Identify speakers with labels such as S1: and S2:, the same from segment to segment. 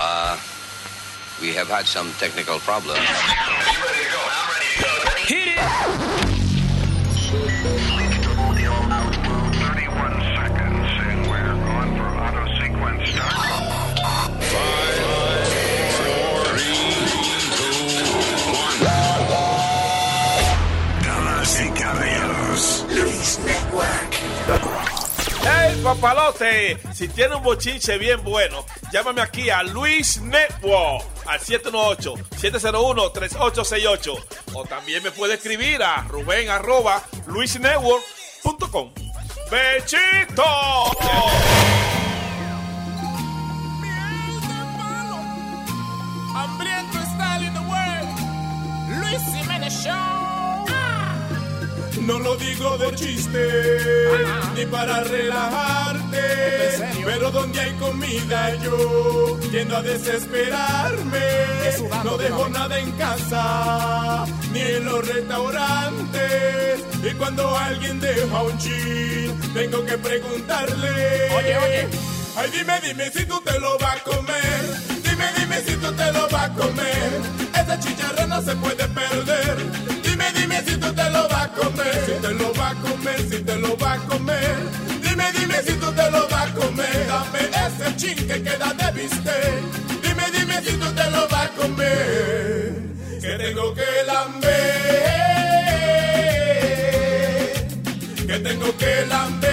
S1: Uh, we have had some technical problems.
S2: Hit it!
S3: Damas y caballeros, Luis Network.
S4: ¡Hey, papalote! Si tiene un bochinche bien bueno, llámame aquí a Luis Network al 718-701-3868. O también me puede escribir a Rubén arroba luisnetwork.com. ¡Bechito!
S5: No lo digo de chiste, ni para relajarte. Pero donde hay comida yo tiendo a desesperarme. No dejo nada en casa, ni en los restaurantes. Y cuando alguien deja un chin, tengo que preguntarle.
S6: Oye, oye.
S5: Ay, dime, dime si tú te lo vas a comer. Dime, dime si tú te lo vas a comer. Esa chicharra no se puede perder. Dime, dime si tú te lo vas a comer. Si te lo vas a comer, si te lo vas a comer. Dime, dime si tú te lo vas a comer. Dame ese chin que queda de bistec. Dime, dime si tú te lo vas a comer. Que tengo que lamber. Que tengo que lamber.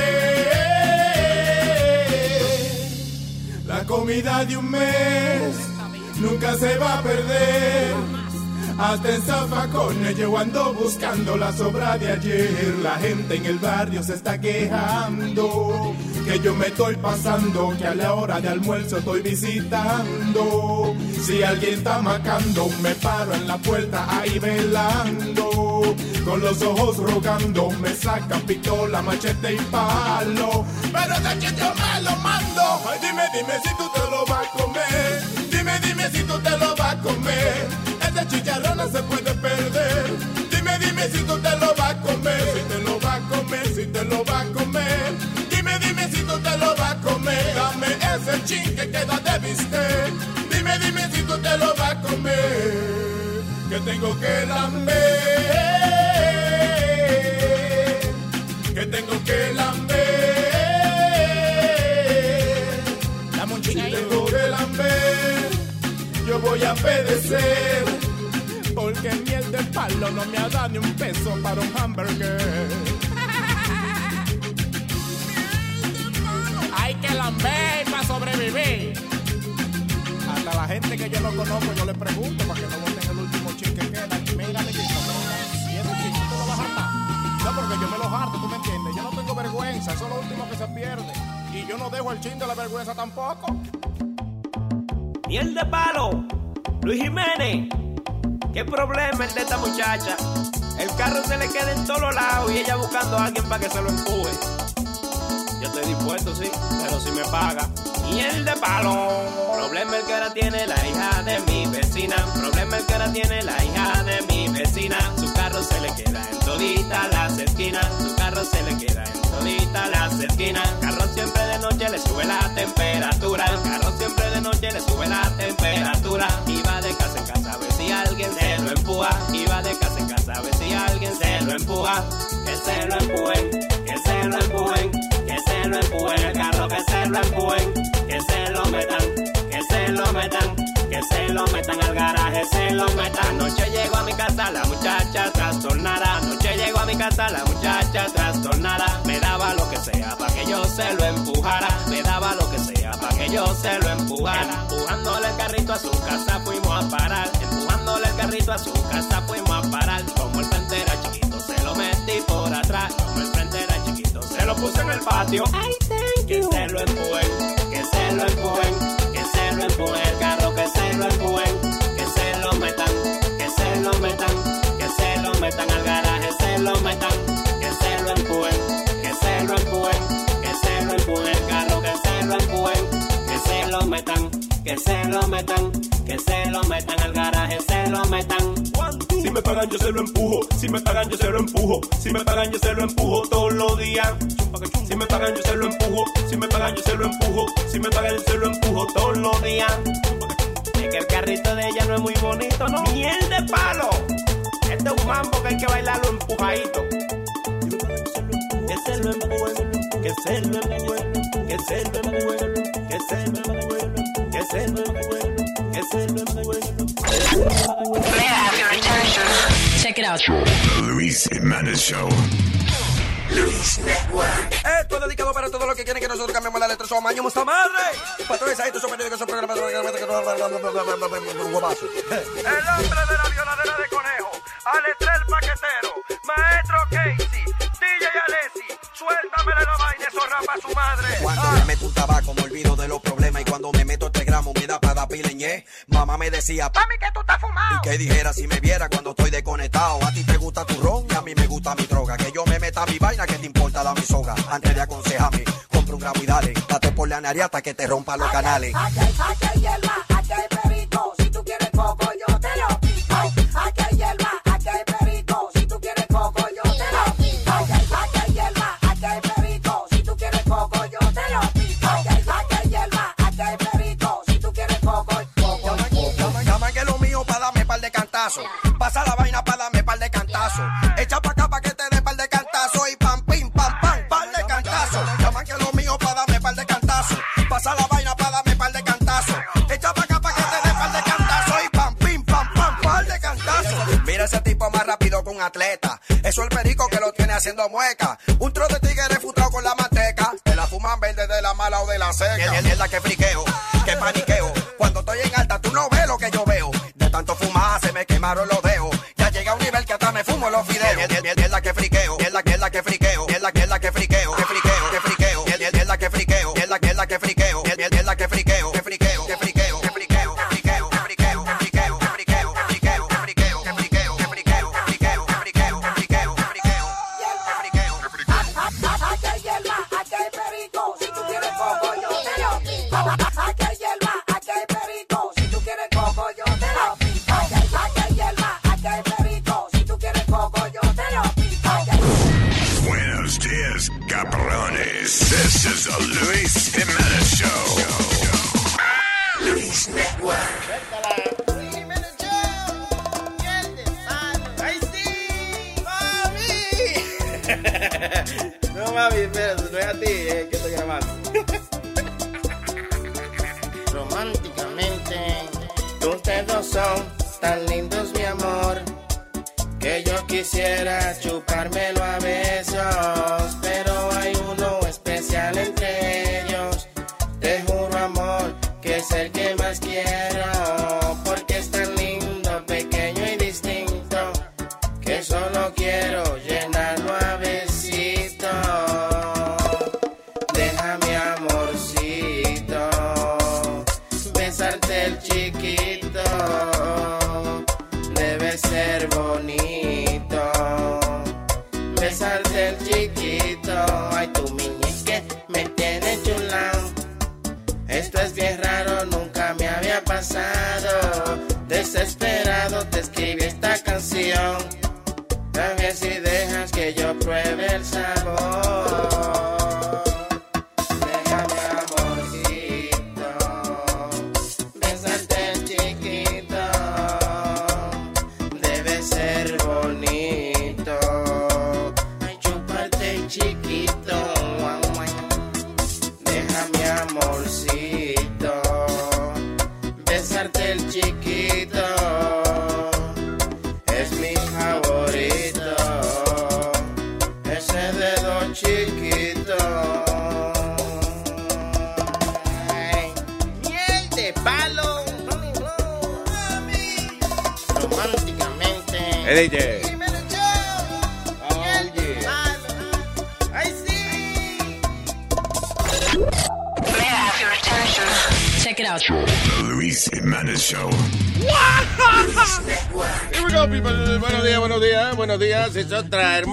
S5: La comida de un mes nunca se va a perder. Hasta en zafacones yo ando buscando la sobra de ayer. La gente en el barrio se está quejando. Que yo me estoy pasando, que a la hora de almuerzo estoy visitando. Si alguien está macando, me paro en la puerta ahí velando. Con los ojos rogando, me sacan pistola, machete y palo. Pero de que yo me lo mando. Dime, dime si tú te lo vas a comer. Dime, dime si tú te lo vas a comer. Ese chicharrón no se puede perder. Dime, dime si tú te lo vas a comer. Si te lo vas a comer, si te lo vas a comer. Dime, dime si tú te lo vas a comer. Dame ese chin que queda de bistec. Dime, dime si tú te lo vas a comer. Que tengo que lamber. Que tengo que lamber.
S6: Dame un ching ahí.
S5: tengo que lamber, yo voy a pedecer.
S6: Porque miel de palo no me ha dado ni un peso para un hamburger. Hay que lamber para sobrevivir. Hasta la gente que yo no conozco, yo le pregunto para que no boten el último chin que queda. Y mira, mi chico, si ese chin tú lo vas a hartar. No, porque yo me lo harto, ¿tú me entiendes? Yo no tengo vergüenza, eso es lo último que se pierde. Y yo no dejo el chin de la vergüenza tampoco.
S2: Miel de palo. Luis Jiménez. ¿Qué problema es de esta muchacha? El carro se le queda en todos lados y ella buscando a alguien para que se lo empuje. Yo estoy dispuesto, sí, pero si me paga. Miel de palo. Problema el que ahora tiene la hija de mi vecina. Problema el que ahora tiene la hija de mi vecina. Su carro se le queda en todita las esquinas. Su carro se le queda en todita las esquinas. Carro siempre de noche le sube la temperatura. Que se lo empujen, que se lo empujen, que se lo empujen. El carro que se lo empujen, que se lo metan, que se lo metan. Que se lo metan al garaje, se lo metan. Anoche llego a mi casa la muchacha trastornada. Anoche llego a mi casa la muchacha trastornada. Me daba lo que sea para que yo se lo empujara. Me daba lo que sea para que yo se lo empujara. Empujándole el carrito a su casa fuimos a parar. Empujándole el carrito a su casa fuimos a parar. Atrás. Como el frente era chiquito, se lo puse en el patio. Que se lo empujen, que se lo empujen, que se lo empujen el carro, que se lo empujen, que se lo metan, que se lo metan, que se lo metan al garaje, se lo metan, que se lo empujen, que se lo empujen, que se lo empujen el carro, que se lo empujen, que se lo metan, que se lo metan, que se lo metan al garaje, se lo metan.
S5: Si me pagan yo se lo empujo, si me pagan yo se lo empujo, si me pagan yo se lo empujo todos los días. Si me pagan yo se lo empujo, si me pagan yo se lo empujo, si me pagan yo se lo empujo todos los días.
S2: Es que el carrito de ella no es muy bonito, ¿no? Miel de palo. Este es un mambo que hay que bailarlo empujadito. Que se lo empuje, que se lo empuje, que se lo empuje, que se lo empuje, que se lo empuje, que se lo empuje.
S7: Check it out.
S3: The Luis Jimenez Show. Luis Network.
S8: Esto es dedicado para todos los que quieren que nosotros cambiemos la letra. Somos años, madre. Para todos esos esos periódicos, esos programas. Guapazo.
S9: El hombre de la violadera de conejo, Alestrel Paquetero, Maestro Casey, DJ Alessi, suéltamele la vaina, eso rapa a su madre.
S8: Cuando me meto un tabaco me olvido de los problemas y cuando me meto este gramo me da para pileñé. Mamá me decía,
S9: Mami, que tú estás fumado.
S8: y que dijera si me viera cuando estoy desconectado. A ti te gusta tu ron y a mí me gusta mi droga. Que yo me meta mi vaina, que te importa da mi soga. Antes de aconsejarme, compra un gramo y dale. Date por la nariata que te rompa los canales.
S10: Aquí hay, aquí
S8: mueca.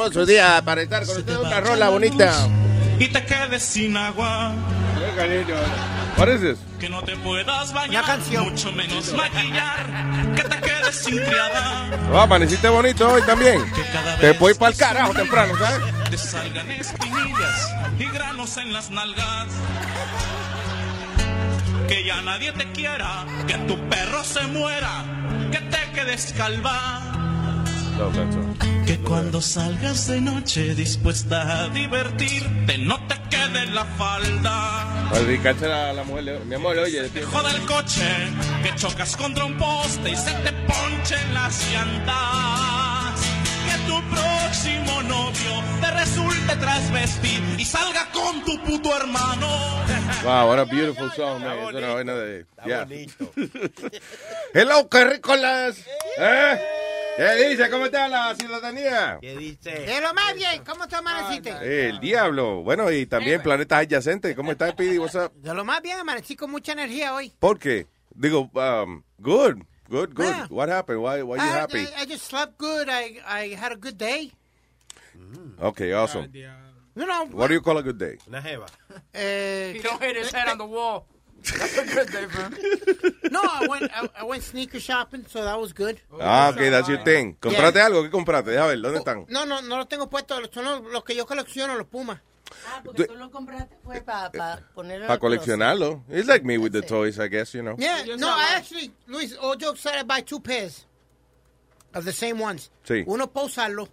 S11: Hermoso día para estar con ustedes. Una rola bonita.
S12: y te quedes sin agua.
S4: This?
S12: Que no te puedas bañar,
S6: canción.
S12: mucho menos maquillar. Que te quedes sin criada.
S4: Oh, amaneciste bonito hoy también. Te voy para el carajo temprano, ¿sabes?
S12: te salgan espinillas y granos en las nalgas. que ya nadie te quiera, que tu perro se muera, que te quedes calva. Que cuando salgas de noche dispuesta a divertirte, no te quede la falda.
S13: Para dedicársela a la mujer. le- Mi amor, oye,
S12: Dejo del coche, que chocas contra un poste y se te ponchen las llantas. Que tu próximo novio te resulte trasvestir y salga con tu puto hermano.
S13: Wow, what a beautiful song, man. Es una vaina de. yeah. Hello, qué rico las. ¿Eh? ¿Qué dice? ¿Cómo está la
S2: ¿Qué dice?
S14: De lo más bien, ¿cómo te amaneciste?
S13: Eh, el diablo. Bueno, y también planetas adyacentes. ¿Cómo está, Pidi?
S14: De lo más bien, amanecí con mucha energía hoy.
S13: ¿Por qué? Digo, um, good, good, good.
S14: Yeah.
S13: What happened? Why, why you
S14: I,
S13: happy?
S14: I, I just slept good. I, I had a good day.
S13: Okay, awesome.
S14: You know,
S13: What do you call a good day?
S2: Una jeva.
S14: eh,
S15: He don't hit his head on the wall. That's a good day, man.
S14: no, I went, I, I went sneaker shopping, so that was good.
S13: Ah, okay, that's your thing. ¿Compraste algo? ¿Qué compraste? Déjame ver, ¿dónde están?
S14: No, no, no los tengo puestos. Son los, los que yo colecciono, los Pumas.
S16: Ah, porque tú lo compraste fue para ponerlo en
S13: Para coleccionarlo. It's like me with the toys, I guess, you know.
S14: Yeah, no, I actually, Luis, all jokes aside, I buy two pairs of the same ones.
S13: Sí.
S14: Uno para usarlo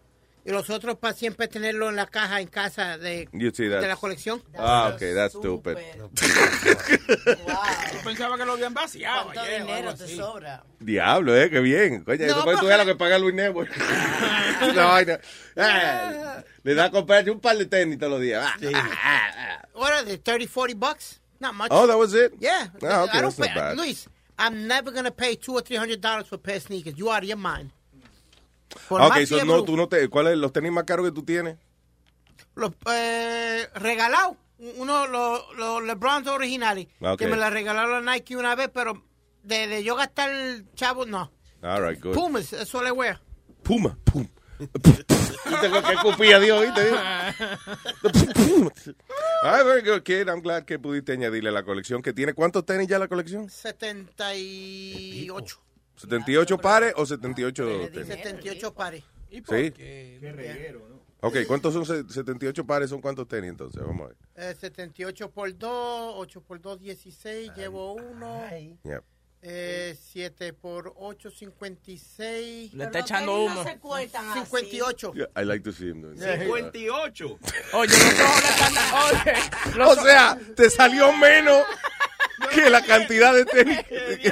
S14: y los otros para siempre tenerlo en la caja en casa de,
S13: You see that?
S14: de la colección.
S13: Ah, okay, that's stupid.
S15: Yo pensaba que lo habían vaciado.
S16: ¿Cuánto dinero te sobra?
S13: Diablo, eh, qué bien. Coño,
S14: No,
S13: eso puede tú veas lo que paga Luis vaina. Eh, le da a comprarse un par de tenis todos los días. Ah, ah, ah.
S14: What are they, 30, 40 bucks? Not much.
S13: Oh, that was it?
S14: Yeah.
S13: Ah, okay,
S14: I don't
S13: that's not
S14: pay,
S13: bad.
S14: Luis, I'm never going to pay two or three hundred dollars for a pair of sneakers. You out of your mind. Por
S13: Ok, so no, tú no te, ¿cuáles los tenis más caros que tú tienes?
S14: los, eh, regalado. Uno, los los LeBrons originales.
S13: Ok.
S14: Que me la regalaron a Nike una vez, pero de, de yo gastar el chavo, no.
S13: All right, good.
S14: Pumas, eso le wear.
S13: Puma, pum. ¿Viste lo que Dios, viste? Ah, very good, kid. I'm glad que pudiste añadirle a la colección. que tiene ¿Cuántos tenis ya la colección?
S14: 78.
S13: ¿78 pares o 78 tenis?
S14: 78 pares.
S13: Sí. Ok, ¿cuántos son se- 78 pares? ¿Son cuántos tenis entonces? Vamos a ver.
S14: Eh, 78 por 2, 8 por 2, 16, llevo uno.
S13: Yep.
S14: Eh, 7 por 8, 56.
S15: Le está echando humo.
S14: 58.
S13: Yeah, I like to see him doing that.
S2: 58.
S15: Oye, los ojos le están... Oye, los
S13: O sea, te salió menos que la cantidad de tenis, que,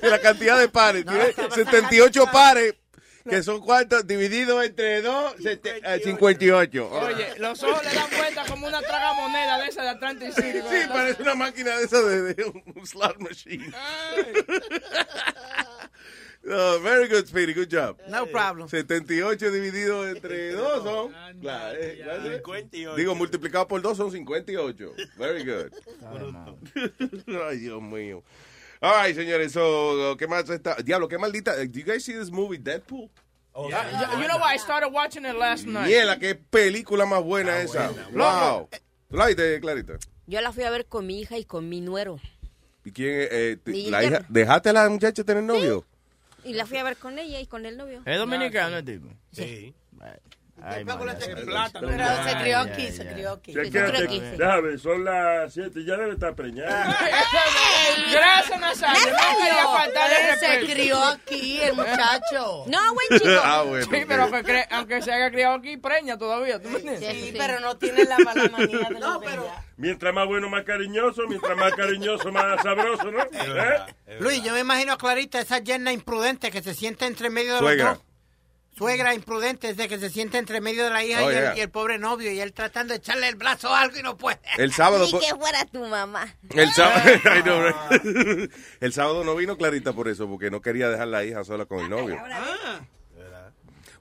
S13: que la cantidad de pares. Tiene 78 pares, que son cuántos, dividido entre 2, 58.
S15: Oye, los ojos le dan vuelta como una tragamoneda de esa de Atlantic City.
S13: Sí, parece una máquina de esa de, de un, un slot machine. Oh, very good, Speedy, good job.
S14: No problem.
S13: 78 dividido entre 2 son. Claro, eh, claro.
S2: 58.
S13: Digo, multiplicado por 2 son 58. Very good. Ay, Dios mío. All right, señores, so, ¿qué más está? Diablo, qué maldita. Do you guys see this movie, Deadpool?
S15: You you know what? I started watching it last night.
S13: Miela, qué película más buena esa. Wow. ¿Tú la viste, Clarita?
S17: Yo la fui a ver con mi hija y con mi nuero.
S13: ¿Y quién eh,
S17: Mi
S13: la hija? ¿Dejaste a la muchacha tener novio?
S17: Y la fui a ver con ella y con el novio.
S15: ¿Es dominicano el tipo?
S2: Sí.
S14: Pero
S15: man,
S14: se
S15: ese
S16: Pero
S15: plátano.
S16: se crió
S15: Ay,
S16: aquí,
S15: ay,
S16: se
S15: ay.
S16: crió aquí.
S18: Déjame, son las 7 ya debe estar preñada.
S15: Gracias, Nazario. No
S16: se crió aquí, el muchacho.
S17: No, buen chico.
S13: ah, bueno.
S15: Sí, pero aunque, se haya criado aquí, preña todavía, ¿tú me entiendes?
S16: Sí, pero no tiene la mala manía de los de allá.
S18: Mientras más bueno, más cariñoso. Mientras más cariñoso, más sabroso, ¿no? ¿Eh?
S14: Luis, yo me imagino a Clarita, esa yerna imprudente que se siente entre medio de los dos. Suegra imprudente, es de que se siente entre medio de la hija
S13: Oh,
S14: y, el,
S13: yeah.
S14: y el pobre novio, y él tratando de echarle el brazo a algo y no puede.
S13: El sábado.
S17: Ni
S13: fue-
S17: que fuera tu mamá.
S13: El sábado, know, right? el sábado no vino Clarita por eso, porque no quería dejar la hija sola con el novio.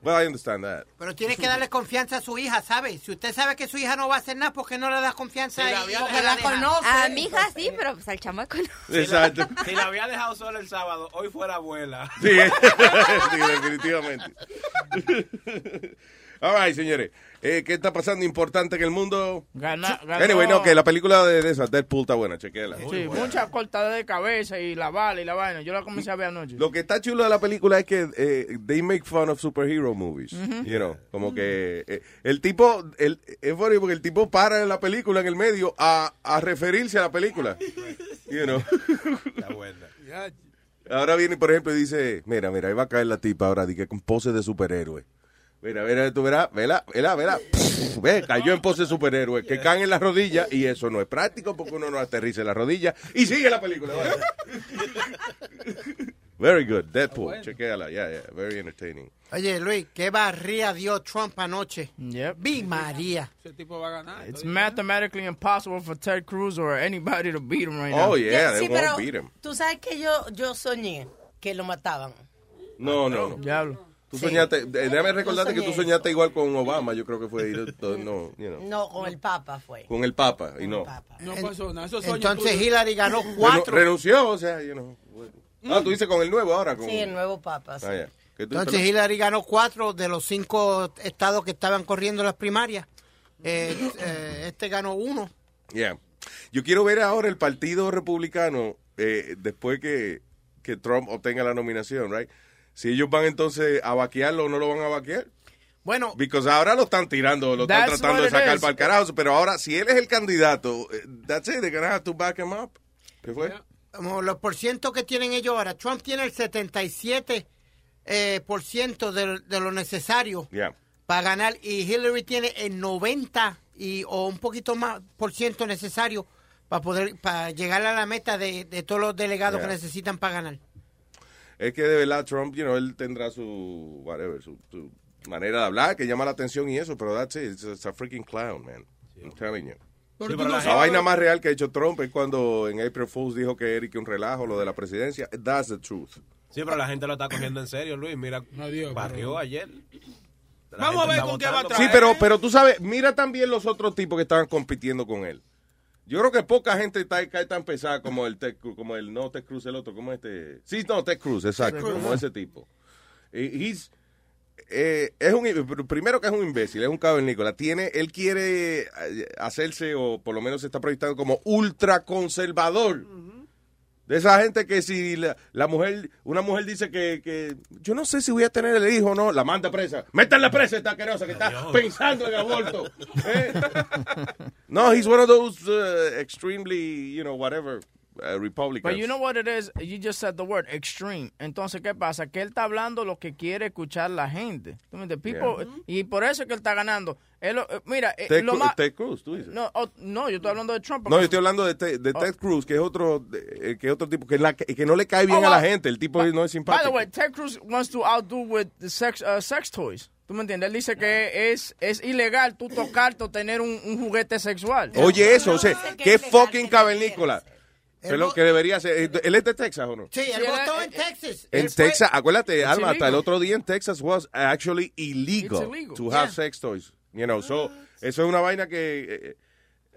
S13: Well, I understand that.
S14: Pero tiene que darle confianza a su hija, ¿sabe? Si usted sabe que su hija no va a hacer nada, ¿por qué no le da confianza
S2: Sí, la
S14: y
S2: dejado.
S14: la deja?
S16: Conoce.
S17: A mi hija sí, pero pues al chamaco no.
S13: Exacto.
S2: Si la había dejado sola el sábado, hoy fuera abuela.
S13: Sí, sí, definitivamente. All right, señores. Eh, ¿Qué está pasando importante en el mundo?
S15: Gana, ganó-
S13: Anyway, no, que la película de, de esa, Deadpool, está buena, chequela.
S15: Sí, mucha cortada de cabeza y la bala y la vaina. Yo la comencé a ver anoche.
S13: Lo que está chulo de la película es que eh, they make fun of superhero movies.
S15: Ujú.
S13: You know, como que eh, el tipo, el, es funny porque el tipo para en la película en el medio a, a referirse a la película. You know.
S2: Está buena.
S13: Ahora viene, por ejemplo, y dice, mira, mira, ahí va a caer la tipa ahora, di que con pose de superhéroe. Mira, mira, tú verás, vela, vela, vela. Ve, cayó en pose de superhéroe, que caen en las rodillas y eso no es práctico porque uno no aterriza en las rodillas y sigue la película. vale. Very good, Deadpool, chequéala, yeah, yeah, very entertaining.
S14: Oye, Luis, qué barría dio Trump anoche. Vi María.
S15: Ese tipo va a ganar. It's mathematically impossible for Ted Cruz or anybody to beat him right now.
S13: Oh, yeah, they
S16: Sí,
S13: won't
S16: pero
S13: beat him.
S16: tú sabes que yo, yo soñé que lo mataban.
S13: No, no, no.
S15: Diablo.
S13: Tú
S16: Sí.
S13: soñaste, eh, déjame recordarte que tú soñaste igual con Obama, yo creo que fue, no, you know,
S16: No, con el Papa fue.
S13: con el Papa, y no.
S15: No
S14: pasó
S15: nada.
S14: Entonces Hillary ganó cuatro.
S13: renunció, o sea, you know. Ah, tú dices con el nuevo ahora. Con...
S16: Sí, el nuevo Papa. sí.
S13: Ah, ya. ¿Qué tú-
S14: Entonces Hillary ganó cuatro de los cinco estados que estaban corriendo las primarias. Eh, eh, este ganó uno.
S13: Yeah. Yo quiero ver ahora el Partido Republicano eh, después que, que Trump obtenga la nominación, right? Si ellos van entonces a vaquearlo o no lo van a vaquear.
S14: Bueno,
S13: Porque ahora lo están tirando, lo están tratando de sacar para el carajo. Pero ahora, si él es el candidato, eh, that's it, they're gonna have to back him up. ¿Qué fue?
S14: como los porcientos que tienen ellos ahora, Trump tiene el 77 eh, por ciento de, de lo necesario
S13: Yeah.
S14: para ganar y Hillary tiene el 90 y o un poquito más por ciento necesario para poder para llegar a la meta de, de todos los delegados
S13: Yeah.
S14: que necesitan para ganar.
S13: Es que de verdad Trump, you know, él tendrá su, whatever, su, su manera de hablar que llama la atención y eso, pero that's it, it's, it's a freaking clown, man. I'm telling you. La vaina más real que ha hecho Trump es cuando en April Fools dijo que Eric un relajo, lo de la presidencia. That's the truth.
S2: Sí, pero la gente lo está cogiendo en serio, Luis. Mira,
S15: Dios,
S2: barrió
S15: pero-
S2: ayer. La
S15: Vamos a ver con qué va a traer.
S13: Sí, pero, pero tú sabes, mira también los otros tipos que estaban compitiendo con él. Yo creo que poca gente está, cae tan pesada como el Ted Cruz, como el no Ted Cruz, el otro, como este. Sí, no, Ted Cruz, exacto,
S14: Cruz.
S13: como ese tipo. Y he's- eh, es un primero que es un imbécil, es un cavernícola. Tiene, él quiere eh, hacerse o por lo menos se está proyectando como ultraconservador. De esa gente que si la, la mujer, una mujer dice que, que yo no sé si voy a tener el hijo o no, la manda presa. Métanla presa esta asquerosa que está pensando en aborto. ¿eh? No, he's one of those uh, extremely, you know, whatever, uh, Republicans.
S15: But you know what it is? You just said the word extreme. Entonces, ¿qué pasa? Que él está hablando lo que quiere escuchar la gente. ¿Tú me entiendes? People- Y por eso es que él está ganando. Él, eh, mira, eh,
S13: Ted,
S15: lo más...
S13: Ted Cruz, tú dices.
S15: No, oh, no, yo estoy hablando de Trump.
S13: No, yo estoy hablando de, Ted- de
S15: Oh.
S13: Ted Cruz, que es otro, de- que es otro tipo que, la- que no le cae bien
S15: Oh,
S13: a la gente. El tipo no es
S15: By
S13: simpático.
S15: the way, Ted Cruz wants to outdo with the sex, uh, sex toys. ¿Tú me entiendes? Él dice que es, es ilegal tú tocarte o tener un, un juguete sexual.
S13: Oye, eso, o sea,
S16: sé qué
S13: qué
S16: es legal,
S13: fucking
S16: que no
S13: cavernícola. Es lo que debería ser. ¿Él es de Texas o no?
S14: Sí, él votó
S15: eh,
S14: en Texas.
S13: En Texas, acuérdate, Alma, hasta el otro día en Texas was actually illegal, to have
S14: Yeah.
S13: sex toys. You know, so, eso es una vaina que... eh, eh,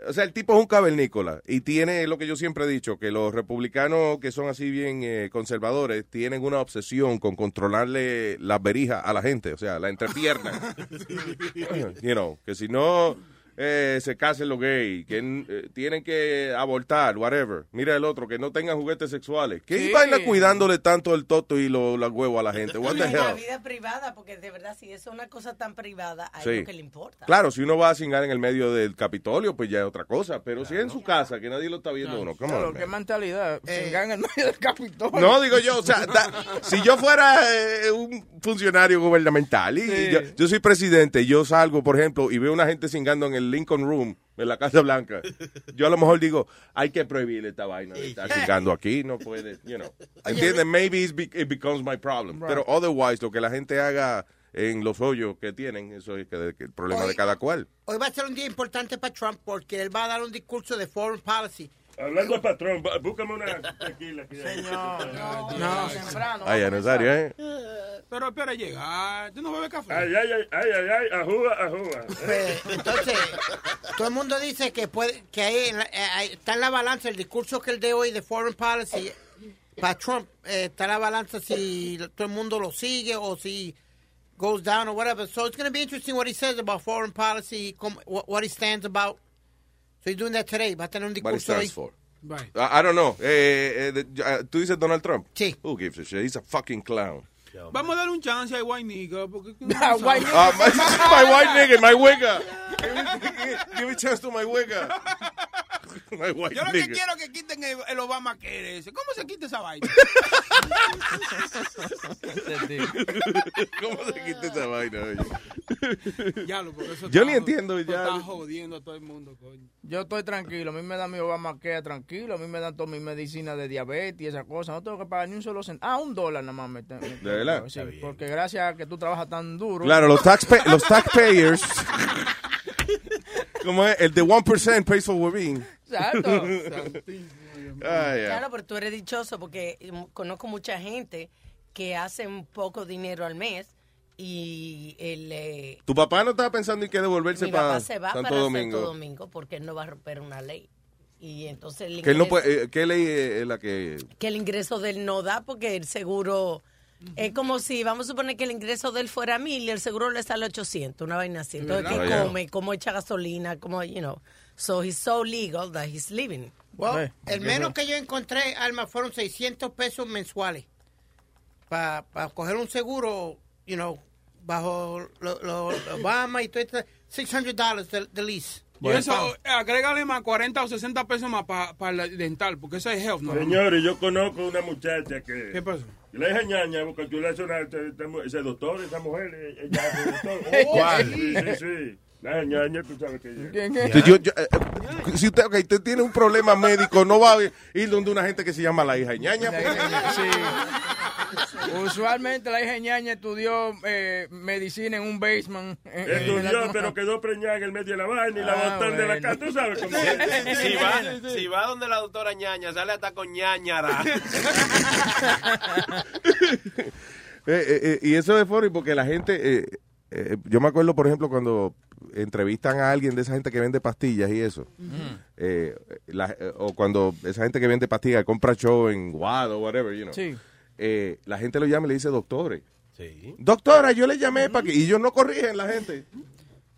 S13: o sea, el tipo es un cavernícola y tiene lo que yo siempre he dicho, que los republicanos que son así bien eh, conservadores tienen una obsesión con controlarle las berijas a la gente, o sea, la entrepierna. you know, que si no eh, se casen los gays, que eh, tienen que abortar, whatever. Mira el otro, que no tengan juguetes sexuales. ¿Qué
S15: Sí.
S13: vaina cuidándole tanto el toto y los huevos a la gente? What the
S16: En la
S13: hell?
S16: vida privada, porque de verdad, si es una cosa tan privada, a
S13: Sí.
S16: ellos que le importa.
S13: Claro, si uno va a cingar en el medio del Capitolio, pues ya es otra cosa. Pero si es en su casa, que nadie lo está viendo uno, come
S15: Claro,
S13: on,
S15: qué
S13: man.
S15: mentalidad. Se en el medio del Capitolio.
S13: No, digo yo, o sea, da- si yo fuera eh, un funcionario gubernamental y
S15: Sí.
S13: yo, yo soy presidente, yo salgo, por ejemplo, y veo una gente cingando en el Lincoln Room, en la Casa Blanca, yo a lo mejor digo, hay que prohibir esta vaina de estar cingando aquí, no puede, you know. ¿Entiendes? Maybe it becomes my problem.
S15: Right.
S13: Pero otherwise, lo que la gente haga en los hoyos que tienen, eso es el problema de
S14: Oye.
S13: cada cual.
S14: Hoy va a ser un día importante para Trump porque él va a dar un discurso de foreign policy.
S18: Hablando de patrón, búscame una tequila. aquí.
S15: Señor, no,
S14: No.
S15: temprano.
S13: Ay,
S15: a
S13: Nazario, ¿eh?
S15: Pero espera llegar. ¿Tú no bebes café?
S18: Ay, ay, ay, ay, ay, ay, ajúa, ajúa.
S14: Pues, entonces, todo el mundo dice que puede que ahí eh, ahí está en la balanza el discurso que él de hoy de foreign policy para Trump eh, está la balanza si todo el mundo lo sigue o si goes down or whatever. So it's going to be interesting what he says about foreign policy, what he stands about. He's doing that today. Va a tener un discurso hoy.
S13: stands for. I, I don't know. Eh, eh, uh, ¿Tú dices Donald Trump?
S14: Sí.
S13: Who gives a shit? He's a fucking clown.
S15: Vamos a darle un chance a White Nigga. Porque
S14: White
S13: Ah, my, my white nigga, my wigger. Give me, give me a chance to my wigger. My white
S19: Yo lo que
S13: nigga.
S19: quiero es que quiten el, el Obama que ese. ¿Cómo se quita esa vaina?
S13: ¿Cómo se quita esa vaina? oye?
S19: Ya lo, porque eso
S13: Yo ni entiendo ya.
S19: Está jodiendo a todo el mundo, coño.
S15: Yo estoy tranquilo, a mí me da mi Obamacare tranquilo, a mí me dan todas mis medicinas de diabetes y esas cosas, no tengo que pagar ni un solo centavo. Ah, un dólar nada más me tengo.
S13: ¿De verdad?
S15: Sí, porque gracias a que tú trabajas tan duro.
S13: Claro, los, taxpa- los taxpayers. Como es, el de 1% pays for well-being.
S16: Exacto.
S13: Ah.
S16: Claro, pero tú eres dichoso porque mm, conozco mucha gente que hace un poco dinero al mes y el, eh,
S13: Tu papá no estaba pensando en que devolverse
S16: mi
S13: para
S16: papá se va
S13: Santo
S16: para
S13: Domingo.
S16: Santo Domingo porque él no va a romper una ley. Y entonces el
S13: no
S16: ingreso-
S13: puede, eh, ¿Qué ley es la que...?
S16: que el ingreso de él no da porque el seguro es como si vamos a suponer que el ingreso de él fuera mil y el seguro le sale 800, una vaina así. Entonces. ¿qué come? ¿Cómo echa gasolina? ¿Cómo, you know? So he's so legal that he's living.
S14: Well, el menos que yo encontré, Alma, fueron 600 pesos mensuales para coger un seguro, you know, bajo lo, lo- Obama y todo esto, 600 dólares de, de lease.
S19: Y eso, eh, agrégale más 40 o 60 pesos más para el dental, porque eso es health, ¿no?
S18: Señores, yo conozco una muchacha que...
S19: ¿Qué pasó?
S18: Le dije ñaña, porque tú le haces una... esta mu- Ese doctor, esa mujer, eh, ella es doctor.
S13: ¿Cuál?
S18: Sí, sí, sí. La ñaña, tú sabes que
S13: yo- yo, eh, si usted, ok, usted tiene un problema médico, no va a ir donde una gente que se llama la hija ñaña.
S15: La hija- sí. Usualmente la hija ñaña estudió eh, medicina en un basement. en- en- en
S18: Estudió,
S15: la-
S18: pero quedó preñada en el medio de la vaina y la
S15: Ah,
S18: botan de la casa. Tú sabes cómo es.
S2: Si va, si va donde la doctora ñaña, sale hasta con ñañara.
S13: Eh, eh, eh, y eso es funny porque la gente, eh, eh, yo me acuerdo, por ejemplo, cuando entrevistan a alguien de esa gente que vende pastillas y eso, eh, la- eh, o cuando esa gente que vende pastillas compra show en Guado o whatever, you know,
S15: Sí.
S13: eh, la gente lo llama y le dice doctores.
S2: Sí.
S13: Doctora, yo le llamé para que... Y ellos no corrigen la gente.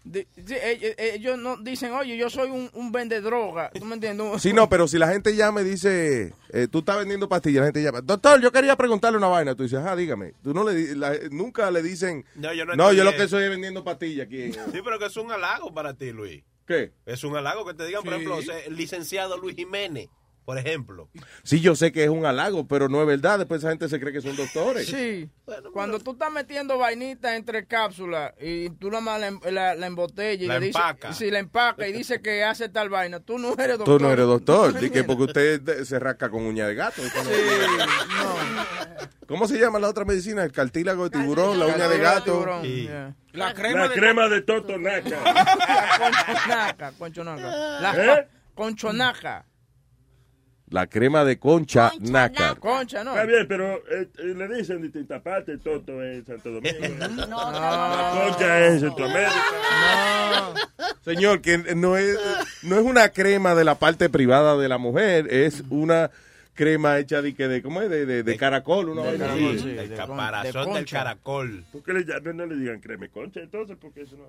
S15: Di- sí, ellos, ellos no dicen, oye, yo soy un, un vende droga. ¿Tú me entiendes?
S13: Sí, no, pero si la gente llama y dice, eh, tú estás vendiendo pastillas, la gente llama, doctor, yo quería preguntarle una vaina. Tú dices, ah, dígame. Tú no le, la- nunca le dicen,
S2: No, yo no
S13: no, yo lo que soy es vendiendo pastillas aquí.
S2: Sí, pero que es un halago para ti, Luis.
S13: ¿Qué?
S2: Es un halago que te digan, por ejemplo, el licenciado Luis Jiménez, por ejemplo.
S13: Sí, yo sé que es un halago, pero no es verdad. Después esa gente se cree que son doctores.
S15: Sí. Cuando tú estás metiendo vainitas entre cápsulas y tú nada más la, em- la, la embotellas y
S13: La
S15: le
S13: empaca.
S15: sí, la empaca y dice que hace tal vaina, tú no eres
S13: Tú
S15: doctor.
S13: no eres doctor,
S15: ¿Me
S13: di que
S15: entiendes?
S13: porque usted de- se rasca con uña de gato. No- ¿Cómo se llama la otra medicina? El cartílago de tiburón, la uña de gato.
S19: La
S18: La crema de Toto Naca.
S15: Conchonaca, conchonaca. La
S18: ¿Eh?
S15: conchonaca.
S13: La crema de concha nácar.
S15: Concha, ¿no?
S18: Está bien, pero eh, eh, le dicen distintas partes, Toto en Santo Domingo. La concha es en Centroamérica.
S13: Señor, que no es, no es una crema de la parte privada de la mujer, es una crema hecha de, que de ¿cómo es? De, de, de caracol, una vaina así.
S2: Sí, del caparazón del caracol.
S18: ¿Por qué le llaman? No le digan crema y concha entonces? Porque eso no...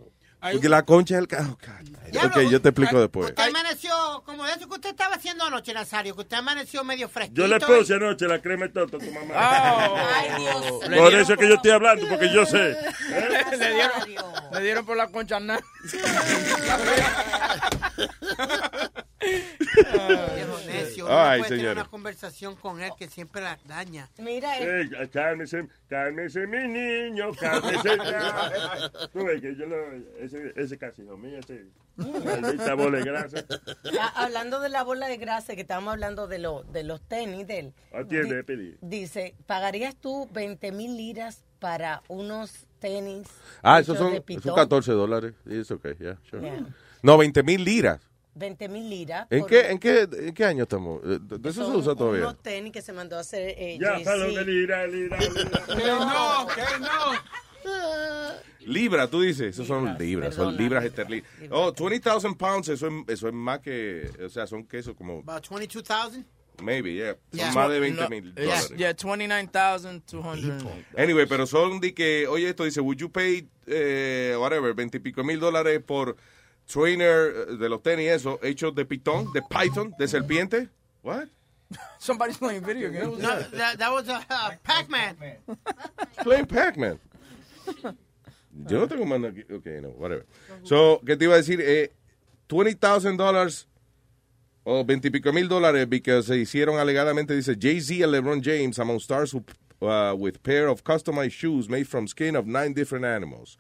S13: Porque la concha es el... ca- oh. Ok, yo te explico después.
S14: Usted amaneció como eso que usted estaba haciendo anoche, Nazario, que usted amaneció medio fresquito.
S18: Yo le
S14: y-
S18: puse anoche la crema de Toto a tu mamá.
S14: Ay, Dios.
S18: Por eso es que yo estoy hablando, porque yo sé.
S15: le, dieron, le dieron por la concha nácar.
S14: Viejo necio, uno no
S18: Ay,
S14: puede tener una conversación con él que siempre la daña.
S16: Mira,
S18: Eh, cálmese, cálmese mi niño, cálmese ya. Tú ves que yo lo, ese, ese casi hijo mío, ese maldita bola de grasa.
S16: a- hablando de la bola de grasa, que estábamos hablando de, lo, de los tenis de él.
S18: Atiende,
S16: Di-
S18: pedí.
S16: Dice, ¿pagarías tú 20 mil liras para unos tenis?
S13: Ah, esos
S16: hechos
S13: son,
S16: de
S13: son
S16: pitón?
S13: 14 dólares. It's okay, yeah, sure.
S16: Yeah.
S13: No, 20 mil liras.
S16: 20 mil liras.
S13: ¿En
S16: por
S13: qué, en, qué, ¿En qué año estamos? ¿De eso se
S16: son
S13: usa todavía?
S16: Unos tenis que se mandó a hacer eh,
S18: Ya, de lira, lira, lira.
S19: Que no, que no.
S13: Libra, tú dices. Esos son libras, son libras esterlinas. Oh, 20,000 pounds, eso es, eso es más que, o sea, son que eso como,
S14: About 22,000.
S13: maybe, yeah. Son
S15: Yeah.
S13: más de 20
S15: No,
S13: mil
S15: yeah,
S13: dólares.
S15: Yeah, 29,200.
S13: Anyway, pero son de que, oye, esto dice, would you pay, eh, whatever, 20 y pico mil dólares por trainer eh, de los tenis, eso, hechos de pitón, de python, de serpiente? What?
S15: Somebody's playing video games.
S14: No, that, that was a uh, Pac-Man.
S13: Playing Pac-Man. Yo no tengo mano aquí. Ok, no, whatever. So, ¿qué te iba a decir? Eh, $20,000 dólares o veintipico mil dólares porque se hicieron alegadamente, dice Jay-Z and LeBron James among stars who, uh, with pair of customized shoes made from skin of nine different animals.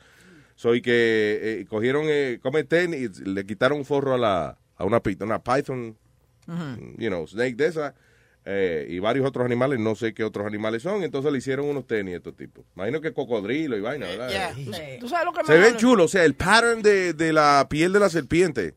S13: So, y que eh, cogieron, eh, come tenis, y le quitaron un forro a, la, a una, una python, you know, snake de esa, eh, y varios otros animales, no sé qué otros animales son, entonces le hicieron unos tenis a estos tipos. Imagino que cocodrilo y vaina, ¿verdad?
S15: ¿Tú sabes lo que
S13: Se
S15: me
S13: ve
S15: molesta?
S13: chulo, o sea, el pattern de, de la piel de la serpiente.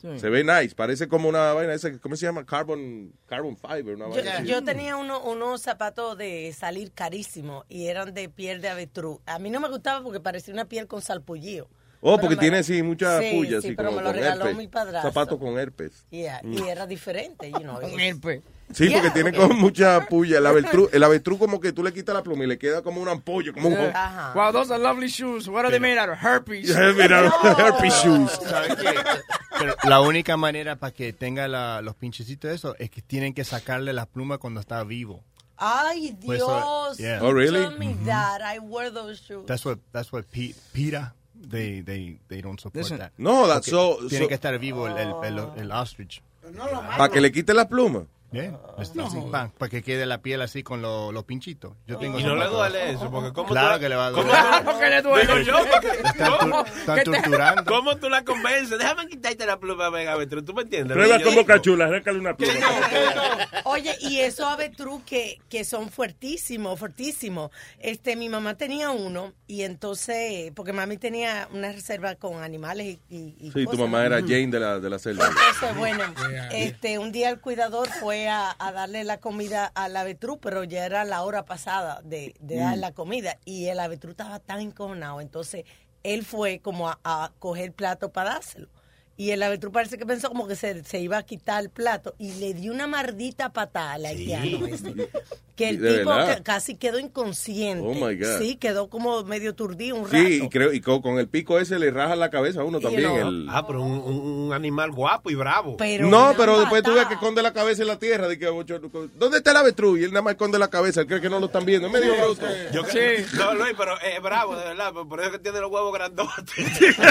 S15: Sí.
S13: Se ve nice, parece como una vaina esa, ¿cómo se llama? Carbon, carbon fiber, una
S16: Yo,
S13: vaina así.
S16: yo tenía uno- unos zapatos de salir carísimos y eran de piel de avestruz. A mí no me gustaba porque parecía una piel con salpullío.
S13: Oh,
S16: Pero
S13: porque
S16: me-
S13: tiene así mucha
S16: Sí,
S13: puya,
S16: sí,
S13: así
S16: pero
S13: como
S16: me lo
S13: con
S16: regaló
S13: herpes.
S16: mi padrastro.
S13: Zapato con herpes.
S16: Yeah,
S13: Mm.
S16: Y era diferente, you know.
S15: herpes.
S13: Sí,
S16: Yeah,
S13: porque tiene
S16: porque-
S13: como mucha puya. El avestruz, el avestruz como que tú le quitas la pluma y le queda como una ampolla, como un...
S16: Ajá.
S15: Wow, those are lovely shoes. What are they made out of? Herpes.
S13: Yeah, made out of herpes shoes.
S20: Pero la única manera para que tenga la- los pinchecitos de eso es que tienen que sacarle las plumas cuando está vivo.
S16: Ay,
S20: Pues eso-
S16: Dios.
S20: yeah.
S13: Oh, really?
S16: Tell me that. I wear those shoes.
S20: That's what that's what Pe- PETA they they they don't support
S13: Listen.
S20: that.
S13: No, that's
S20: Porque
S13: so-
S20: tiene
S13: so-
S20: que estar vivo el, el, el, el ostrich.
S13: Para que le quite la pluma.
S20: Está así, pa, para que quede la piel así con lo- los pinchitos. Yo tengo
S2: Y no le duele eso, porque ¿cómo
S20: Claro
S2: tú
S20: que le va a
S2: ¿Cómo
S20: doler.
S2: tú-
S15: Porque le duele.
S2: Digo yo, porque-
S20: Están,
S2: ¿cómo?
S20: tu- están torturando.
S2: ¿Cómo tú la convences? Déjame quitarte la pluma, venga, Betru, ¿tú me entiendes?
S18: Prueba como
S2: digo,
S18: cachula, récale una pluma.
S16: Oye, y esos avestruz que, que son fuertísimos, fuertísimos. Este, mi mamá tenía uno y entonces, porque mami tenía una reserva con animales y, y, y
S13: Sí, tu mamá
S16: ¿no?
S13: era Jane de la, de la selva.
S16: Entonces, bueno, este, un día el cuidador fue a, a darle la comida al avestruz, pero ya era la hora pasada de, de dar
S13: Mm.
S16: la comida y el avestruz estaba tan encojonado. Entonces, él fue como a, a coger el plato para dárselo. Y el avestruz parece que pensó como que se, se iba a quitar el plato y le dio una mardita patada al haitiano ese. Que el
S13: ¿De
S16: tipo que- casi quedó inconsciente.
S13: Oh, my God.
S16: Sí, quedó como medio turdido un rato.
S13: Sí, y creo y con, con el pico ese le raja la cabeza a uno también.
S16: no.
S13: el-
S2: Ah, pero un, un- animal guapo y bravo.
S13: no, pero después tú ves que esconde la cabeza en la tierra. De que, ocho- ¿Dónde está el avestruz? Y él nada más esconde la cabeza. Él cree que no lo están viendo. Es medio bruto.
S2: Yo que- No, Luis, pero es bravo, de verdad. Por eso es que tiene los huevos grandotes.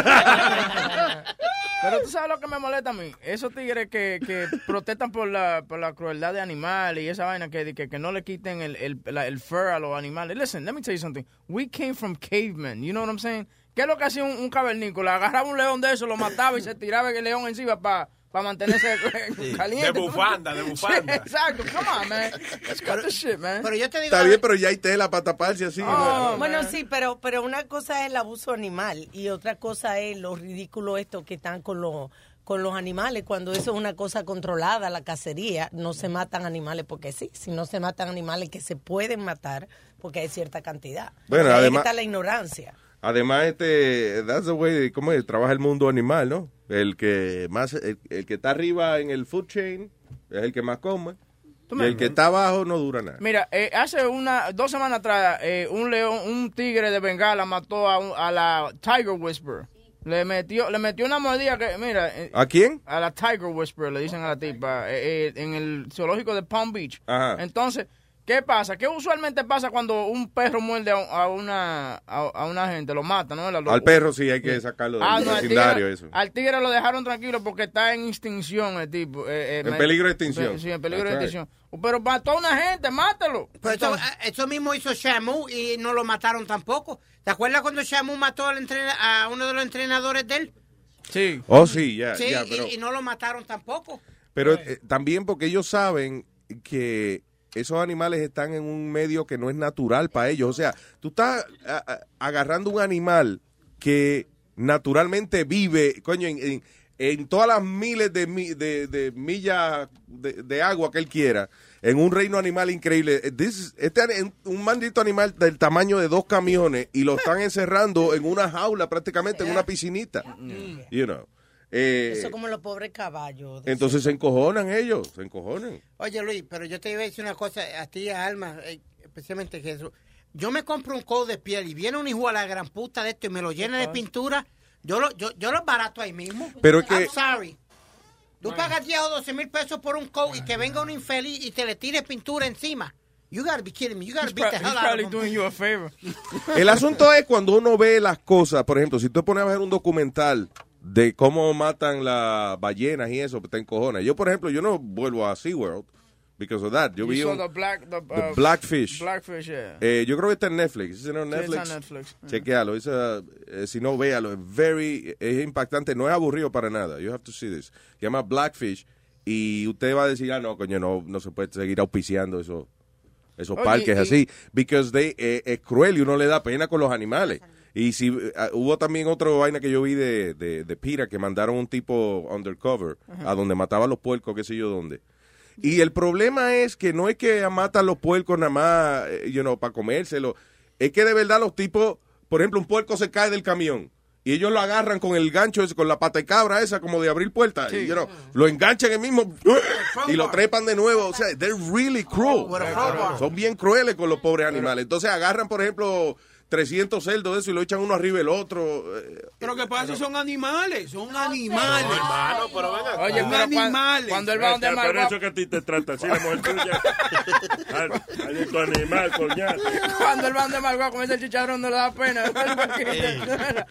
S15: Pero tú sabes lo que me molesta a mí. Esos tigres que, que protestan por la, por la crueldad de animales y esa vaina que, que, que no le quiten el, el, la- el fur a los animales. Listen, let me tell you something. We came from cavemen. You know what I'm saying? ¿Qué es lo que hacía un, un cavernícola? Agarraba un león de eso, lo mataba y se tiraba el león encima para mantenerse
S2: Sí,
S15: caliente.
S2: de bufanda, de bufanda.
S15: Sí, exacto. Come on, man. Let's cut the shit, man.
S14: Pero yo te digo...
S13: Está bien, pero ya hay tela para taparse así.
S16: Oh,
S13: ¿no?
S16: bueno, sí, pero, pero una cosa es el abuso animal y otra cosa es lo ridículo esto que están con los con los animales, cuando eso es una cosa controlada, la cacería, no se matan animales porque sí, si no se matan animales que se pueden matar porque hay cierta cantidad.
S13: Bueno, además-
S16: está la ignorancia.
S13: Además, este, that's the way, ¿cómo es? Trabaja el mundo animal, ¿no? El que más, el, el que está arriba en el food chain es el que más come. Y el que está abajo no dura nada.
S15: Mira, eh, hace una dos semanas atrás, eh, un león, un tigre de Bengala mató a, un- a la Tiger Whisperer. Le metió, le metió una mordida que, mira, eh,
S13: ¿A quién?
S15: a la Tiger Whisperer le dicen a la tipa eh, eh, en el zoológico de Palm Beach.
S13: Ajá.
S15: Entonces, ¿qué pasa? ¿Qué usualmente pasa cuando un perro muerde a, una a, a una gente? Lo mata, ¿no? Lo-
S13: Al perro sí hay que sacarlo del
S15: Ah, al
S13: vecindario,
S15: tigre,
S13: eso.
S15: al tigre lo dejaron tranquilo porque está en extinción el tipo. eh, eh,
S13: En peligro de extinción.
S15: Sí, en peligro de
S13: right.
S15: Pero mató a una gente, mátalo.
S14: Pero eso, eso mismo hizo Shamu y no lo mataron tampoco. ¿Te acuerdas cuando Shamu mató al entrena- a uno de los entrenadores de él?
S15: Sí.
S13: Oh, sí, ya,
S14: sí,
S13: ya,
S14: y- no lo mataron tampoco.
S13: Pero eh, también porque ellos saben que esos animales están en un medio que no es natural para ellos. O sea, tú estás a- a- agarrando un animal que naturalmente vive, coño, en, en- en todas las miles de, de, de millas de, de agua que él quiera, en un reino animal increíble. Eh, this is- este es un maldito animal del tamaño de dos camiones y lo están encerrando en una jaula prácticamente, en una piscinita. You know. Eh,
S16: Eso como los pobres caballos.
S13: entonces se encojonan ellos, se encojonan.
S14: Oye, Luis, pero yo te iba a decir una cosa a ti, a Alma, eh, especialmente Jesús. Yo me compro un coat de piel y viene un hijo a la gran puta de esto y me lo llena de pintura. Yo lo, yo, yo lo barato ahí mismo.
S13: Pero es que-
S14: I'm sorry. Tú pagas 10 o 12 mil pesos por un coat y que venga un infeliz y te le tire pintura encima. You gotta be kidding me. You gotta beat the hell out
S15: probably
S14: of
S15: doing you a favor.
S13: El asunto es cuando uno ve las cosas, por ejemplo, si tú te pones a ver un documental de cómo matan las ballenas y eso, te encojones. Yo, por ejemplo, yo no vuelvo a SeaWorld because of that. Yo
S15: You
S13: vi un-
S15: the black, the,
S13: the
S15: uh,
S13: Blackfish.
S15: Blackfish, yeah.
S13: Eh, yo creo que está en Netflix. ¿Es en
S15: Sí,
S13: Netflix?
S15: en Netflix.
S13: Chequealo. Uh, eh, si no, véalo. Es very, es impactante. No es aburrido para nada. You have to see this. Se llama Blackfish. Y usted va a decir, ah, no, coño, no, no se puede seguir auspiciando eso, esos parques
S21: y-
S13: así. Because they, eh, es cruel y uno le da pena con los animales. Y si eh, hubo también otra vaina que yo vi de, de, de Pira, que mandaron un tipo undercover a donde mataba a los puercos, qué sé yo dónde. Y el problema es que no es que matan los puercos nada más, eh, you know, para comérselo. Es que de verdad los tipos, por ejemplo, un puerco se cae del camión y ellos lo agarran con el gancho, ese, con la pata de cabra esa, como de abrir puertas. y, you know, lo enganchan el mismo y lo trepan de nuevo. O sea, they're really cruel. Son bien crueles con los pobres animales. Entonces agarran, por ejemplo, 300 cerdos de eso y lo echan uno arriba el otro. eh,
S19: Pero que pasa, son animales, son animales.
S2: hermano, pero ven acá.
S15: Oye,
S19: Son
S15: pero
S19: animales.
S15: cuando él va donde Margot-
S18: eso que a ti te trata así la mujer tuya. Ay, tu animal, coñazo.
S15: Cuando el van de Margot a comerse el chicharrón no le da pena.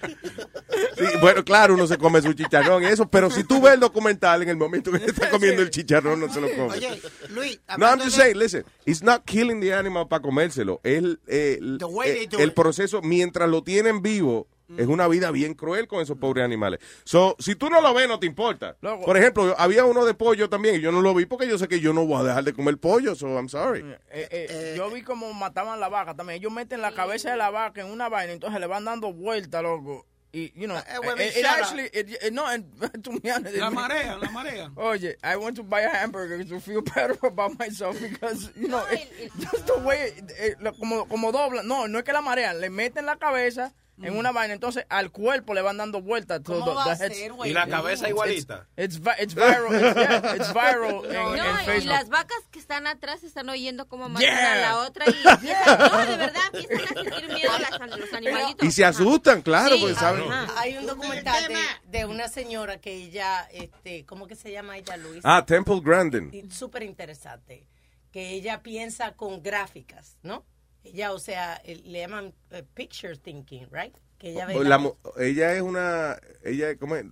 S13: Sí, bueno, claro, uno se come su chicharrón y eso, pero si tú ves el documental en el momento que está comiendo el chicharrón, no se lo come.
S14: Oye, Luis,
S13: No, I'm just saying, listen, it's not killing the animal para comérselo. El, el,
S14: way they
S13: el-
S14: do
S13: el
S14: it.
S13: Proceso, mientras lo tienen vivo, es una vida bien cruel con esos pobres animales. So, si tú no lo ves, no te importa.
S15: Luego-
S13: Por ejemplo, había uno de pollo también y yo no lo vi porque yo sé que yo no voy a dejar de comer pollo, so I'm sorry.
S15: Eh, eh, yo vi como mataban la vaca también. Ellos meten la cabeza de la vaca en una vaina, entonces le van dando vuelta, loco. Y, you know,
S19: huevín,
S15: it, it actually, it- it- no, and, to be honest,
S19: La marea, la marea.
S15: Oye, I went to buy a hamburger to feel better about myself because, you know, it- just the way, eh, como, como dobla, no, no es que la marean, le meten la cabeza en una vaina, entonces al cuerpo le van dando vueltas. to
S2: ¿Cómo
S15: the-
S2: va
S15: the
S2: a
S15: heads.
S2: ser, güey? Y la cabeza igualita.
S15: It's, it's viral, it's, yeah, it's viral en,
S17: No,
S15: en
S17: y
S15: Facebook.
S17: las vacas que están atrás están oyendo cómo matan
S15: Yeah.
S17: a la otra y empiezan, no, de verdad, empiezan a sentir miedo las- los animalitos.
S13: Y se asustan, claro,
S16: Sí,
S13: porque saben.
S16: Hay un documental de, de una señora que ella, este, ¿cómo que se llama ella, Luis?
S13: Ah, Temple Grandin.
S16: Súper interesante. Que ella piensa con gráficas, ¿no? Ella, o sea, el- le llaman eh, picture thinking, right? Que ella ve
S13: La ella es una, ella es, ¿cómo es?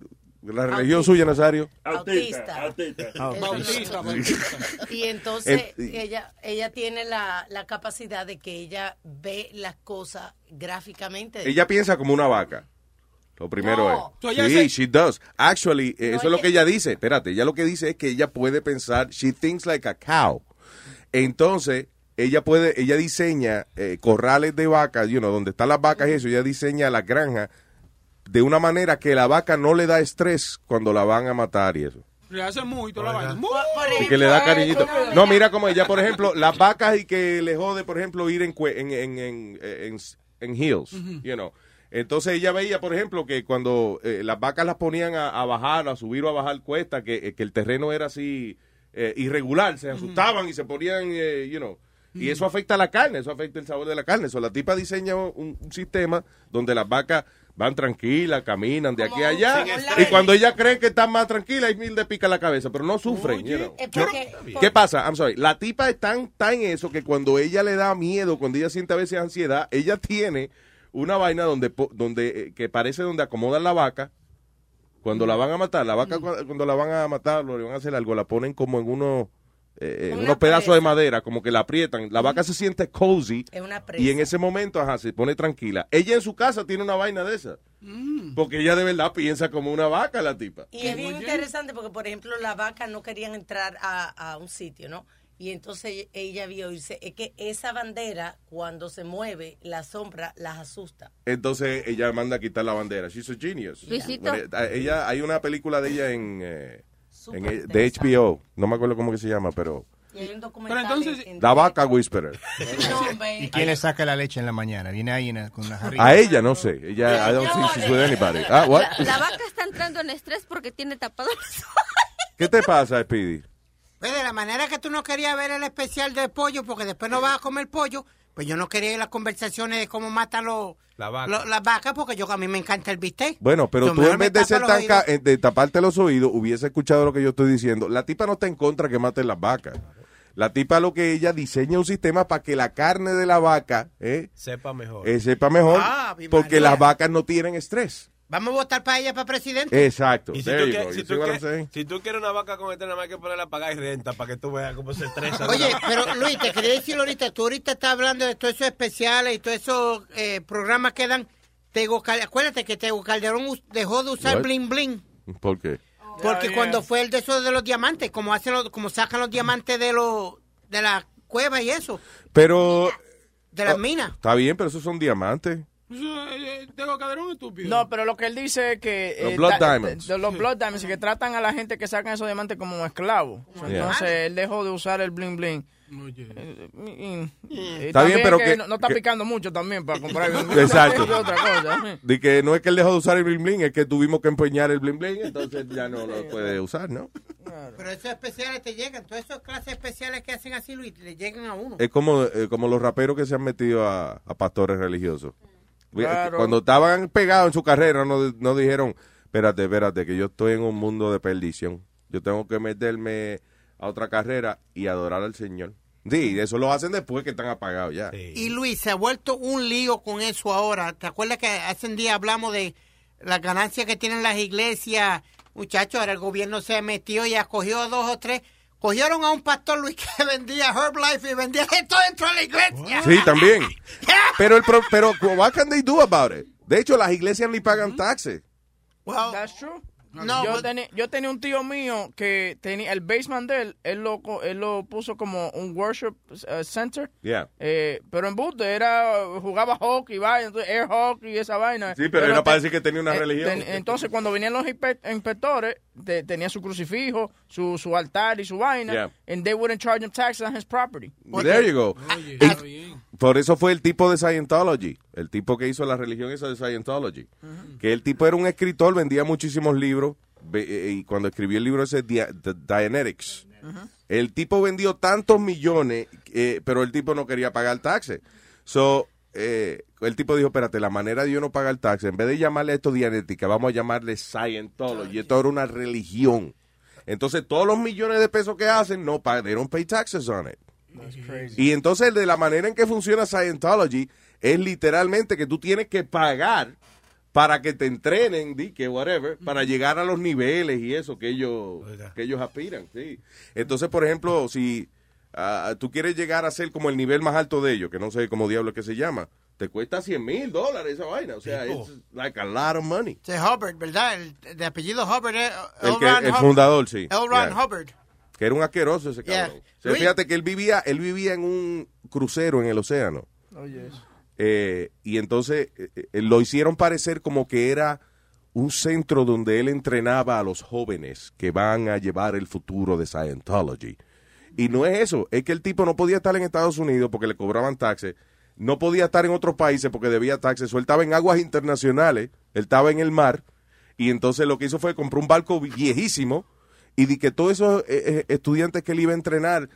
S13: La religión suya, Nazario.
S16: Autista.
S18: Autista.
S19: Bautista,
S16: Y entonces
S13: El-
S16: ella ella tiene la, la capacidad de que ella ve las cosas gráficamente.
S13: Ella piensa como una vaca. Lo primero
S16: No.
S13: es. Sí,
S16: se-
S13: she does. Actually, eh,
S16: No,
S13: eso es lo que ella dice. Espérate, ella lo que dice es que ella puede pensar, she thinks like a cow. Entonces, ella puede, ella diseña eh, corrales de vacas, you know, donde están las vacas y eso, ella diseña la granja de una manera que la vaca no le da estrés cuando la van a matar y eso.
S19: Le hace muy toda la vaina.
S13: Y que le da cariñito. No, mira como ella, por ejemplo, las vacas y que le jode, por ejemplo, ir en, cue- en, en, en, en, en heels, you know. Entonces ella veía, por ejemplo, que cuando eh, las vacas las ponían a, a bajar, a subir o a bajar cuesta, que, eh, que el terreno era así eh, irregular, se asustaban y se ponían, eh, you know. Y eso afecta a la carne, eso afecta el sabor de la carne. So, la tipa diseña un, un sistema donde las vacas van tranquilas, caminan de aquí a allá. Y cuando ella cree que están más tranquilas, hay mil de pica la cabeza, pero no sufren. you know.
S16: Es porque-
S13: ¿Qué pasa? I'm sorry. La tipa es tan, tan eso que cuando ella le da miedo, cuando ella siente a veces ansiedad, ella tiene una vaina donde, donde eh, que parece donde acomodan la vaca. Cuando la van a matar, la vaca cua- cuando la van a matar, o le van a hacer algo, la ponen como en unos, eh, en
S16: Una
S13: unos pedazos de madera, como que la aprietan. La vaca se siente cozy
S16: Es una presa.
S13: y en ese momento, ajá, se pone tranquila. Ella en su casa tiene una vaina de esa. Porque ella de verdad piensa como una vaca, la tipa.
S16: Y es bien interesante porque, por ejemplo, las vacas no querían entrar a, a un sitio, ¿no? Y entonces ella vio irse. Es que esa bandera, cuando se mueve, la sombra las asusta.
S13: Entonces ella manda a quitar la bandera. She's a genius.
S16: Luisito.
S13: Bueno, eh, ella, hay una película de ella en, eh, en, de. HBO. No me acuerdo cómo que se llama, pero...
S16: Y hay un documental
S19: Pero entonces-
S16: en-
S13: La vaca Whisperer.
S20: ¿Y quién le saca la leche en la mañana? Viene ahí en- con una jarrita.
S13: A ella, no sé. Ella, I don't think she's with anybody. Ah, what?
S17: La, la vaca está entrando en estrés porque tiene tapado los ojos.
S13: ¿Qué te pasa, Speedy?
S14: Ve, de la manera que tú no querías ver el especial de pollo, porque después no vas a comer pollo, pues yo no quería ir a las conversaciones de cómo matan los,
S2: La vaca.
S14: lo- las vacas, porque yo a mí me encanta el bistec.
S13: Bueno, pero
S14: Yo
S13: tú en
S14: me
S13: vez de ser
S14: los
S13: tan ca- eh, de taparte los oídos, hubiese escuchado lo que yo estoy diciendo. La tipa no está en contra que maten las vacas. La tipa lo que ella diseña un sistema para que la carne de la vaca eh,
S2: Sepa mejor.
S13: eh, sepa mejor,
S2: Ah,
S13: porque las vacas no tienen estrés.
S14: Vamos a votar para ella para presidente.
S13: Exacto.
S2: Y si tú, si, tú
S13: saying?
S2: si tú quieres una vaca con este, nada más hay que ponerla a pagar y renta para que tú veas cómo se estresa.
S14: Oye, pero Luis, te quería decir ahorita, tú ahorita estás hablando de todos esos especiales y todos esos eh, programas que dan. Tego Cal- acuérdate que Tego Calderón dejó de usar
S13: What?
S14: bling bling.
S13: ¿Por qué?
S14: Porque cuando
S15: yeah.
S14: fue el de esos de los diamantes, como hacen los- como sacan los diamantes de los de la cueva y eso,
S13: Pero
S14: de las
S13: Ah,
S14: minas.
S13: está bien, pero esos son diamantes.
S19: Tengo caderón estúpido.
S15: No, pero lo que él dice es que...
S13: Los
S15: eh,
S13: blood diamonds.
S15: de los blood diamonds, y que tratan a la gente que sacan esos diamantes como esclavos.
S13: Yeah.
S15: Entonces, él dejó de usar el bling bling. Eh,
S13: Está bien, pero
S15: que
S13: que-
S15: no, no está
S13: que-
S15: picando mucho también para comprar bling bling.
S13: Exacto.
S15: Otra cosa.
S13: De que no es que él dejó de usar el bling bling, es que tuvimos que empeñar el bling bling, entonces ya no lo puede usar, ¿no?
S14: Pero esos especiales te llegan, todas esas clases especiales que hacen así, Luis, le llegan a uno.
S13: Es como, eh, como los raperos que se han metido a, a pastores religiosos.
S14: Claro.
S13: Cuando estaban pegados en su carrera, no, no dijeron, espérate, espérate, que yo estoy en un mundo de perdición. Yo tengo que meterme a otra carrera y adorar al Señor. Sí, eso lo hacen después que están apagados ya.
S14: Y Luis, se ha vuelto un lío con eso ahora. ¿Te acuerdas que hace un día hablamos de las ganancias que tienen las iglesias? Muchachos, ahora el gobierno se metió y acogió a dos o tres. Cogieron a un pastor Luis que vendía Herbalife y vendía esto dentro de la iglesia.
S13: Sí, también. Pero, el pro- pero, what can they do about it? De hecho, las iglesias ni pagan taxes.
S15: That's true.
S14: No,
S15: yo,
S14: but-
S15: tenía, yo tenía un tío mío que tenía el basement de él, él lo, co- él lo puso como un worship uh, center.
S13: Yeah.
S15: Eh, pero en Butte era, jugaba hockey, vaya, entonces air hockey y esa vaina.
S13: Sí, pero era
S15: te-
S13: para decir que tenía una
S15: eh,
S13: religión.
S15: ten- entonces cuando venían los inspe- inspectores, te- tenía su crucifijo, su, su altar y su vaina,
S13: Yeah.
S15: and they wouldn't charge him taxes on his property.
S13: There you go. Y por eso fue el tipo de Scientology, el tipo que hizo la religión esa de Scientology. Que el tipo era un escritor, vendía muchísimos libros, y cuando escribió el libro ese, Dianetics, el tipo vendió tantos millones, eh, pero el tipo no quería pagar taxes. So, eh, el tipo dijo, espérate, la manera de yo no pagar taxes, en vez de llamarle esto Dianética, vamos a llamarle Scientology. Esto era una religión. Entonces, todos los millones de pesos que hacen, no pagan, they don't pay taxes on it. Y entonces, de la manera en que funciona Scientology, es literalmente que tú tienes que pagar para que te entrenen, di que whatever, para llegar a los niveles y eso que ellos, que ellos aspiran. Sí. Entonces, por ejemplo, si ah, tú quieres llegar a ser como el nivel más alto de ellos, que no sé cómo diablo es que se llama, te cuesta 100 mil dólares esa vaina. O sea, es like a lot of money.
S14: Ese Hubbard, ¿verdad? El de apellido Hubbard es
S13: El,
S14: L.
S13: que, el
S14: Hubbard.
S13: fundador, sí.
S14: L. Ron
S13: Yeah.
S14: Hubbard.
S13: Que era un asqueroso ese
S14: Yeah.
S13: cabrón. O sea,
S14: Luis-
S13: fíjate que él vivía, él vivía en un crucero en el océano. Eh, y entonces eh, eh, lo hicieron parecer como que era un centro donde él entrenaba a los jóvenes que van a llevar el futuro de Scientology. Y no es eso, es que el tipo no podía estar en Estados Unidos porque le cobraban taxes, no podía estar en otros países porque debía taxes, o él estaba en aguas internacionales, él estaba en el mar, y entonces lo que hizo fue comprar un barco viejísimo y di que todos esos eh, estudiantes que él iba a entrenar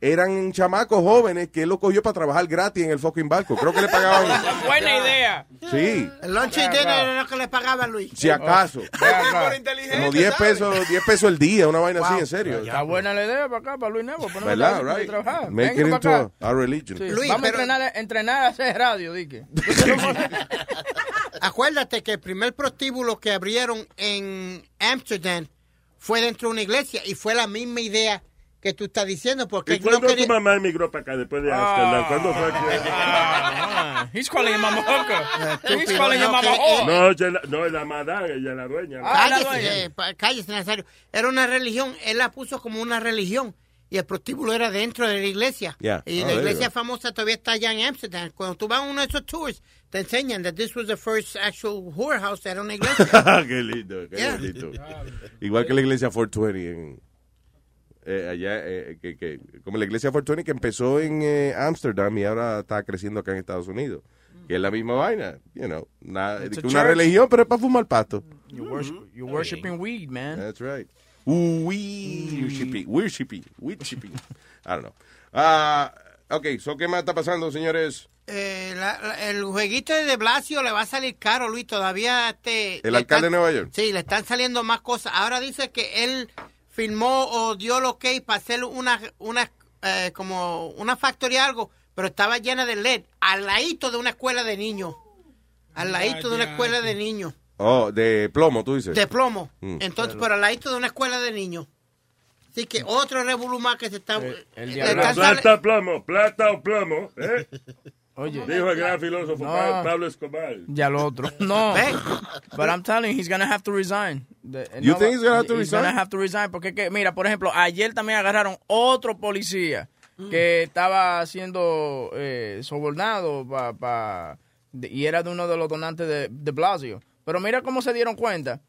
S13: eran chamacos jóvenes que él lo cogió para trabajar gratis en el fucking barco. Creo que le pagaban.
S15: Buena idea.
S13: Sí,
S14: El lunch y dinner era lo que le pagaban Luis.
S13: si acaso. Como 10 pesos, 10 pesos el día, una vaina así, en serio.
S15: Está buena la idea para acá, para Luis Nevo. ponemos
S13: ¿Verdad? Right.
S15: trabajar.
S13: Make
S15: Venga
S13: it
S15: para
S13: into
S15: acá.
S13: a, religion.
S15: Sí,
S14: Luis,
S15: Vamos
S14: pero-
S15: a entrenar, entrenar a hacer radio, Dique.
S14: Acuérdate que el primer prostíbulo que abrieron en Amsterdam fue dentro de una iglesia y fue la misma idea que tú estás diciendo porque
S18: ¿Y
S14: no
S18: cuándo
S14: quería-
S18: tu mamá emigró para acá después de Amsterdam? ¿Cuándo fue que...?
S15: Ah, he's calling him mama hooker. He's calling
S14: no,
S15: mama.
S18: No, ella la- no, es la madame, ella es la dueña.
S15: Ah, la
S14: cállese,
S15: dueña.
S14: eh, cállese, Nazario. Era una religión, él la puso como una religión y el prostíbulo era dentro de la iglesia.
S13: Yeah.
S14: Y
S13: Oh,
S14: la iglesia famosa todavía está allá en Amsterdam. Cuando tú vas a uno de esos tours, te enseñan that this was the first actual whorehouse, era una iglesia.
S13: qué lindo, qué
S14: Yeah.
S13: bonito. Igual que la iglesia 420 en, eh, allá, eh, que, que- como la iglesia 420 que empezó en eh, Amsterdam y ahora está creciendo acá en Estados Unidos. Que es la misma vaina, you know, una, una religión, pero es para fumar pasto.
S15: You worship, you're worshiping weed, man.
S13: That's right. Worshiping, worshiping, worshiping. I don't know. Ah, ok, so, ¿qué más está pasando, señores?
S14: Eh, la- la- el jueguito de Blasio le va a salir caro, Luis. Todavía este.
S13: ¿El alcalde de Nueva York?
S14: Sí, le están saliendo más cosas. Ahora dice que él firmó o dio el ok para hacer una, una eh, como una factoría algo, pero estaba llena de LED, al ladito de una escuela de niños. Al ladito de una escuela de niños.
S13: Oh, de plomo, tú dices.
S14: de plomo.
S13: Mm.
S14: Entonces, por al ladito de una escuela de niños. Así que otro revolú más que se está...
S15: el
S14: le
S15: diablo.
S14: están sale-
S18: Plata o plomo, plata o plomo, ¿eh?
S15: Oye.
S18: Dijo el gran filósofo
S15: No.
S18: Pa- Pablo Escobar.
S15: Ya lo otro. No. But I'm telling you, he's gonna have to resign. The-
S13: You
S15: no,
S13: think he's gonna have to
S15: he's
S13: resign?
S15: gonna have to resign porque que, mira, por ejemplo, ayer también agarraron otro policía que estaba siendo eh, sobornado pa, pa- de- y era de uno de los donantes de, de Blasio. Pero mira cómo se dieron cuenta.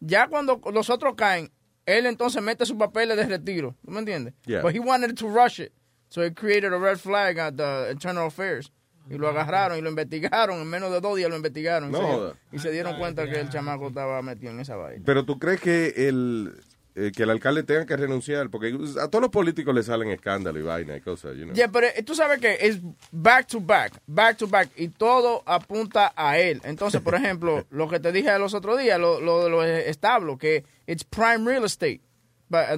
S15: Ya cuando los otros caen, él entonces mete sus papeles de retiro. ¿Tú me entiendes?
S13: Yeah.
S15: But he wanted to rush it. So he created a red flag at the Internal Affairs. Y lo agarraron y lo investigaron. En menos de dos días lo investigaron.
S13: No
S15: y, se,
S13: joda.
S15: y se dieron cuenta que el chamaco estaba metido en esa vaina.
S13: Pero tú crees que el, eh, que el alcalde tenga que renunciar, porque a todos los políticos le salen escándalos y vaina y cosas, you know.
S15: Ya, pero eh, tú sabes que es back to back, back to back, y todo apunta a él. Entonces, por ejemplo, lo que te dije los otros días, lo, lo de los establos, que it's prime real estate,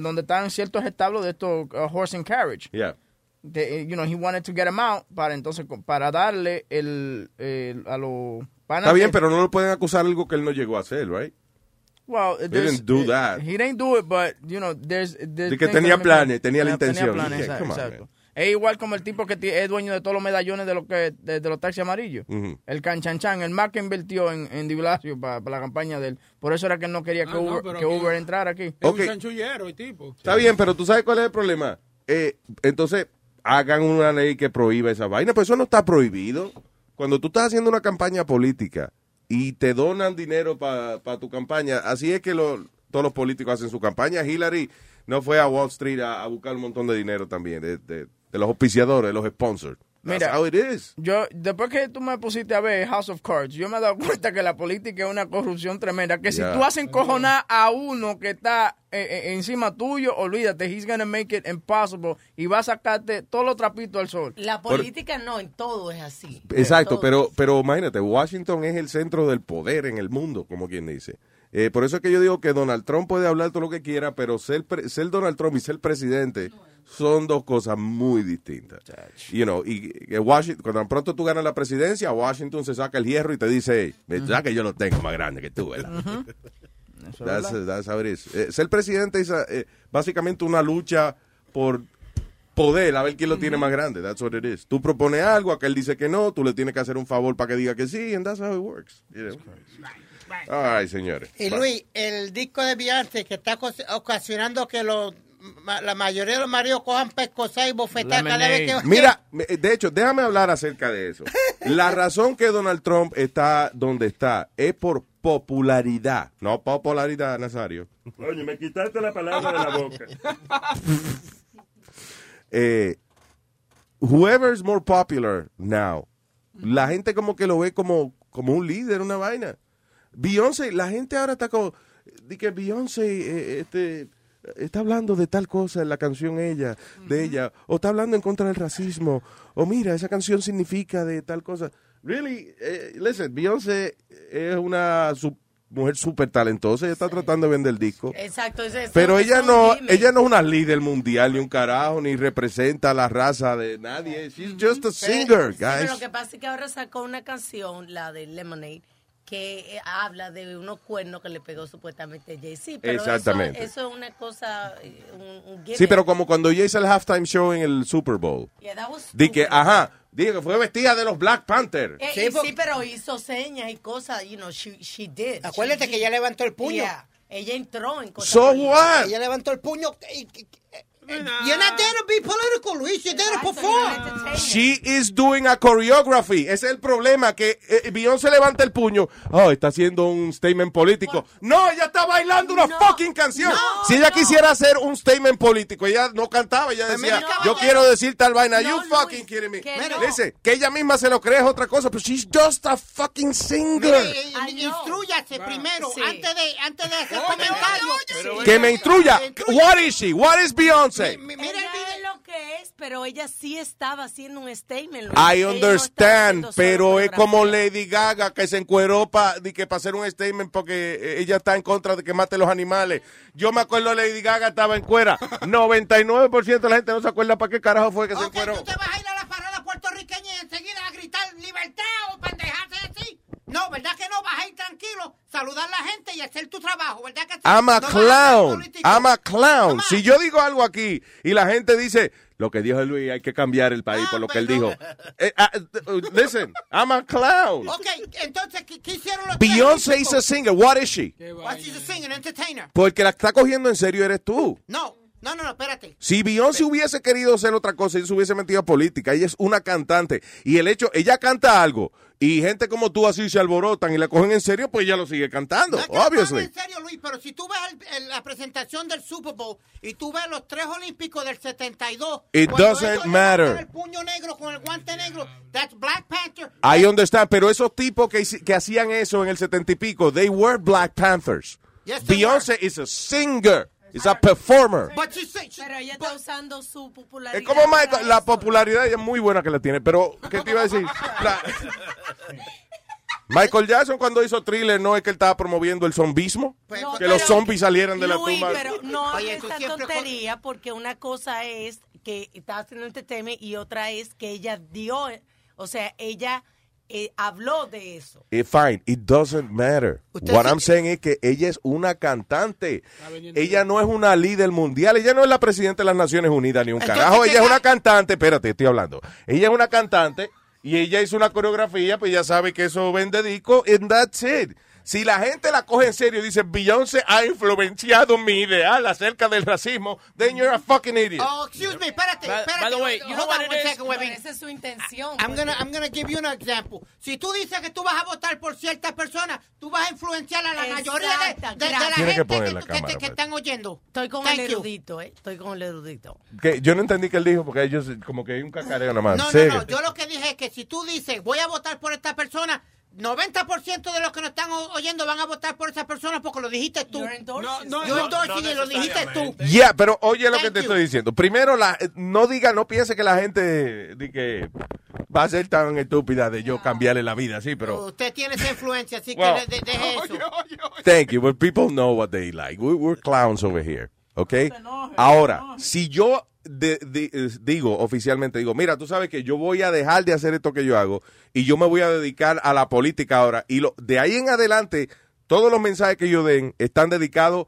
S15: donde están ciertos establos de estos uh, horse and carriage.
S13: Yeah.
S15: De- you know, he wanted to get them out para entonces para darle el, el- a los panas
S13: Está bien,
S15: que-
S13: pero no lo pueden acusar de algo que él no llegó a hacer, right?
S15: Well,
S13: He didn't do that.
S15: He didn't do it, but, you know, there's... there's
S13: De que tenía planes, tenía la intención.
S15: planes,
S13: Yeah,
S15: exacto,
S13: on,
S15: exacto. Es igual como el tipo que es dueño de todos los medallones de, lo que, de, de los taxis amarillos.
S13: Ujú.
S15: El canchanchan, el más que invirtió en, en Di Blasio para la campaña de él. Por eso era que él no quería que,
S19: Ah, no,
S15: Uber, que
S19: aquí-
S15: Uber entrara aquí.
S19: Es
S13: Ok.
S19: un chanchullero el tipo.
S13: Está bien, pero tú sabes cuál es el problema. Eh, entonces, hagan una ley que prohíba esa vaina, pues eso no está prohibido. Cuando tú estás haciendo una campaña política y te donan dinero para tu campaña, así es que lo- todos los políticos hacen su campaña. Hillary no fue a Wall Street a, a buscar un montón de dinero también, de, de- de los auspiciadores, de los sponsors. That's
S15: Mira,
S13: how it is.
S15: yo, después que tú me pusiste a ver House of Cards, yo me he dado cuenta que la política es una corrupción tremenda. Que
S13: Yeah.
S15: si tú haces encojonar a uno que está eh, eh, encima tuyo, olvídate, he's gonna make it impossible y va a sacarte todos los trapitos al sol.
S16: La
S13: Por-
S16: política no, en todo es así.
S13: Exacto, pero, pero imagínate, Washington es el centro del poder en el mundo, como quien dice. Eh, por eso es que yo digo que Donald Trump puede hablar todo lo que quiera, pero ser, pre- ser Donald Trump y ser presidente son dos cosas muy distintas. You know, y Washington, cuando tan pronto tú ganas la presidencia, Washington se saca el hierro y te dice, hey, ya que yo lo tengo más grande que tú, ¿verdad?
S15: Eso es
S13: That's, that's how it is. Eh, ser presidente es eh, básicamente una lucha por poder, a ver quién lo tiene más grande. That's what it is. Tú propones algo, aquel dice que no, tú le tienes que hacer un favor para que diga que sí, and that's how it works. you know. Ay, señores.
S14: Y Luis, el disco de Beyoncé que está ocas- ocasionando que los la mayoría de los maridos cojan pescosas y bofetadas cada vez que...
S13: Mira, me- de hecho, déjame hablar acerca de eso. La razón que Donald Trump está donde está es por popularidad, no popularidad, Nazario.
S18: Oye, me quitaste la palabra de la boca.
S13: eh, whoever's more popular now, la gente como que lo ve como, como un líder, una vaina. Beyoncé, la gente ahora está como, di que Beyoncé eh, este, está hablando de tal cosa en la canción ella, de ella, o está hablando en contra del racismo, o mira, esa canción significa de tal cosa. Really, eh, listen, Beyoncé es una mujer súper talentosa, ella está tratando de vender el disco.
S16: Exacto. ese- eso-
S13: Pero ella no,
S16: dime.
S13: ella no es una líder mundial ni un carajo, ni representa la raza de nadie. She's just a singer,
S16: Sí, pero
S13: guys.
S16: lo que pasa es que ahora sacó una canción, la de Lemonade, que habla de unos cuernos que le pegó supuestamente Jay-Z. Pero
S13: Exactamente.
S16: Eso, eso es una cosa, eh, un, un
S13: Sí, pero como cuando ella hizo el halftime show en el Super Bowl.
S16: Yeah, that was
S13: Di que, ajá, dije que fue vestida de los Black Panther.
S16: Eh,
S14: Sí,
S16: y
S14: porque-
S16: sí, pero hizo señas y cosas, you know, she, she did.
S14: Acuérdate
S16: She
S14: que ella levantó el puño.
S16: Yeah, Ella entró en cosas.
S13: So what?
S14: Ella levantó el puño. y- y- You're not there to be political, Luis. You're there to perform.
S13: She is doing a choreography. Ese es el problema, que eh, Beyoncé levanta el puño. Oh, está haciendo un statement político. No, ella está bailando una
S16: No,
S13: fucking canción.
S16: no,
S13: si ella
S16: no.
S13: quisiera hacer un statement político, ella no cantaba, ella decía, yo quiero decir tal vaina.
S16: No,
S13: you
S16: Luis,
S13: fucking kidding me.
S16: que.
S13: Dice, que ella misma se lo cree es otra cosa, pero she's just a fucking singer.
S14: Mire, eh,
S16: I know.
S14: instrúyase primero
S16: Sí.
S14: antes de antes de hacer comentarios.
S13: Que me instruya. What is she? What is Beyoncé?
S14: Mi- Mira el
S16: Ella es lo que es, pero ella sí estaba haciendo un statement. Luis.
S13: I
S16: no
S13: understand,
S16: solo
S13: pero es como. Lady Gaga que se encueró para hacer un statement porque eh, ella está en contra de que mate los animales. Yo me acuerdo Lady Gaga estaba en cuera. 99% de la gente no se acuerda para qué carajo fue que se encueró.
S14: tú te vas a ir a No, ¿verdad que no? Vas a ir tranquilo, saludar hacer tu trabajo, ¿verdad que sí?
S13: I'm a
S14: No
S13: clown.
S14: político.
S13: I'm a clown. Si yo digo algo aquí y la gente dice, lo que dijo Luis, hay que cambiar el país por lo que él dijo. Eh, ah, uh, listen, I'm a clown.
S14: Ok, entonces, ¿qué, qué hicieron los
S13: Beyoncé is a singer. What is she?
S14: What she's a singer, entertainer.
S13: Porque la que está cogiendo en serio eres tú.
S14: No, no, no, no, espérate.
S13: Si Beyoncé hubiese querido hacer otra cosa, ella se hubiese metido a política. Ella es una cantante. Y el hecho, ella canta algo. Y gente como tú así se alborotan y la cogen en serio, pues ella lo sigue cantando. obviously.
S14: En serio, Luis, pero si tú ves el- el- la presentación del Super Bowl y tú ves los tres olímpicos del 72,
S13: It doesn't matter.
S14: el puño negro con el guante negro, that's Black Panther.
S13: Ahí donde están. Pero esos tipos que, que hacían eso en el setenta y pico, they were Black Panthers.
S16: Yes,
S13: Beyoncé is a singer. Is a performer.
S16: Pero ella está usando su popularidad.
S13: Es como Michael, la popularidad ella es muy buena que la tiene, pero ¿qué te iba a decir? La- Michael Jackson cuando hizo Thriller no es que él estaba promoviendo el zombismo,
S16: No,
S13: que los zombies salieran de la
S16: Luis,
S13: tumba.
S16: pero no
S14: Oye,
S16: esta tontería porque una cosa es que está haciendo entertainment y otra es que ella dio, o sea, ella eh, habló de eso.
S13: Eh, fine, it doesn't matter. What
S16: sí-
S13: I'm saying es que ella es una cantante. Ella no es una líder mundial. Ella no es la presidenta de las Naciones Unidas ni un
S14: Entonces,
S13: carajo.
S14: ¿qué
S13: Ella es una cantante. Espérate, estoy hablando. Ella es una cantante y ella hizo una coreografía, pues ya sabe que eso vende disco and that's it. Si la gente la coge en serio y dice Beyoncé ha influenciado mi ideal acerca del racismo, then you're a fucking idiot.
S14: Oh, excuse me, espérate, espérate.
S15: by the way, you know
S14: Hold
S15: what
S14: on
S15: it
S14: one
S15: is?
S14: second, Webby.
S16: Esa es su intención.
S14: I'm gonna, I'm gonna give you an example. Si tú dices que tú vas a votar por ciertas personas, tú vas a influenciar a la mayoría de, de- de la
S13: que
S14: gente que,
S13: la
S14: que
S13: cámara,
S14: te- que
S13: pues.
S14: están oyendo.
S16: Estoy con
S14: Thank
S16: el erudito, ¿eh? Estoy con el erudito.
S13: Que yo no entendí que él dijo porque ellos como que hay un cacareo nada más.
S14: No, no, no. Yo lo que dije es que si tú dices, voy a votar por esta persona, 90% de los que nos están oyendo van a votar por esa persona porque lo dijiste tú.
S16: No,
S14: no, yo endorsing y lo dijiste tú.
S13: Ya, pero oye lo que
S14: Thank
S13: te
S14: you.
S13: estoy diciendo. Primero, la, eh, no diga, no piense que la gente di que va a ser tan estúpida de yo cambiarle la vida, sí, pero
S14: Usted tiene esa influencia, así
S13: Well.
S14: que de- de- deje eso.
S13: thank you, but people know what they like. We- we're clowns over here, ¿ok? Ahora, si yo de- de- eh, digo oficialmente, digo, mira, tú sabes que yo voy a dejar de hacer esto que yo hago y yo me voy a dedicar a la política ahora y lo, de ahí en adelante todos los mensajes que yo den están dedicados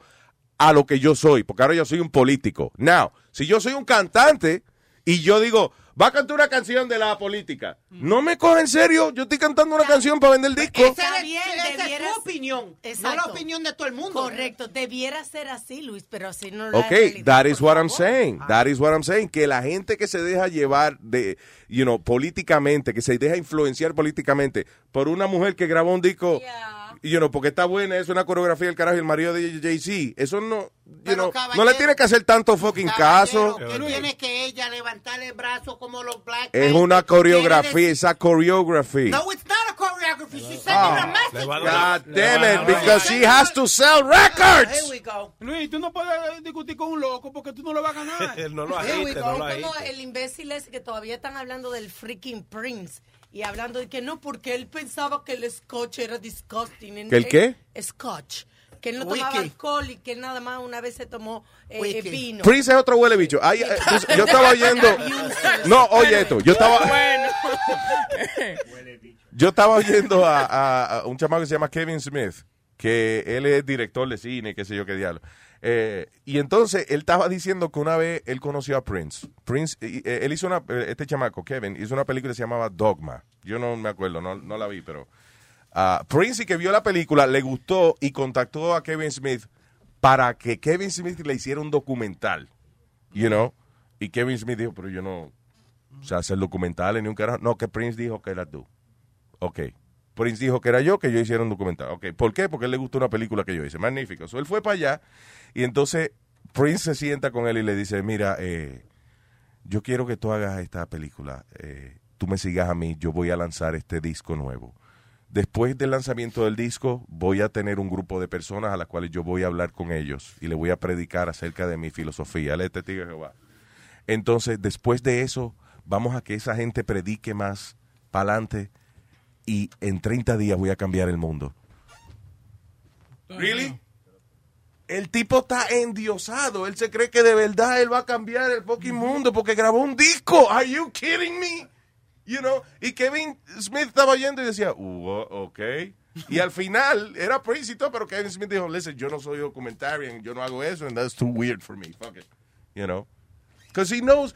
S13: a lo que yo soy, porque ahora yo soy un político. Now, si yo soy un cantante y yo digo, va a cantar una canción de la política, no me coge en serio, yo estoy cantando una canción para vender disco.
S14: Esa es,
S16: bien,
S14: esa es
S16: debieras-
S14: tu opinión, no la
S16: Exacto.
S14: opinión de todo el mundo.
S16: Correcto, debiera ser así, Luis, pero así no la
S13: Ok,
S16: realidad,
S13: that is what I'm saying. That is what I'm saying. Que la gente que se deja llevar de, you know, políticamente, que se deja influenciar políticamente por una mujer que grabó un disco, you know, porque está buena, es una coreografía del carajo y el marido de Jay-Z. Eso no, you know, no le tiene que hacer tanto fucking caso.
S14: ¿Qué tiene que ella levantar el brazo como los Black
S13: Es una coreografía, esa choreography.
S14: No, it's not a choreography. She's sending
S13: Ah.
S14: a message.
S13: God damn it, because she has to sell records.
S14: Here we go.
S19: Luis, tú no puedes discutir con un loco porque tú no le vas a ganar.
S2: Él no lo agite, no lo
S16: Es como
S2: agite.
S16: el imbécil ese que todavía están hablando del freaking Prince y hablando de que no, porque él pensaba que el scotch era disgusting.
S13: ¿Que el qué?
S16: Scotch. Que él no tomaba
S14: Wiki.
S16: alcohol y que él nada más una vez se tomó eh, eh, vino.
S13: Prince es otro huele bicho. Ay, eh, pues, yo estaba oyendo. No, oye esto. Yo estaba. Yo estaba oyendo a, a- a un chamaco que se llama Kevin Smith, que él es director de cine, qué sé yo qué diablo. Eh, y entonces él estaba diciendo que una vez él conoció a Prince. Prince, eh, él hizo una, eh, este chamaco, Kevin, hizo una película que se llamaba Dogma. Yo no me acuerdo, no, no la vi, pero ah, Prince que vio la película le gustó y contactó a Kevin Smith para que Kevin Smith le hiciera un documental, you know. Y Kevin Smith dijo, pero yo no, o sea, hacer documentales ni un carajo. No, que Prince dijo que era tú. Ok. Prince dijo que era yo, que yo hiciera un documental. Ok. ¿Por qué? Porque él le gustó una película que yo hice. Magnífico. So, él fue para allá y entonces Prince se sienta con él y le dice, mira, eh, yo quiero que tú hagas esta película. Eh, tú me sigas a mí. Yo voy a lanzar este disco nuevo. Después del lanzamiento del disco, voy a tener un grupo de personas a las cuales yo voy a hablar con ellos y le voy a predicar acerca de mi filosofía. Él es testigo Jehová. Entonces, después de eso, vamos a que esa gente predique más para adelante y en 30 días voy a cambiar el mundo. ¿Really? El tipo está endiosado. Él se cree que de verdad él va a cambiar el fucking mundo porque grabó un disco. Are you kidding me? You know? Y Kevin Smith estaba oyendo y decía, "Uh, ok. Y al final era Prince y todo, pero Kevin Smith dijo, listen, yo no soy documentarian, yo no hago eso, and that's too weird for me. Fuck it. You know? Because he knows,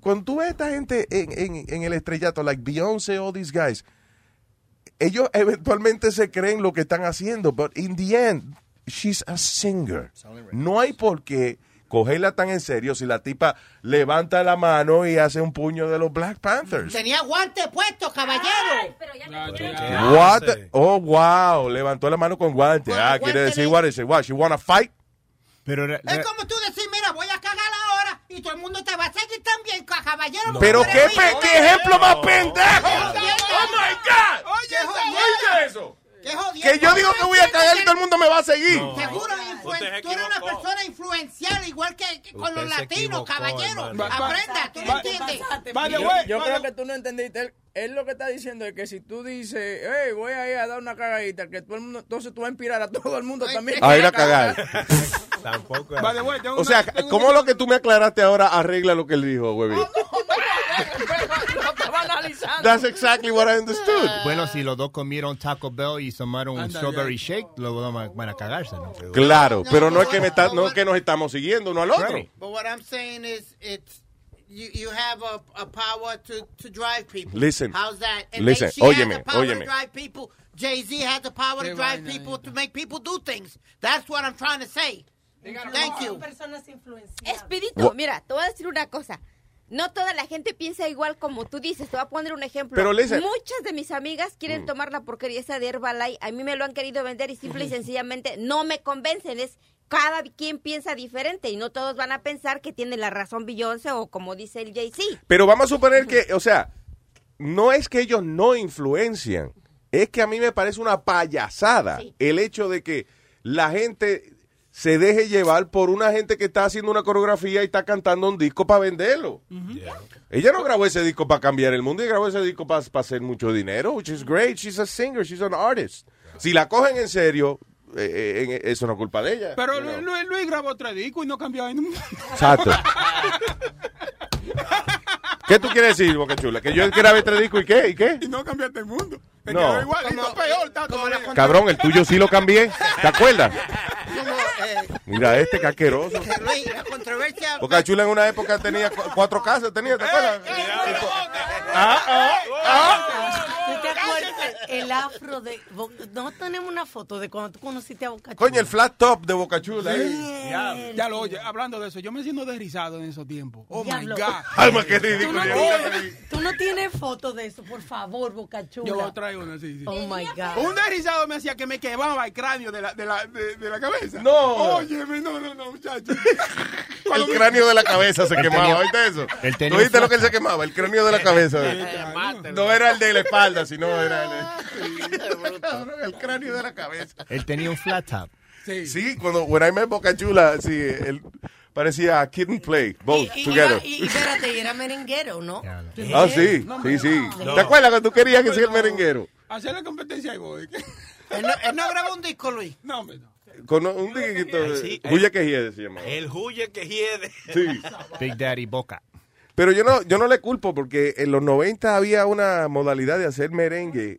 S13: cuando tú ves a esta gente en, en, en el estrellato, like Beyoncé, all these guys, ellos eventualmente se creen lo que están haciendo, but in the end, she's a singer. No hay por qué cogerla tan en serio si la tipa levanta la mano y hace un puño de los Black Panthers.
S14: Tenía guante puesto, caballero.
S13: What? the- Oh, wow. Levantó la mano con guante. Ah, quiere decir, what is it? What, she wanna fight?
S20: Pero,
S14: Es como tú decir, mira, voy a cagar ahora y todo el mundo te va a seguir también, ca- caballero.
S13: Pero qué, pe- qué ejemplo más pendejo.
S14: Oh
S13: my God.
S14: Oye,
S13: Oye eso.
S14: Qué jodiendo.
S13: Que yo digo que voy a cagar y todo el mundo me va a seguir.
S14: Seguro, influen- tú eres una persona influencial igual que, que con los latinos, caballero.
S15: hermano.
S14: Aprenda, tú no entiendes.
S15: yo yo creo que tú no entendiste. Él, lo que está diciendo es que si tú dices, hey, voy a ir a dar una cagadita, que todo el mundo, entonces tú vas a inspirar a todo el mundo también.
S13: A ir a cagar.
S15: Tampoco.
S13: O sea, ¿cómo lo que tú me aclaraste ahora arregla lo que él dijo, güey?
S15: Analizando.
S13: That's exactly what I understood.
S20: Bueno, si los dos comieron Taco Bell y tomaron un strawberry shake, los dos van a- cagarse, ¿no?
S13: Claro, pero no es que me está, no es que nos estamos siguiendo uno al otro.
S20: Right.
S14: But what I'm saying is, it's you, you have a, a power to, to drive people.
S13: Listen.
S14: How's that? And
S13: Listen,
S14: she has
S13: óyeme,
S14: the power
S13: óyeme.
S14: to drive people. Jay Z has the power to drive people to make people do things. That's what I'm trying to say. Thank you.
S16: personas influenciadas.
S17: Mira, te voy a decir una cosa. No toda la gente piensa igual como tú dices. Te voy a poner un ejemplo.
S13: Pero.
S17: Muchas de mis amigas quieren
S13: Mm.
S17: tomar la porquería esa de Herbalife. A mí me lo han querido vender y simple y sencillamente no me convencen. Es cada quien piensa diferente y no todos van a pensar que tiene la razón Beyoncé o como dice el Jay-Z.
S13: Pero vamos a suponer que, o sea, no es que ellos no influencian, es que a mí me parece una payasada el hecho de que la gente se deje llevar por una gente que está haciendo una coreografía y está cantando un disco para venderlo. Ella no grabó ese disco para cambiar el mundo, ella grabó ese disco para hacer mucho dinero, which is great. She's a singer, she's an artist. Si la cogen en serio, eh, eh, eso no es culpa de ella.
S19: Pero
S13: you know.
S19: Luis, Luis- Luis grabó tres discos y no cambió en
S13: Exacto. ¿Qué tú quieres decir, Boca Chula? ¿Que yo grabé tres discos y qué? ¿Y qué?
S19: Y no cambiaste el mundo.
S13: No.
S19: quedó no peor.
S13: Cabrón, el tuyo sí lo cambié. ¿Te acuerdas?
S14: Como, eh,
S13: Mira este caqueroso.
S14: Luis, la controversia.
S13: Boca Chula en una época tenía cu- cuatro casas, tenía, ¿te acuerdas? Ah, ah, ah.
S16: ¿Tú te acuerdas el afro de... No tenemos una foto de cuando tú conociste a Boca
S13: Coño, el
S16: Chula?
S13: flat top de Boca Chula. ¿eh?
S19: Ya, ya lo oye, hablando de eso, yo me siento desrizado en esos tiempos. Oh my. God.
S13: Alma, qué
S16: Tú
S13: ridículo.
S16: no,
S13: ya.
S16: tienes, tú no tienes foto de eso, por favor, Boca Chula.
S19: Yo a traer una, sí, sí.
S16: Oh my God.
S19: Un desrizado me hacía que me quemaba el cráneo de la, de la, de, de la cabeza.
S13: No.
S19: Óyeme, no, no, no, muchacho.
S13: El cráneo de la cabeza se quemaba, ¿oíste eso? ¿Tú viste lo que él se quemaba? El cráneo de la cabeza. No era el de la espalda, sino era el, el cráneo de la cabeza.
S20: Él tenía un flat top.
S19: Sí.
S13: Sí, cuando when I met Boca Chula, sí, él parecía Kid and Play, both
S16: Y, y-
S13: together.
S16: y- y espérate, y era merenguero, ¿no?
S13: Ah, sí, sí, sí. ¿Te acuerdas cuando tú querías que sea el merenguero?
S19: Hacer la competencia y voy.
S14: Él no, él no grabó un disco, Luis.
S19: No, hombre, no.
S13: Con un diguito de...
S2: Sí,
S13: Julia que hiede se llamaba.
S2: El huye que hiede.
S13: Sí.
S20: Big Daddy Boca.
S13: Pero yo no, yo no le culpo porque en los 90 había una modalidad de hacer merengue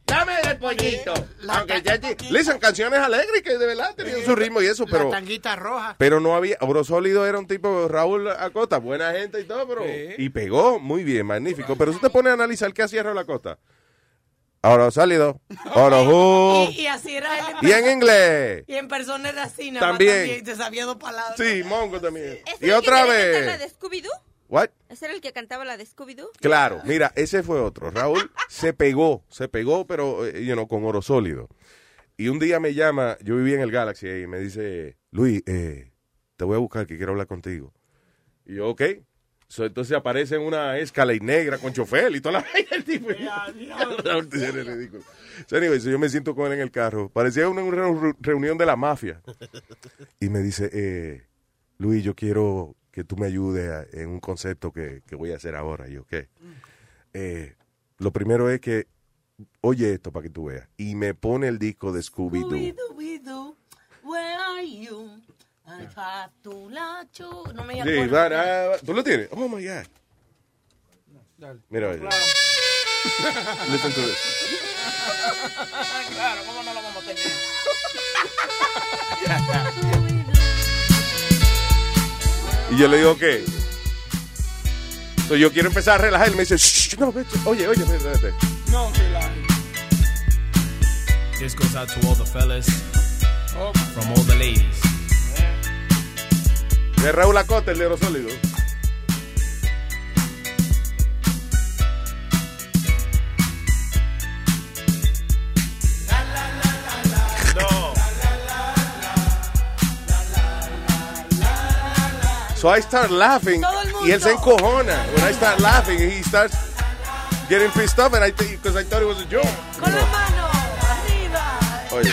S13: Dame del pollito. Aunque ya Listen, canciones alegres que de verdad tenían su ritmo y eso,
S14: La
S13: pero
S14: tanguita roja.
S13: pero no había, Oro Sólido era un tipo, Raúl Acosta, buena gente y todo, pero, y pegó muy bien, magnífico. Pero si te pones a analizar qué hacía Raúl Acosta. Oro Sólido, Oro Who,
S16: Y, y así era él.
S13: y en inglés.
S16: Y en persona era así, nada más
S13: También.
S16: también. Te sabía dos palabras.
S13: Sí, Mongo también.
S17: ¿Ese
S13: Y
S17: el que
S13: otra
S17: la
S13: vez.
S17: de Scooby-Doo?
S13: What?
S17: ¿Ese era el que cantaba la de Scooby-Doo?
S13: Claro, mira, ese fue otro. Raúl se pegó, se pegó, pero, eh, you know, con oro sólido. Y un día me llama, yo vivía en el Galaxy y me dice, Luis, eh, te voy a buscar que quiero hablar contigo. Y yo, ok. So, entonces aparece en una escala y negra con chofer y toda la vaina el tipo. Ridículo. So, anyway, so yo me siento con él en el carro. Parecía una reu- reunión de la mafia. Y me dice, eh, Luis, yo quiero que tú me ayudes a- en un concepto que, que voy a hacer ahora. Y yo, ¿qué? Eh, lo primero es que, oye esto para que tú veas. Y me pone el disco de Scooby-Doo.
S16: Scooby-Doo, where are you? You- No me
S13: Sí, va, va. ¿Tú lo tienes? Oh my God. Mira, oye. Listen to this.
S15: claro, ¿cómo no lo vamos a tener?
S13: Y yo le digo, ¿qué? Entonces yo quiero empezar a relajar y me dice, "Shh, no, vete. oye, oye, espérate.
S19: No, relaje.
S22: This goes out to all the fellas from all the ladies.
S13: De Raúl Acosta, el de Aerosólido. So I start laughing y él se encojona. When I start laughing, he starts getting pissed off and I think because I thought it was a joke.
S16: Con la mano arriba.
S13: Oye,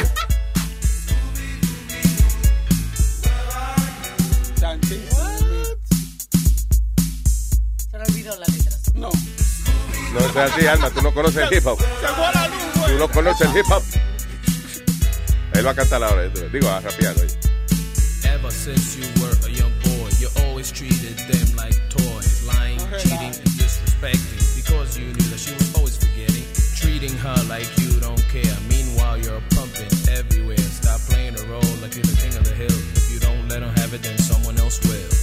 S16: Se me olvidó la letra.
S19: No.
S13: no es así, Alma, tú no conoces el hip hop. Tú no conoces el hip hop. Él va a cantar ahora, digo, a rapear. oye.
S22: Ever since you were always treated them like toys, lying, cheating, and disrespecting. Because you knew that she was always forgetting, treating her like you don't care. Meanwhile, you're pumping everywhere. Stop playing the role like you're the king of the hill. If you don't let them have it, then someone else will.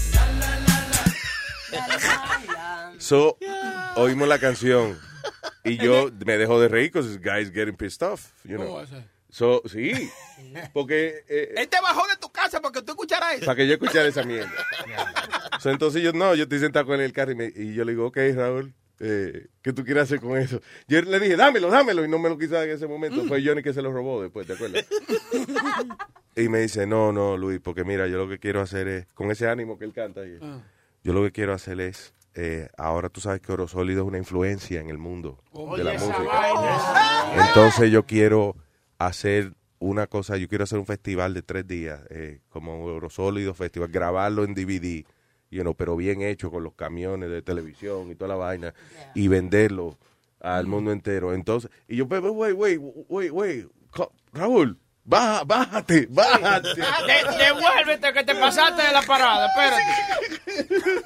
S13: So, oímos la canción y yo me dejo de reír because this guy's getting pissed off, you know. So, sí, porque eh,
S19: Él te bajó de tu casa para que tú escucharas eso.
S13: para que yo escuchara esa mierda. So, entonces yo, no, yo estoy sentado con él en el carro y, me- y yo le digo, ok, Raúl, eh, ¿qué tú quieres hacer con eso? Yo le dije, dámelo, dámelo, y no me lo quiso dar en ese momento. Fue Johnny que se lo robó después, ¿te acuerdas? y me dice, no, no, Luis, porque mira, yo lo que quiero hacer es, con ese ánimo que él canta, y- yo lo que quiero hacer es, eh, ahora tú sabes que Oro Sólido es una influencia en el mundo de la música. Entonces yo quiero hacer una cosa, yo quiero hacer un festival de tres días, eh, como Eurosólido Festival, grabarlo en DVD, you know, pero bien hecho con los camiones de televisión y toda la vaina, y venderlo al mundo entero. Entonces, y yo, wait, wait, wait, co- Raúl, baja, bájate, bájate.
S15: De- devuélvete que te pasaste de la parada, espérate.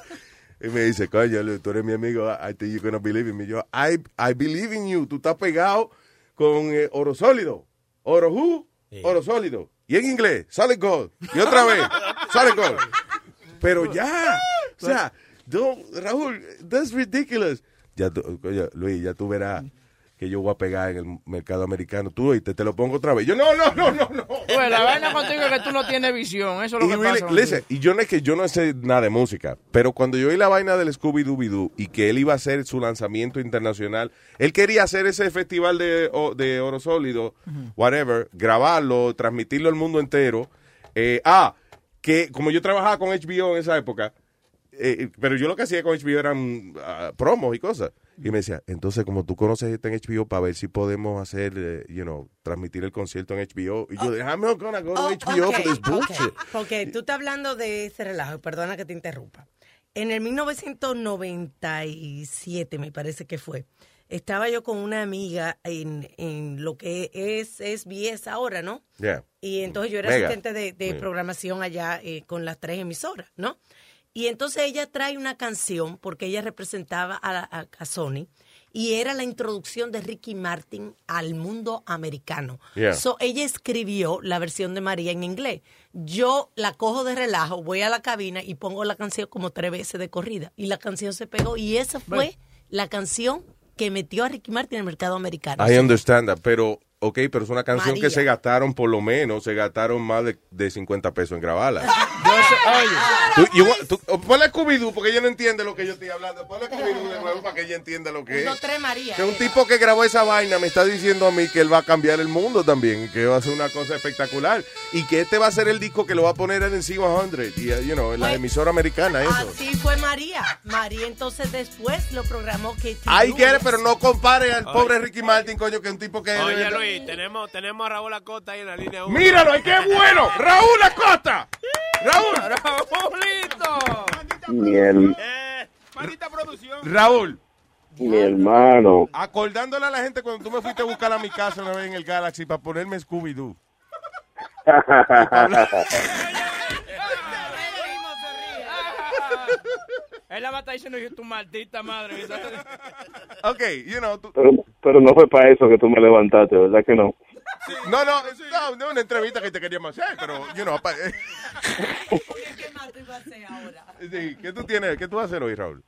S13: Y me dice, coño, tú eres mi amigo, I think you're gonna believe in me. Yo, I, I believe in you. Tú estás pegado con eh, oro sólido. Oro who? Oro sólido. Y en inglés, solid gold. Y otra vez, solid gold. Pero ya, o sea, don't, Raúl, that's ridiculous. Ya, tú- coño, Luis, ya tú verás que yo voy a pegar en el mercado americano. Tú y te, te lo pongo otra vez. Yo, no, no, no, no, no.
S15: Pues la vaina contigo es que tú no tienes visión. Eso es lo
S13: Y
S15: que
S13: really-
S15: pasa.
S13: listen, y yo no es que yo no sé nada de música, pero cuando yo oí la vaina del Scooby Doo Doo y que él iba a hacer su lanzamiento internacional, él quería hacer ese festival de, de oro sólido, whatever, grabarlo, transmitirlo al mundo entero. Eh, ah, que como yo trabajaba con HBO en esa época, eh, pero yo lo que hacía con HBO eran ah, promos y cosas. Y me decía, entonces como tú conoces esto en HBO, para ver si podemos hacer, eh, you know, transmitir el concierto en HBO. Y yo, I'm not gonna go to HBO
S16: Ok,
S13: for this
S16: ok.
S13: bullshit.
S16: Porque tú estás hablando de ese relajo, perdona que te interrumpa. En el 1997, me parece que fue, estaba yo con una amiga en, en lo que es SBS ahora, ¿no?
S13: Yeah.
S16: Y entonces yo era
S13: Mega.
S16: asistente de, de programación allá eh, con las tres emisoras, ¿no? Y entonces ella trae una canción porque ella representaba a, la- a- a Sony y era la introducción de Ricky Martin al mundo americano.
S23: Yeah.
S16: So, ella escribió la versión de María en inglés. Yo la cojo de relajo, voy a la cabina y pongo la canción como tres veces de corrida. Y la canción se pegó. Y esa fue la canción que metió a Ricky Martin en el mercado americano.
S13: I understand that, pero, ok, pero es una canción
S16: María.
S13: que se gastaron por lo menos, se gastaron más de, de 50 pesos en grabarla. Tú, you want- tú- ponle Scooby-Doo porque ella no entiende lo que yo estoy hablando. Ponle Scooby-Doo de nuevo para que ella entienda lo que
S16: Uno,
S13: es.
S16: tres María.
S13: Que un tipo que grabó esa vaina me está diciendo a mí que él va a cambiar el mundo también, que va a ser una cosa espectacular y que este va a ser el disco que lo va a poner en el C100 y, uh, you know, en la
S16: Pues,
S13: emisora americana eso.
S16: Así fue María. María entonces después lo programó que
S13: Ahí quiere, pero no compare al pobre Ricky Martin, coño, que es un tipo que...
S24: Oye, Luis, tenemos, tenemos a Raúl Acosta ahí en la línea 1.
S13: ¡Míralo, ay, qué bueno! ¡Raúl Acosta! ¡Raúl!
S15: ¡Raúlito!
S25: Mi, her-
S13: Raúl,
S25: mi hermano.
S13: acordándole a la gente cuando tú me fuiste a buscar a mi casa una vez en el Galaxy para ponerme Scooby-Doo.
S15: Él la va a estar diciendo tu maldita madre.
S13: Ok, you know, tú-
S25: pero, pero no fue para eso que tú me levantaste, ¿verdad que no?
S13: no, no, no, no, una entrevista que te queríamos hacer, pero, you know, pa- Sí, ¿qué tú tienes, qué tú vas a hacer hoy, Raúl?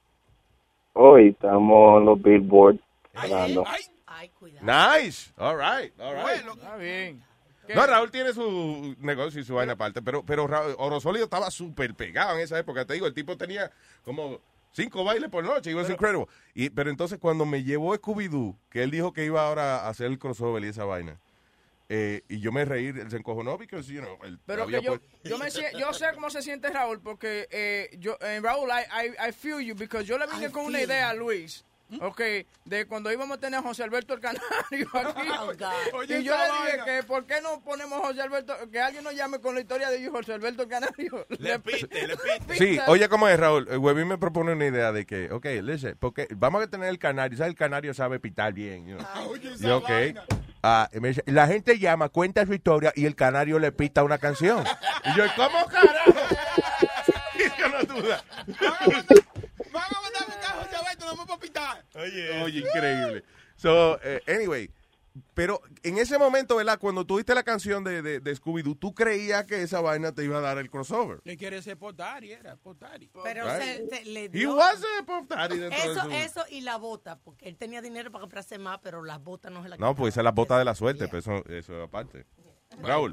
S25: Hoy estamos en los Billboard. hablando.
S13: Nice, all right, all right.
S15: Está bien.
S13: No, Raúl tiene su negocio y su vaina aparte, pero, pero Raúl, Oro Sólido estaba súper pegado en esa época. Te digo, el tipo tenía como cinco bailes por noche, y was incredible. Y, pero entonces cuando me llevó Scooby-Doo, que él dijo que iba ahora a hacer el crossover y esa vaina, eh, y yo me reí, él se encojonó, because, you know, él
S15: Pero que yo,
S13: puesto-
S15: yo, me, yo sé cómo se siente Raúl, porque eh, yo, eh, Raúl, I, I, I feel you, because yo le vine con una idea a Luis, ok, de cuando íbamos a tener a José Alberto el Canario aquí.
S19: Oye,
S15: y yo le dije
S19: vaina.
S15: que, ¿por qué no ponemos a José Alberto, que alguien nos llame con la historia de José Alberto el Canario?
S2: Le pite, le pite.
S13: Sí, oye, ¿cómo es, Raúl? El Webby me propone una idea de que, ok, listen, porque vamos a tener el canario, ¿sabes? El canario sabe pitar bien. you know. Yo, ok. Ah, y me dice, la gente llama, cuenta su historia y el canario le pita una canción. Y yo, ¿cómo carajo? Y yo no duda. Oye, oye, increíble. So, eh, anyway, pero en ese momento, ¿verdad? Cuando tuviste la canción de, de, de Scooby-Doo, ¿tú creías que esa vaina te iba a dar el crossover?
S19: Le quiere ser Potari, era Potari.
S16: Pero
S13: Right.
S16: se, se- le
S13: He
S16: dio...
S13: was a pop daddy dentro de
S16: Eso,
S13: su-
S16: eso y la bota, porque él tenía dinero para comprarse más, pero las botas no se las
S13: No, pues esa es la bota de la suerte, pero eso, eso es aparte. Raúl.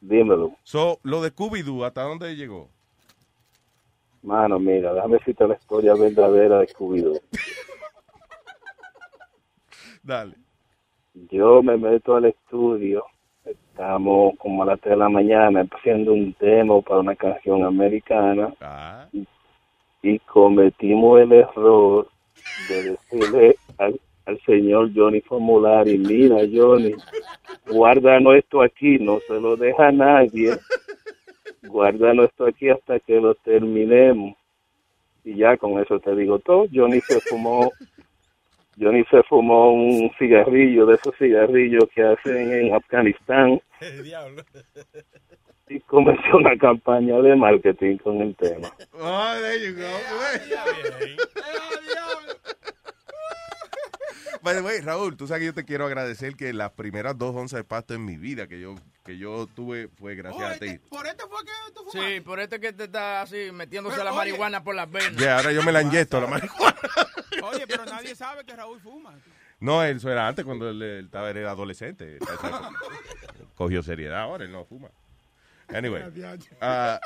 S25: Dímelo.
S13: So, lo de Scooby-Doo, ¿hasta dónde llegó?
S25: Mano, mira, déjame decirte la historia verdadera de Scooby-Doo.
S13: Dale.
S25: Yo me meto al estudio, estamos como a las 3 de la mañana haciendo un demo para una canción americana
S13: Ah.
S25: y cometimos el error de decirle al, al señor Johnny Formulari, mira Johnny, guárdanos esto aquí, no se lo deja a nadie, guárdanos esto aquí hasta que lo terminemos. Y ya con eso te digo todo, Johnny se fumó Johnny se fumó un cigarrillo de esos cigarrillos que hacen en Afganistán y comenzó una campaña de marketing con el tema.
S13: Oh, there you go. By the way, Raúl, tú sabes que yo te quiero agradecer que las primeras dos onzas de pasto en mi vida que yo que yo tuve fue gracias a ti.
S19: Por este fue que tú
S15: Sí, por este que te está así metiéndose la marihuana por las venas.
S13: Ya, ahora yo me la inyecto la marihuana.
S19: Oye, pero nadie sabe que Raúl fuma.
S13: No, eso era antes cuando él, él estaba era adolescente. Cogió seriedad, ahora él no fuma. Anyway. eh,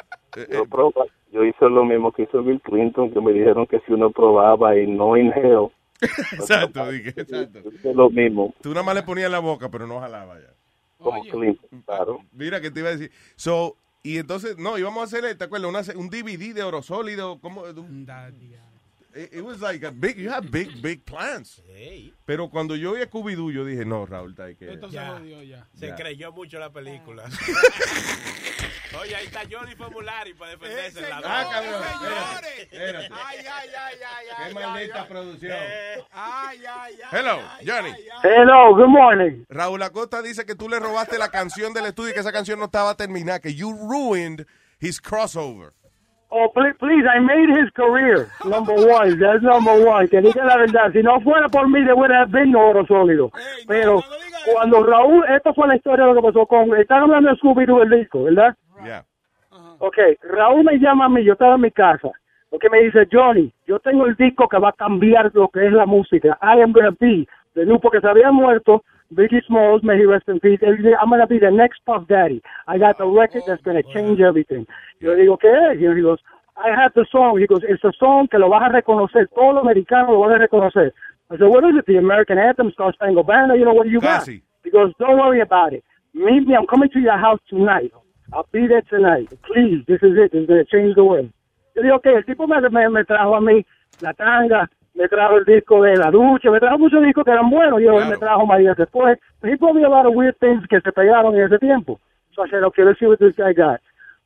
S25: Yo, proba- yo hice lo mismo que hizo Bill Clinton, que me dijeron que si uno probaba y no inhale,
S13: exacto, dije, exacto.
S25: hice lo mismo,
S13: Tú nada más le ponías en la boca, pero no jalaba ya.
S25: como Clinton, claro.
S13: Mira que te iba a decir. So, y entonces, no, íbamos a hacer, ¿te acuerdas? Una, un DVD de oro sólido. ¿cómo? It, it was like a big, you have big, big plans. Pero cuando yo vi a Scooby-Doo, yo dije, no, Raúl, está ahí que...
S19: Esto se jodió ya.
S2: Se
S13: Ya.
S2: creyó mucho la película. Oye, ahí está Johnny Formulari para defenderse en la
S13: Ah, cabrón.
S19: Señores.
S13: Espérate.
S19: Ay, ay, ay, ay, ay.
S13: Qué maldita producción.
S19: Ay, ay, ay.
S13: Hello, Johnny.
S26: Hello, good morning.
S13: Raúl Acosta dice que tú le robaste la canción del estudio y que esa canción no estaba terminada, que you ruined his crossover.
S26: Oh, please, please, I made his career number one. That's number one. Que diga la verdad. Si no fuera por mí, de hubiera been oro sólido. Pero cuando Raúl, esta fue la historia de lo que pasó con. Están hablando de Scooby-Doo, el disco, ¿verdad?
S13: Yeah.
S26: Ok, Raúl me llama a mí, yo estaba en mi casa. Porque me dice, Johnny, yo tengo el disco que va a cambiar lo que es la música. I am gonna be the new, porque se había muerto Biggie Smalls, may he rest in peace. I'm gonna be the next Puff Daddy. I got the record that's gonna oh, change everything. Yo le digo, ¿qué es? He goes, I have the song. He goes, it's a song que lo vas a reconocer. Todos los americanos lo van a reconocer. I said, what is it? The American Anthem, Star Spangled Banner, you know, what do you got? He goes, don't worry about it. Meet me, I'm coming to your house tonight. I'll be there tonight. Please, this is it. It's going to change the world. Yo digo, ok, el tipo me, me, me trajo a mí la tanga, me trajo el disco de la ducha, me trajo muchos discos que eran buenos. Yo me trajo María después. He me a lot of weird things que se pegaron en ese tiempo. So I said, okay, let's see what this guy got.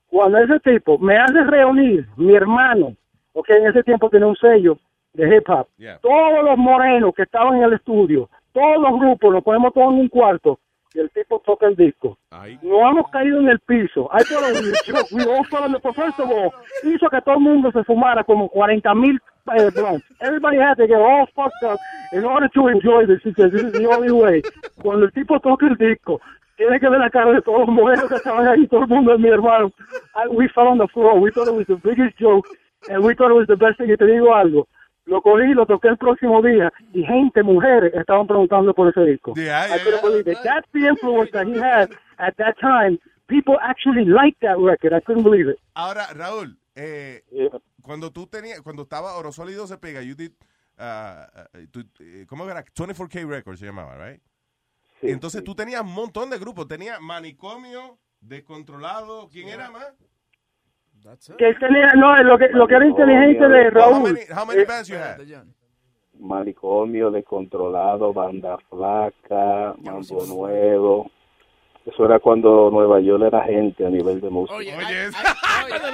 S26: Cuando ese tipo me hace reunir mi hermano ok, en ese tiempo tenía un sello de hip hop.
S13: Yeah.
S26: Todos los morenos que estaban en el estudio, todos los grupos, nos ponemos todos en un cuarto y el tipo toca el disco. No hemos caído en el piso. I thought. We all thought it was- first of all, hizo que todo el mundo se fumara como 40 mil eh, blunts. Everybody had to get all fucked up in order to enjoy this. He says, this is the only way. Cuando el tipo toca el disco, tiene que ver la cara de todos los morenos que estaban ahí, todo el mundo, mi hermano. I- we fell on the floor. We thought it was the biggest joke, and we thought it was the best thing. Y te digo algo, lo cogí, lo toqué el próximo día, y gente, mujeres, estaban preguntando por ese disco. I couldn't believe it. That's the influence that he had at that time. People actually liked that record. I couldn't believe it.
S13: Ahora, Raúl, eh, cuando tú tenías, cuando estaba Oro Sólido se pega, you did, uh, uh, tú- eh, ¿cómo era? 24K Records se llamaba, right? entonces tú tenías un montón de grupos, tenías Manicomio, Descontrolado, ¿quién era más?
S26: Que él tenía, no, lo que, lo que era inteligente de Raúl.
S13: How many
S26: eh,
S13: bands you had?
S27: Manicomio, Descontrolado, Banda Flaca, Mambo Nuevo. Eso era cuando Nueva York era gente a nivel de música.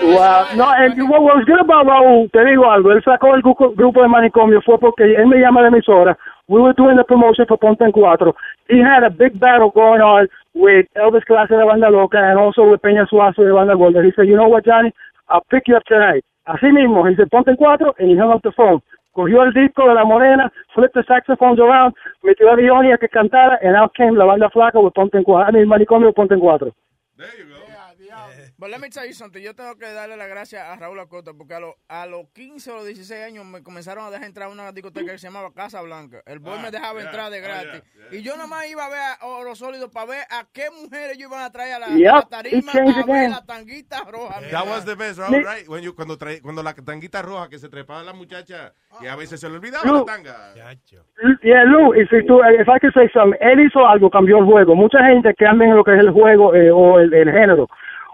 S26: Wow. No, and what was good about Raúl, te digo algo, él sacó el grupo, grupo de manicomio fue porque él me llama de emisora. We were doing the promotion for Ponte en Cuatro. He had a big battle going on with Elvis Clase de Banda Loca and also with Peña Suazo de Banda Gorda. He said, you know what, Johnny? I'll pick you up tonight. Así mismo, he said, Ponte en Cuatro, and he hung up the phone. Cogió el disco de La Morena, flipped the saxophones around, metió a Diony a que cantara, and out came La Banda Flaca with Ponte en Cuatro. I mean, Manicomio Ponte en Cuatro.
S15: But let me tell you something. Yo tengo que darle las gracias a Raúl Acosta porque a, los a los 15 o los 16 años me comenzaron a dejar entrar a una discoteca que se llamaba Casa Blanca. El boy me dejaba entrar de gratis. Y yo nada más iba a ver a Oro Sólido para ver a qué mujeres yo iban a traer a la, tarima a ver la tanguita roja.
S13: That was the best, Raúl, right? When you- cuando, trae- cuando la tanguita roja que se trepaba la muchacha y a veces se le olvidaba
S26: Lu-
S13: la tanga.
S26: Yeah, Lou, y si tú, if I could say something, él hizo algo, cambió el juego. Mucha gente que anda en lo que es el juego eh, o el, el género.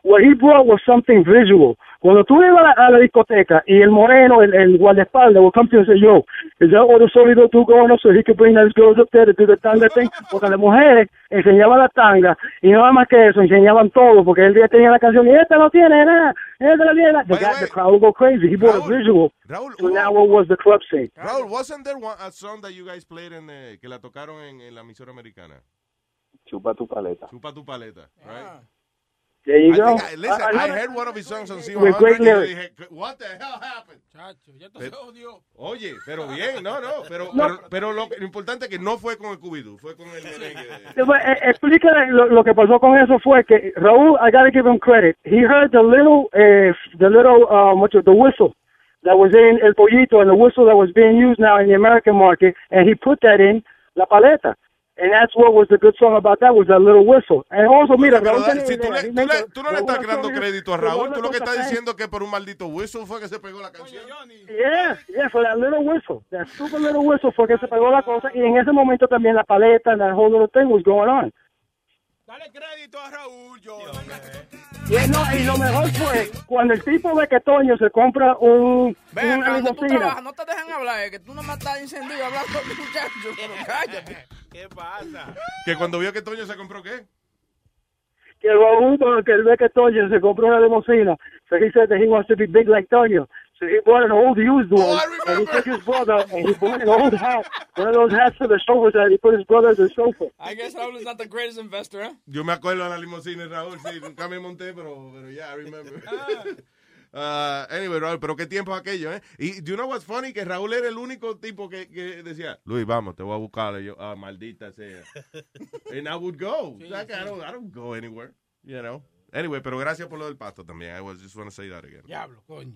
S26: What he brought was something visual. Cuando tú ibas a la, a la discoteca y el moreno, el, el guardaespaldas, will come to you and say, yo, is that what the sólido tú going on so he could bring those girls up there to do the tanga thing? Porque las mujeres enseñaban la tanga y no nada más que eso, enseñaban todo, porque él ya tenía la canción y esta no tiene nada, esta no tiene nada. The, guy, the crowd would go crazy. He brought a visual to now what was the club scene.
S13: Raúl, wasn't there one, a song that you guys played in, eh, que la tocaron en, en la emisora americana?
S27: Chupa tu paleta.
S13: Chupa tu paleta, right?
S26: There you
S13: I
S26: go.
S13: think I, listen,
S26: I- I
S13: heard one of his songs on C100
S26: With great
S13: y yo
S26: lyrics.
S13: dije, what the hell happened?
S19: ya
S13: Pero- Oye, pero bien, no, no, pero,
S26: No.
S13: pero, pero lo, lo importante es que no fue con el Cubidú, fue con el merengue.
S26: Sí, pues, eh, explícale lo, lo que pasó con eso fue que Raúl, I gotta give him credit. He heard the little, eh, the little, it, the whistle that was in El Pollito and the whistle that was being used now in the American market, and he put that in La Paleta. And that's what was the good song about that was that little whistle. And also, mira,
S13: Pero,
S26: Raúl tenía
S13: si tú, le- tú le-
S26: the-
S13: tú no le estás
S26: is-
S13: crédito a Raúl, tú lo que estás diciendo que por un maldito whistle fue que se pegó la canción.
S26: Yeah, yeah, for that little whistle. That super little whistle fue que se pegó la cosa. Y en ese momento también la paleta and that whole little thing was going on. Y, no, y lo mejor fue cuando el tipo ve que Toño se compra un,
S15: Ven,
S26: una
S15: no te dejan hablar, es que tú no me estás encendido hablando con el muchacho, pero cállate.
S24: ¿Qué pasa?
S13: Que cuando vio que Toño se compró qué?
S26: Que Raúl, que él ve que Toño se compró una limusina. So he said that he wants to be big like Toño. So he bought an old used one, and he took his brother, and he bought an old hat, one of those hats for the chauffeurs that he put his brother as a chauffeur.
S15: I guess Raúl is not the greatest investor, ¿eh?
S13: Yo me acuerdo de la limusina, Raúl, sí, nunca me monté, pero, pero ya, I remember. Uh, anyway, Raúl, pero qué tiempo aquello, ¿eh? Y do you know what's funny? Que Raúl era el único tipo que, que decía, Luis, vamos, te voy a buscar. Y yo, ah, maldita sea. And I would go. Like, I, don't, I don't go anywhere, you know. Anyway, pero gracias por lo del pasto también. I was just want to say that again.
S19: Diablo, coño.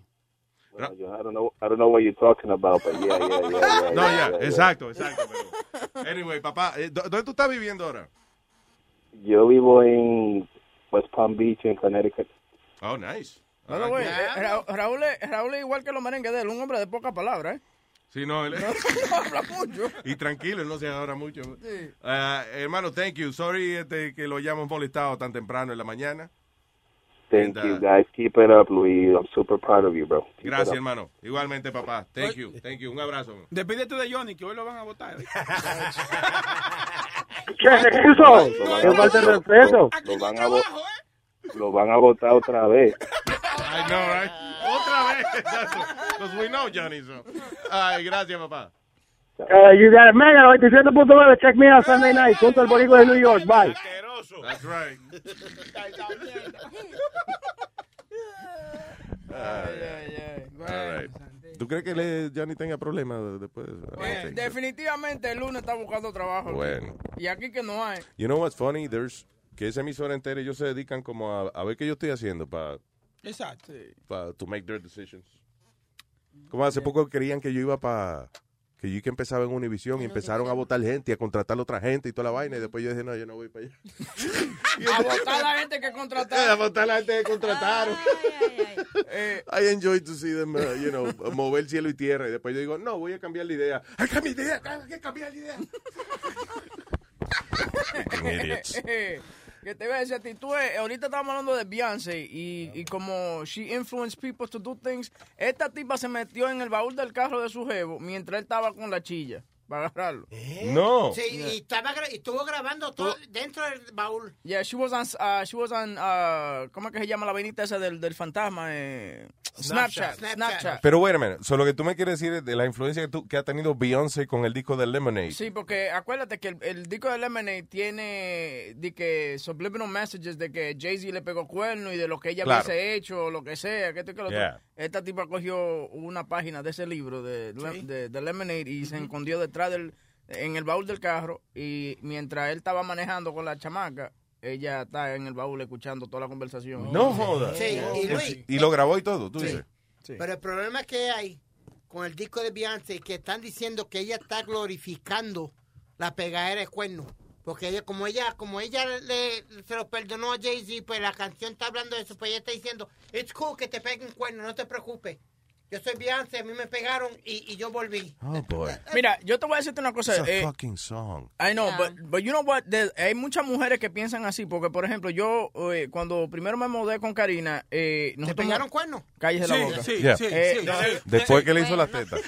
S27: Yo, I don't know, I don't know what you're talking about, but yeah, yeah, yeah, yeah.
S13: No,
S27: yeah,
S13: ya,
S27: yeah, yeah.
S13: exacto, exacto. pero- Anyway, papá, eh, ¿dó- ¿dónde tú estás viviendo ahora?
S27: Yo vivo en West Palm Beach, en Connecticut.
S13: Oh, nice.
S15: Way, eh, Ra- Raúl, es, Raúl es igual que los merengues de él, un hombre de poca palabra, ¿eh?
S13: Sí, no, él
S15: No habla mucho.
S13: Y tranquilo, él no se ahora mucho.
S15: Sí.
S13: Ah, hermano, thank you. Sorry este, que lo hayamos molestado tan temprano en la mañana.
S27: Thank
S13: And,
S27: you,
S13: uh,
S27: guys. Keep it up, Luis. I'm super proud of you, bro. Keep
S13: Gracias, hermano. Igualmente, papá. Thank you, thank you. Un abrazo.
S19: Despídete de Johnny, que hoy lo van a votar.
S26: ¿Qué es eso? ¿Qué falta de respeto?
S27: Vo- lo van a votar otra vez.
S13: I know, right? otra vez. Because we know Johnny. So. Ay, gracias, papá.
S28: Uh, you got it, Mega 97.9. Check me out Sunday night. Junto al Boricua de New York. Bye.
S13: That's right. All right. ¿Tú crees que le, Johnny tenga problemas después?
S15: Eh, definitivamente el lunes está buscando trabajo.
S13: Bueno.
S15: Y aquí que no hay.
S13: You know what's funny? There's que esa emisora entera ellos se dedican como a, a ver qué yo estoy haciendo para
S19: Exacto.
S13: pa, to make their decisions. Como hace poco creían que yo iba para que yo que empezaba en Univision y empezaron a votar gente y a contratar a otra gente y toda la vaina y después yo dije, no, yo no voy para allá.
S15: A votar a la gente que
S13: a
S15: contrataron.
S13: votar a la gente que contrataron. I enjoy to see them, uh, you know, mover cielo y tierra y después yo digo, no, voy a cambiar la idea. ¡Hay que cambiar idea! ¡Hay que cambiar la idea! Idiots.
S15: que te voy a decir a ti, tú, eh, ahorita estamos hablando de Beyoncé y, y como she influenced people to do things, esta tipa se metió en el baúl del carro de su jevo mientras él estaba con la chilla para agarrarlo.
S13: No.
S14: Sí, y, estaba, gra- y estuvo grabando todo dentro del baúl.
S15: Yeah, she was on, uh, she was on, uh, ¿cómo es que se llama la vainita esa del, del fantasma? Eh, Snapchat.
S14: Snapchat.
S15: Snapchat.
S13: Pero bueno, minute. So, lo que tú me quieres decir es de la influencia que, tú- que ha tenido Beyoncé con el disco de Lemonade.
S15: Sí, porque acuérdate que el, el disco de Lemonade tiene de que subliminal messages de que Jay-Z le pegó cuerno y de lo que ella
S13: Claro.
S15: hubiese hecho, o lo que sea, que esto y que lo otro.
S13: Yeah.
S15: Esta tipa cogió una página de ese libro de, de Lemonade y se escondió detrás del, en el baúl del carro y mientras él estaba manejando con la chamaca, ella está en el baúl escuchando toda la conversación.
S13: No jodas.
S14: Sí, y Luis,
S13: Y lo grabó y todo, tú
S14: Sí.
S13: dices.
S14: Pero el problema que hay con el disco de Beyoncé que están diciendo que ella está glorificando la pegadera de cuernos. Porque ella, como ella, como ella le, se lo perdonó a Jay-Z, pues la canción está hablando de eso, pues ella está diciendo, it's cool que te peguen cuernos, no te preocupes. Yo soy Beyoncé, a mí me pegaron y, y yo volví.
S13: Oh, boy.
S15: Mira, yo te voy a decirte una cosa.
S13: It's a
S15: eh,
S13: fucking song.
S15: I know, but, but you know what? There- hay muchas mujeres que piensan así, porque por ejemplo, yo eh, cuando primero me mudé con Karina, eh,
S14: ¿Te pegaron cuernos?
S15: Cállese
S19: Sí,
S15: la boca.
S19: sí,
S13: Yeah.
S19: sí,
S15: Eh,
S19: sí,
S15: no,
S19: sí.
S13: Después que le hizo las tetas.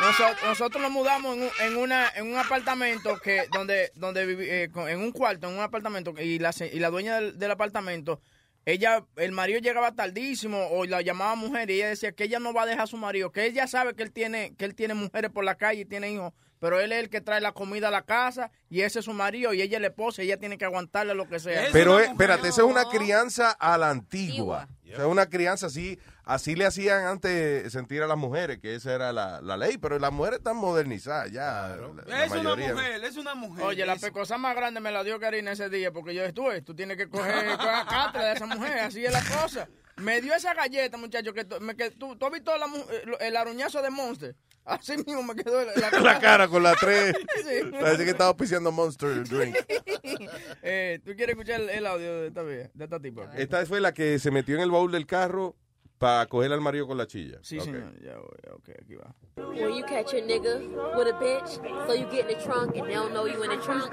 S15: Nosotros, nosotros nos mudamos en un, en una en un apartamento que donde donde viví, eh, con- en un cuarto en un apartamento y la se- y la dueña del, del apartamento ella el marido llegaba tardísimo o la llamaba mujer y ella decía que ella no va a dejar a su marido que ella sabe que él tiene que él tiene mujeres por la calle y tiene hijos pero él es el que trae la comida a la casa y ese es su marido y ella es la esposa y ella tiene que aguantarle lo que sea
S19: Es
S13: Pero,
S19: mujer.
S13: espérate, esa es una crianza a la antigua. O sea, una crianza así, así le hacían antes sentir a las mujeres, que esa era la, la ley, pero las mujeres están modernizadas ya. la- la
S19: Es una
S13: mayoría.
S19: mujer, es una mujer.
S15: Oye, la pecosa más grande me la dio Karina ese día porque yo estuve. Tú tienes que coger coger cátedra de esa mujer, así es la cosa. Me dio esa galleta, muchacho, que, que tú, tú has visto la eh, lo- el aruñazo de Monster. Así mismo me quedó la, la
S13: La cara con la tres.
S15: Sí.
S13: Parece que estaba piseando Monster Drink.
S15: eh, ¿Tú quieres escuchar el, el audio de esta, de esta tipa?
S13: Esta fue la que se metió en el baúl del carro para coger al marido con la chilla.
S15: Sí,
S13: Ok.
S15: señor. Ya, voy, ok, aquí va.
S17: When you catch your nigga with a bitch, so you get in the trunk and they don't know you in the trunk.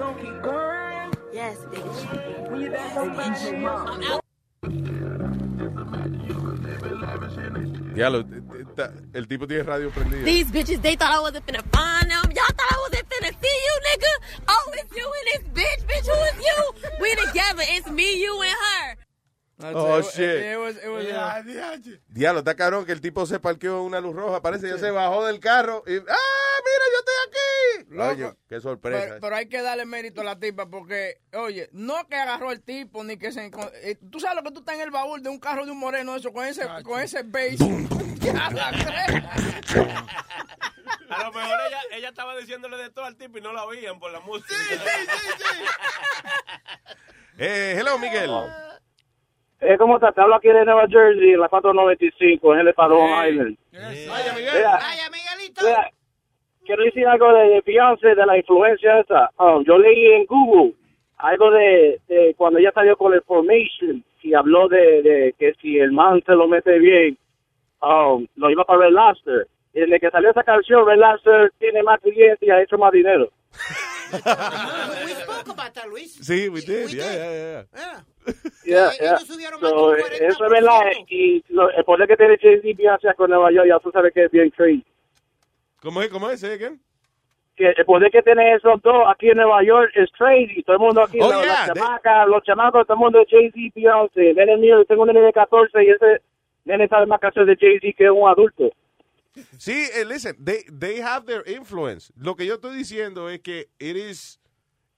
S17: Yes, bitch. I'm out.
S13: Ta- el tipo tiene radio prendido.
S17: These bitches, they thought I wasn't finna find them. Y'all thought I wasn't finna see you, nigga. Oh, it's you and this bitch. Bitch, who is you? We together. It's me, you, and her.
S13: Oh,
S15: it. It-
S13: shit.
S15: It, was, it was,
S19: Ya, diache.
S13: Diablo, está cabrón que el tipo se parqueó en una luz roja. Parece que ya se bajó del carro y. ¡Ah, mira, yo estoy aquí!
S15: Loco.
S13: Oye, qué sorpresa.
S15: Pero, pero hay que darle mérito a la tipa porque, oye, no que agarró el tipo ni que se... eh, Tú sabes lo que tú estás en el baúl de un carro de un moreno eso, con ese, con ese bass. Ya la creo.
S2: A lo mejor ella, ella estaba diciéndole de todo al tipo y no la oían por la música.
S13: Eh, hello, Miguel.
S28: Eh, ¿Cómo estás? Te hablo aquí de Nueva Jersey, en la 495, en el Padrón Island.
S19: Vaya, Miguel.
S28: Mira,
S14: Vaya, Miguelito.
S28: mira, quiero decir algo de, de Beyoncé, de la influencia esa. Um, yo leí en Google algo de, de cuando ella salió con el Formation y habló de, de que si el man se lo mete bien, um, lo iba para Red Lobster. Y desde que salió esa canción, Red Lobster tiene más clientes y ha hecho más dinero.
S14: We spoke about that, Luis.
S13: Sí, we did.
S14: We
S13: Yeah,
S14: did.
S13: yeah, yeah.
S14: Yeah.
S28: Yeah, Yeah.
S14: ellos subieron más
S28: So, eh, eso es verdad. eh, Y lo- el poder que tiene Jay-Z Beyoncé con Nueva York, ya tú sabes que es bien crazy.
S13: ¿Cómo es? ¿Cómo es? Say again?
S29: que el poder que tienen esos dos aquí en Nueva York es crazy. Todo el mundo aquí,
S13: Oh,
S29: los,
S13: yeah,
S29: las
S13: they-
S29: chamacas, los chamacos, todo el mundo de Jay-Z, Beyoncé. Nene mío, tengo un nene de 14 y ese nene sabe más canciones de Jay-Z que un adulto.
S13: Sí, eh, listen, they, they have their influence. Lo que yo estoy diciendo es que it is,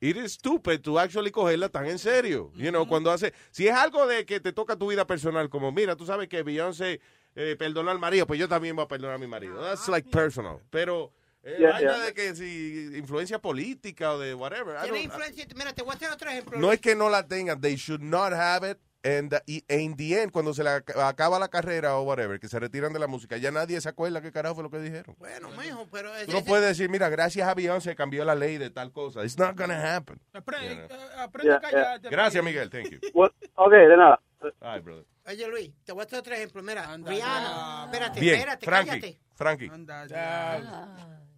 S13: it is stupid to actually cogerla tan en serio. You know, cuando hace, si es algo de que te toca tu vida personal, como mira, tú sabes que Beyoncé eh, perdonó al marido, pues yo también voy a perdonar a mi marido. That's like personal. Pero eh,
S14: Yeah,
S13: de que si influencia política o de whatever. I
S14: Tiene
S13: don't-
S14: influencia. Mira, te voy a hacer otro ejemplo.
S13: no es que no la tengan, they should not have it. And uh, y- in the end, cuando se le acaba la carrera o whatever, que se retiran de la música, ya nadie se acuerda qué carajo fue lo que dijeron.
S14: Bueno, mijo, pero...
S13: Tú no puedes decir, mira, gracias a Beyoncé cambió la ley de tal cosa. It's not gonna happen.
S19: Aprende,
S13: You know.
S19: eh, aprende a callarte.
S13: Gracias, Miguel. Thank you.
S29: What? Ok, de nada.
S13: Ay, brother.
S14: Oye, Luis, te voy a hacer otro ejemplo. Mira, Rihanna. Espérate,
S13: Bien,
S14: espérate,
S13: Frankie.
S14: cállate.
S13: Frankie.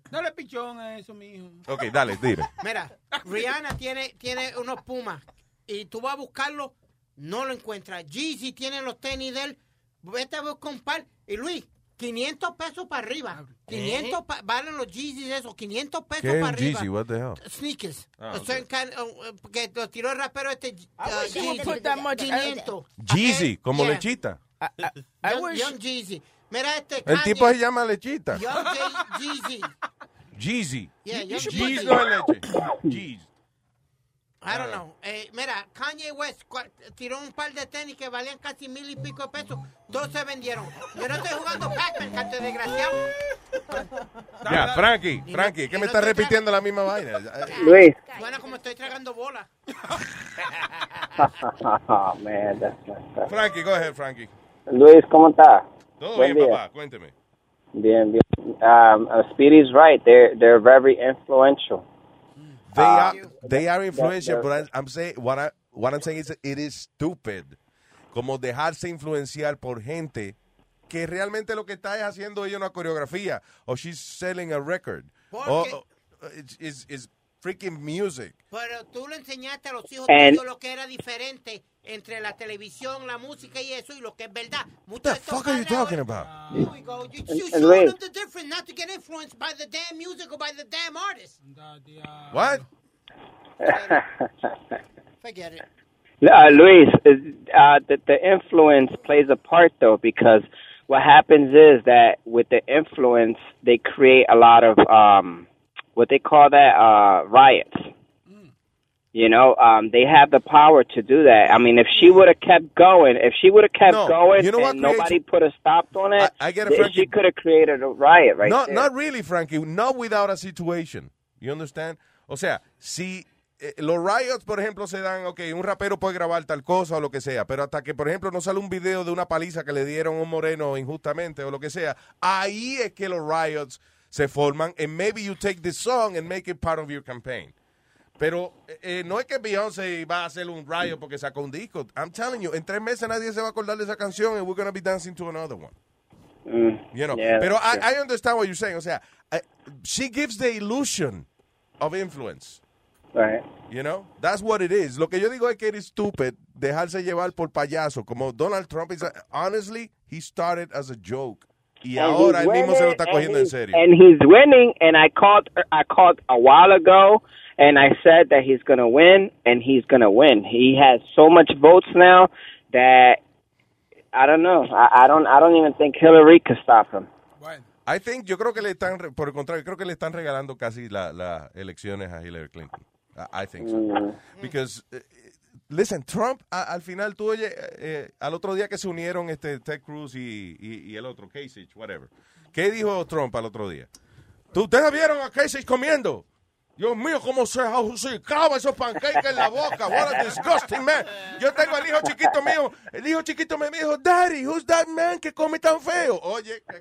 S19: Dale pichón a eso, mijo.
S13: Ok, dale, dile.
S14: Mira, Rihanna tiene, tiene unos pumas y tú vas a buscarlo, no lo encuentras. Jeezy tiene los tenis de él, vete a buscar un par. Y Luis, 500 pesos para arriba. 500 pa- valen los Jeezys esos, 500 pesos
S13: ¿Qué es
S14: para arriba.
S13: Jeezy? What the hell?
S14: Sneakers.
S13: Ah,
S14: A
S13: ok.
S14: certain kind, uh, uh, que lo tiró el rapero este. uh,
S15: wish you much-
S14: 500.
S13: Jeezy, como
S14: Yeah.
S13: lechita.
S14: Young, Young Jeezy. Mira este
S13: El
S14: Kanye.
S13: tipo se llama lechita.
S14: Young Jeezy.
S13: Jeezy.
S14: Yeah, Young
S13: Jeezy
S14: Jeezy.
S13: no es leche. Jeezy.
S14: I don't know. Eh, mira, Kanye West tiró un par de tenis que valían casi mil y pico de pesos. Dos se vendieron. Yo no estoy jugando Pac-Man, canto desgraciado.
S13: Ya, Frankie, Frankie, que me está repitiendo la misma vaina.
S29: Luis.
S14: Suena como estoy tragando bola.
S29: oh, man, that's.
S13: Frankie, go ahead, Frankie.
S29: Luis, ¿cómo está?
S13: Todo
S29: Buen
S13: bien,
S29: día.
S13: papá, cuénteme.
S29: Bien, bien. Um, uh, Speedy's right. They're they're very influential.
S13: They
S29: Ah,
S13: are they are influential,
S29: that-
S13: but I, I'm saying what I what I'm saying is it is stupid. Como dejarse influenciar por gente que realmente lo que está es haciendo ella una coreografía o she's selling a record o it's freaking music.
S14: Pero tú le enseñaste a los hijos
S13: And-
S14: tuyos lo que era diferente entre la televisión, la música y eso, y lo que es verdad.
S13: What the fuck are you talking about?
S14: Here we go. You, you
S29: And
S14: showing them the difference, not to get influenced by the damn music or by the damn artist.
S13: What?
S14: Forget it.
S29: Uh, Luis, uh, the, the influence plays a part though because what happens is that with the influence they create a lot of um, what they call that uh, riots. You know, um, they have the power to do that. I mean, if she would have kept going, if she would have kept
S13: No,
S29: going,
S13: you know what
S29: and nobody
S13: creates-
S29: put a stop on it,
S13: I get it, Frankie.
S29: she could have created a riot right
S13: not,
S29: there.
S13: not really, Frankie. Not without a situation. You understand? O sea, si eh, los riots, por ejemplo, se dan, ok, un rapero puede grabar tal cosa o lo que sea, pero hasta que, por ejemplo, no sale un video de una paliza que le dieron a un moreno injustamente o lo que sea, ahí es que los riots se forman and maybe you take this song and make it part of your campaign. Pero eh, eh, no es que Beyoncé va a hacer un riot porque sacó un disco. I'm telling you, en tres meses nadie se va a acordar de esa canción and we're going to be dancing to another one.
S29: Mm,
S13: You know,
S29: yeah,
S13: pero I, I understand what you're saying. O sea, I- she gives the illusion of influence.
S29: Right.
S13: You know, that's what it is. Lo que yo digo es que it is stupid dejarse llevar por payaso. Como Donald Trump is, honestly, he started as a joke. Y
S29: And
S13: ahora
S29: he's
S13: él mismo se lo
S29: winning,
S13: está
S29: and
S13: cogiendo en serio.
S29: And he's winning, and I called I called a while ago, and I said that he's going to win, and he's going to win. He has so much votes now that I don't know. I, I don't I don't even think Hillary could stop him.
S13: I think, yo creo que le están, re- por el contrario, creo que le están regalando casi las la elecciones a Hillary Clinton. I, I think so.
S29: Mm.
S13: Because, eh, listen, Trump, al final tú oye, eh, al otro día que se unieron este Ted Cruz y, y- y el otro, Kasich, whatever. ¿Qué dijo Trump al otro día? ¿Tú, ¿Ustedes vieron a Kasich comiendo? Dios mío, cómo se clava esos pancakes en la boca. What a disgusting man. Yo tengo al hijo chiquito mío. El hijo chiquito me dijo, Daddy, who's that man que come tan feo? Oye, qué.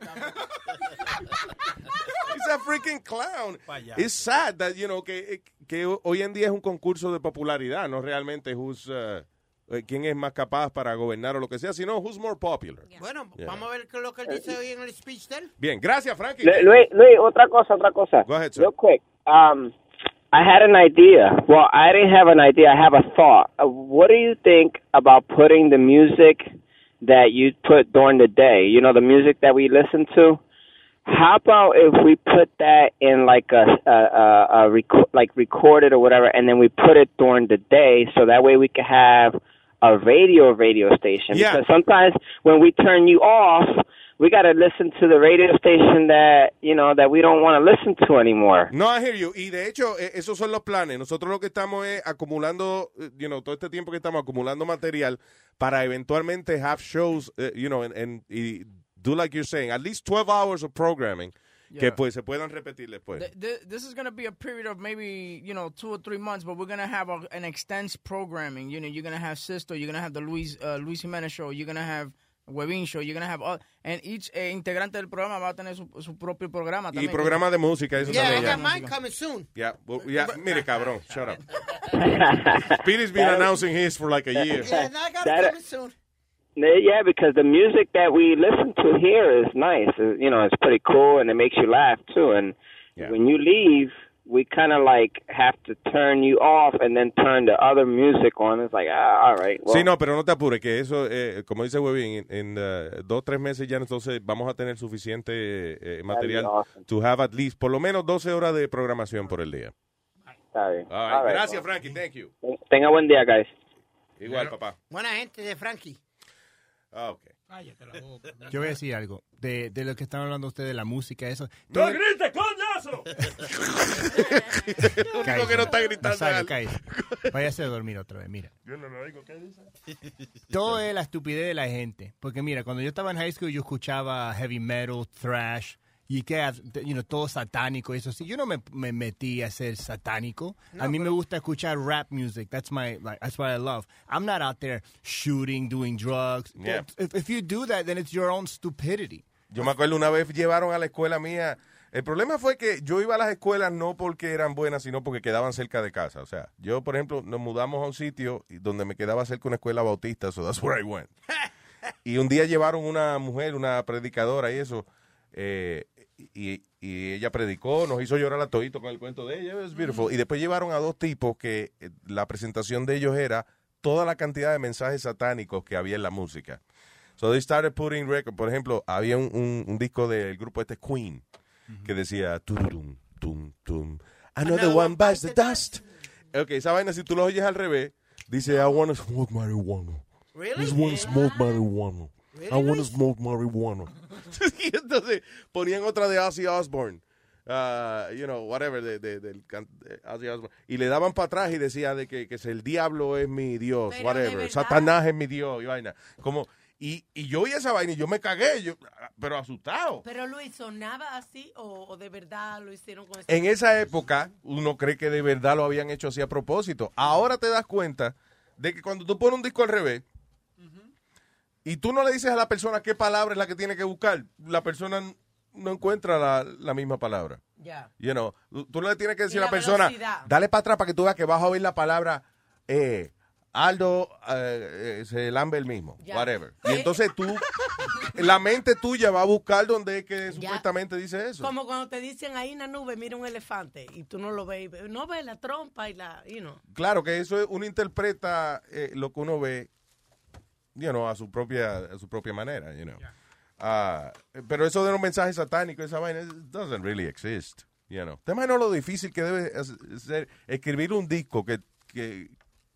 S13: He's a freaking clown. It's sad that, you know, que, que hoy en día es un concurso de popularidad, no realmente who's, uh, eh, quién es más capaz para gobernar o lo que sea, sino who's more popular.
S14: Bueno,
S13: Yeah.
S14: vamos a ver qué es lo que él dice hoy en el speech de él.
S13: Bien, gracias, Frankie.
S29: Lu- Luis, Luis, otra cosa, otra cosa.
S13: Go ahead, sir.
S29: Real quick. Um, I had an idea. Well, I didn't have an idea. I have a thought. Uh, what do you think about putting the music that you put during the day? You know, the music that we listen to. how about if we put that in like a, a, a, a reco- like recorded or whatever, and then we put it during the day, so that way we could have a radio radio station.
S13: Yeah.
S29: Because sometimes when we turn you off, we got to listen to the radio station that you know that we don't want to listen to anymore.
S13: No, I hear you. Y de hecho, eh, esos son los planes. Nosotros lo que estamos es acumulando, eh, you know, todo este tiempo que estamos acumulando material para eventualmente have shows, eh, you know, and, and- y do like you're saying, at least 12 hours of programming que
S15: Yeah.
S13: pues se puedan repetir después.
S15: Th- th- this is going to be a period of maybe you know two or three months, but we're going to have a, an extensive programming. You know, you're going to have Sisto, you're going to have the Luis uh, Luis Jimenez show, you're going to have Webin show, you're going to have all, and each eh, integrante del programa va a tener su, su propio programa
S13: Y programa de música, eso
S14: Yeah, I
S13: también.
S14: got
S13: ya.
S14: mine coming soon.
S13: Yeah, well, yeah, mire, cabrón, shut up. Speedy's been announcing his for like a year.
S14: Yeah, I got
S29: That-
S14: it coming soon.
S29: Yeah, because the music that we listen to here is nice. You know, it's pretty cool and it makes you laugh too. And when you leave, we kind of like have to turn you off and then turn the other music on. It's like, ah, all right. Well,
S13: Sí, no, pero no te apures, que eso, eh, como dice Webin, en, en, uh, dos, tres meses ya entonces vamos a tener suficiente eh, material
S29: awesome.
S13: to have at least por lo menos 12 horas de programación por el día.
S29: Está bien.
S13: All right,
S29: All right,
S13: Gracias,
S29: well.
S13: Frankie. Thank you.
S29: Tenga buen día, guys.
S13: Igual, papá.
S14: Buena gente de Frankie.
S13: Ah,
S20: Yo voy a decir algo. De, de lo que están hablando ustedes de la música, eso.
S18: ¡No grites, coñazo!
S20: Cállese.
S13: que no está gritando
S20: Nazario,
S13: algo.
S20: cállese. Váyase a dormir otra vez, mira.
S18: Yo no lo oigo, ¿qué dice?
S20: Todo es la estupidez de la gente. Porque mira, cuando yo estaba en high school, yo escuchaba heavy metal, thrash, y que, you know, todo satánico, eso sí. Yo no me, me metí a ser satánico. a mí me gusta escuchar rap music. That's my, like, that's what I love. I'm not out there shooting, doing drugs.
S13: Yeah.
S20: If, if you do that, then it's your own stupidity.
S13: Yo me acuerdo una vez llevaron a la escuela mía. El problema fue que yo iba a las escuelas no porque eran buenas, sino porque quedaban cerca de casa. O sea, yo, por ejemplo, nos mudamos a un sitio donde me quedaba cerca una escuela bautista, so that's where I went. Y un día llevaron una mujer, una predicadora y eso, eh, y, y ella predicó, nos hizo llorar a todito con el cuento de ella, was beautiful. Y después llevaron a dos tipos que eh, la presentación de ellos era toda la cantidad de mensajes satánicos que había en la música. So they started putting record. Por ejemplo, había un, un- un disco del grupo este Queen que decía turum, tum, tum. Another one bites the dust. Ok, esa vaina, si tú lo oyes al revés, dice I wanna smoke marijuana.
S14: Really?
S13: Just wanna smoke marijuana. I wanna smoke marijuana. y entonces ponían otra de Ozzy Osbourne. uh, you know, whatever, de, de- de Osbourne. Y le daban para atrás y decía de que, que el diablo es mi Dios,
S16: Pero de
S13: whatever. Satanás es mi Dios y vaina. Como, y, y yo oí esa vaina y yo me cagué, yo, pero asustado.
S16: Pero Luis, ¿sonaba así o, o de verdad lo hicieron con
S13: En esa época, uno cree que de verdad lo habían hecho así a propósito. Ahora te das cuenta de que cuando tú pones un disco al revés y tú no le dices a la persona qué palabra es la que tiene que buscar, la persona no encuentra la, la misma palabra.
S16: Ya.
S13: You know, tú- le tienes que decir a la
S16: la
S13: persona, dale para atrás para que tú veas que vas a oír la palabra eh, Aldo eh, eh, se lambe el mismo, whatever. Y entonces tú, la mente tuya va a buscar donde es que supuestamente dice eso.
S16: Como cuando te dicen ahí en la nube, mira un elefante y tú no lo ves, no ves la trompa y la, you know.
S13: Claro que eso es, uno interpreta eh, lo que uno ve, you know, a su propia, a su propia manera, you know. Ah, pero eso de los mensajes satánicos, esa vaina, it doesn't really exist, you know. Te imaginas lo difícil que debe ser escribir un disco que, que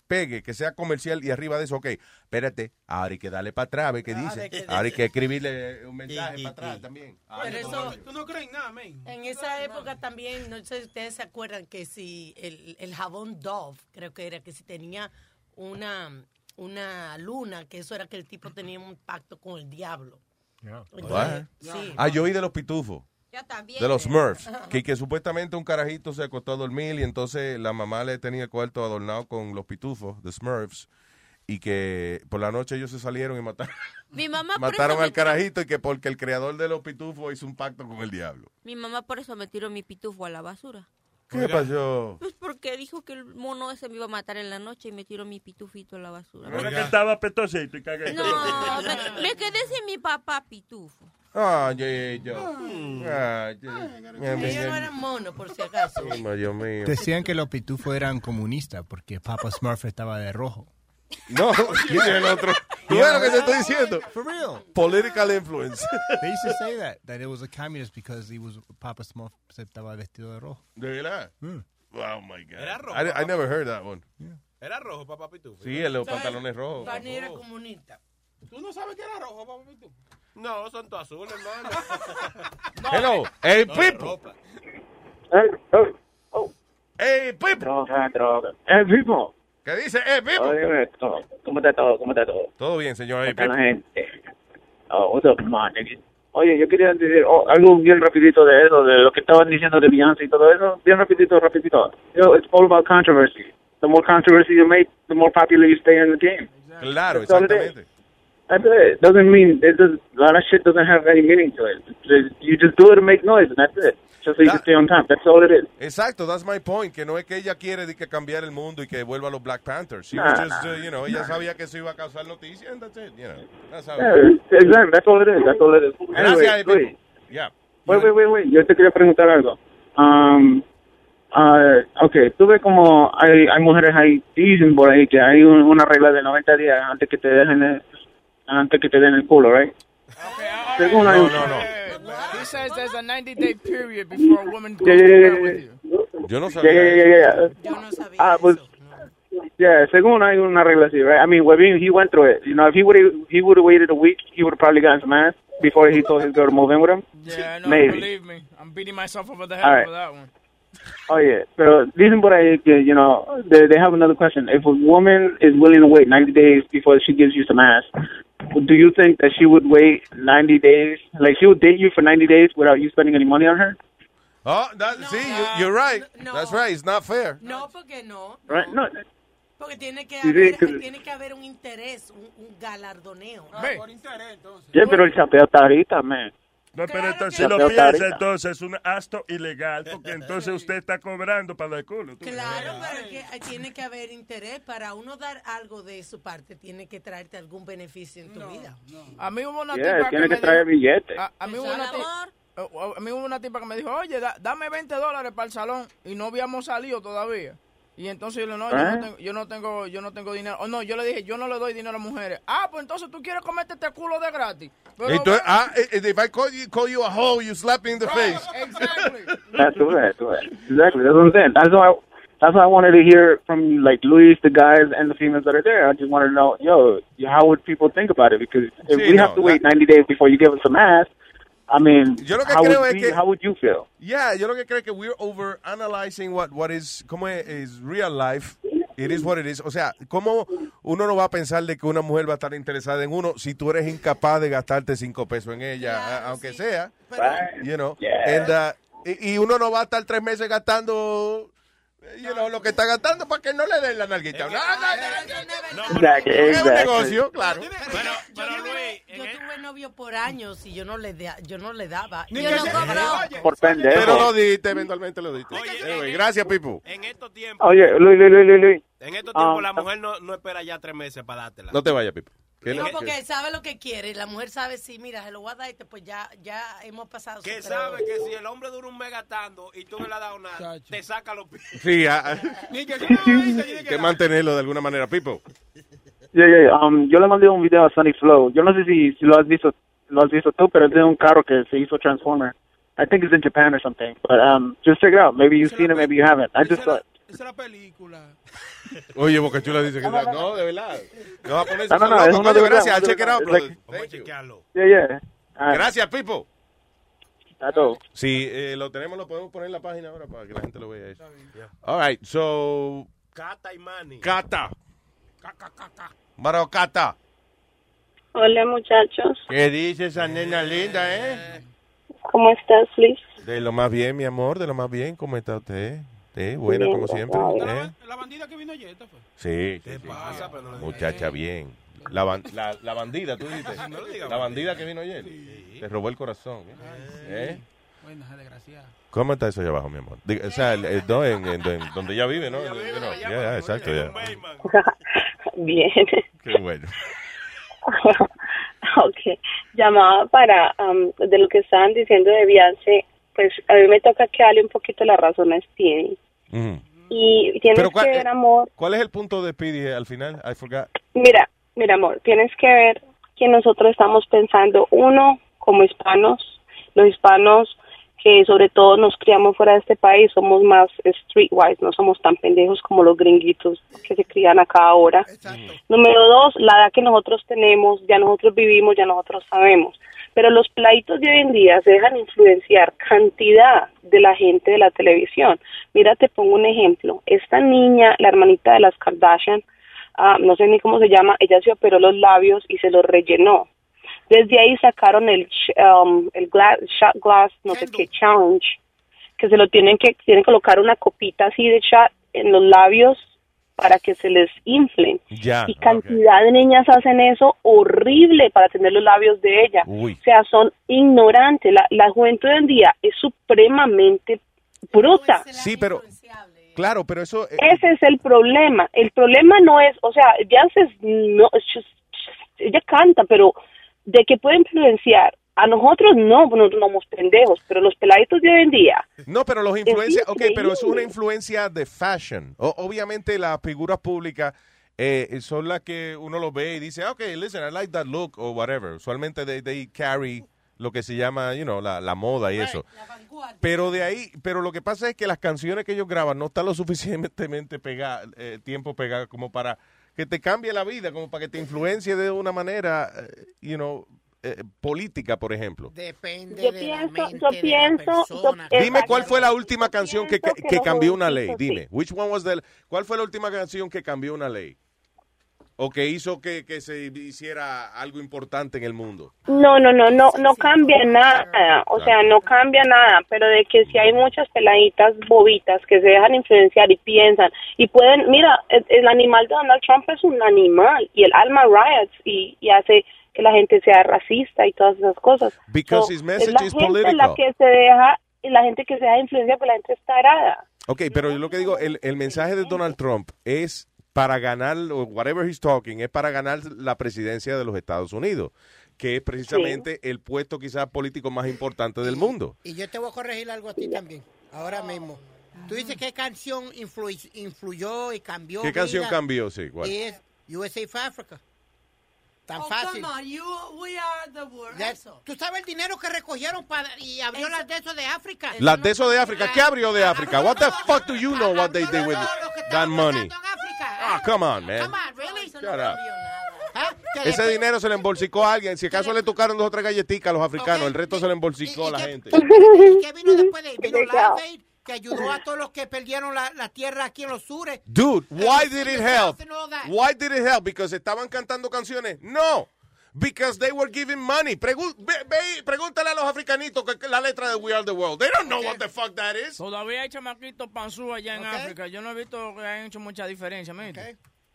S13: pegue, que sea comercial y arriba de eso, ok, espérate, ahora hay que darle para atrás, a ver qué dice.
S16: ver qué
S13: Ahora hay
S16: dice.
S13: que escribirle un mensaje para atrás también.
S16: Pero eso,
S19: Tú no crees en nada, men.
S16: en esa época también, no sé si ustedes se acuerdan que si el, el jabón Dove, creo que era que si tenía una, una luna, que eso era que el tipo tenía un pacto con el diablo. Entonces,
S13: What?
S16: sí.
S13: Ah, yo oí de los pitufos.
S17: Yo también.
S13: De los Smurfs. Que, que supuestamente un carajito se acostó a dormir y entonces la mamá le tenía el cuarto adornado con los pitufos, de Smurfs. Y que por la noche ellos se salieron y mataron,
S17: Mi mamá
S13: mataron al carajito y que porque el creador de los pitufos hizo un pacto con el diablo.
S17: Mi mamá por eso me tiró mi pitufo a la basura.
S13: ¿Qué pasó?
S17: Pues porque dijo que el mono ese me iba a matar en la noche y me tiró mi pitufito a la basura.
S18: Ahora que estaba petosito y cagué.
S17: No, me, me quedé sin mi papá pitufo.
S13: Ah, yo, yo. Ah, yo-
S16: Ellos no eran monos, por si acaso.
S13: Ay, Dios mío.
S20: Decían que los pitufos eran comunistas porque Papa Smurf estaba de rojo.
S13: No, dice el otro. ¿Tú ves lo que te estoy diciendo?
S20: For real.
S13: Political influence.
S20: They used to say that, that it was a communist because he was, Papa Smurf se estaba vestido de rojo.
S13: ¿De verdad?
S20: Mm.
S13: Oh, my God.
S24: Era rojo,
S13: I, I never heard that one.
S24: Era rojo, papá Pitufo.
S13: Sí, el- los pantalones rojos.
S16: Barney era comunista.
S19: ¿Tú no sabes que era rojo, papá Pitufo?
S24: No, son todos azules, hermano.
S13: Hello. Hey,
S24: No, de
S13: people.
S24: ropa.
S13: Hey, people.
S27: Droga, droga. Eh, Pipo.
S13: ¿Qué dice? Eh.
S27: Oye, todo. ¿Cómo está todo? ¿Cómo está todo?
S13: Todo bien, señor.
S27: ¿Cómo está la gente? Oh, what's up, man? Oye, yo quería decir oh, algo bien rapidito de eso, de lo que estaban diciendo de Beyoncé y todo eso. Bien rapidito, rapidito. You know, it's all about controversy. The more controversy you make, the more popular you stay in the game.
S13: Claro,
S27: That's
S13: exactamente.
S27: That's it. Doesn't mean it does. A lot of shit doesn't have any meaning to it. You just do it to make noise, and that's it. Just so you can stay on top. That's all it is.
S13: Exacto, that's my point. Que no es que ella quiere de que cambiar el mundo y que vuelva a los Black Panthers. She
S27: Nah,
S13: was just, uh, you know, ella
S27: nah.
S13: sabía que eso iba a causar noticias and that's it, you know. That's how
S27: Yeah, exactly. That's all it is. That's all it is.
S13: Gracias,
S27: Anyway,
S13: people.
S27: wait,
S13: Yeah.
S27: wait, wait, wait, wait. Yo te quería preguntar algo. Um, uh, okay, tú ves como hay, hay mujeres ahí, dicen por ahí que hay un- una regla de 90 días antes que te dejen el, antes que te den el culo, right? Según hay-
S15: No, no, no. He says there's a 90 day period before a woman goes
S27: Yeah,
S15: to
S27: yeah,
S15: bed
S27: yeah,
S15: with you.
S13: Yo no
S27: Yeah, yeah, yeah, yeah.
S16: Yo no sabía.
S27: Ah, pues, yeah, según hay una regla así, right? I mean, Webin, he went through it. You know, if he would he would have waited a week, he would have probably gotten some ass before he told his girl to move in with him.
S15: Yeah, no,
S27: Maybe.
S15: believe me. I'm beating myself over the head
S27: All right.
S15: for that one.
S27: Oh yeah, pero dicen por ahí que, you know, they, they have another question. If a woman is willing to wait 90 days before she gives you some ass, do you think that she would wait 90 days? Like she would date you for 90 days without you spending any money on her?
S13: Oh, that, see, you, you're right. That's right. It's not fair.
S16: No, porque no.
S27: Right? No.
S16: Porque tiene que
S27: Sí,
S16: haber,
S27: que-
S16: tiene que haber un interés, un, un galardoneo.
S19: Ah, por interés, entonces.
S27: Yeah, pero el chapeo está ahorita, man.
S18: No, pero entonces si lo
S27: no.
S18: piensa, entonces es un acto ilegal, porque entonces usted está cobrando para el culo. tú.
S16: Claro, pero es que tiene que haber interés. Para uno dar algo de su parte, tiene que traerte algún beneficio en tu vida.
S15: A mí hubo una
S27: Yeah,
S15: tipa
S27: tiene
S15: que
S27: que
S15: me
S27: traer
S15: dijo,
S27: billete.
S15: a, a mí hubo una tipa, a mí hubo una tipa que me dijo, oye, da- dame 20 dólares para el salón y no habíamos salido todavía. Y entonces yo le no, yo
S27: ¿Eh?
S15: no, tengo, yo no tengo, yo no tengo dinero. O no, yo le dije, yo no le doy dinero a mujeres. Ah, pues entonces tú quieres comerte este culo de gratis. Pero,
S13: Entonces, ah, eh, if I call you, call you a hoe, you slap me in the face.
S15: Exactly.
S27: That's right, that's right. Exactly. That's what I'm saying. That's why. That's why I wanted to hear from you, like Luis, the guys, and the females that are there. I just wanted to know, yo, how would people think about it? Because if
S13: Sí,
S27: we
S13: no,
S27: have to wait 90 days before you give us some ass, I mean,
S13: Yo lo que
S27: how,
S13: creo
S27: would
S13: es que-
S27: how would you feel?
S13: Yeah, yo lo que creo es que we're over analyzing what, what is, cómo es, is real life. It is what it is. O sea, ¿cómo uno no va a pensar de que una mujer va a estar interesada en uno si tú eres incapaz de gastarte cinco pesos en ella, aunque sea? You know? And, uh, y, y uno no va a estar tres meses gastando, you know, lo que está gastando para que no le den la nalguita. No,
S27: Exactly,
S13: Es un negocio, claro.
S16: Pero, yo, tuve, yo tuve novio por años y yo no le, da- yo no le daba.
S19: Ni
S16: yo no cobraba.
S27: Por pendejo.
S13: Pero lo diste, eventualmente lo diste. Anyway, gracias, Pipo.
S24: En estos tiempos,
S27: Oye, Luis, Luis, Luis, Luis,
S24: en estos tiempos
S27: Ah,
S24: la mujer no, no espera ya tres meses para dártela.
S13: No te vayas, Pipo. ¿Qué
S16: No, porque sabe lo que quiere. La mujer sabe, sí, mira, se lo voy a dar y pues ya, ya hemos pasado.
S24: Que
S16: su
S24: sabe que si el hombre dura un mes gastando y tú no le has dado nada, te saca los pies.
S13: Sí, ah,
S19: Ni que
S13: mantenerlo de alguna manera, Pipo.
S27: Yeah, yeah, yeah. Um, yo le mandé un video a Sunny Flow. Yo no sé si, si lo has visto, lo has visto tú, pero es de un carro que se hizo Transformer. I think it's in Japan or something. But um, just check it out. Maybe you've seen it, maybe you haven't. I just saw it.
S19: Esa es la película.
S13: Oye, Boca Chula dice que no, de verdad. No va a poner
S27: No, no, no, de verdad,
S13: gracias. Check it out, brother.
S24: Vamos a chequearlo.
S27: Yeah, yeah. Right.
S13: Gracias, Pipo. Si eh, lo tenemos, lo podemos poner en la página ahora para que la gente lo vea. Eso. All right, so...
S24: Cata y Manny.
S13: Cata. Marocata.
S30: Hola muchachos,
S13: ¿Qué dice esa nena linda, eh?
S30: ¿cómo estás Luis?
S13: De lo más bien, mi amor, de lo más bien. ¿Cómo está usted? Sí, buena como siempre. ¿eh?
S19: La bandida que vino ayer, fue.
S13: Sí.
S24: ¿Qué
S13: sí, sí.
S24: pasa? Pero no le digas.
S13: Muchacha, bien. La, ban- la, la bandida, tú dices.
S24: No
S13: La bandida que vino ayer. Te robó el corazón. ¿eh? ¿Eh?
S19: Bueno, desgraciada.
S13: ¿Cómo está eso allá abajo, mi amor? Diga, o sea, el- el- no, en, en- en donde ella vive, ¿no? You know, ya, ya, exacto, ya.
S30: Bien.
S13: Qué bueno.
S30: ok, llamaba para, am, de lo que estaban diciendo de Beyoncé, pues a mí me toca que darle un poquito la razón a.
S13: Ujú.
S30: Y tienes
S13: Pero ¿cuál-
S30: que ver, amor,
S13: ¿Cuál es el punto de Speedy al final? I forgot.
S30: Mira, mira, amor, tienes que ver que nosotros estamos pensando, uno, como hispanos, los hispanos que sobre todo nos criamos fuera de este país, somos más streetwise, no somos tan pendejos como los gringuitos que se crían acá ahora. Número dos, la edad que nosotros tenemos, ya nosotros vivimos, ya nosotros sabemos. Pero los plaitos de hoy en día se dejan influenciar cantidad de la gente de la televisión. Mira, te pongo un ejemplo. Esta niña, la hermanita de las Kardashian, ah, no sé ni cómo se llama, ella se operó los labios y se los rellenó. Desde ahí sacaron el, um, el glass, shot glass, no sé qué, challenge, que se lo tienen que, tienen que colocar una copita así de shot en los labios para que se les inflen.
S13: Ya.
S30: Y cantidad de niñas hacen eso horrible para tener los labios de ella.
S13: Uy.
S30: O sea, son ignorantes. La, la juventud de hoy en día es supremamente bruta.
S13: Sí, pero... Claro, pero eso... eh,
S30: Ese es el problema. El problema no es, o sea, es- no, ella canta, pero de que puede influenciar a nosotros no, nosotros no somos pendejos, pero los peladitos de hoy en día.
S13: No, pero los influencias, ok, pero es una influencia de fashion. O- obviamente las figuras públicas eh, son las que uno lo ve y dice, ok, listen, I like that look o whatever. Usualmente they, they carry lo que se llama, you know, la, la moda y eso. Pero de ahí, pero lo que pasa es que las canciones que ellos graban no están lo suficientemente pegadas, eh, tiempo pegadas como para que te cambie la vida, como para que te influencie de una manera, eh, you know, eh, política, por ejemplo.
S14: Depende
S30: Yo
S14: de
S30: pienso,
S14: la mente
S30: yo
S14: de la
S30: pienso, yo-
S14: persona.
S13: Dime cuál fue la última canción que, que,
S30: que
S13: que
S30: los
S13: cambió una ley. Dime, which one was the, ¿cuál fue la última canción que cambió una ley? O que hizo que, que se hiciera algo importante en el mundo.
S30: No, no, no, no, no cambia nada, o sea, no cambia nada, pero de que si hay muchas peladitas bobitas que se dejan influenciar y piensan y pueden, mira, el, el animal de Donald Trump es un animal y el alma riots y, y hace que la gente sea racista y todas esas cosas.
S13: Because
S30: So,
S13: his message
S30: es la
S13: is
S30: gente
S13: political.
S30: la que se deja, la gente que se deja influenciar, pues la gente está arada.
S13: Ok, pero yo lo que digo, el, el mensaje de Donald Trump es para ganar, o whatever he's talking, es para ganar la presidencia de los Estados Unidos, que es precisamente el puesto quizás político más importante del mundo.
S14: Y yo te voy a corregir algo a ti también, ahora mismo. Tú dices qué canción influ- influyó y cambió.
S13: ¿Qué canción
S14: vida?
S13: cambió? Sí, ¿cuál?
S14: Y es USA for Africa. Tan
S31: Oh,
S14: fácil.
S31: come on, you- we are the world.
S14: Ya-
S31: Eso.
S14: ¿Tú sabes el dinero que recogieron para y abrió las de esos de África?
S13: Las de eso de África. ¿Qué abrió de África? What the fuck do you know what they did with that money? Ah, come on, man. Shut up. Ese dinero se le embolsicó a alguien. Si acaso le tocaron dos o tres galletitas a los africanos, el resto se le embolsicó a la gente.
S14: ¿Y qué vino después de Vino Live Aid, que ayudó a todos los que perdieron la, la tierra aquí en los sures.
S13: Dude, why did it help? Why did it help? Because estaban cantando canciones. No. Because they were giving money. Pregu- ve- ve- pregúntale a los africanitos que, que la letra de We Are the World. They don't know what the fuck that is.
S15: Todavía hay chamaquitos panzú allá en África. Yo no he visto que hayan hecho mucha diferencia, ¿me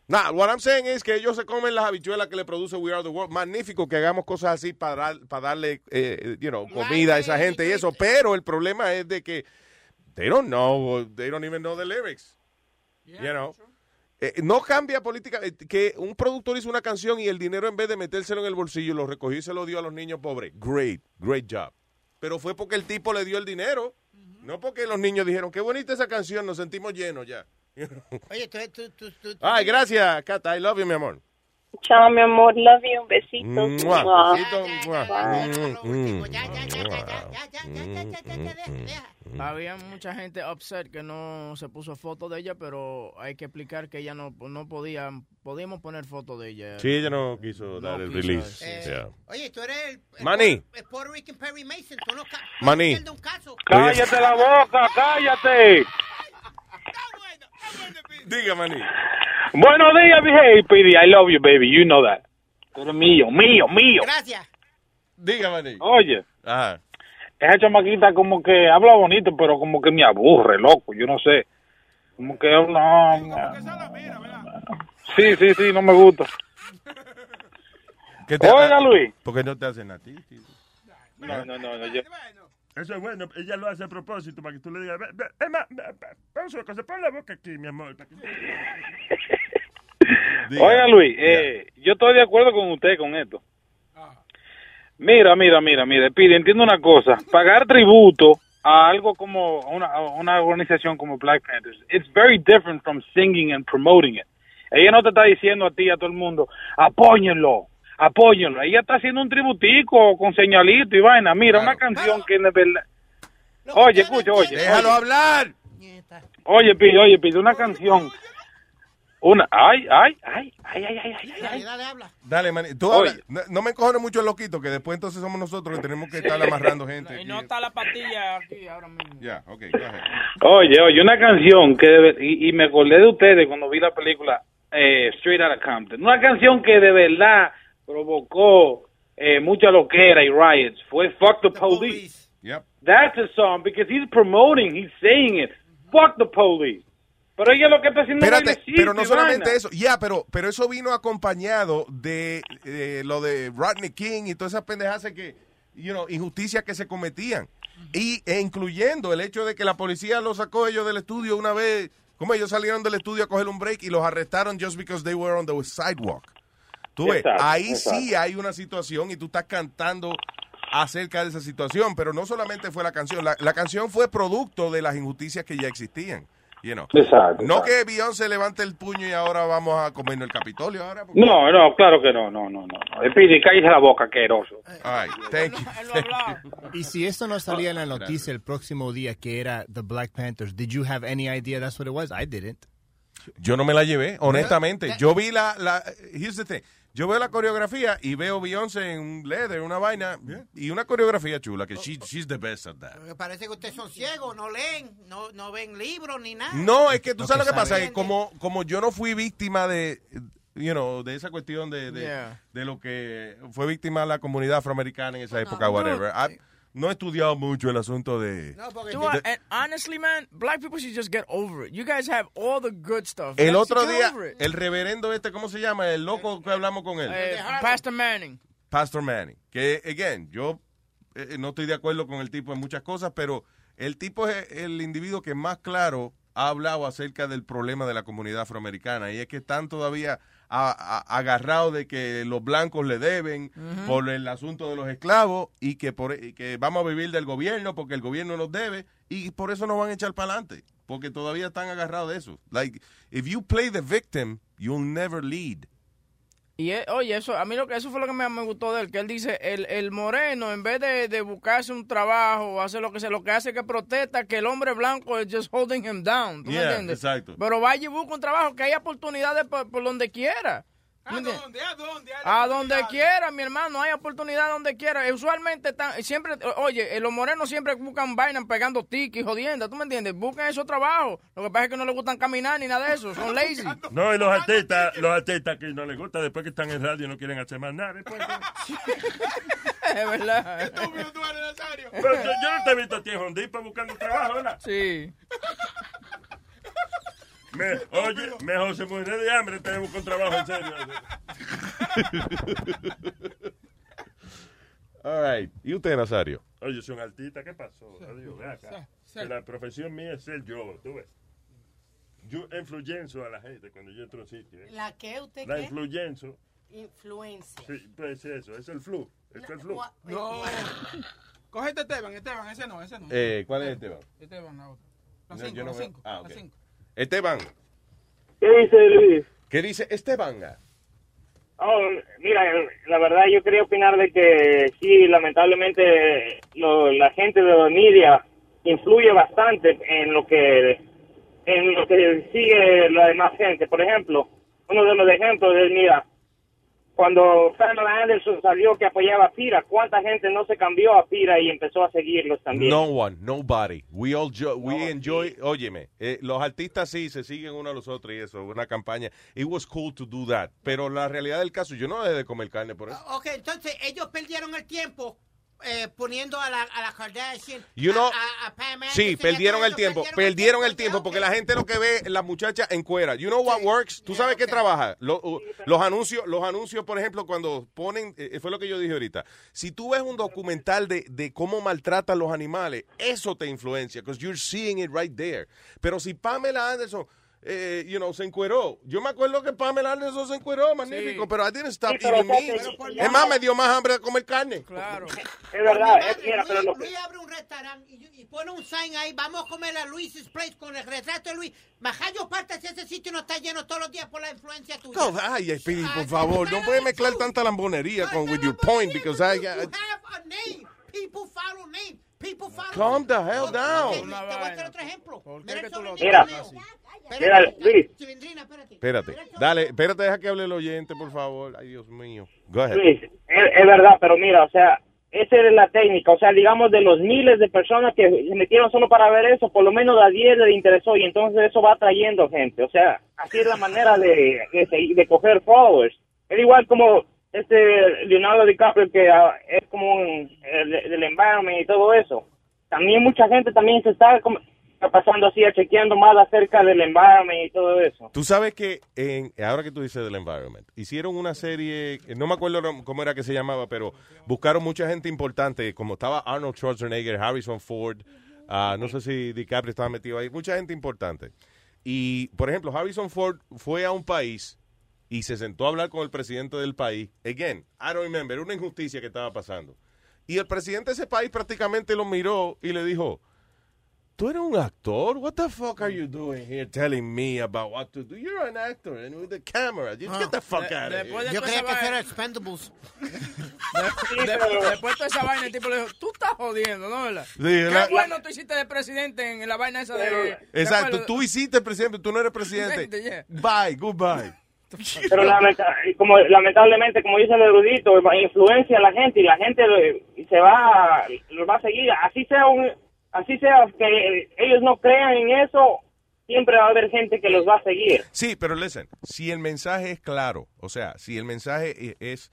S13: Nah, what I'm saying es que ellos se comen las habichuelas que le produce We Are the World. Magnífico que hagamos cosas así para, dar- para darle, eh, you know, comida a esa gente y eso. Pero el problema es de que they don't know, they don't even know the lyrics. You know. Eh, no cambia política, eh, que un productor hizo una canción y el dinero en vez de metérselo en el bolsillo, lo recogió y se lo dio a los niños pobres. Great, great job. Pero fue porque el tipo le dio el dinero, no porque los niños dijeron, qué bonita esa canción, nos sentimos llenos ya.
S14: Oye, tú, tú, tú, tú-
S13: Ay, gracias, Cata, I love you, mi amor.
S30: Chao, mi amor. Love you. Besitos.
S13: Mm, mm,
S15: Había mucha gente upset que no se puso foto de ella, pero hay que explicar que ella no, no podía, podíamos poner foto de ella.
S13: Sí, ella no quiso dar el
S15: quiso,
S13: release.
S15: eh,
S13: Yeah.
S14: Oye, tú eres el, el. Puerto- el Puerto Rican Perry Mason. Tú no caso.
S13: Cállate
S32: la boca, cállate.
S13: Diga, maní.
S32: Buenos días, mi hey, Pidi. I love you, baby. You know that. Tú eres mío, mío, mío.
S14: Gracias.
S13: Diga, maní.
S32: Oye,
S13: Ajá.
S32: esa chamaquita como que habla bonito, pero como que me aburre, loco. Yo no sé. Como que no. Sí, sí, sí, no me gusta.
S13: ¿Qué te-
S32: Oiga, Luis.
S13: ¿Por qué no te hacen a ti?
S32: No, no, no, no, yo-
S18: Eso es bueno, ella lo hace a propósito para que tú le digas, "Ve- ve- es más, ve- ve- vamos a una cosa, pon la boca aquí, mi amor. para que-
S32: Oiga, Luis, eh, yo estoy de acuerdo con usted con esto. Mira, mira, mira, mira, pide, entiendo una cosa. Pagar tributo a algo como una, a una organización como Black Panthers, it's very different from singing and promoting it. Ella no te está diciendo a ti y a todo el mundo, apóyenlo, apóyenlo. Ella está haciendo un tributico con señalito y vaina. Mira, una canción que de verdad... Oye, escucha, oye.
S13: Déjalo
S32: oye.
S13: hablar.
S32: Oye, pide, oye, pide una canción. Una, ay, ay, ay, ay, ay, ay, ay, ay.
S13: Dale, man. Tú
S32: Oye.
S13: habla. No, no me encojones mucho el loquito, que después entonces somos nosotros que tenemos que estar amarrando gente.
S15: Y no está la pastilla aquí ahora mismo.
S13: Ya, ok, go ahead.
S32: Oye, oye, una canción que de y, y me acordé de ustedes cuando vi la película eh, Straight Outta Compton. Una canción que de verdad provocó eh, mucha loquera y riots fue Fuck the Police.
S13: Yep.
S32: That's a song because he's promoting, he's saying it. Fuck the police. Pero ella lo que está haciendo es
S13: Espérate,
S32: bailecito
S13: pero no solamente
S32: vaina.
S13: eso, ya, pero, pero eso vino acompañado de eh, lo de Rodney King y todas esas pendejas que, you know, injusticias que se cometían. Y, e incluyendo el hecho de que la policía los sacó ellos del estudio una vez, como ellos salieron del estudio a coger un break y los arrestaron just because they were on the sidewalk. Tú ves,
S32: Exacto,
S13: ahí
S32: exacto.
S13: sí hay una situación y tú estás cantando acerca de esa situación, pero no solamente fue la canción, la, la canción fue producto de las injusticias que ya existían. You know.
S32: Exacto,
S13: No que Beyoncé levante el puño y ahora vamos a comernos el Capitolio ahora. porque-
S32: No, no, claro que no, no, no, no. no. Pide, cállese la boca, asqueroso.
S13: All right, thank you.
S20: Y si eso no salía en la noticia el próximo día que era The Black Panthers, did you have any idea that's what it was? I didn't.
S13: Yo no me la llevé, honestamente. Yo vi la, la here's the thing. Yo veo la coreografía y veo Beyoncé en un leather, una vaina, y una coreografía chula, que she- she's the best at that.
S14: Porque parece que ustedes son ciegos, no leen, no, no ven libros ni nada.
S13: No, es que tú
S20: Lo
S13: sabes
S20: que
S13: lo que pasa, que como, como yo no fui víctima de, you know, de esa cuestión de, de,
S15: Yeah.
S13: de lo que fue víctima la comunidad afroamericana en esa época, whatever. I- no he estudiado mucho el asunto de...
S15: Dude, and honestly, man, black people should just get over it. You guys have all the good stuff.
S13: El otro día, el reverendo este, ¿cómo se llama? El loco que hablamos con él.
S15: Eh, Pastor Manning.
S13: Pastor Manning. Que, again, yo eh, no estoy de acuerdo con el tipo en muchas cosas, pero el tipo es el individuo que más claro ha hablado acerca del problema de la comunidad afroamericana. Y es que están todavía a- a- agarrados de que los blancos le deben por el asunto de los esclavos y que, por, y que vamos a vivir del gobierno porque el gobierno nos debe y por eso nos van a echar para adelante. Porque todavía están agarrados de eso. Like, if you play the victim, you'll never lead.
S15: Y eh, oye, eso a mí lo que eso fue lo que me, me gustó de él, que él dice, el, el moreno en vez de, de buscarse un trabajo o hacer lo que sea, lo que hace es que protesta que el hombre blanco es just holding him down, ¿tú me entiendes?
S13: exacto.
S15: Pero vaya y busca un trabajo, que hay oportunidades por, por donde quiera. ¿Me entiendes? A donde quiera, mi hermano, hay oportunidad donde quiera. Usualmente están, siempre, oye, eh, los morenos siempre buscan vainas pegando tickets, jodiendo, ¿tú me entiendes? Buscan esos trabajos. Lo que pasa es que no les gustan caminar ni nada de eso, son lazy.
S18: No, y los artistas, los artistas que no les gusta, después que están en radio no quieren hacer más nada. después-
S15: es verdad.
S18: Pero yo, yo no te he visto a ti en Hondipa buscando trabajo, ¿verdad?
S15: Sí.
S18: Me- oye, mejor se muere de hambre, te busco un trabajo en serio.
S13: All right. ¿Y usted, Nazario?
S18: Oye, yo soy un artista, ¿qué pasó? Adiós, ve acá. Que La profesión mía es ser yo, tú ves. Yo influyenzo a la gente cuando yo entro a un sitio. ¿eh?
S16: ¿La qué? ¿Usted
S18: La
S16: qué?
S18: influyenzo.
S16: Influencia.
S18: Sí, pues eso, es el flu. Es el flu.
S19: No. Cógete Esteban, Esteban, ese no, ese no.
S13: Eh, ¿Cuál es Esteban?
S19: Esteban, la otra. La
S13: No,
S19: cinco,
S13: yo no
S19: la
S13: veo.
S19: cinco,
S13: Ah,
S19: cinco.
S13: Esteban.
S33: ¿Qué dice Luis?
S13: ¿Qué dice Esteban?
S33: Oh, mira, la verdad yo quería opinar de que sí, lamentablemente lo- la gente de los media influye bastante en lo que en lo que sigue la demás gente. Por ejemplo, uno de los ejemplos es, mira, cuando Pamela Anderson salió que apoyaba a Pira, ¿cuánta gente no se cambió a Pira y empezó a seguirlos también?
S13: No one, nobody. We all jo- we enjoy. Óyeme, eh, los artistas sí se siguen unos a los otros y eso, una campaña. It was cool to do that. Pero la realidad del caso, yo no dejé de comer carne por eso.
S14: Ok, entonces ellos perdieron el tiempo eh, poniendo a la, a la Kardashian,
S13: You know,
S14: a, a- a Pam
S13: Sí,
S14: Anderson
S13: perdieron el tiempo, perdieron el tiempo porque la gente lo que ve la muchacha en cuera. You know what works? ¿Tú sabes qué trabaja? Lo- uh, los anuncios, los anuncios, por ejemplo, cuando ponen, eh, fue lo que yo dije ahorita. Si tú ves un documental de, de cómo maltratan los animales, eso te influencia, because you're seeing it right there. Pero si Pamela Anderson eh, you know, se encueró. Yo me acuerdo que Pamela Anderson se encueró, magnífico, pero I didn't stop
S33: Sí,
S13: eating meat. Es más, me dio más hambre de comer carne.
S15: Claro.
S33: Es verdad, es, mira, pero lo
S14: Luis abre un restaurante y, y pone un sign ahí, vamos a comer a Luis's Place con el retrato de Luis. Majayo parte si ese sitio no está lleno todos los días por la influencia tuya.
S13: No, ay, Speedy, por favor, no puedes mezclar tanta lambonería con with your point because I, I-
S14: You have a name. People follow name. People follow
S13: calm the hell down.
S14: Te voy a hacer otro ejemplo. Mira el
S33: Luis.
S14: Espérate.
S13: Espérate, dale, espérate, deja que hable el oyente, por favor. Ay, Dios mío. Go ahead.
S33: Luis, es, es verdad, pero mira, o sea, esa es la técnica, o sea, digamos de los miles de personas que se metieron solo para ver eso, por lo menos a 10 le interesó y entonces eso va atrayendo gente, o sea, así es la manera de, de, de coger followers. Es igual como este Leonardo DiCaprio que ah, es como un, el, del environment y todo eso. También mucha gente también se está como- pasando así, chequeando más acerca del environment y todo eso.
S13: Tú sabes que en, ahora que tú dices del environment, hicieron una serie, no me acuerdo cómo era que se llamaba, pero buscaron mucha gente importante, como estaba Arnold Schwarzenegger, Harrison Ford, ah, no sé si DiCaprio estaba metido ahí, mucha gente importante. Y, por ejemplo, Harrison Ford fue a un país y se sentó a hablar con el presidente del país. Again, I don't remember, una injusticia que estaba pasando. Y el presidente de ese país prácticamente lo miró y le dijo, ¿Tú eres un actor? What the fuck are you doing here telling me about what to do? You're an actor and with the camera. Just get the fuck
S15: De-
S13: out of
S15: después
S13: here.
S15: de
S14: Yo creía que era Expendables.
S15: de- de- Después de toda esa vaina, el tipo le dijo, tú estás jodiendo, ¿no? ¿Verdad?
S13: Sí,
S15: Qué
S13: la-
S15: bueno tú hiciste de presidente en la vaina esa de...
S13: Exacto,
S15: ¿te
S13: tú hiciste presidente, tú no eres presidente.
S15: Yeah.
S13: Bye, goodbye.
S33: Pero lamenta- como lamentablemente, como dice el erudito, influencia a la gente y la gente se va, lo va a seguir. Así sea un, así sea que ellos no crean en eso, siempre va a haber gente que los va a seguir.
S13: Sí, pero listen, si el mensaje es claro, o sea, si el mensaje e- es,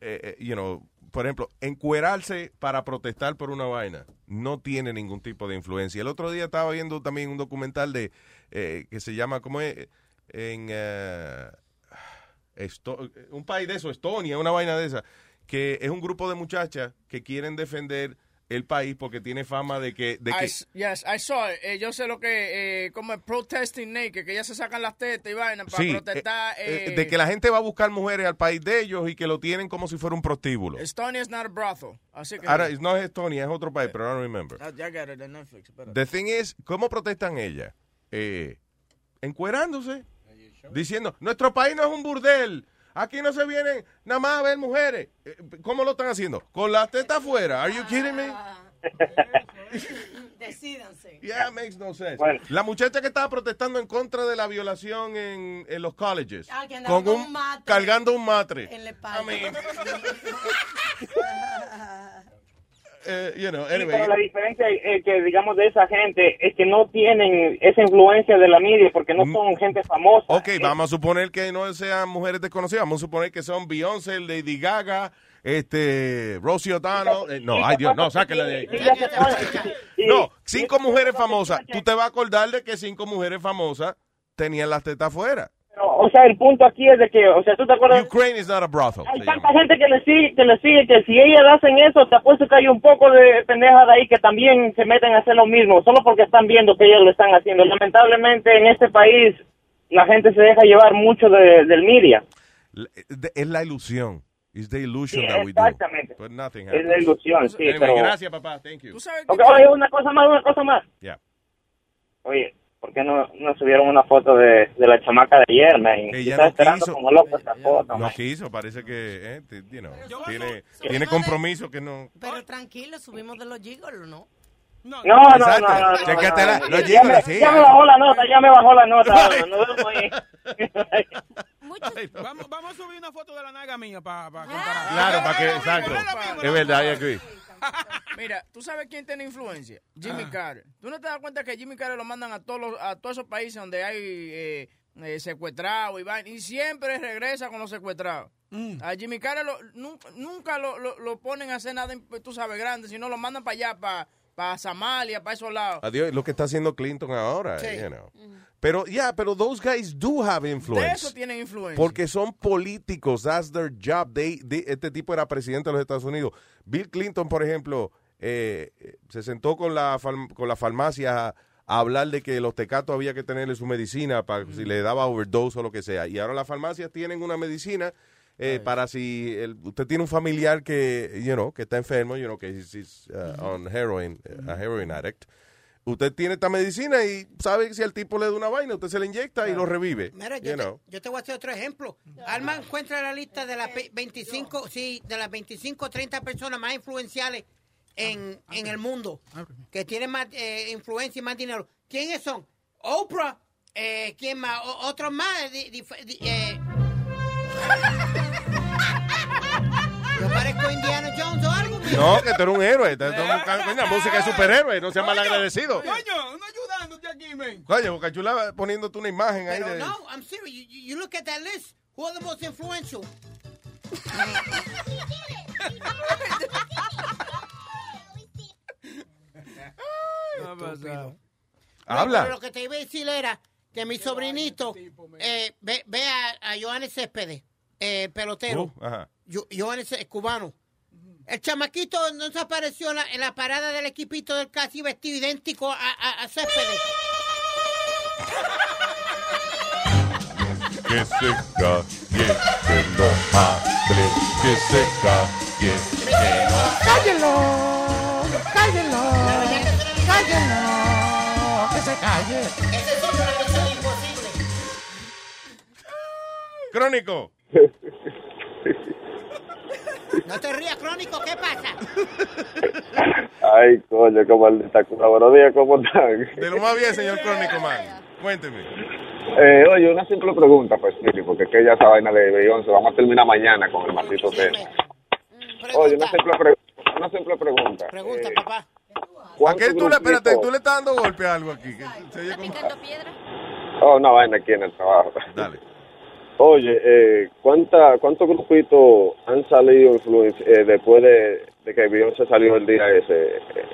S13: eh, eh, you know, por ejemplo, encuerarse para protestar por una vaina, no tiene ningún tipo de influencia. El otro día estaba viendo también un documental de, eh, que se llama, ¿cómo es? En Esto- un país de eso, Estonia, una vaina de esa, que es un grupo de muchachas que quieren defender el país porque tiene fama de que... De que
S15: yes, I saw it. Eh, yo sé lo que, eh, como es protesting naked, que ya se sacan las tetas y vaina para
S13: Sí,
S15: protestar.
S13: eh,
S15: eh,
S13: de que la gente va a buscar mujeres al país de ellos y que lo tienen como si fuera un prostíbulo.
S15: Estonia is not a brothel. Así que...
S13: Ahora, no es Estonia, es otro país, pero I don't remember.
S15: Ah, ya got it en Netflix. espérate.
S13: The thing is, ¿cómo protestan ellas? Eh, encuerándose, diciendo, nuestro país no es un burdel. Aquí no se vienen nada más a ver mujeres. Eh, ¿Cómo lo están haciendo? Con las tetas afuera. Are you kidding me?
S16: Decídanse.
S13: Yeah, makes no sense.
S33: Bueno.
S13: La muchacha que estaba protestando en contra de la violación en, en los colleges.
S16: Ah, que andaba con un matre.
S13: cargando un matre.
S16: En la espalda.
S13: Eh, you know,
S33: Sí,
S13: anyway.
S33: pero la diferencia eh, que digamos de esa gente es que no tienen esa influencia de la media porque no son gente famosa.
S13: Ok, vamos a suponer que no sean mujeres desconocidas. Vamos a suponer que son Beyoncé, Lady Gaga, este, Rosie O'Donnell. Eh, no, ay Dios, no, sáquenla de ahí. No, cinco mujeres famosas. Tú te vas a acordar de que cinco mujeres famosas tenían las tetas afuera.
S33: Pero, o sea, el punto aquí es de que, o sea, tú te acuerdas...
S13: Ukraine is not a brothel.
S33: Hay tanta
S13: llama.
S33: gente que le sigue, que le sigue, que si ellas hacen eso, te apuesto que hay un poco de pendejas de ahí que también se meten a hacer lo mismo, solo porque están viendo que ellas lo están haciendo. Lamentablemente en este país la gente se deja llevar mucho de- del media.
S13: Es la ilusión. It's the illusion
S33: Sí,
S13: that we do.
S33: exactamente.
S13: But nothing
S33: Es la
S13: happens.
S33: ilusión, sí,
S13: Anyway,
S33: pero...
S13: gracias, papá. Thank you.
S33: Ok, oye, una cosa más, una cosa más.
S13: Yeah.
S33: Oye, ¿por qué no, no subieron una foto de, de la chamaca de ayer, man?
S13: No
S33: esperando
S13: quiso.
S33: como loco esa foto,
S13: No
S33: man.
S13: quiso, parece que, eh, te- you know, tiene, tiene compromiso que no.
S16: Pero tranquilo, subimos de los gigolos, ¿no?
S33: No, no, no,
S13: Exacto.
S33: no, no,
S13: Chécatela,
S33: no,
S13: los
S33: ya,
S13: gigolos,
S33: me,
S13: sí,
S33: ya me bajó la nota, ya me bajó la nota. nos vemos ahí.
S19: Vamos, vamos a subir una foto de la naga mía para comparar.
S13: Claro, para que, exacto. Es verdad, I agree.
S15: Mira, ¿tú sabes quién tiene influencia? Jimmy Carter. ¿Tú no te das cuenta que Jimmy Carter lo mandan a todos los, a todos esos países donde hay eh, eh, secuestrados y vaina, y siempre regresa con los secuestrados? A Jimmy Carter lo- nunca, nunca lo, lo- lo ponen a hacer nada, tú sabes, grande, sino lo mandan para allá, para para Somalia, para esos lados.
S13: Adiós, lo que está haciendo Clinton ahora,
S15: Sí.
S13: you know. Pero, yeah, pero those guys do have influence.
S15: De eso tienen influencia.
S13: Porque son políticos, that's their job. They- they- este tipo era presidente de los Estados Unidos. Bill Clinton, por ejemplo, eh, eh, se sentó con la, con la farmacia a hablar de que los tecatos había que tenerle su medicina para si le daba overdose o lo que sea. Y ahora las farmacias tienen una medicina eh, para si el- usted tiene un familiar que, you know, que está enfermo, you know, que is, is, uh, on heroin, uh, a heroin addict. Usted tiene esta medicina y sabe que si al tipo le da una vaina, usted se la inyecta y lo revive.
S14: Mira,
S13: you
S14: yo, te,
S13: know.
S14: yo te voy a hacer otro ejemplo. Alma encuentra la lista de las ve- 25, sí, de las 25 30 personas más influenciales en, en el mundo, que tienen más eh, influencia y más dinero. ¿Quiénes son? Oprah, eh, ¿quién más? O- otros más. di- dif- di- eh. Yo parezco Indiana Jones o algo. mijo.
S13: No, que tú eres un héroe. coño, música de superhéroe, no sea malagradecido.
S19: Coño, no ayudándote aquí, man.
S13: Coño, Boca Chula poniéndote una imagen ahí
S14: Pero
S13: de...
S14: no, I'm serious. You, look at that list. Who are the most influential?
S13: Habla.
S14: Pero lo que te iba a decir era que mi sobrinito eh, ve, ve a, a Johannes Céspedes, eh, pelotero.
S13: Uh, ajá.
S14: Yo- Johannes es cubano. El chamaquito no se apareció en la, en la parada del equipito del casi vestido idéntico a, a, a Céspedes.
S13: Que se calle, que no hable, que se calle, que no...
S5: ¡Cállelo! ¡Cállelo! ¡Cállelo! ¡Que se calle!
S14: Esa es una misión imposible.
S13: Crónico.
S14: No te rías, Crónico, ¿qué pasa?
S34: Ay, coño, qué maldita cosa. Buenos días, ¿cómo están?
S13: De lo más bien, señor Crónico, man. Cuénteme.
S34: Eh, oye, una simple pregunta, pues, Philly, porque es que ya esa vaina de Beyoncé, vamos a terminar mañana con el maldito tema. Oye, una simple, pre- una simple pregunta.
S14: Pregunta,
S34: Eh,
S14: papá.
S13: ¿A qué tú le, espérate, tú le estás dando golpe a algo aquí? se oye como-
S34: Oh, una vaina aquí en el trabajo.
S13: Dale.
S34: Oye, eh, ¿cuánta, ¿cuántos grupitos han salido eh, después de, de que Beyoncé salió el día ese eh,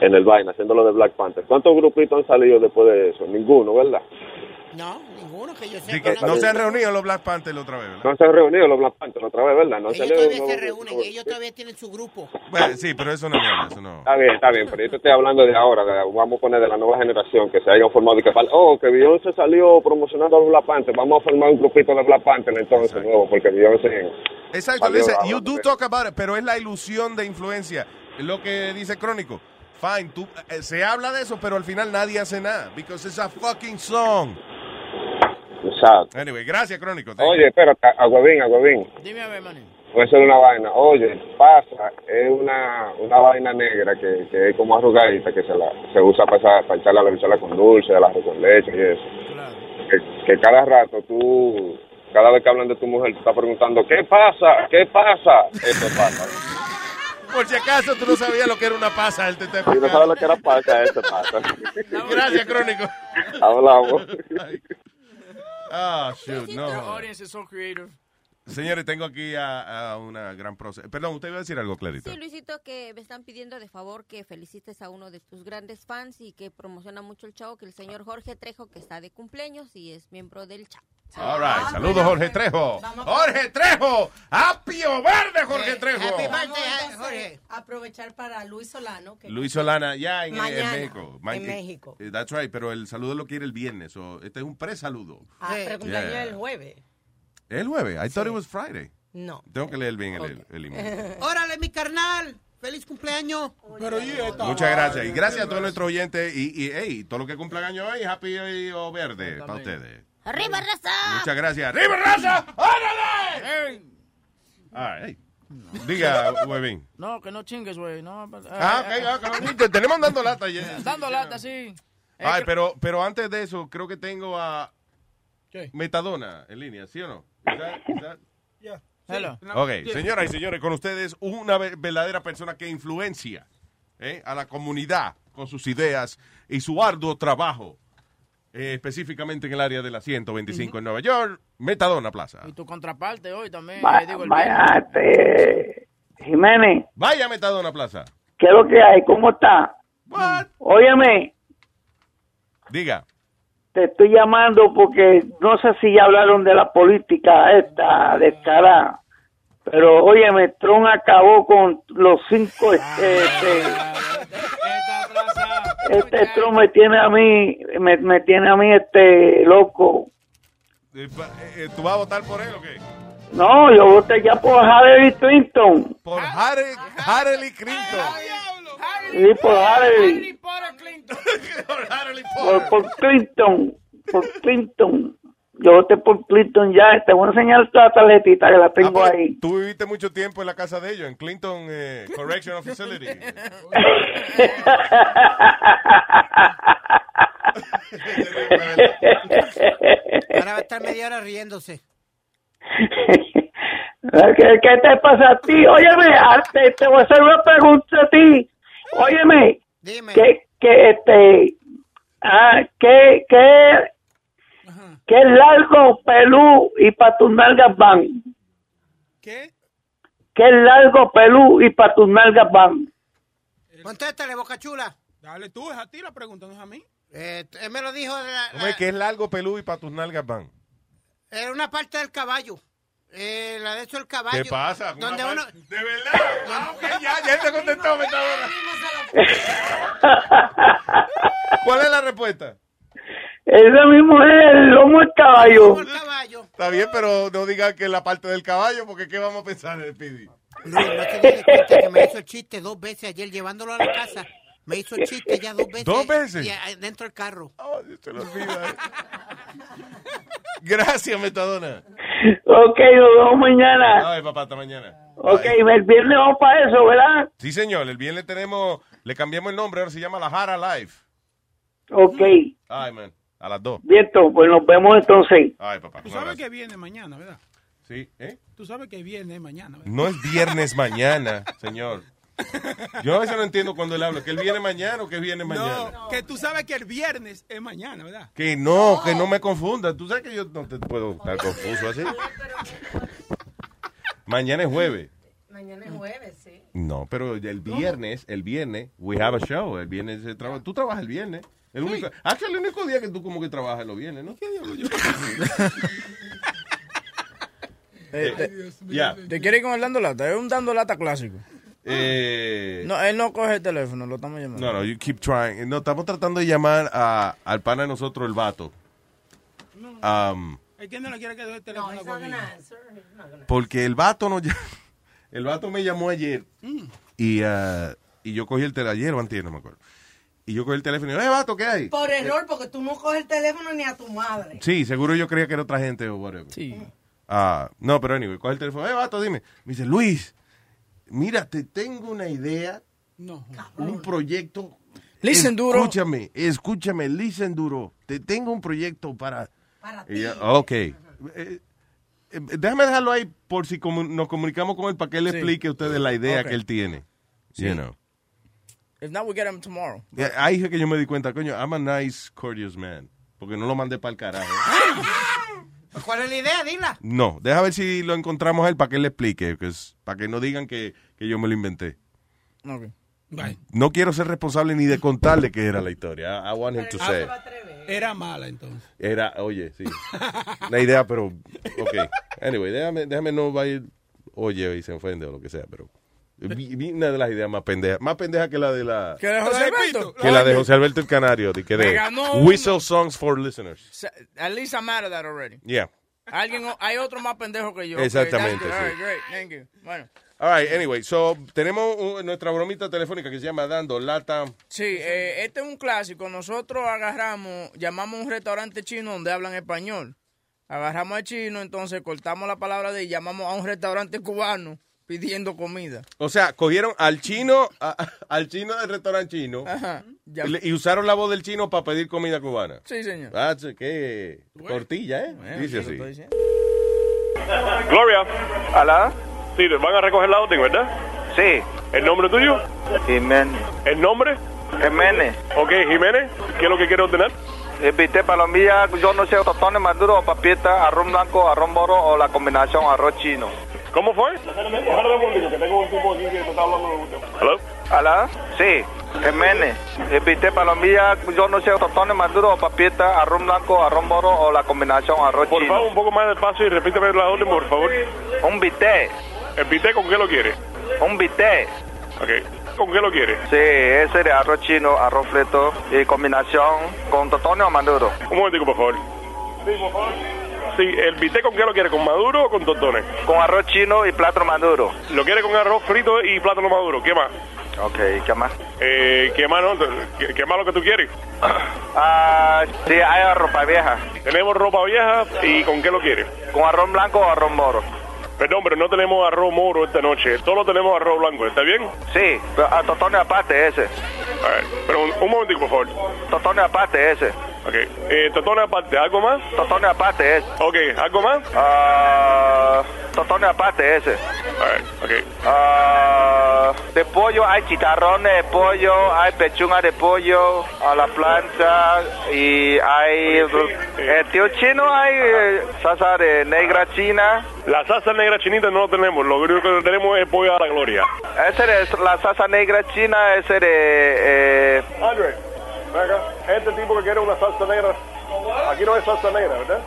S34: en el vaina, haciéndolo de Black Panther? ¿Cuántos grupitos han salido después de eso? Ninguno, ¿verdad?
S14: No, ninguno que yo
S13: Sí,
S14: sepa.
S13: que no se han reunido los Black Panthers otra vez, ¿verdad?
S34: No se han reunido los Black Panthers otra vez, ¿verdad? No
S14: Ellos
S34: salió
S14: todavía se reúnen,
S34: grupo.
S14: ellos todavía tienen su grupo.
S13: Bueno, sí, pero eso no eso no.
S34: Está bien, está bien, pero yo te estoy hablando de ahora, de- vamos a poner de la nueva generación, que se hayan formado y que, oh, que Beyoncé salió promocionando a los Black Panthers, vamos a formar un grupito de Black Panthers entonces nuevo, porque Beyoncé...
S13: Exacto,
S34: salió ahora,
S13: you do talk about it, pero es la ilusión de influencia. Es lo que dice Crónico. Fine, tú, eh, se habla de eso, pero al final nadie hace nada. Because it's a fucking song.
S34: Exacto.
S13: Anyway, gracias, Crónico. Thank
S34: Oye, espera, a Huevín, a Huevín.
S15: Dime a ver, maní.
S34: Voy a hacer una vaina. Oye, pasa, es una, una vaina negra que, que es como arrugadita, que se la se usa para, esa- para echarle a la bichola con dulce, a la con leche y eso. Que, que cada rato tú, cada vez que hablan de tu mujer, te estás preguntando, ¿qué pasa? ¿Qué pasa? Eso pasa.
S13: Por si acaso tú no sabías lo que era una pasa, él te está
S34: Si no sabes lo que era pasa, eso pasa.
S13: Gracias, Crónico.
S34: Hablamos.
S13: Ah, shoot, no.
S15: audience is so creative.
S13: Señores, tengo aquí a, a una gran proceso. Perdón, usted iba a decir algo, Clarita.
S17: Sí, Luisito, que me están pidiendo de favor que felicites a uno de tus grandes fans y que promociona mucho el show, que el señor Jorge Trejo, que está de cumpleaños y es miembro del chat.
S13: All right, saludos, Jorge Trejo. Jorge Trejo, apio verde, Jorge Trejo.
S16: Vamos entonces a aprovechar para Luis Solano. Que
S13: Luis Solana, ya en, México. Ma-
S16: en
S13: eh,
S16: México.
S13: eh, That's right, pero el saludo lo quiere el viernes. so, este es un pre-saludo.
S16: Ah, pero cumpleaños
S13: Yeah.
S16: el jueves.
S13: El jueves. I thought it was Friday.
S16: No.
S13: Tengo que leer bien el, el email.
S14: Órale, mi carnal. Feliz cumpleaños.
S19: Pero y esta.
S13: Muchas gracias. Y gracias a todos nuestros oyentes. Y, y hey, todo lo que cumplan año hoy, happy o verde para ustedes.
S17: ¡Arriba, raza!
S13: Muchas gracias. ¡Arriba, raza! ¡Órale! All right. Diga, huevín.
S15: No, que no chingues, güey. No, pues,
S13: Ah,
S15: eh,
S13: ok. Te- Tenemos dando lata ya.
S15: Dando lata, sí.
S13: Ay, pero, pero antes de eso, creo que tengo a
S19: ¿Qué?
S13: Metadona en línea, ¿sí o no? Is that- is that-
S15: Hello.
S13: Ok, señoras y señores, con ustedes una ve- verdadera persona que influencia ¿eh? a la comunidad con sus ideas y su arduo trabajo, eh, específicamente en el área de la 125 en Nueva York, Metadona Plaza.
S15: Y tu contraparte hoy también.
S35: Va-
S15: digo, el
S35: vaya, Jiménez,
S13: Vaya Metadona Plaza.
S35: ¿qué es lo que hay? ¿Cómo está? Óyeme,
S13: Diga.
S35: Te estoy llamando porque no sé si ya hablaron de la política esta descarada, pero óyeme, Trump acabó con los cinco, este, este, Este Trump me tiene a mí, me, me tiene a mí este loco.
S13: Eh, ¿Tú vas a votar por él o qué?
S35: No, yo voté ya por Hillary Clinton.
S13: Por Harry, Harley Clinton.
S35: Sí, por Hillary. Por, por Clinton. Por Clinton. Yo voté por Clinton ya. Te voy a enseñar la tarjetita que la tengo
S13: Ah,
S35: ahí.
S13: Tú viviste mucho tiempo en la casa de ellos, en Clinton eh, Correctional Facility.
S14: Ahora va a estar media hora riéndose.
S35: ¿Qué, qué te pasa a ti? Óyeme, te, te voy a hacer una pregunta a ti. Óyeme, ¿qué, qué, este, ah, qué, qué, qué largo, pelú y pa' tus nalgas van?
S19: ¿Qué?
S35: ¿Qué largo, pelú y pa' tus nalgas van?
S14: Contéstale, boca chula.
S19: Dale tú, es a ti la pregunta, no es a mí.
S14: Eh, él me lo dijo, de la-
S13: Hombre, que es largo, pelú y para tus nalgas van.
S14: era una parte del caballo. Eh, la de hecho el caballo.
S13: ¿Qué pasa?
S14: Donde uno...
S13: ¿De verdad? Ah, ok, ya, ya él te contestó. ¿Cuál es la respuesta?
S35: Ese mismo es el lomo del caballo.
S13: Está bien, pero no diga que es la parte del caballo, porque ¿qué vamos a pensar en el
S14: no te des cuenta que me hizo el chiste dos veces ayer llevándolo a la casa. Me hizo el chiste ya dos veces.
S13: ¿Dos veces?
S14: Y, eh, dentro del carro.
S13: Se lo olvida. Gracias, Metadona.
S35: Ok, nos vemos mañana.
S13: Ay, papá, hasta mañana.
S35: Ok, el viernes vamos para eso, ¿verdad?
S13: Sí, señor, el viernes tenemos, le cambiamos el nombre, ahora se llama La Jara Live.
S35: Ok,
S13: Ay, man, a las dos.
S35: viento, pues nos vemos entonces.
S13: Ay, papá.
S19: Tú sabes que viene mañana, ¿verdad?
S13: Sí, ¿eh?
S19: Tú sabes que viene mañana, ¿verdad?
S13: No es viernes mañana, señor. Yo a veces no entiendo cuando él habla, que él viene mañana o que viene mañana.
S19: No, que tú sabes que el viernes es mañana, ¿verdad?
S13: Que no, que no me confunda. Tú sabes que yo no te puedo estar confuso así. Mañana es jueves.
S16: Mañana es jueves, sí.
S13: No, pero el viernes, el viernes, we have a show. El viernes se traba- Tú trabajas el viernes. El único, ah, que el único día que tú como que trabajas los viernes, ¿no?
S15: Eh, te-
S13: Ya.
S15: ¿Te quiere ir con el dando lata? Es un dando lata clásico.
S13: Eh,
S15: No, él no coge el teléfono, lo estamos llamando.
S13: No, no, you keep trying. No, estamos tratando de llamar a, al pana de nosotros, el vato. Um,
S19: ¿El que no le quiere que dé el teléfono conmigo?
S13: porque el vato no El vato me llamó ayer y, ah, y yo cogí el teléfono, ayer o antier, no me acuerdo. Y yo cogí el teléfono y digo, eh, vato, ¿qué hay?
S16: Por error, porque tú no coges el teléfono ni a tu madre.
S13: Sí, seguro yo creía que era otra gente o whatever.
S15: Sí.
S13: Ah, no, pero anyway, coge el teléfono, eh, vato, dime. Me dice, Luis, mira, te tengo una idea,
S19: No.
S13: un proyecto.
S15: Listen duro.
S13: Escúchame, escúchame, listen duro. Te tengo un proyecto para... Y yo, ok. Eh, eh, déjame dejarlo ahí por si comu- nos comunicamos con él para que él
S15: Sí.
S13: explique a ustedes la idea que él tiene.
S15: Sí.
S13: You know.
S15: If not, we get him tomorrow.
S13: Eh, Ahí es que yo me di cuenta, coño, I'm a nice, courteous man. Porque no lo mandé para el carajo.
S14: Pues, ¿Cuál es la idea? Dila.
S13: No, deja ver si lo encontramos a él para que él le explique, para que no digan que, que yo me lo inventé.
S15: Ok.
S13: No quiero ser responsable ni de contarle qué era la historia. I, I want him to say.
S19: Era mala, entonces.
S13: Era, oye, sí. Una idea, pero, ok. Anyway, déjame, déjame no va a ir, oye, y se ofende o lo que sea, pero vi, una de las ideas más pendejas, más pendeja que la de la,
S15: ¿Qué de José Alberto?
S13: que la de José Alberto el Canario, de que de
S15: ganó.
S13: Whistle Songs for Listeners.
S15: At least I'm out of that already.
S13: Yeah.
S15: Alguien, hay otro más pendejo que yo.
S13: Exactamente,
S15: Okay,
S13: sí.
S15: All right, great, thank you. Bueno.
S13: All right, anyway, so tenemos un- nuestra bromita telefónica que se llama Dando Lata.
S15: Sí, eh, este es un clásico. Nosotros agarramos, llamamos a un restaurante chino donde hablan español. Agarramos al chino, entonces cortamos la palabra de y llamamos a un restaurante cubano pidiendo comida.
S13: O sea, cogieron al chino, a- al chino del restaurante chino
S15: Ajá. Ya-
S13: y usaron la voz del chino para pedir comida cubana.
S15: Sí, señor.
S13: Ah, qué tortilla, ¿eh?
S15: Bueno,
S13: Dice así.
S36: Gloria. ¿Alá? Sí, van a recoger la orden, ¿verdad? Sí. ¿El nombre tuyo? Jiménez. ¿El nombre? Jiménez. Ok, Jiménez, ¿qué es lo que quiere ordenar?
S37: Viste palomilla, yo no sé, tostones maduros, papita, arroz blanco, arroz moro o la combinación arroz chino.
S36: ¿Cómo fue? que tengo un tipo aquí que está hablando ¿Hello?
S37: ¿Alá? Sí, Jiménez. Viste palomilla, yo no sé, tostones maduros, papita, arroz blanco, arroz moro o la combinación arroz
S36: Por
S37: chino.
S36: favor, un poco más despacio y repíteme la orden, por favor.
S37: Un bistec.
S36: ¿El bistec con qué lo quiere?
S37: Un bistec.
S36: Ok. ¿Con qué lo quieres?
S37: Sí, ese de arroz chino, arroz frito y combinación con totones o maduro.
S36: Un momentico, por favor. Sí, por favor. Sí, ¿el bistec con qué lo quiere? ¿Con maduro o con tostones?
S37: Con arroz chino y plátano maduro.
S36: ¿Lo quiere con arroz frito y plátano maduro? ¿Qué más?
S37: Ok, ¿qué más?
S36: Eh, ¿Qué más, no? ¿Qué, qué más lo que tú quieres?
S37: Ah, sí, hay ropa vieja.
S36: Tenemos ropa vieja y ¿con qué lo quieres?
S37: ¿Con arroz blanco o arroz moro?
S36: Perdón, pero no tenemos arroz moro esta noche. Solo tenemos arroz blanco. ¿Está bien?
S37: Sí, pero a totones aparte ese.
S36: A ver, pero un, un momentico, por favor.
S37: Totones aparte ese.
S36: Ok. Eh, totones aparte, ¿algo más?
S37: Totones aparte ese.
S36: Ok, ¿algo más?
S37: Ah, totones aparte ese.
S36: A ver, ok.
S37: Ah, de pollo hay chicharrones de pollo, hay pechuga de pollo a la plancha y hay... El tío chino hay eh, salsa de negra china.
S36: La salsa negra chinita no lo tenemos. Lo único que tenemos es pollo a la gloria.
S37: Ese de la salsa negra china, ese de... Eh,
S36: Andre, acá. Este tipo que quiere una salsa negra. Aquí no hay salsa negra, ¿verdad?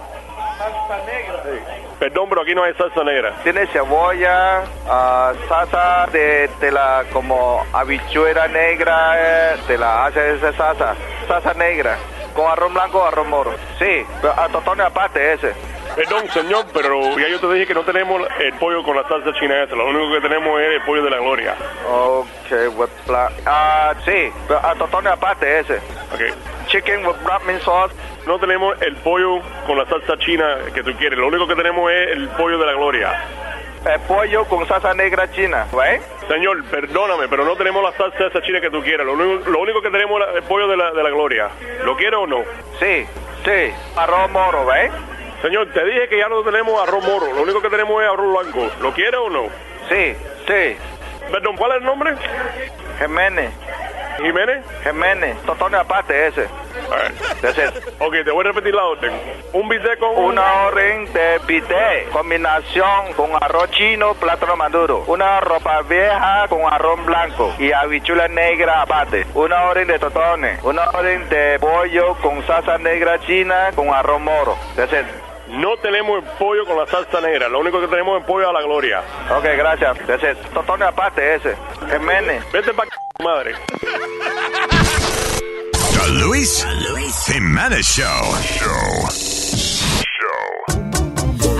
S37: salsa negra.
S36: Sí. Perdón, pero aquí no hay salsa negra.
S37: Tiene cebolla, ah, salsa de, de la como habichuela negra, eh, de la hace esa salsa, salsa negra, con arroz blanco o arroz moro. Sí, a totones aparte ese.
S36: Perdón, señor, pero ya yo te dije que no tenemos el pollo con la salsa china esa. Lo único que tenemos es el pollo de la gloria.
S37: Ok, with black. Ah, sí, a totones aparte ese.
S36: Ok.
S37: Chicken with black sauce.
S36: No tenemos el pollo con la salsa china que tú quieres. Lo único que tenemos es el pollo de la gloria.
S37: El pollo con salsa negra china, ¿right?
S36: Señor, perdóname, pero no tenemos la salsa esa china que tú quieres. Lo único, lo único que tenemos es el pollo de la, de la gloria. ¿Lo quieres o no?
S37: Sí, sí. Arroz moro, ¿ves?
S36: Señor, te dije que ya no tenemos arroz moro. Lo único que tenemos es arroz blanco. ¿Lo quieres o no?
S37: Sí, sí.
S36: Perdón, ¿cuál es el nombre?
S37: Jiménez.
S36: ¿Jiménez?
S37: Jiménez. Totones aparte ese.
S36: Ver. Ok, te voy a repetir la orden. Un bistec con...
S37: Una orden de bistec, combinación con arroz chino, plátano maduro. Una ropa vieja con arroz blanco y habichuela negra aparte. Una orden de totones. Una orden de pollo con salsa negra china con arroz moro. That's it.
S36: No tenemos el pollo con la salsa negra. Lo único que tenemos es pollo a la gloria.
S37: Ok, gracias. That's it. Totones aparte ese. Jiménez.
S36: Vete para madre.
S38: The Luis, Jimenez Show.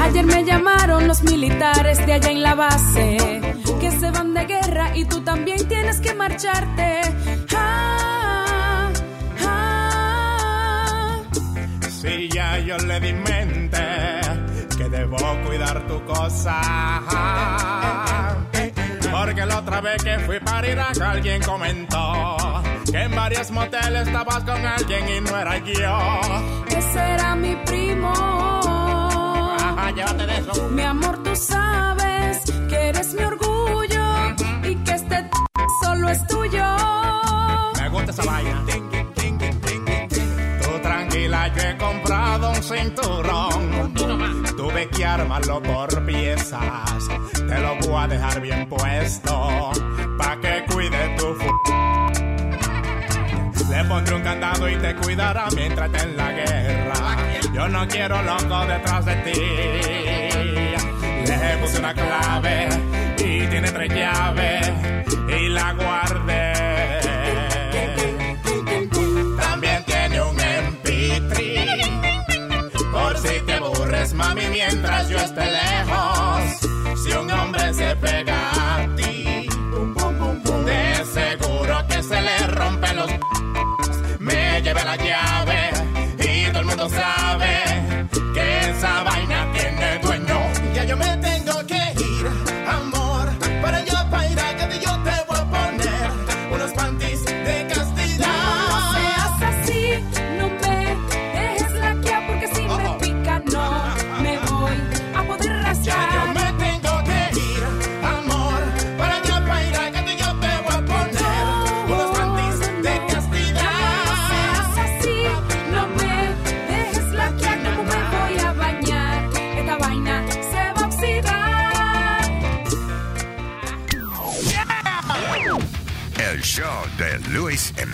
S39: Ayer me llamaron los militares de allá en la base que se van de guerra y tú también tienes que marcharte.
S5: Si ya yo le di mente que debo cuidar tu cosa. Porque la otra vez que fui para Irak alguien comentó que en varios moteles estabas con alguien y no era yo.
S39: Ese era mi primo.
S5: Ajá, llévate de eso.
S39: Mi amor, tú sabes que eres mi orgullo y que este solo es tuyo.
S5: Me gusta esa vaina. Cinturón. Tuve que armarlo por piezas. Te lo voy a dejar bien puesto. Pa' que cuide tu fu le pondré un candado y te cuidará mientras esté en la guerra. Yo no quiero loco detrás de ti. Le puse una clave y tiene tres llaves y la guardé. Mientras yo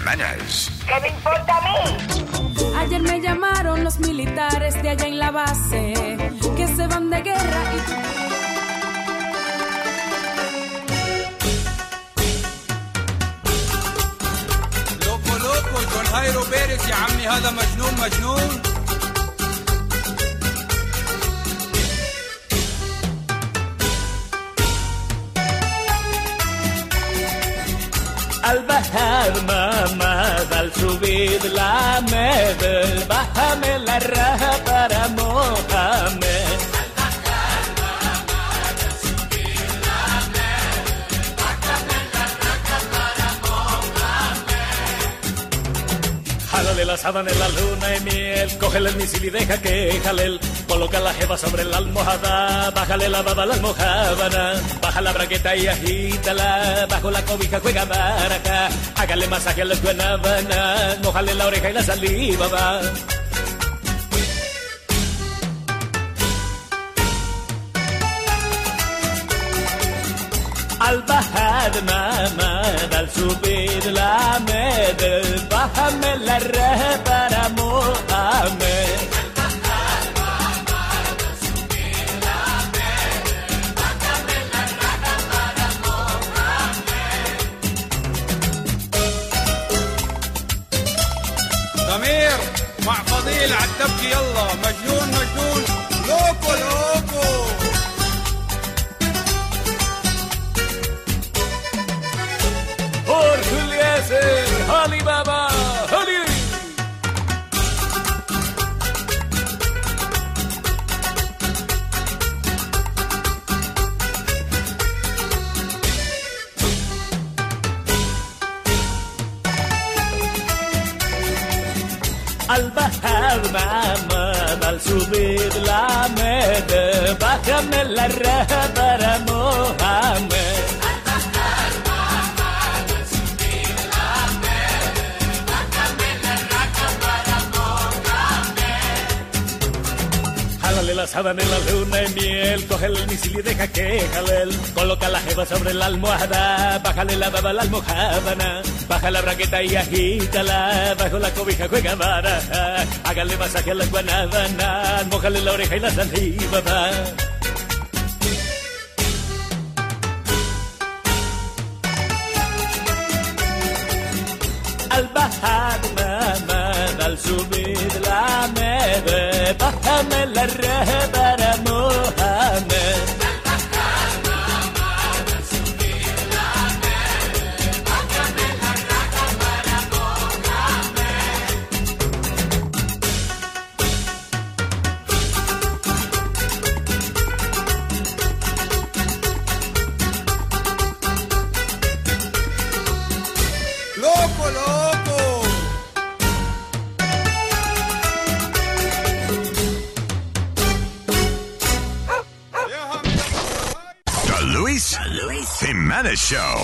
S38: Manners.
S39: ¿Qué me importa a mí? Ayer me llamaron los militares de allá en la base que se van de guerra y...
S19: Jairo Pérez يا عمي هذا مجنون مجنون
S40: Al bajar mamá, al subir la med, bájame la raja para Mohamed. Jálale la sábana en la luna y miel, cógele el misil y deja que jale él. Coloca la jeva sobre la almohada, bájale la baba la almohábana, baja la braqueta y agítala, bajo la cobija juega baraja, hágale masaje a la guanábana, mojale la oreja y la saliva va. Al bajar mamá, al subir la med, bájame la raja para Mohamed.
S19: فضيل عالتبكي يلا مجنون مجنون لوكو لوكو
S40: Por Juliasen, Holly Baba, Holly. Al bajar mamá, al subir la med, bájame la raja para Mohamed. Sábana en la luna en miel, cógele el misil y deja que jale. Coloca la jeva sobre la almohada, bájale la baba la almohábana, baja la braqueta y agítala, bajo la cobija juega baraja, hágale masaje a la guanábana, mojale la oreja y la saliva va. Al bajar mamá, al subir la med, bájame la
S38: Show.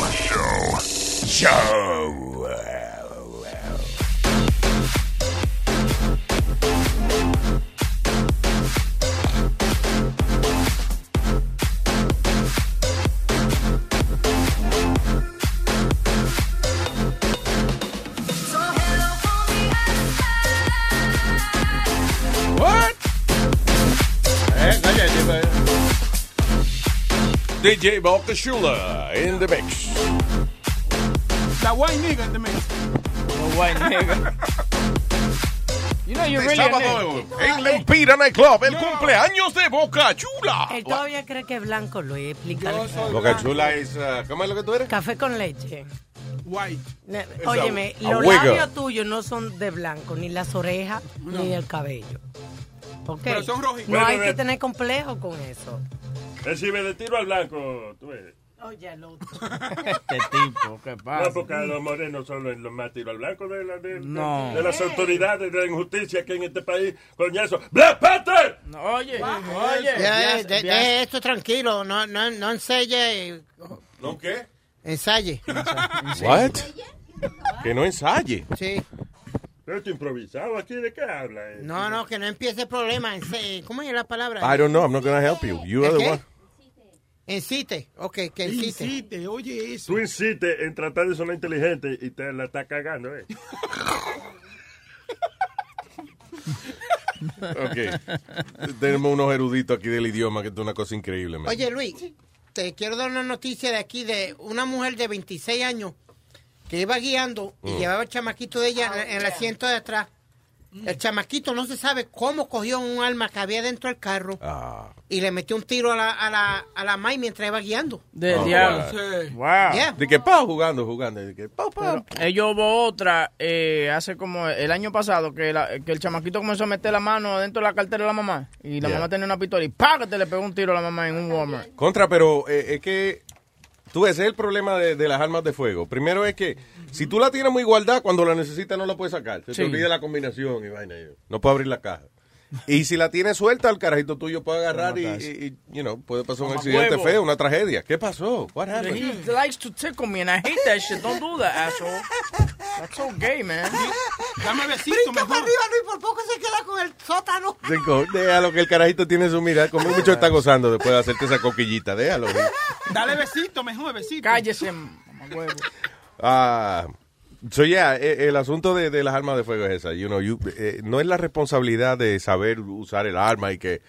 S13: DJ Boca Shula in the mix.
S19: La white nigga in the mix
S15: The white nigga. You know you're
S13: De
S15: really a
S13: sábado en Lempira Nightclub, el cumpleaños de Boca Chula.
S16: Él todavía cree que es blanco, Luis. Explícale.
S13: Boca Chula es, uh, ¿cómo es lo que tú eres?
S16: Café con leche.
S19: white
S13: Es
S16: Óyeme,
S13: a- a
S16: los labios tuyos no son de blanco, ni las orejas, ni el cabello. ¿Ok?
S18: Pero son rojitos.
S16: No hay que
S18: eh.
S16: tener complejo con eso.
S18: Recibe de tiro al blanco, tú ves.
S16: Oye, otro.
S15: Este tipo, ¿qué pasa?
S18: No, porque a los morenos son los, los más tiro al blanco de, la- de,
S15: No.
S18: de las autoridades de la injusticia que en este país, coñazo. ¡Black Panther!
S15: Oye, oye.
S14: Ya, eh, de- deje esto tranquilo, no, no, no enselle.
S13: ¿No qué?
S14: Ensaye.
S13: What? Que no ensaye.
S14: Sí.
S18: Pero esto improvisado aquí, ¿de qué habla? eh?
S14: No, no, que no empiece el problema. ¿Cómo es la palabra?
S13: I don't know, I'm not gonna help you. You are the one.
S14: Incite. Ok, que incite.
S19: Incite, oye eso.
S18: Tú insistes en tratar de sonar inteligente y te la estás cagando, ¿eh?
S13: Ok. Tenemos unos eruditos aquí del idioma que es una cosa increíble, man.
S14: Oye, Luis, te quiero dar una noticia de aquí de una mujer de 26 años que iba guiando y
S13: Mm.
S14: llevaba el chamaquito de ella en, en el asiento de atrás. El chamaquito no se sabe cómo cogió un arma que había dentro del carro
S13: Ah.
S14: y le metió un tiro a la, a la, a la May mientras iba guiando.
S15: Del
S13: Oh,
S15: diablo.
S13: wow.
S15: Wow.
S14: Yeah.
S13: De que pa jugando, jugando. De que pa, pa.
S15: Ellos hubo otra eh, hace como el año pasado que, la- que el chamaquito comenzó a meter la mano dentro de la cartera de la mamá y la
S13: Yeah.
S15: mamá tenía una pistola y ¡pá! que te le pegó un tiro a la mamá en un Walmart.
S13: Contra, pero eh, es que tú ves, ese es el problema de, de las armas de fuego. Primero es que si tú la tienes muy guardada, cuando la necesitas no la puedes sacar. Se
S15: Sí.
S13: te olvida la combinación y vaina. No puedes abrir la caja. Y si la tienes suelta, el carajito tuyo puede agarrar y, y- y, you know, puede pasar un accidente feo, una tragedia. ¿Qué pasó? What
S15: He
S13: happened?
S15: likes to tickle me and I hate that shit. Don't do that, asshole. That's so gay, man.
S19: Dame besito,
S14: Brinca para arriba, Luis, por poco se queda con el sótano.
S13: Cinco, Déjalo que el carajito tiene su mirada. Como mucho está gozando después de hacerte esa coquillita. Déjalo.
S19: Dale besito, mejor besito.
S15: Cállese, mamá huevo.
S13: Ah, so yeah, eh, el asunto de, de las armas de fuego es esa. You know, you- eh, no es la responsabilidad de saber usar el arma y que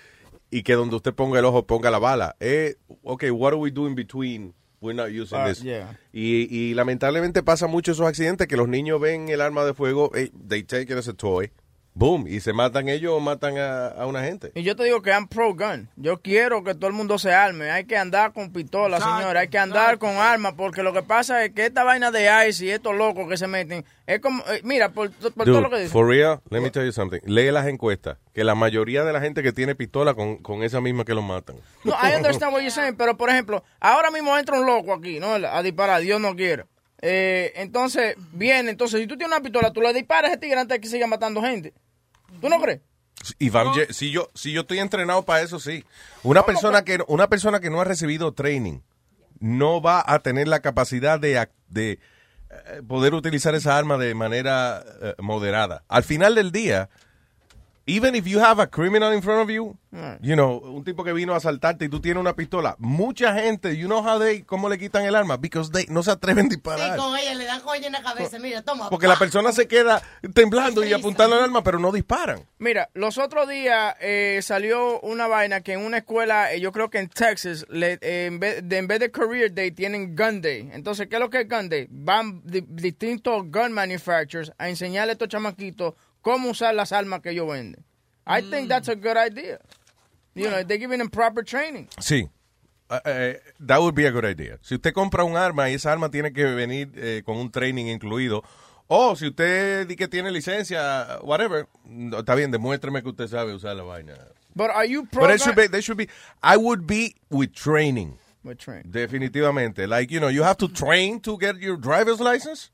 S13: y que donde usted ponga el ojo ponga la bala. Eh, okay, what do we do in between? We're not using
S15: Ah,
S13: this.
S15: yeah.
S13: Y, y lamentablemente pasa mucho esos accidentes que los niños ven el arma de fuego, eh, they take it as a toy, boom, y se matan ellos o matan a, a una gente.
S15: Y yo te digo que I'm pro gun. Yo quiero que todo el mundo se arme. Hay que andar con pistola,
S19: Exacto,
S15: señora. Hay que andar con armas. Porque lo que pasa es que esta vaina de ICE y estos locos que se meten. Es como. eh, mira, por, por todo lo que dicen.
S13: for real, let me tell you something. Lee las encuestas, que la mayoría de la gente que tiene pistola con, con esa misma que los matan.
S15: No, I understand what you're saying, pero por ejemplo, ahora mismo entra un loco aquí, ¿no? A disparar, Dios no quiera. Eh, entonces, viene, entonces, si tú tienes una pistola, tú le disparas a ese tigre antes de que siga matando gente. ¿Tú no crees?
S13: Si yo si yo estoy entrenado para eso sí. Una persona que una persona que no ha recibido training no va a tener la capacidad de de eh, poder utilizar esa arma de manera eh, moderada. Al final del día, even if you have a criminal in front of you, you know, un tipo que vino a asaltarte y tú tienes una pistola, mucha gente, you know how they cómo le quitan el arma because they no se atreven a disparar.
S16: Sí, con ella le dan con ella en la cabeza. Mira, toma.
S13: Porque la persona se queda temblando y apuntando el arma, pero no disparan.
S15: Mira, los otros días eh, salió una vaina que en una escuela, eh, yo creo que en Texas, le- eh, en, vez de, en vez de Career Day, tienen Gun Day. Entonces, ¿qué es lo que es Gun Day? Van di- distintos gun manufacturers a enseñarle a estos chamaquitos cómo usar las armas que ellos venden. I think that's a good idea. You know, they're giving them proper training.
S13: Sí. Uh, eh, that would be a good idea. Si usted compra un arma y esa arma tiene que venir eh, con un training incluido, o si usted que tiene licencia, whatever, no, está bien, demuéstreme que usted sabe usar la vaina.
S15: But are you pro
S13: But it should be, they should be, I would be with training.
S15: With training.
S13: Definitivamente. Like, you know, you have to train to get your driver's license.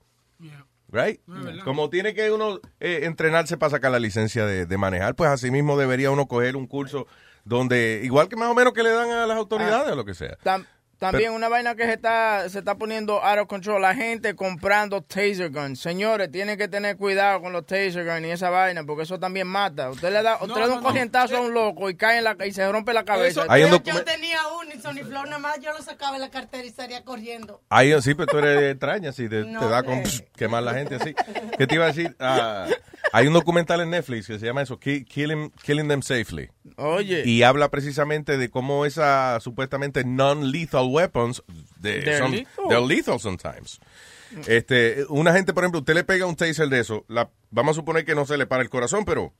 S13: Right? Como tiene que uno eh, entrenarse para sacar la licencia de, de manejar, pues así mismo debería uno coger un curso donde, igual que más o menos que le dan a las autoridades o lo que sea.
S15: Tam- también
S13: Pero-
S15: una vaina que se está, se está poniendo out of control. La gente comprando taser guns. Señores, tienen que tener cuidado con los taser guns y esa vaina, porque eso también mata. Usted le da, usted le da un corrientazo a un loco y cae en la, y se rompe la cabeza.
S13: Hay un
S16: yo, yo tenía uno y Sony Flow nada más yo lo sacaba en la cartera y salía corriendo.
S13: Ahí sí, pero tú eres extraña, así te,
S16: No,
S13: te da con pss, quemar la gente así. ¿Qué te iba a decir? Ah, hay un documental en Netflix que se llama eso, Ki- Killing, Killing Them Safely.
S15: Oye.
S13: Y habla precisamente de cómo esa supuestamente non-lethal weapons, de,
S15: They're
S13: son-
S15: lethal.
S13: they're lethal sometimes. Este, una gente, por ejemplo, usted le pega un taser de eso, la, vamos a suponer que no se le para el corazón, pero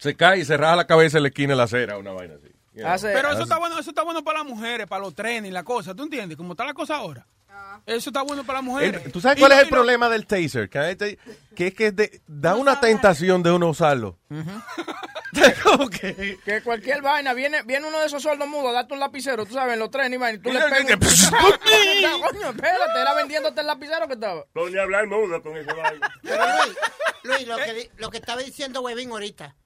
S13: se cae y se raja la cabeza en la esquina de la acera, una vaina así. You know.
S19: Pero eso está bueno, eso está bueno para las mujeres, para los trenes y la cosa, ¿tú entiendes? Como está la cosa ahora. Eso está bueno para las mujeres.
S13: El- ¿Tú sabes
S19: Y
S13: cuál
S19: no-
S13: es el
S19: y no-
S13: problema del taser? Que, que es que de- da una tentación de uno usarlo.
S15: Que cualquier vaina, viene, viene uno de esos sordos mudos, date un lapicero, tú sabes, en los trenes, y vaina, y tú le pegas.
S13: que-
S15: Coño, espérate, era vendiéndote el lapicero que estaba.
S18: Pone a hablar mudo con ese vaina.
S14: Pero Luis, Luis, lo que, di- lo que estaba diciendo Webin ahorita.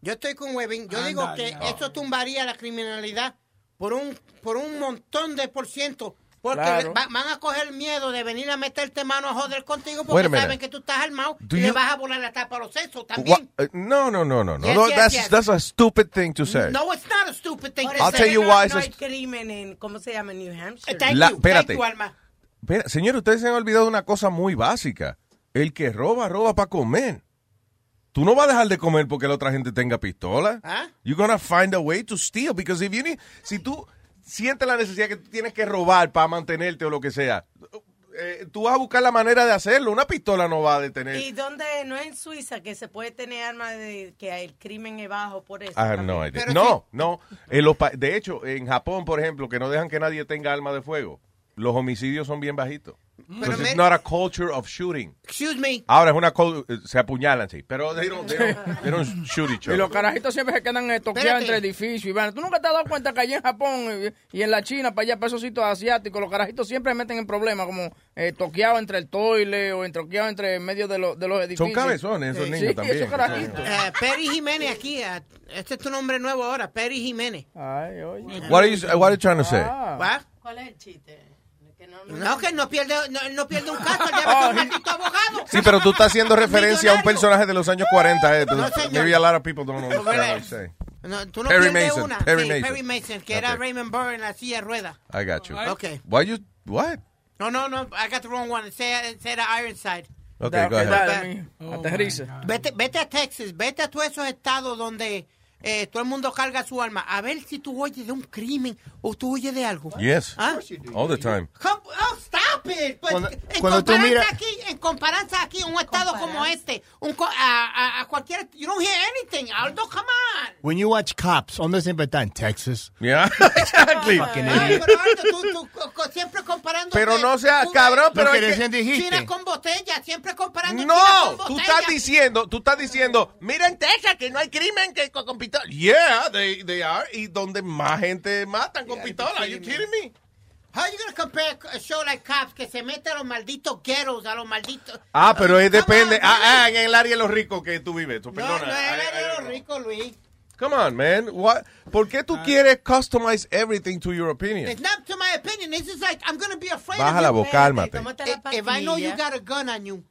S14: Yo estoy con Webin. Yo digo que esto tumbaría la criminalidad por un, por un montón de por ciento. Porque
S15: Claro.
S14: va- van a coger miedo de venir a meterte mano a joder contigo porque saben que tú estás armado
S13: Do
S14: y le vas a volar la tapa a los sesos también.
S13: uh, no, no, no, no, no.
S14: Yes,
S13: no
S14: yes,
S13: that's,
S14: yes.
S13: that's a stupid thing to say.
S14: No, it's not a stupid thing.
S16: Por
S14: to
S13: I'll
S16: eso
S13: tell you why
S16: no, hay crimen en, ¿cómo se llama? En New Hampshire.
S14: Thank
S13: La-
S14: you,
S13: espérate.
S14: thank you, Alma.
S13: Espera, señor, ustedes se han olvidado de una cosa muy básica. El que roba, roba para comer. Tú no vas a dejar de comer porque la otra gente tenga pistola.
S14: ¿Ah?
S13: You're gonna find a way to steal because if you need, si tú sientes la necesidad que tú tienes que robar para mantenerte o lo que sea, eh, tú vas a buscar la manera de hacerlo. Una pistola no va a detener.
S16: ¿Y dónde? No es en Suiza que se puede tener armas de que el crimen es bajo por eso. También.
S13: no idea. No, no. En los pa- de hecho, en Japón, por ejemplo, que no dejan que nadie tenga arma de fuego, los homicidios son bien bajitos. Because it's not a culture of shooting.
S14: Excuse me.
S13: Ahora es una eh, se apuñalan, sí, pero they don't, they don't, they don't shoot each
S15: Y
S13: other.
S15: los carajitos siempre se quedan eh, toqueados entre edificios. Y van. ¿Tú nunca te has dado cuenta que allá en Japón eh, y en la China, para allá, para esos sitios asiáticos, los carajitos siempre se meten en problemas, como eh, toqueados entre el toile o en toqueados entre en medio de, los de los edificios.
S13: cabezones esos niños
S15: sí,
S13: también.
S15: esos carajitos.
S14: Perry Jiménez aquí. este es tu nombre nuevo ahora, Perry Jiménez.
S15: Ay, oye.
S13: What are you, what are you trying to say?
S14: ¿Va?
S16: ¿Cuál es el chiste?
S14: No, que no pierde, no, él no pierde un caso, ser un maldito abogado.
S13: Sí, pero tú estás haciendo referencia a un personaje de los años 40. Eh,
S14: No, señor.
S13: maybe a lot of people don't understand what I'm saying.
S14: No, tú no
S13: Perry
S14: pierdes
S13: Mason,
S14: una.
S13: Perry
S14: Sí,
S13: Mason.
S14: Perry Mason, que era
S13: Okay.
S14: Raymond Burr en la silla de ruedas.
S13: I got you.
S14: Okay.
S13: Why you, what?
S14: No, no, no, I got the wrong one. Say, say the Ironside.
S13: Okay, go ahead.
S15: Aterriza.
S14: Vete, vete a Texas, vete a todos esos estados donde eh, todo el mundo carga su arma. A ver si tú oyes de un crimen o tú oyes de algo.
S13: Yes.
S14: ¿Ah?
S13: All the time.
S14: Com- Oh, stop it. Pues,
S20: Cuando-
S14: en,
S20: cuando tú
S14: comparanza
S20: miras-
S14: aquí, en comparanza aquí, un estado como este, un, a, a, a cualquier... You don't hear anything, Aldo, come on.
S20: When you watch Cops, ¿dónde siempre está? En Texas.
S13: Yeah, exactly.
S14: Ay, pero Aldo, tú, tú siempre comparando...
S13: Pero no sea
S14: tú-
S13: cabrón, pero
S20: que
S13: es que-
S20: recién dijiste.
S14: China con botella, siempre comparando China
S13: No,
S14: con
S13: tú estás diciendo, tú estás diciendo, mira en Texas que no hay crimen que con, con pistola. Yeah, they, they are. Y donde más gente matan con pistola. Are you kidding me?
S14: How you gonna compare a show like Cops que se mete a los malditos ghettos, a los malditos...
S13: Ah, pero es depende.
S14: on,
S13: Ah, ah, en el área de los ricos que tú vives.
S14: No,
S13: perdona.
S14: no
S13: I-
S14: era
S13: I
S14: de los ricos, Luis.
S13: Come on, man. What? ¿Por qué tú quieres customize everything to your opinion?
S14: It's not to my opinion. This is like, I'm gonna be afraid
S13: Baja
S14: of
S13: la
S14: you.
S13: voz, cálmate.
S14: If, if I know you got a gun on you,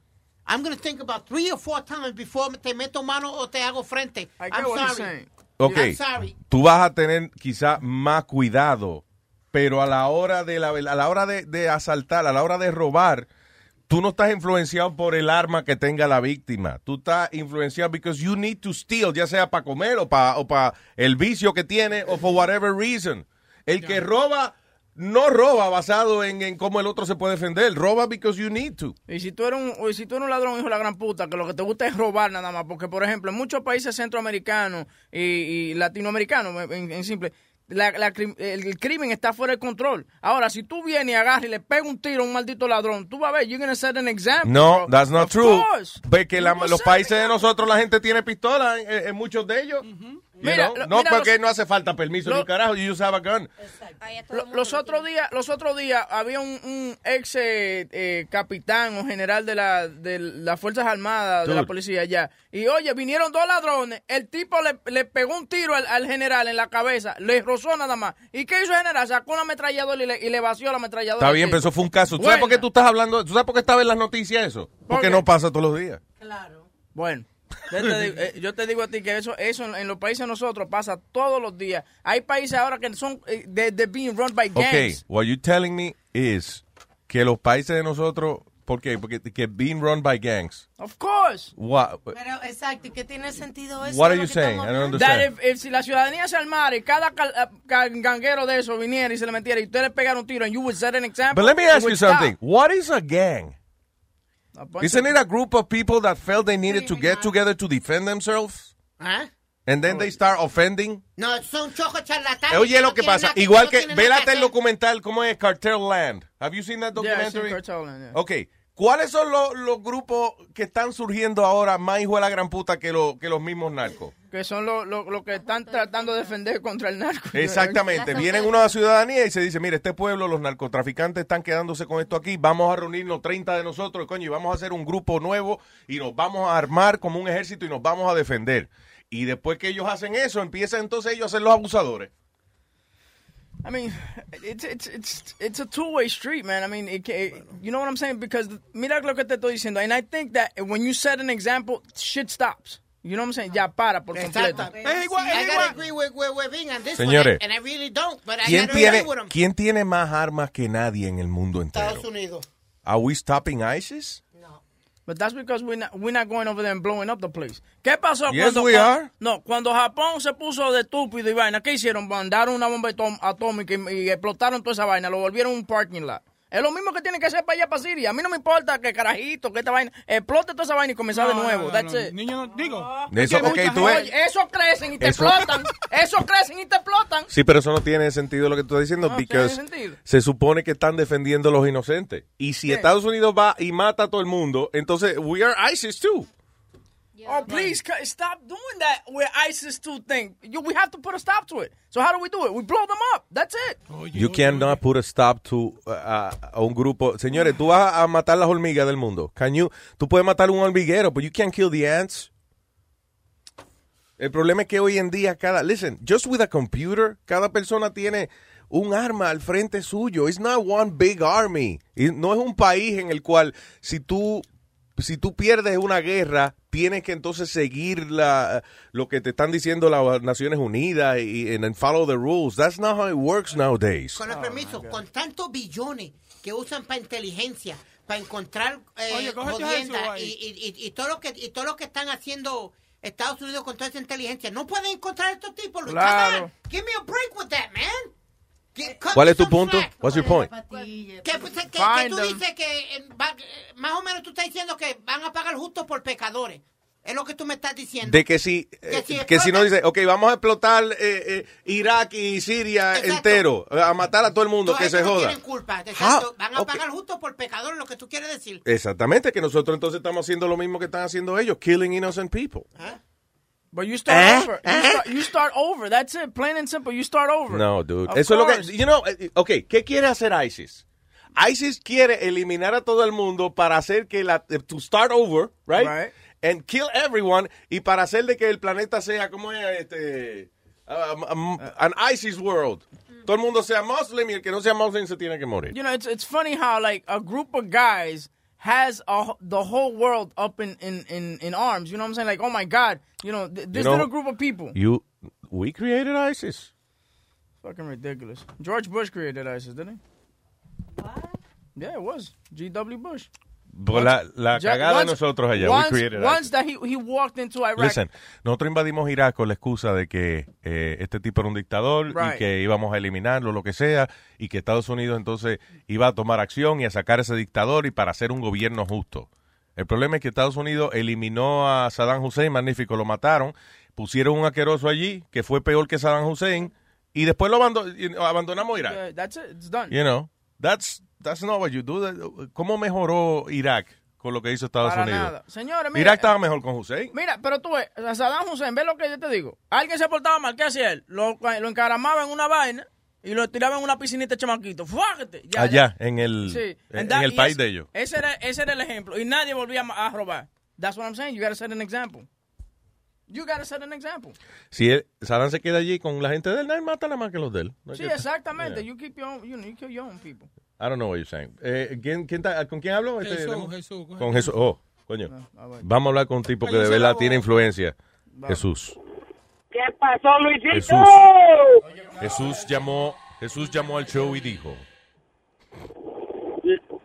S14: I'm gonna think about three or four times before te meto mano o te hago frente.
S15: I
S14: I'm sorry.
S13: Ok,
S14: I'm sorry.
S13: tú vas a tener quizá más cuidado, pero a la hora de la, a la hora de, de asaltar, a la hora de robar, tú no estás influenciado por el arma que tenga la víctima. Tú estás influenciado because you need to steal, ya sea para comer o para o pa el vicio que tiene o for whatever reason. El que roba no roba basado en, en cómo el otro se puede defender, roba because you need to.
S15: Y si tú eres un, si tú eres un ladrón, hijo de la gran puta, que lo que te gusta es robar nada más, porque por ejemplo, en muchos países centroamericanos y, y latinoamericanos, en, en simple, la- el, el crimen está fuera de control. Ahora, si tú vienes y agarras y le pegas un tiro a un maldito ladrón, tú vas a ver, you're gonna set an example.
S13: No,
S15: bro.
S13: that's not
S15: Of
S13: true.
S15: course.
S13: Porque la-
S15: no
S13: los países de nosotros la gente tiene pistola en, en muchos de ellos.
S15: Mira, lo-
S13: no
S15: mira
S13: porque
S15: los-
S13: no hace falta permiso
S15: lo-
S13: ni carajo, you just have a gun.
S15: Lo- los otros días, los otros días había un, un ex eh, eh, capitán o general de la de las fuerzas armadas de la policía allá y oye vinieron dos ladrones, el tipo le, le pegó un tiro al, al general en la cabeza, le rozó nada más y qué hizo el general sacó una ametralladora y le, y le vació la ametralladora.
S13: Está bien, pero eso fue un caso. ¿Tú sabes por qué tú estás hablando? ¿Tú sabes por qué estaba en las noticias eso? Porque no pasa todos los días.
S15: Bueno. Yo te, digo, eh, yo te digo a ti que eso, eso en, en los países de nosotros pasa todos los días. Hay países ahora que son eh, de, de being run by gangs.
S13: Okay, what you're telling me is que los países de nosotros, ¿por qué? Porque que being run by gangs.
S15: Of course.
S13: What,
S16: Pero, exacto, ¿y qué tiene sentido eso?
S13: what are you saying? I don't
S16: hablando?
S15: That
S13: understand.
S15: if, if si la ciudadanía se armara y cada ca- ganguero de eso viniera y se le metiera y usted le pegara un tiro and you would set an example.
S13: But let me ask you
S15: stop.
S13: something. What is a gang? Isn't it a group of people that felt they needed to get together to defend themselves?
S14: ¿Ah?
S13: And then they start offending?
S14: No, son chojos charlatanes.
S13: Oye, lo que pasa, igual que, vélate el documental, ¿cómo es? Cartel Land. Have you seen that
S15: Yeah, I've seen
S13: documentary?
S15: Cartel Land, yeah.
S13: Ok, ¿cuáles son los, los grupos que están surgiendo ahora más hijo de la gran puta que, lo- que los mismos narcos?
S15: Que son los lo, lo que están tratando de defender contra el narco.
S13: Exactamente, vienen una ciudadanía y se dice, mire, este pueblo, los narcotraficantes están quedándose con esto aquí, vamos a reunirnos 30 de nosotros, coño, y vamos a hacer un grupo nuevo y nos vamos a armar como un ejército y nos vamos a defender. Y después que ellos hacen eso, empiezan entonces ellos a ser los abusadores.
S15: I mean, it's it's it's it's a two way street, man. I mean, it, ca- you know what I'm saying? Because mira lo que te estoy diciendo, and I think that when you set an example, shit stops. You know what I'm saying? Ya para por completo.
S14: Exacto. I gotta agree with, with, with Vin on this
S13: Señores,
S14: one, and I really don't, but I
S13: ¿Quién tiene,
S14: agree with him.
S13: ¿Quién tiene más armas que nadie en el mundo entero?
S14: Estados Unidos.
S13: ¿Are we stopping ISIS?
S15: But that's because we're not, we're not going over there and blowing up the place. ¿Qué pasó
S13: Yes,
S15: cuando...
S13: we are.
S15: No, cuando Japón se puso de estúpido y vaina, ¿qué hicieron? Mandaron una bomba atómica y, y explotaron toda esa vaina, lo volvieron un parking lot. Es lo mismo que tiene que hacer para allá, para Siria. A mí no me importa que carajito, que esta vaina, explote toda esa vaina y comenzar de nuevo.
S19: no,
S15: That's
S19: no.
S15: it.
S19: Niño, no, digo.
S13: Eso, tú ves.
S15: Oye, eso crecen y te
S13: Eso-
S15: explotan. Eso crecen y te explotan.
S13: Sí, pero eso no tiene sentido lo que tú estás diciendo,
S15: No,
S13: porque
S15: tiene sentido.
S13: se supone que están defendiendo a los inocentes. Y si. Estados Unidos va y mata a todo el mundo, entonces we are ISIS too.
S15: Oh, please, c- stop doing that with ISIS 2 thing. You, we have to put a stop to it. So how do we do it? We blow them up. That's it.
S13: You cannot put a stop to uh, a, a un grupo. Señores, tú vas a matar las hormigas del mundo. Can you, tú puedes matar un hormiguero, but you can't kill the ants. El problema es que hoy en día cada, listen, just with a computer, cada persona tiene un arma al frente suyo. It's not one big army. No es un país en el cual si tú si tú pierdes una guerra, tienes que entonces seguir la, lo que te están diciendo las Naciones Unidas y and follow the rules. That's not how it works nowadays.
S14: Con el permiso, con tantos billones que usan para inteligencia, para encontrar eh,
S19: Oye, eso
S14: y, y, y, y todo lo que y todo lo que están haciendo Estados Unidos con toda esa inteligencia, no pueden encontrar a estos tipos. Luis.
S13: Claro.
S14: Come on, give me a break with that, man.
S13: ¿Cuál es tu punto? What's your point?
S14: Que, pues, que-
S15: Find
S14: tú dices que eh, va- más o menos tú estás diciendo que van a pagar justo por pecadores. Es lo que tú me estás diciendo.
S13: De que si,
S14: Que
S13: eh,
S14: si
S13: que si no dice, ok, vamos a explotar eh, eh, Irak y Siria
S14: Exacto.
S13: entero, a matar a todo el mundo, que se
S14: no
S13: joda.
S14: tienen culpa. Exacto.
S13: Ah,
S14: Van a pagar justo por pecadores, lo que tú quieres decir.
S13: Exactamente, que nosotros entonces estamos haciendo lo mismo que están haciendo ellos, killing innocent people.
S15: But you start
S13: ¿Eh?
S15: over. You start, you start over. That's it. Plain and simple. You start over.
S13: No, dude.
S15: Of
S13: Eso es lo que, you know, eh, ok, ¿qué quiere hacer ISIS? ISIS quiere eliminar a todo el mundo para hacer que la, eh, to start over, right?
S15: Right.
S13: And kill everyone y para hacer de que el planeta sea como es este, um, um, an ISIS world. Todo el mundo sea muslim y el que no sea muslim se tiene que morir.
S15: You know, it's it's funny how like a group of guys has a, the whole world up in, in, in, in arms. You know what I'm saying? Like, oh my God, you know, th- this
S13: know-
S15: little group of people.
S13: You, we created ISIS.
S15: Fucking ridiculous. George Bush created ISIS, didn't he? What? Yeah, it was G.W. Bush.
S13: La, la cagada de
S15: once-
S13: nosotros allá.
S15: Once,
S13: we created
S15: once that he, he walked into Iraq.
S13: Listen, nosotros invadimos Irak con la excusa de que eh, este tipo era un dictador
S15: Right.
S13: y que íbamos a eliminarlo, lo que sea, y que Estados Unidos entonces iba a tomar acción y a sacar a ese dictador y para hacer un gobierno justo. El problema es que Estados Unidos eliminó a Saddam Hussein, magnífico, lo mataron, pusieron un asqueroso allí que fue peor que Saddam Hussein y después lo abandonamos Irak.
S15: Yeah, that's it. It's done.
S13: You know, that's, that's not what you do. ¿Cómo mejoró Irak con lo que hizo Estados
S15: Para
S13: Unidos?
S15: nada. Señores, mira.
S13: Irak estaba mejor con Hussein.
S15: Mira, pero tú ves, a Saddam Hussein, ve lo que yo te digo. Alguien se portaba mal, ¿qué hacía él? Lo, lo encaramaba en una vaina y lo tiraba en una piscinita chamaquito. Ya,
S13: Allá, en el,
S15: Sí.
S13: en,
S15: that-
S13: el
S15: y
S13: país
S15: ese-
S13: de ellos.
S15: Ese era, ese era el ejemplo. Y nadie volvía a, robar. That's what I'm saying. You gotta set an example. You gotta set an example.
S13: Si él, Saddam se queda allí con la gente de él, nadie mata nada más que los de él. No
S15: Sí,
S13: que-
S15: exactamente.
S13: Yeah.
S15: You keep your own, you know, you kill your own people.
S13: I don't know what you're saying. Eh, ¿quién, quién está- ¿Con quién hablo? Este,
S15: Jesús? Jesús,
S13: Con Jesús. Oh, coño.
S15: Ah, bueno.
S13: Vamos a hablar con un tipo que de verdad tiene influencia. Jesús.
S41: ¿Qué pasó, Luisito?
S13: Jesús. Jesús llamó, Jesús llamó al show y dijo.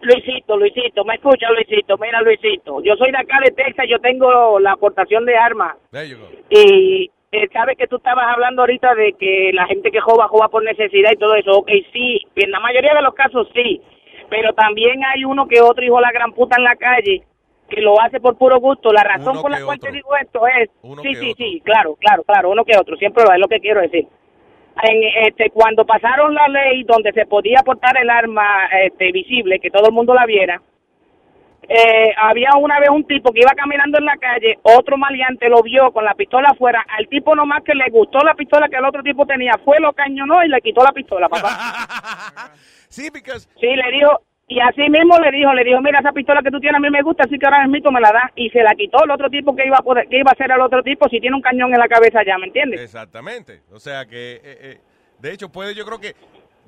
S41: Luisito, Luisito, me escucha, Luisito. Mira, Luisito, yo soy de acá de Texas, yo tengo la aportación de armas.
S13: There you go.
S41: Y eh, sabes que tú estabas hablando ahorita de que la gente que joba, joba por necesidad y todo eso. Ok, sí, en la mayoría de los casos sí. Pero también hay uno que otro hijo de la gran puta en la calle que lo hace por puro gusto. La razón
S13: Uno
S41: por la cual
S13: otro.
S41: te digo esto es...
S13: Uno
S41: sí, sí,
S13: otro.
S41: sí, claro, claro, claro, uno que otro. Siempre lo es lo que quiero decir. En, este, cuando pasaron la ley donde se podía portar el arma este, visible, que todo el mundo la viera, eh, había una vez un tipo que iba caminando en la calle, otro maleante lo vio con la pistola afuera, al tipo nomás que le gustó la pistola que el otro tipo tenía, fue, lo cañonó y le quitó la pistola, papá.
S13: sí, because...
S41: Sí, le dijo, y así mismo le dijo, le dijo, mira, esa pistola que tú tienes a mí me gusta, así que ahora mismo me la da, y se la quitó el otro tipo que iba a poder, que iba a hacer al otro tipo si tiene un cañón en la cabeza ya, ¿me entiendes?
S13: Exactamente. O sea que, eh, eh, de hecho, puede yo creo que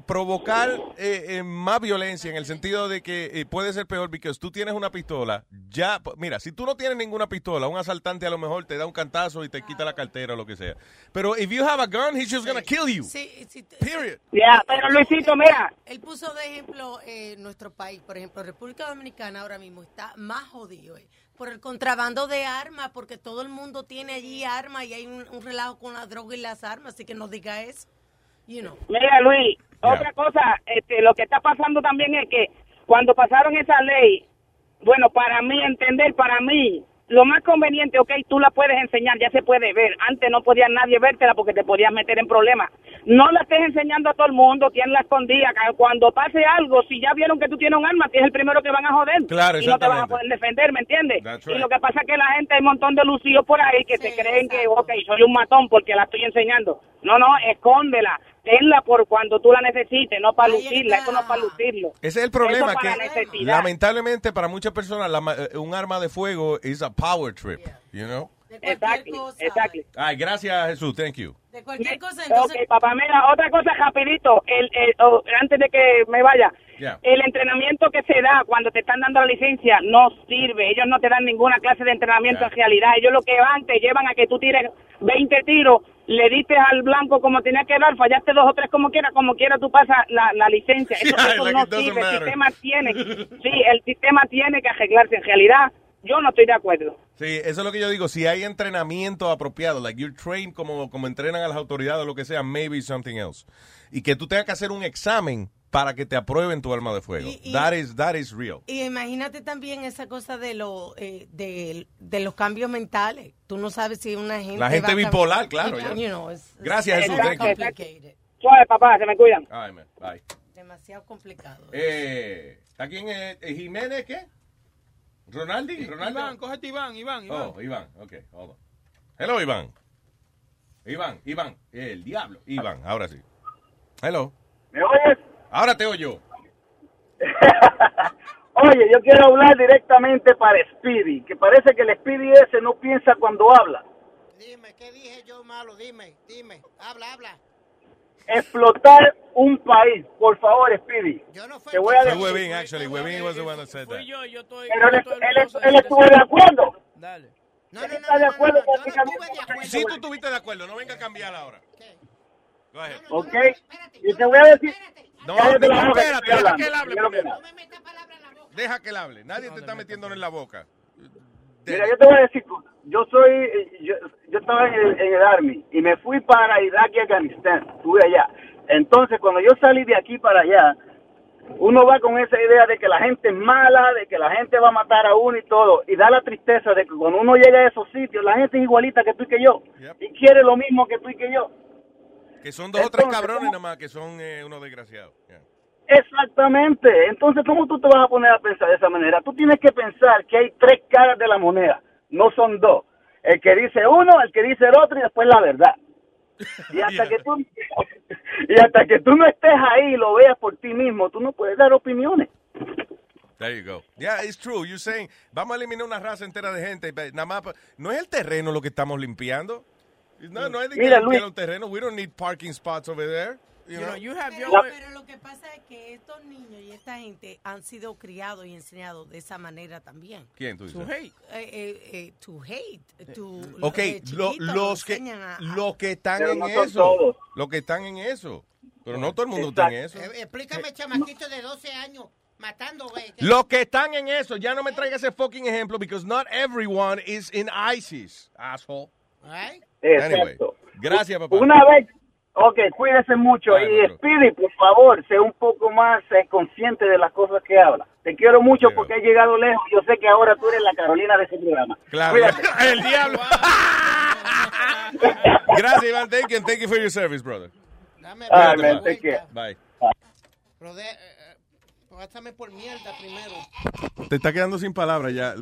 S13: provocar eh, eh, más violencia en el sentido de que eh, puede ser peor porque tú tienes una pistola, ya, mira, si tú no tienes ninguna pistola, un asaltante a lo mejor te da un cantazo y te quita la cartera o lo que sea. Pero if you have a gun, he's just gonna kill you. Period.
S41: Ya, pero Luisito, mira,
S16: Él puso de ejemplo eh, nuestro país, por ejemplo, República Dominicana ahora mismo está más jodido eh, por el contrabando de armas, porque todo el mundo tiene allí armas y hay un, un relajo con la droga y las armas, así que no diga eso. You know.
S41: Mira, Luis, otra cosa, este, lo que está pasando también es que cuando pasaron esa ley, bueno, para mí, entender, para mí, lo más conveniente, ok, tú la puedes enseñar, ya se puede ver. Antes no podía nadie vértela porque te podías meter en problemas. No la estés enseñando a todo el mundo, la escondida. Cuando pase algo, si ya vieron que tú tienes un arma, tienes el primero que van a joder.
S13: Claro,
S41: y no te van a poder defender, ¿me entiendes? Y lo que pasa es que la gente, hay un montón de lucidos por ahí que se creen que, ok, soy un matón porque la estoy enseñando. No, no, escóndela. Tenla por cuando tú la necesites, no para lucirla. Eso no es para lucirlo.
S13: Ese es el problema, que
S41: necesidad.
S13: lamentablemente para muchas personas la ma- eh, un arma de fuego es a power trip, you know?
S41: Exacto, exacto.
S13: Ay, gracias Jesús, thank you.
S16: De cualquier cosa,
S41: Ok, papá, mira, otra cosa rapidito, el, el- oh, antes de que me vaya.
S13: Yeah.
S41: El entrenamiento que se da cuando te están dando la licencia no sirve. Ellos no te dan ninguna clase de entrenamiento
S13: Yeah.
S41: en realidad. Ellos lo que van, te llevan a que tú tires 20 tiros, le diste al blanco como tenía que dar, fallaste dos o tres como quiera, como quiera tú pasas la, la licencia. Eso,
S13: Yeah,
S41: eso
S13: like
S41: no sirve. El sistema tiene, sí, el sistema tiene que arreglarse. En realidad, yo no estoy de acuerdo.
S13: Sí, eso es lo que yo digo. Si hay entrenamiento apropiado, like you're trained como, como entrenan a las autoridades o lo que sea, maybe something else. Y que tú tengas que hacer un examen para que te aprueben tu arma de fuego.
S16: Y- y-
S13: that, is, that is real.
S16: Y imagínate también esa cosa de, lo, eh, de, de los cambios mentales. Tú no sabes si una gente.
S13: La gente
S16: va a cam-
S13: bipolar, claro, ya.
S16: You know, it's-
S13: Gracias,
S16: it's
S13: Jesús.
S41: Suave, papá, se me cuidan.
S13: Ay, man, bye.
S16: Demasiado complicado.
S13: Eh, ¿A quién es? eh, ¿Jiménez qué? ¿Ronaldi? ¿Ronaldo?
S19: Iván, cógete Iván, Iván, Iván.
S13: Oh, Iván, ok, hold on. Hello, Iván. Iván, Iván, el diablo. Iván, ahora sí. Hello.
S42: ¿Me oyes?
S13: Ahora te oyo.
S42: Oye, yo quiero hablar directamente para Speedy, que parece que el Speedy ese no piensa cuando habla.
S14: Dime, ¿qué dije yo malo? Dime, dime. Habla, habla.
S42: Explotar un país, por favor, Speedy. Te voy a
S13: Fue
S42: decir.
S13: Webin, actually. Webin was the one that said that.
S42: Pero él, él, él estuvo de acuerdo.
S15: Dale.
S42: No, no, está de acuerdo prácticamente.
S13: Si tú estuviste de acuerdo, no venga a cambiar ahora. Go ahead.
S42: Ok. Y te voy a decir.
S13: No,
S42: Cállate la boca,
S13: espérate, deja que él hable
S42: Yo no
S13: primero.
S42: quiero.
S13: Deja que él hable. Nadie te está metiendo en la boca.
S42: Mira, yo te voy a decir, yo soy, yo, yo estaba en el, en el Army y me fui para Irak y Afganistán, estuve allá. Entonces, cuando yo salí de aquí para allá, uno va con esa idea de que la gente es mala, de que la gente va a matar a uno y todo, y da la tristeza de que cuando uno llega a esos sitios, la gente es igualita que tú y que yo, y quiere lo mismo que tú y que yo.
S13: Que son dos o tres cabrones nada más que son eh, unos desgraciados. Yeah.
S42: Exactamente. Entonces, ¿cómo tú te vas a poner a pensar de esa manera? Tú tienes que pensar que hay tres caras de la moneda, no son dos. El que dice uno, el que dice el otro y después la verdad. Y hasta que tú y hasta que tú no estés ahí y lo veas por ti mismo, tú no puedes dar opiniones.
S13: There you go. Yeah, it's true. You're saying, vamos a eliminar una raza entera de gente. Nada más, no es el terreno lo que estamos limpiando. No, de que
S42: Mira, Luis.
S13: terreno. We don't need parking spots over there. You know?
S16: Pero, pero lo que pasa es que estos niños y esta gente han sido criados y enseñados de esa manera también.
S13: ¿Quién tú dices?
S16: To hate. Eh, eh, eh, to hate. To,
S13: Ok,
S16: eh,
S13: lo- los que
S16: a- a-
S13: los que están
S42: Pero
S13: en
S42: no
S13: eso,
S42: todos.
S13: los que están en eso, pero no todo el mundo está en eso.
S14: Eh, explícame, chamaquito de 12 años matando, güey.
S13: Los que están en eso, ya no me traigas ese fucking ejemplo because not everyone is in ISIS, asshole.
S14: Right?
S13: Anyway,
S42: Exacto.
S13: gracias, papá.
S42: Una vez, ok, cuídese mucho.
S13: Bye,
S42: y
S13: maestro.
S42: Speedy, por favor, sé un poco más eh, consciente de las cosas que habla. Te quiero mucho porque has llegado lejos. Yo sé que ahora tú eres la Carolina de ese programa.
S13: Claro. El diablo. Gracias, Iván. Thank you, and thank you for your service, brother.
S14: Dame,
S42: Ah,
S13: Cuídate,
S42: man, take care.
S13: Bye.
S14: De, eh, eh, por mierda primero.
S13: Te está quedando sin palabras ya.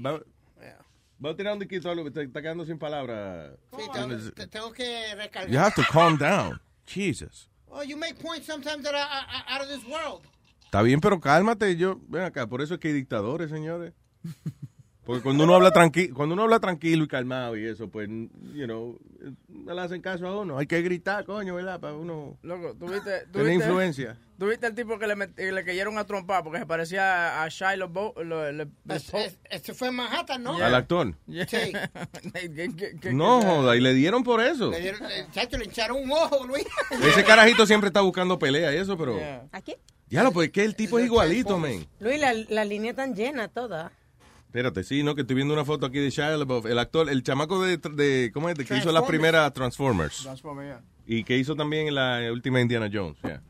S13: Va, a tirar un diquito algo, te está quedando sin palabras.
S14: Sí, tengo, te- tengo que recargar.
S13: You have to calm down. Jesus.
S14: Oh, you make points sometimes that are, are- are out of this world.
S13: Está bien, pero cálmate. Yo, ven acá, por eso es que hay dictadores, señores. Porque cuando uno habla tranquilo, cuando uno habla tranquilo y calmado y eso, pues, you know, no le hacen caso a uno. Hay que gritar, coño, ¿verdad? Para uno
S15: Loco, ¿tuviste, tuviste-
S13: influencia.
S15: ¿Tuviste el tipo que le, met- le cayeron a trompar porque se parecía a Shia LaBeouf? Lo, le- le-
S14: Es- es- Este fue en Manhattan, ¿no?
S13: Al actor.
S15: Yeah.
S14: Sí.
S15: ¿Qué- qué- qué-
S13: No
S15: qué-
S13: joda, y le dieron por eso.
S14: Le dieron, chacho, le hincharon un ojo, Luis.
S13: Ese carajito siempre está buscando pelea y eso, pero...
S16: ¿A quién?
S13: Ya lo, pues es que el tipo es igualito, men.
S16: Luis, la, la línea tan llena toda.
S13: Espérate, sí, ¿no? Que estoy viendo una foto aquí de Shia LaBeouf, el actor, el chamaco de, de ¿cómo es? De que hizo las
S15: Transformers.
S13: primeras Transformers.
S15: Transformer, yeah.
S13: Y que hizo también la última Indiana Jones, yeah.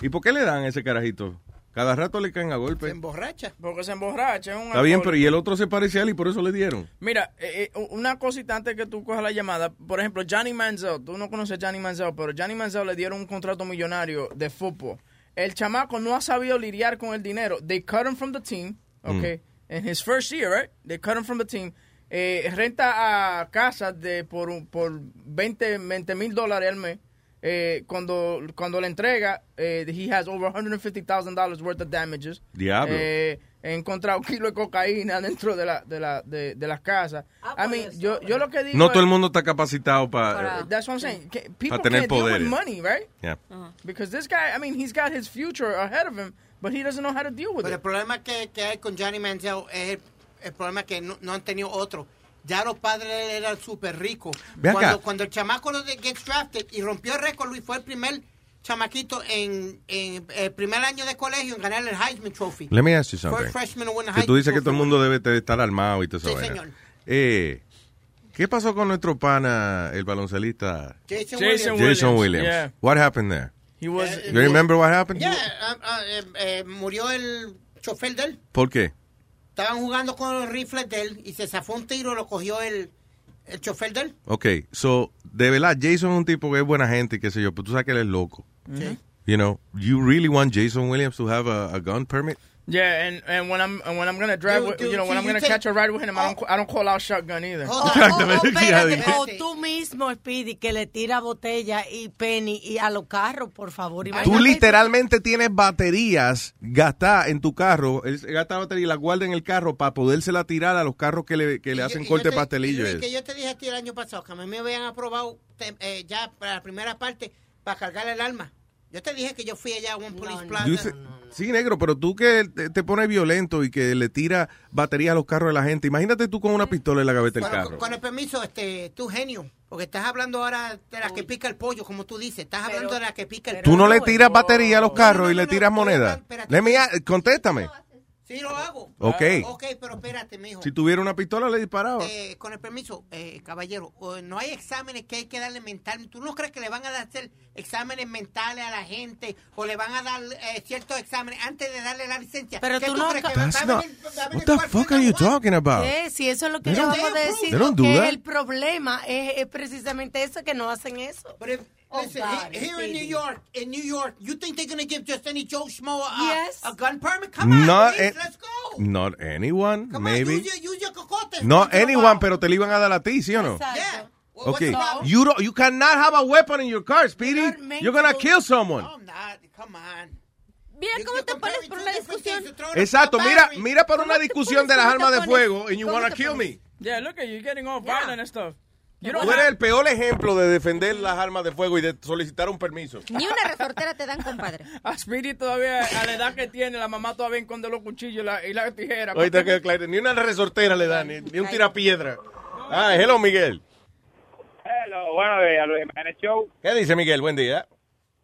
S13: ¿Y por qué le dan a ese carajito Cada rato le caen a golpe.
S14: Se emborracha.
S15: Porque se emborracha. Es un
S13: Está bien, pero y el otro se parece a él y por eso le dieron.
S15: Mira, eh, eh, una cosita antes que tú cojas la llamada. Por ejemplo, Johnny Manziel. Tú no conoces a Johnny Manziel, pero Johnny Manziel le dieron un contrato millonario de fútbol. El chamaco no ha sabido lidiar con el dinero. They cut him from the team, okay? In his first year, right? They cut him from the team. Eh, renta a casas de por, por 20 mil dólares al mes. Eh, cuando, cuando le entrega, eh, he has over $150,000 worth of damages.
S13: Diablo.
S15: Eh, he encontrado un kilo de cocaína dentro de, la, de, la, de, de las casas. I mean, yo, yo lo que digo
S13: No
S15: es-
S13: todo el mundo está capacitado para...
S15: That's what I'm saying. People
S13: tener
S15: can't deal with
S13: poderes.
S15: money, right?
S13: Yeah.
S15: Because this guy, I mean, he's got his future ahead of him, but he doesn't know how to deal with
S14: Pero el
S15: it.
S14: problema que, que hay con Johnny Manziel es el, el problema que no, no han tenido otro. Ya los padres eran súper ricos. Cuando, cuando el chamaco lo de gets drafted y rompió el récord, Luis fue el primer chamaquito en, en el primer año de colegio en ganar el Heisman Trophy.
S13: Let me ask you
S14: First
S13: something.
S14: freshman to win the
S13: Que tú dices que todo el mundo debe de estar armado y todo eso.
S14: Sí, señor.
S13: Eh, ¿Qué pasó con nuestro pana, el baloncelista?
S14: Jason,
S15: Jason
S14: Williams.
S13: Jason Williams.
S15: yeah.
S13: What happened there?
S15: He was.
S14: Eh,
S13: You remember what happened?
S14: Yeah, ah, ah, eh, eh, murió el chofer de él.
S13: ¿Por qué?
S14: Estaban jugando con los rifles de él y se zafó un tiro, lo cogió el, el chofer de él.
S13: Ok, so, de verdad, Jason es un tipo que es buena gente y qué sé yo, pero tú sabes que él es loco.
S14: Sí.
S13: You know, you really want Jason Williams to have a, a gun permit?
S15: Yeah, and, and when I'm and when I'm gonna drive,
S14: Dude,
S15: with,
S14: dude,
S15: you know, when I'm gonna catch a ride with him, I don't I don't call out shotgun either.
S16: O,
S13: Exactamente,
S16: o- o espérate,
S13: ya
S16: o tú mismo, Speedy, que le tira botella y penny y a los carros, por favor.
S13: Tú literalmente tienes baterías gastadas en tu carro, gasta batería y la guarda en el carro para podérsela tirar a los carros que le, que le hacen
S14: yo-
S13: corte
S14: te-
S13: pastelillo.
S14: y que yo te dije a ti el año pasado que a mí me habían aprobado eh, ya para la primera parte para cargar el arma. Yo te dije que yo fui allá a un police plaza.
S13: Sí, negro, pero tú que te, te pones violento y que le tira baterías a los carros de la gente, imagínate tú con una pistola en la gaveta del
S14: Bueno,
S13: carro.
S14: con, con el permiso, este, tú genio, porque estás hablando ahora de la que pica el pollo, como tú dices, estás hablando de la que pica el
S13: Tú no le
S14: pollo.
S13: tiras batería a los carros y le tiras moneda. Let me contéstame.
S14: Sí, lo hago.
S13: Ok.
S14: Ok, pero espérate, mijo.
S13: Si tuviera una pistola le disparaba.
S14: Eh, con el permiso, eh, caballero, eh, no hay exámenes que hay que darle mental. ¿Tú no crees que le van a hacer exámenes mentales a la gente o le van a dar eh, ciertos exámenes antes de darle la licencia?
S16: Pero
S14: ¿Qué
S16: tú no-
S14: crees que
S13: That's
S14: a
S13: not-
S14: a
S13: what the fuck are you talking about?
S16: ¿Qué? Si eso es lo que
S13: don't-
S16: acabo de decir, que el problema es, es precisamente eso, que no hacen eso. Oh,
S14: Listen,
S16: God,
S14: he- here in. New York, in New York, you think they're gonna give just any Joe Schmo a,
S16: Yes.
S14: a gun permit? Come on,
S13: Not,
S14: please,
S13: a-
S14: let's go.
S13: not anyone, maybe.
S14: Use your, use your cocotes.
S13: No
S14: once in a
S13: anyone, pero te lo iban a dar a ti, ¿sí o no?
S14: Yeah. Well,
S13: Okay, you don't, you cannot have a weapon in your car, Speedy. You're gonna kill someone.
S14: No, I'm not. Come on.
S17: Mira cómo te pones por una discusión.
S13: Exacto, mira, mira por una discusión de las armas de fuego and you
S17: ¿Cómo
S13: wanna kill me.
S15: Yeah, look at you, you're getting all violent and stuff. You don't
S13: Tú eres
S15: have-
S13: el peor ejemplo de defender las armas de fuego y de solicitar un permiso.
S17: Ni una resortera te dan, compadre.
S15: A Speedy todavía, a la edad que tiene, la mamá todavía esconde los cuchillos y la, y la tijera.
S13: Ahorita que claro, ni una resortera le dan, ni, ni un tirapiedra. Ah, hello, Miguel.
S33: Hello, buenos días, Luis Jiménez Show.
S13: ¿Qué dice Miguel? Buen día.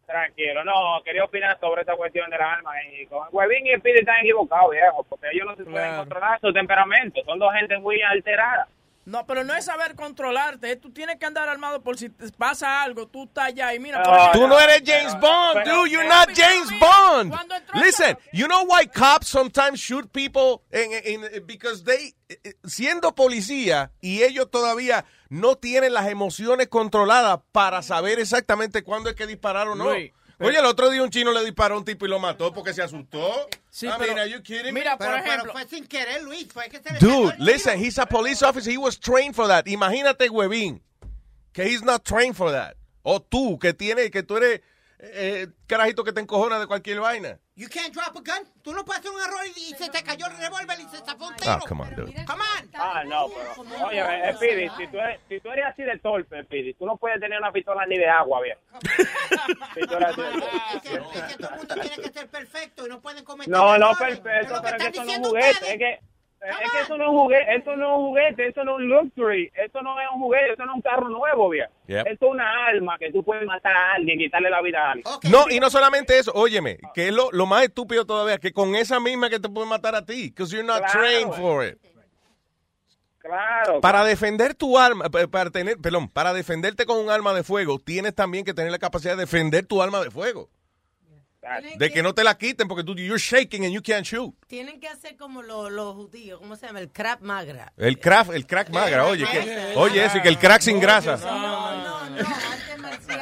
S33: Tranquilo, no, quería opinar sobre esta cuestión de las armas. Y con Huevín y Speedy están equivocados, viejo, porque ellos no se pueden
S15: Claro.
S33: controlar su temperamento. Son dos gente muy alteradas.
S15: No, pero no es saber controlarte. eh. Tú tienes que andar armado por si te pasa algo. Tú estás allá y mira. ejemplo-
S13: Tú no eres James Bond, dude. You're not James Bond. Listen, you know why cops sometimes shoot people in, in- because they eh, siendo policía y ellos todavía no tienen las emociones controladas para saber exactamente cuándo hay que disparar o no.
S15: Luis, pero-
S13: Oye, el otro día un chino le disparó a un tipo y lo mató porque se asustó.
S15: Sí,
S13: I
S15: pero-
S13: mean, are you kidding me?
S15: mira, por
S14: Pero, pero
S15: ejemplo-
S14: fue sin querer, Luis. Fue que se le
S13: Dude, listen, he's a police officer. He was trained for that. Imagínate, huevín, que he's not trained for that. O tú, que tienes, que tú eres eh, carajito que te encojona de cualquier vaina.
S14: You can't drop a gun. Tú no puedes hacer un error y, y se te cayó el revólver y se zafó un tiro.
S13: Ah, come on, dude.
S14: Come on.
S33: Ah, no, pero. Oye, eh, Speedy, si tú, eres, si tú eres así de torpe, Speedy, tú no puedes tener una pistola ni de agua, viejo. Si tú eres así de torpe.
S14: Es que, es que todo el mundo tiene que ser perfecto y no pueden cometer
S33: No, no, perfecto,
S14: que
S33: pero es que es un
S14: diciendo
S33: juguete.
S14: ustedes.
S33: Es que, es que eso no es un juguete, eso no es un juguete, eso no es un luxury, eso no es un juguete, eso no es un carro nuevo, viejo.
S13: Yep.
S33: Eso es una arma que tú puedes matar a alguien, quitarle la vida a alguien.
S13: No, y no solamente eso, óyeme, que es lo, lo más estúpido todavía, que con esa misma que te puede matar a ti, because you're not
S33: Claro.
S13: trained for it.
S33: Claro.
S13: Para defender tu arma, pa- para tener, perdón, para defenderte con un arma de fuego, tienes también que tener la capacidad de defender tu arma de fuego. De que no te la quiten porque tú, you're shaking and you can't shoot.
S16: Tienen que hacer como los, los judíos, ¿cómo se llama? El crab magra.
S13: El crack, el crack magra, oye, que, oye, eso, y que el crack sin grasa.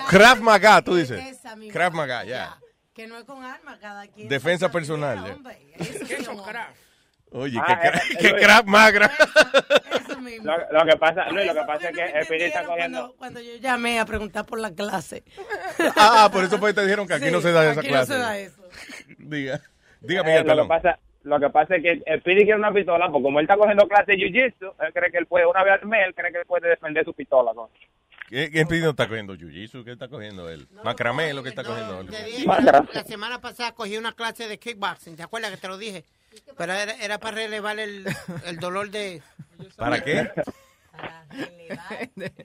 S13: Krav Maga, tú dices. Krav Maga, ya.
S16: Que no es con armas, cada quien.
S13: Defensa personal. ya.
S16: ¿Qué son crab?
S13: Oye,
S33: Ah,
S13: qué,
S33: eh,
S13: cra-
S33: eh,
S13: qué
S33: eh,
S13: Krav Magra.
S33: Lo, lo que pasa, Luis, lo que pasa es que el Piri está cogiendo.
S16: Cuando yo llamé a preguntar por la clase.
S13: Ah, por eso que te dijeron que aquí
S16: Sí,
S13: no se da esa
S16: aquí
S13: clase.
S16: no se da eso.
S13: Diga, diga
S33: Eh,
S13: Miguel,
S33: lo, que pasa, lo que pasa es que el Piri quiere una pistola, porque como él está cogiendo clase de jiu-jitsu, él cree que él puede, una vez al mes, él cree que él puede defender su pistola. ¿no?
S13: ¿Qué, qué no está cogiendo jiu-jitsu? ¿Qué está cogiendo él? Macramé es lo que está cogiendo él.
S14: La semana pasada cogí una clase de kickboxing, ¿te acuerdas que te lo dije? Pero era, era para relevar el, el dolor de...
S13: ¿Para qué?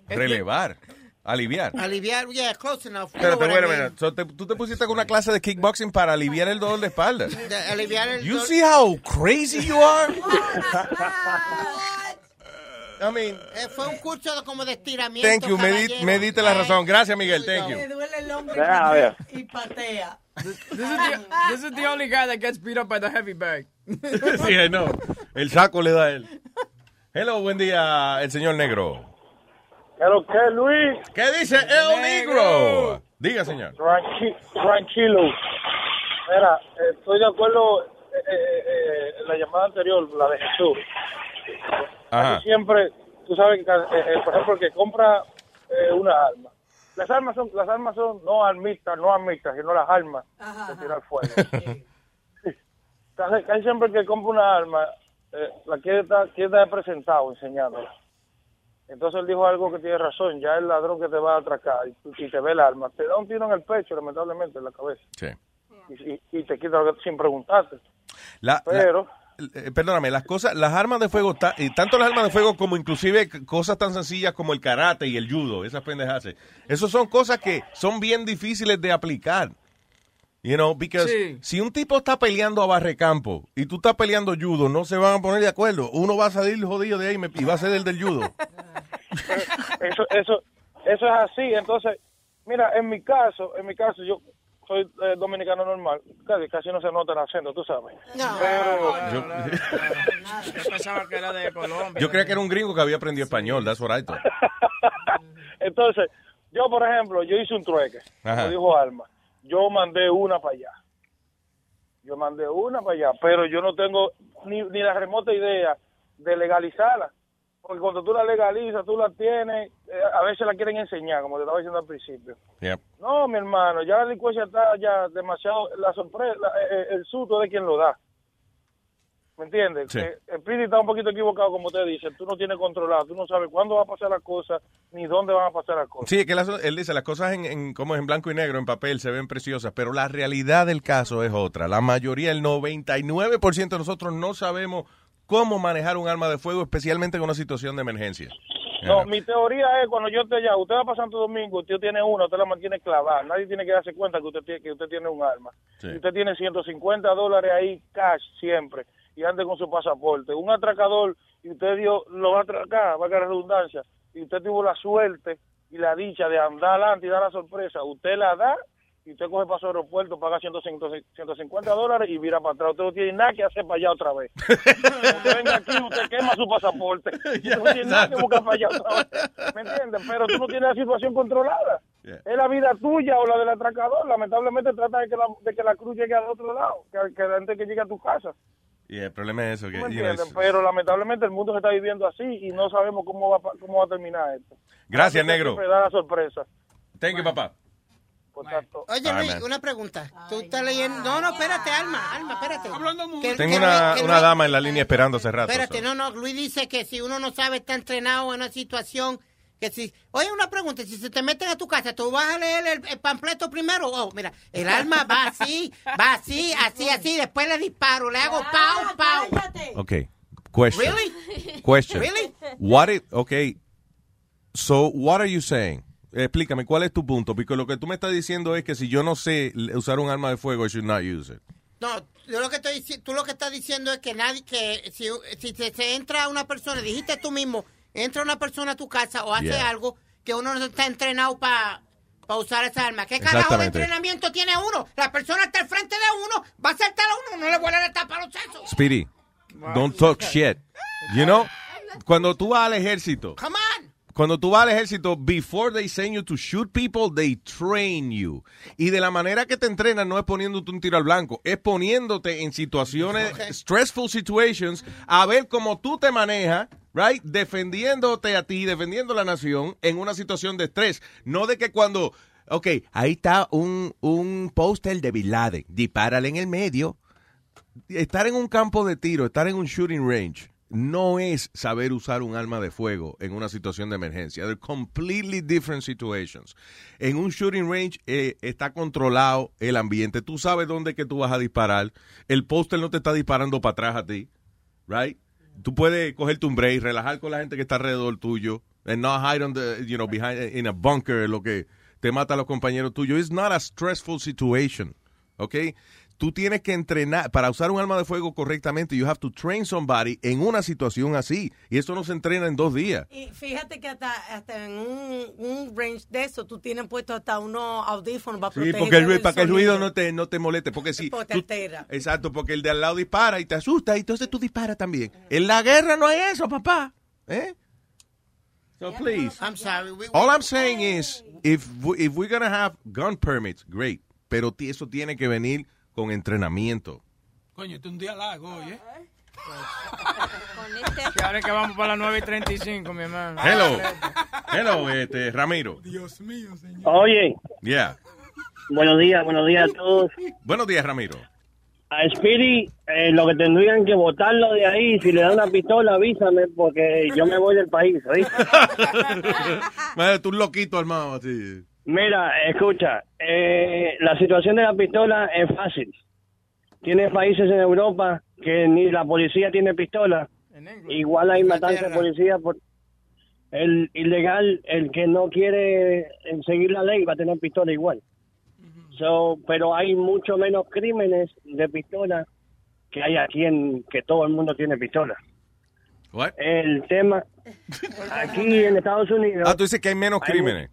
S13: Relevar. Aliviar.
S14: Aliviar, yeah, close enough.
S13: Bueno,
S14: I mean.
S13: mira. So, te- tú te pusiste con una clase de kickboxing para aliviar el dolor de espalda.
S14: De aliviar el
S13: You
S14: dolor-
S13: see how crazy you are? I mean,
S14: Eh, fue un curso de- como de estiramiento.
S13: thank you. Me, di- me diste la razón. Gracias, Miguel. Thank you.
S16: Me duele el hombro
S13: a
S16: y patea.
S15: This is, the, this is the only guy that gets beat up by the heavy bag.
S13: Sí, I know. El saco le da a él. Hello, buen día, el señor negro.
S43: ¿Pero qué, Luis?
S13: ¿Qué dice el negro? Diga, señor.
S43: Tranqui- tranquilo. Mira, estoy de acuerdo eh, eh, eh, en la llamada anterior, la de Jesús.
S13: Ajá.
S43: Siempre, tú sabes que, eh, por ejemplo, el que compra una arma. Las armas son, las armas son no armistas, no armistas, sino las armas de tirar fuego. casi, casi siempre el que compra una arma, eh, la quiere estar, quiere estar presentado, enseñándola. Entonces él dijo algo que tiene razón, ya el ladrón que te va a atracar y, y te ve el arma, te da un tiro en el pecho, lamentablemente, en la cabeza,
S13: Sí.
S43: y, y- y te quita lo que- sin preguntarte.
S13: La- la-
S43: Pero,
S13: eh, perdóname, las cosas, las armas de fuego, ta- y tanto las armas de fuego como inclusive cosas tan sencillas como el karate y el judo, esas pendejas, esos son cosas que son bien difíciles de aplicar. You know, because
S15: Sí.
S13: si un tipo está peleando a barrecampo y tú estás peleando judo, no se van a poner de acuerdo. Uno va a salir jodido de ahí y me- y va a ser el del judo.
S43: eso, eso, eso es así. Entonces, mira, en mi caso, en mi caso, yo soy eh, dominicano normal, casi, casi no se nota el acento, tú sabes. Pero,
S13: Yo,
S15: Yo pensaba que era de Colombia.
S13: yo creía que era un gringo que había aprendido español, that's what I thought.
S43: entonces, yo, por ejemplo, yo hice un trueque,
S13: Ajá.
S43: como dijo Alma. Yo mandé una para allá. Yo mandé una para allá, pero yo no tengo ni, ni la remota idea de legalizarla. Porque cuando tú la legalizas, tú la tienes, eh, a veces la quieren enseñar, como te estaba diciendo al principio.
S13: Yep.
S43: No, mi hermano, ya la delincuencia está ya demasiado, la sorpresa, la- eh, el susto de quien lo da. ¿Me entiendes?
S13: Sí.
S43: El Pidi está un poquito equivocado, como te dice. Tú no tienes controlado, tú no sabes cuándo va a pasar la cosa, ni dónde van a pasar las cosas.
S13: Sí, es que las- él dice, las cosas en, en- como en blanco y negro, en papel, se ven preciosas, pero la realidad del caso es otra. La mayoría, el 99% de nosotros no sabemos cómo manejar un arma de fuego, especialmente en una situación de emergencia.
S43: No, mi teoría es cuando yo esté allá, usted va para Santo Domingo, usted tiene una, usted la mantiene clavada. Nadie tiene que darse cuenta que usted tiene, que usted tiene un arma.
S13: Sí.
S43: Usted tiene 150 dólares ahí cash siempre y ande con su pasaporte. Un atracador y usted dio, lo va a atracar, va a quedar redundancia, y usted tuvo la suerte y la dicha de andar adelante y dar la sorpresa. Usted la da y usted coge para su aeropuerto, paga 150 150 dólares y vira para atrás. Usted no tiene nada que hacer para allá otra vez. Usted venga aquí, usted quema su pasaporte. Usted no tiene nada que buscar para allá otra vez. ¿Me entiendes? Pero tú no tienes la situación controlada. Es la vida tuya o la del atracador. Lamentablemente trata de que la, de que la cruz llegue al otro lado, que, que antes que llegue a tu casa.
S13: Y el problema es eso. Que,
S43: ¿Tú me
S13: you know,
S43: Pero lamentablemente el mundo se está viviendo así y no sabemos cómo va, cómo va a terminar esto.
S13: Gracias,
S43: Así
S13: negro.
S43: Siempre da la sorpresa.
S13: Thank you, papá.
S14: Oye, Luis, una pregunta. Tú estás leyendo... No, no, espérate, Alma, Alma, espérate. Que-
S13: Tengo
S14: que
S13: una, una
S14: Luis-
S13: dama en la línea esperando hace rato.
S14: Espérate,
S13: so.
S14: no, no, Luis dice que si uno no sabe, está entrenado en una situación, que si... Oye, una pregunta, si se te meten a tu casa, ¿tú vas a leer el, el panfleto primero? Oh, mira, el arma va así, va así, así, así, después le disparo, le hago pau, pau.
S13: Okay. Question.
S14: Really?
S13: Question.
S14: Really?
S13: What it, okay. So, what are you saying? Explícame, ¿cuál es tu punto? Porque lo que tú me estás diciendo es que si yo no sé usar un arma de fuego, I should not use it.
S14: No, yo lo que estoy tú lo que estás diciendo es que nadie, que si, si te- se entra una persona, dijiste tú mismo, entra una persona a tu casa o hace
S13: Yeah.
S14: algo que uno no está entrenado para para usar esa arma. ¿Qué carajo de entrenamiento tiene uno? La persona está al frente de uno, va a saltar a uno, no le vuelve a tapar los sesos.
S13: Speedy, don't talk shit. You know, cuando tú vas al ejército,
S14: Come on.
S13: Cuando tú vas al ejército, before they send you to shoot people, they train you. Y de la manera que te entrenan no es poniéndote un tiro al blanco, es poniéndote en situaciones, stressful situations, a ver cómo tú te manejas, right? Defendiéndote a ti, defendiendo a la nación en una situación de estrés. No de que cuando, ok, ahí está un, un póster de Bin Laden, dispárale en el medio. Estar en un campo de tiro, estar en un shooting range, no es saber usar un arma de fuego en una situación de emergencia. They're completely different situations. En un shooting range eh, está controlado el ambiente. Tú sabes dónde que tú vas a disparar. El póster no te está disparando para atrás a ti, right? Tú puedes cogerte un break, relajar con la gente que está alrededor tuyo, and not hide on the, you know, behind in a bunker, lo que te mata a los compañeros tuyos. It's not a stressful situation, okay? Tú tienes que entrenar, para usar un arma de fuego correctamente, you have to train somebody en una situación así. Y eso no se entrena en dos días.
S16: Y fíjate que hasta, hasta en un, un range de eso tú tienes puesto hasta unos audífonos para
S13: Sí, porque el, ruido-
S16: del
S13: para que el ruido no te, no te moleste. Porque si.
S16: Porque
S13: tú-
S16: altera.
S13: exacto, porque el de al lado dispara y te asusta, y entonces tú disparas también. En la guerra no hay eso, papá. ¿Eh? So please.
S14: I'm sorry. we-
S13: All I'm saying is, if, we, if we're gonna have gun permits, great. Pero eso tiene que venir con entrenamiento.
S19: Coño, este es un día largo hoy, ¿eh?
S15: Que ahora que vamos para las 9 y 35, mi hermano.
S13: Hello. Hello, este, Ramiro.
S19: Dios mío, señor.
S44: Oye,
S13: Yeah.
S44: buenos días, buenos días a todos.
S13: Buenos días, Ramiro.
S44: A Speedy, eh, lo que tendrían que votarlo de ahí, si le dan una pistola, avísame, porque yo me voy del país, ¿oíste?
S13: Madre, tú un loquito armado así.
S44: Mira, escucha, eh, la situación de la pistola es fácil. Tienes países en Europa que ni la policía tiene pistola. Igual hay matanza de policía por el ilegal, el que no quiere eh, seguir la ley va a tener pistola igual. So, pero hay mucho menos crímenes de pistola que hay aquí en que todo el mundo tiene pistola.
S13: What?
S44: El tema aquí en Estados Unidos
S13: Ah, tú dices que hay menos
S44: Hay-
S13: crímenes.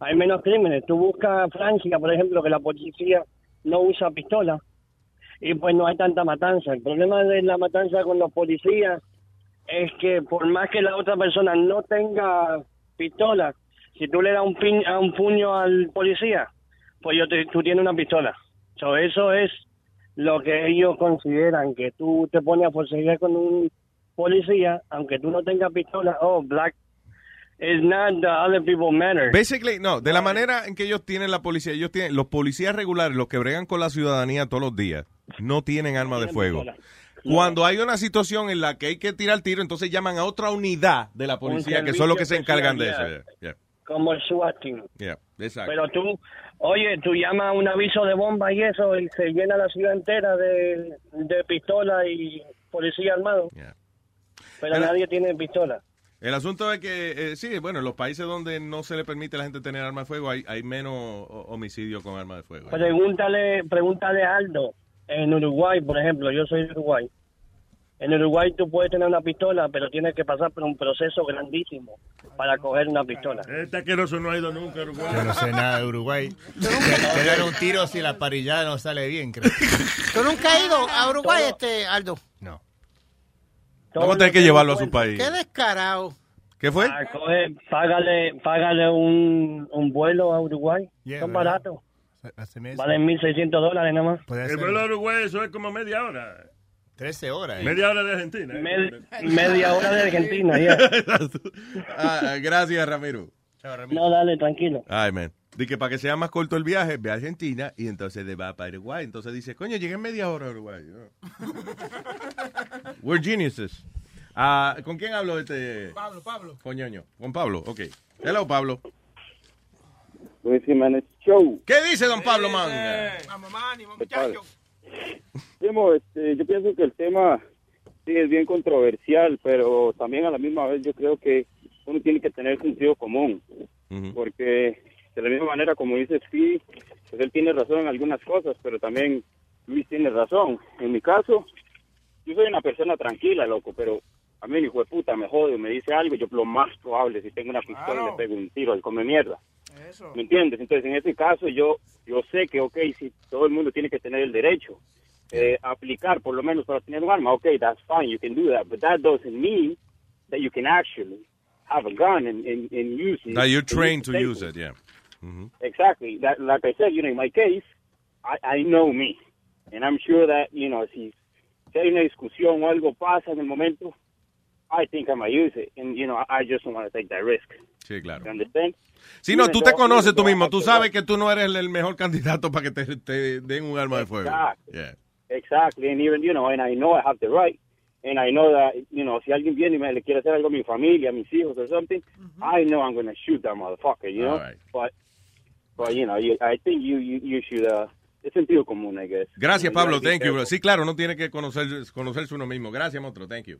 S44: Hay menos crímenes. Tú buscas Francia, por ejemplo, que la policía no usa pistola y pues no hay tanta matanza. El problema de la matanza con los policías es que por más que la otra persona no tenga pistola, si tú le das un, puño al policía, pues yo te- tú tienes una pistola. So, eso es lo que ellos consideran, que tú te pones a forcejear con un policía, aunque tú no tengas pistola, oh, black is not the other people matter.
S13: Basically, no, de la manera en que ellos tienen la policía, ellos tienen, los policías regulares, los que bregan con la ciudadanía todos los días, no tienen arma de fuego. Cuando hay una situación en la que hay que tirar tiro, entonces llaman a otra unidad de la policía, que son los que se encargan de eso.
S44: especial,
S13: Yeah,
S44: como el SWAT team.
S13: yeah, yeah, exacto.
S44: Pero tú, oye, tú llamas un aviso de bomba y eso, y se llena la ciudad entera de, de pistola y policía armado. Pero
S13: Pero-
S44: nadie tiene pistola.
S13: El asunto es que, eh, sí, bueno, en los países donde no se le permite a la gente tener arma de fuego, hay, hay menos ho- homicidios con arma de fuego.
S44: Pregúntale, pregúntale a Aldo, en Uruguay, por ejemplo, yo soy de Uruguay. En Uruguay tú puedes tener una pistola, pero tienes que pasar por un proceso grandísimo para coger una pistola.
S18: Este asqueroso no ha ido nunca a Uruguay.
S20: Yo no sé nada de Uruguay. Te, te dan un tiro si la parrillada no sale bien, creo.
S14: ¿Tú nunca has ido a Uruguay, este, Aldo?
S20: No.
S13: Vamos a tener que llevarlo a su país.
S14: Qué descarado.
S13: ¿Qué fue?
S44: Ah, coge, págale, págale un, un vuelo a Uruguay.
S20: Yeah,
S44: Son
S20: ¿verdad?
S44: baratos. Valen 1.600 dólares nada más.
S18: El
S20: ser
S18: vuelo a Uruguay, eso es como media hora.
S20: 13 horas. ¿eh?
S18: Media hora de Argentina. ¿eh?
S44: Med- media hora de Argentina, ya.
S13: Ah, gracias, Ramiro.
S44: No, dale, tranquilo.
S13: Ay, man. Dice que para que sea más corto el viaje, ve a Argentina y entonces de va para Uruguay. Entonces dice, coño, llegué en media hora a Uruguay. We're geniuses. Ah, ¿Con quién hablo este?
S19: Pablo, Pablo.
S13: Coñoño. Con Pablo, ok. Hello, Pablo.
S27: Luis Jiménez Show.
S13: ¿Qué dice don Pablo Man?
S19: Vamos,
S27: este, yo pienso que el tema sí es bien controversial, pero también a la misma vez yo creo que uno tiene que tener sentido común, porque de la misma manera como dice Speedy, pues él tiene razón en algunas cosas, pero también Luis tiene razón. En mi caso, yo soy una persona tranquila, loco, pero a mí el hijo de puta me jode me dice algo, yo lo más probable, si tengo una pistola le pego un tiro al come mierda.
S45: ¿Me entiendes? Entonces, en ese caso, yo yo sé que, ok, si todo el mundo tiene que tener el derecho eh, a aplicar, por lo menos para tener un arma, ok, that's fine, you can do that, but that doesn't mean that you can actually have a gun and, and, and use it.
S13: Now you're
S45: in
S13: trained to use it, yeah. Mhm.
S45: Exactly. That, like I said, you know, in my case, I, I know me. And I'm sure that, you know, si, si hay una discusión o algo pasa en el momento, I think I might use it. And, you know, I, just don't want to take that risk.
S13: Sí, claro.
S45: You understand?
S13: Si no, tú te conoces tú mismo. Tú
S45: to
S13: sabes que tú no eres el, mejor candidato para que te, te den un arma de fuego.
S45: Exactly.
S13: Yeah.
S45: Exactly. And even, you know, and I know I have the right. And I know that, you know, si alguien viene y me le quiere hacer algo a mi familia, a mis hijos or something, I know I'm going to shoot that motherfucker, you know?
S13: Right.
S45: But, but, you know, you, I think you, you, you should, uh, es sentido común, I guess.
S13: Gracias, Pablo. Thank you, bro. Sí, claro, no tiene que conocer, conocerse uno mismo. Gracias, monstruo. Thank you.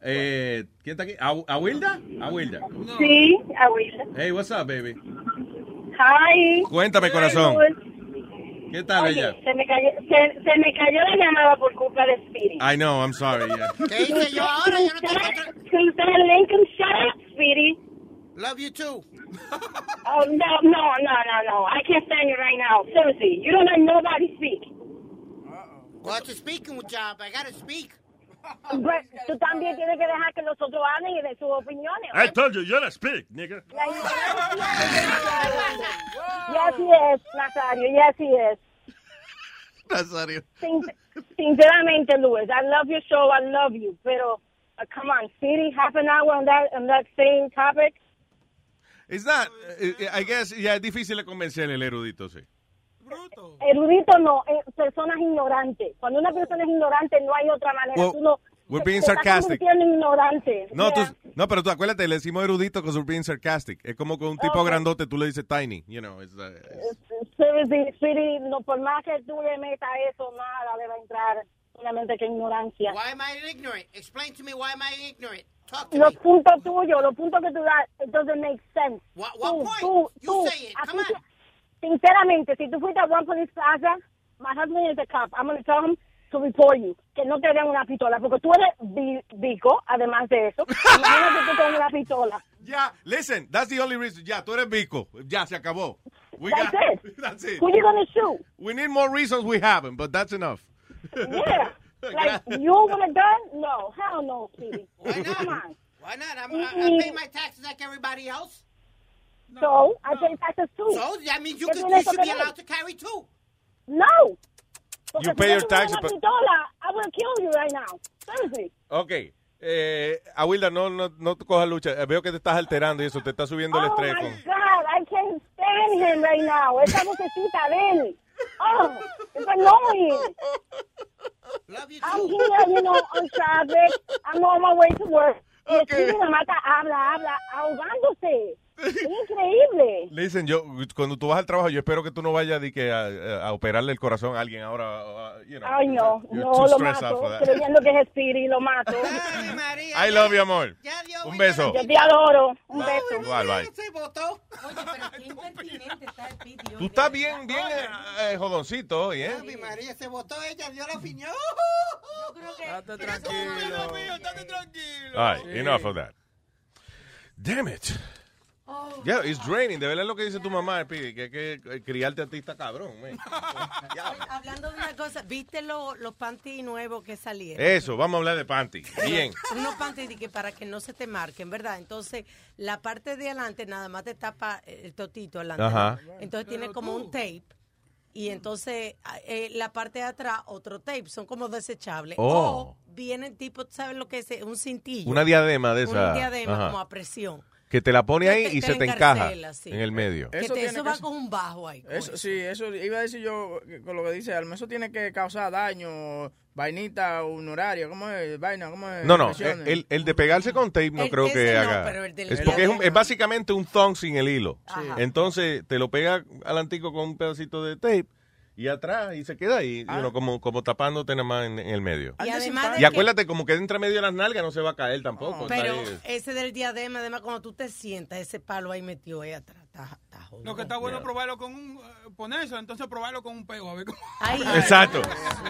S13: Eh, ¿Quién está aquí? ¿A, Awilda? Awilda.
S46: Sí, abuela.
S13: Hey, what's up, baby?
S46: Hi.
S13: Cuéntame, corazón.
S46: Hi,
S13: ¿Qué tal
S46: Oye,
S13: ella?
S46: se me, cayó, se, se me cayó la llamada por culpa de Speedy.
S13: I know, I'm sorry. Yeah.
S46: ¿Qué hice yo ahora? Yo no tengo... Lincoln, shut up, Speedy.
S14: Love you too.
S46: Oh, no, no, no, no, no. I can't stand you right now. Seriously, you don't let nobody speak.
S14: Well, it's a speaking job. I gotta speak.
S46: But tú también tienes que dejar que los otros hablen y de sus opiniones.
S18: I told you, you're a speak, nigga.
S46: Yes, he is, Nazario. Yes, he is.
S13: Nazario.
S46: Sin- sinceramente, Luis, I love your show. I love you. Pero, uh, come on, Speedy, half an hour on that, on that same topic.
S13: It's not, eh, I guess, ya es difícil de convencer el erudito, sí.
S46: Erudito no, eh, personas ignorantes. Cuando una persona es ignorante, no hay otra manera.
S13: Well,
S46: Tú no,
S13: we're being sarcastic.
S46: convirtiendo en ignorante.
S13: No, tú, no, pero tú acuérdate, le decimos erudito because we're being sarcastic. Es como que un tipo
S46: Okay.
S13: grandote tú le dices tiny, you know. It's, uh,
S46: Seriously, Speedy, no, por más que tú le metas eso, nada le va a entrar. Solamente que ignorancia.
S14: Why am I ignorant? Explain to me why am I ignorant? Talk to
S46: Los
S14: me.
S46: puntos tuyos, los puntos que tú das, it doesn't make sense.
S14: What,
S46: Tú,
S14: what point?
S46: tú,
S14: you
S46: tú,
S14: say it.
S46: a
S14: Come on.
S46: Te- Sinceramente, si tú fuiste a One Police Plaza, my husband is a cop. I'm going to tell him to report you. Que no te den una pistola, porque tú eres bi- bico, además de eso. Imagínate tú con una pistola.
S13: Ya, listen, that's the only reason. Ya, tú eres bico. Ya, se acabó. We
S46: That's
S13: got-
S46: it.
S13: That's it.
S46: Who you going to shoot?
S13: We need more reasons we haven't, but that's enough.
S46: Yeah. Like, you with a gun? No. Hell no, Speedy. Come on.
S14: Why not? I'm,
S46: Y-
S14: I, I
S46: y-
S14: pay my taxes like everybody else.
S46: So, I pay taxes too.
S14: So that means you,
S46: ¿Qué
S14: could, you should be allowed to carry too.
S46: No. Porque
S13: You pay
S46: yo
S13: your taxes, but-
S46: pistola, I will kill you right now. Seriously.
S13: Ok. Eh, Awilda, no, no, no te cojas lucha. Eh, Veo que te estás alterando y eso te está subiendo el
S46: Oh
S13: estrés.
S46: my
S13: con-
S46: God, I can't stand him right now. Esa vocecita de él. Oh, it's annoying. I'm here, you know, on traffic. I'm on my way to work. Y el me mata, habla, habla, ahogándose. Es increíble.
S13: Listen, yo, cuando tú vas al trabajo, yo espero que tú no vayas de que a, a operarle el corazón a alguien ahora. uh, you know,
S46: Ay, no, no, lo mato. Creyendo que es lo mato.
S13: I love you, amor. Un beso.
S46: Yo te adoro. Un beso.
S13: Igual, bye.
S14: Se votó.
S16: Oye, pero qué impertinente está el Speedy.
S13: Tú estás bien, bien eh, eh, jodoncito hoy, ¿eh?
S14: Mi María se votó, ella dio la opinión.
S16: Yo creo que...
S15: Estate tranquilo.
S13: All right, enough of that. Damn it.
S16: Oh.
S13: Yeah, it's draining. De verdad es lo que dice tu mamá, Speedy, que hay que eh, criarte a ti está cabrón,
S16: Hablando de una cosa, ¿viste lo- los panty nuevos que salieron?
S13: Eso, vamos a hablar de panty. Bien.
S16: Unos panty de que para que no se te marquen, ¿verdad? Entonces, la parte de adelante nada más te tapa el totito adelante.
S13: Ajá.
S16: Entonces tiene como un tape. Y entonces eh, la parte de atrás otro tape, son como desechables.
S13: Oh.
S16: O vienen tipo, ¿sabes lo que es? Un cintillo.
S13: Una diadema de esa.
S16: Un diadema
S13: Ajá.
S16: como a presión.
S13: Que te la pone ahí
S16: Te-
S13: y
S16: te
S13: se te encaja
S16: sí.
S13: en el medio.
S16: Que
S15: Eso
S16: te-
S15: tiene
S16: eso
S15: que
S16: va
S15: ser-
S16: con un bajo ahí.
S15: Eso, sí, eso iba a decir yo con lo que dice Alma. Eso tiene que causar daño, vainita honoraria. ¿Cómo es? Vaina, ¿cómo es?
S13: No, no,
S15: Expresiones.
S13: el, el de pegarse con tape no
S16: El-
S13: creo que
S16: no,
S13: haga.
S16: pero el del
S13: es porque es, un- básicamente un thong sin el hilo. Entonces te lo pega al antico con un pedacito de tape y atrás y se queda ahí,
S16: Ah.
S13: you know, como, como tapándote nada más en, en el medio.
S16: Y además que-
S13: acuérdate, como que entre medio de las nalgas no se va a caer tampoco. está
S16: Pero ese del diadema, además, cuando tú te sientas, ese palo ahí metido ahí atrás. Está, está jodido.
S19: Lo que está bueno es probarlo con un. eh, poner eso, entonces probarlo con un pego, a ver cómo.
S13: Exacto.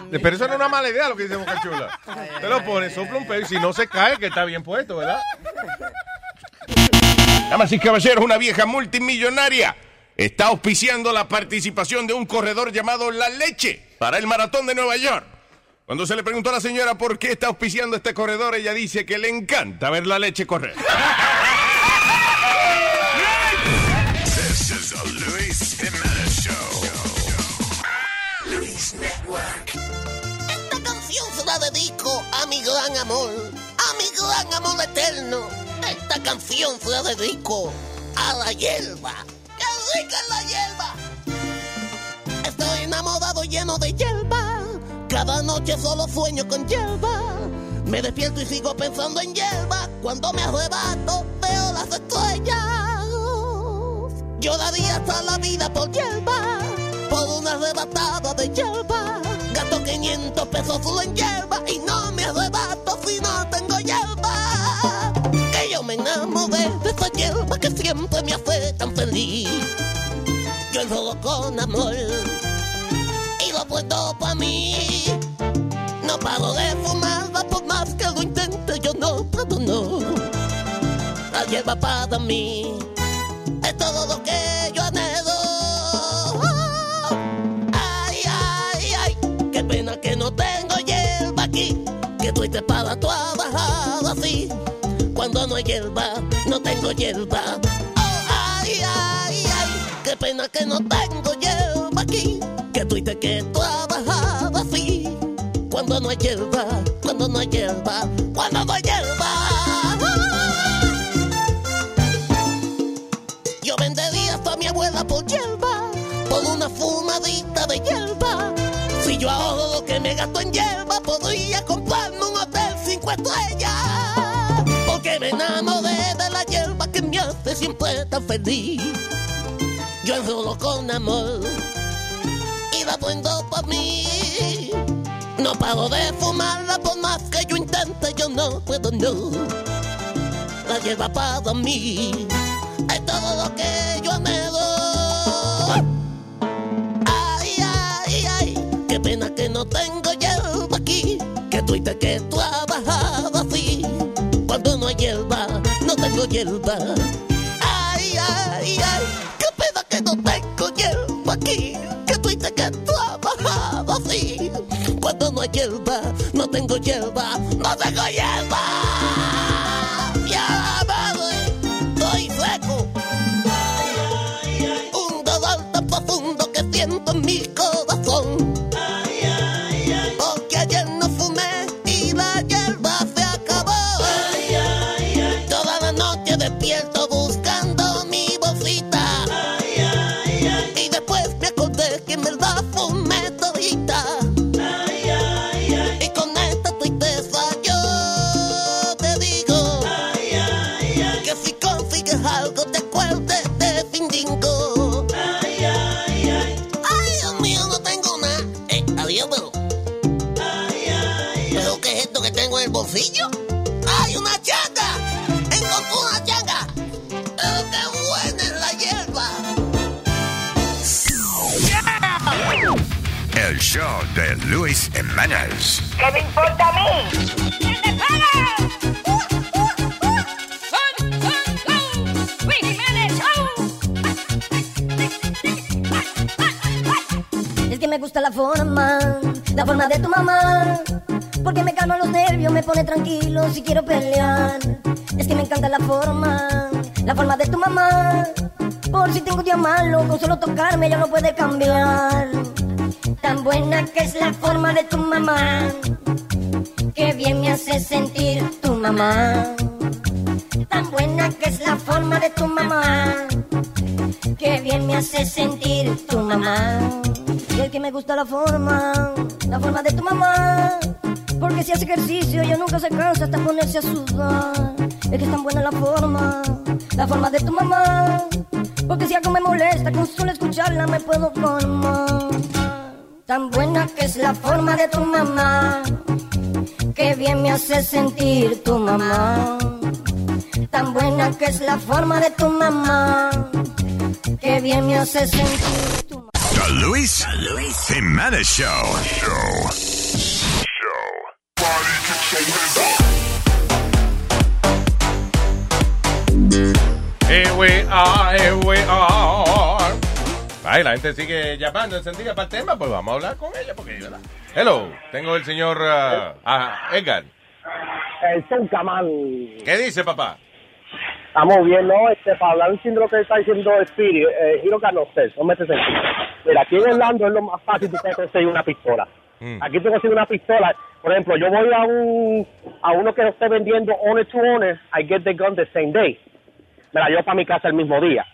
S13: Pero eso no es una mala idea lo que dice Boca Chula. Te lo pones, sopla un pedo y si no se cae, que está bien puesto, ¿verdad? Damas y caballeros, una vieja multimillonaria está auspiciando la participación de un corredor llamado La Leche para el Maratón de Nueva York. Cuando se le preguntó a la señora por qué está auspiciando este corredor, ella dice que le encanta ver la leche correr.
S47: Esta canción se la dedico a mi gran amor, a mi gran amor eterno. Esta canción se la dedico a la hierba. ¡Qué rica es la hierba! Estoy enamorado lleno de hierba. Cada noche solo sueño con hierba. Me despierto y sigo pensando en hierba. Cuando me arrebato veo las estrellas. Yo daría hasta la vida por hierba, por una arrebatada de hierba. Gasto 500 pesos solo en hierba y no me arrebato si no tengo enamoré de esa hierba que siempre me hace tan feliz. Yo enrodo con amor y lo puesto pa' mí. No paro de fumarla por más que lo intente, yo no puedo, no. La hierba para mí es todo lo que yo anhelo. Ay, ay, ay, qué pena que no tengo hierba aquí, que tú estés para trabajar. Cuando no hay hierba, no tengo hierba. Oh, ay, ay, ay, qué pena que no tengo hierba aquí, que estés que trabajar así. Cuando no hay hierba, cuando no hay hierba, cuando no hay hierba. Yo vendería hasta a mi abuela por hierba, por una fumadita de hierba. Si yo ahorro lo que me gasto en hierba, podría comprarme un hotel cinco estrellas. Porque me enamoré de la hierba que me hace siempre tan feliz. Yo enrolo con amor y la prendo por mí. No paro de fumarla por más que yo intente, yo no puedo, no. La hierba para mí es todo lo que yo anhelo. Ay, ay, ay, qué pena que no tengo hierba aquí, que tuviste que trabajar. Cuando no hay hierba, no tengo hierba. Ay, ay, ay, qué pena que no tengo hierba aquí, que tuviste que trabajar así. Cuando no hay hierba, no tengo hierba, no tengo hierba. Ya, madre, estoy seco. Un dolor tan profundo que siento en mi corazón.
S38: Show de Luis Jimenez.
S46: ¿Qué me importa a mí?
S48: Es que me gusta la forma, la forma de tu mamá. Porque me calma los nervios, me pone tranquilo si quiero pelear. Es que me encanta la forma, la forma de tu mamá. Por si tengo un día malo, con solo tocarme ya no puede cambiar. Tan buena que es la forma de tu mamá. Que bien me hace sentir tu mamá. Tan buena que es la forma de tu mamá. Que bien me hace sentir tu mamá. Y es que me gusta la forma, la forma de tu mamá. Porque si hace ejercicio ella nunca se cansa hasta ponerse a sudar. Es que es tan buena la forma, la forma de tu mamá. Porque si algo me molesta, con solo escucharla me puedo formar. Tan buena que es la forma de tu mamá. Que bien me hace sentir tu mamá. Tan buena que es la forma de tu mamá. Que bien me hace sentir tu mamá.
S38: The Luis, Luis Jimenez Show. Show.
S13: Here we are, here we are. Ay, la gente sigue llamando, encendida para el tema, pues vamos a hablar con ella, porque, ¿verdad? Hello, tengo el señor ah, Edgar.
S49: El Tuncaman.
S13: ¿Qué dice, papá?
S49: Estamos bien, ¿no? Este, para hablar de lo que está diciendo Spirit, eh, Giro Carnoster, no metes en Mira, aquí en Orlando es lo más fácil que puedes conseguir una pistola.
S13: Mm.
S49: Aquí te consigo una pistola. Por ejemplo, yo voy a un a uno que esté vendiendo owner to owner, I get the gun the same day. Me la llevo para mi casa el mismo día.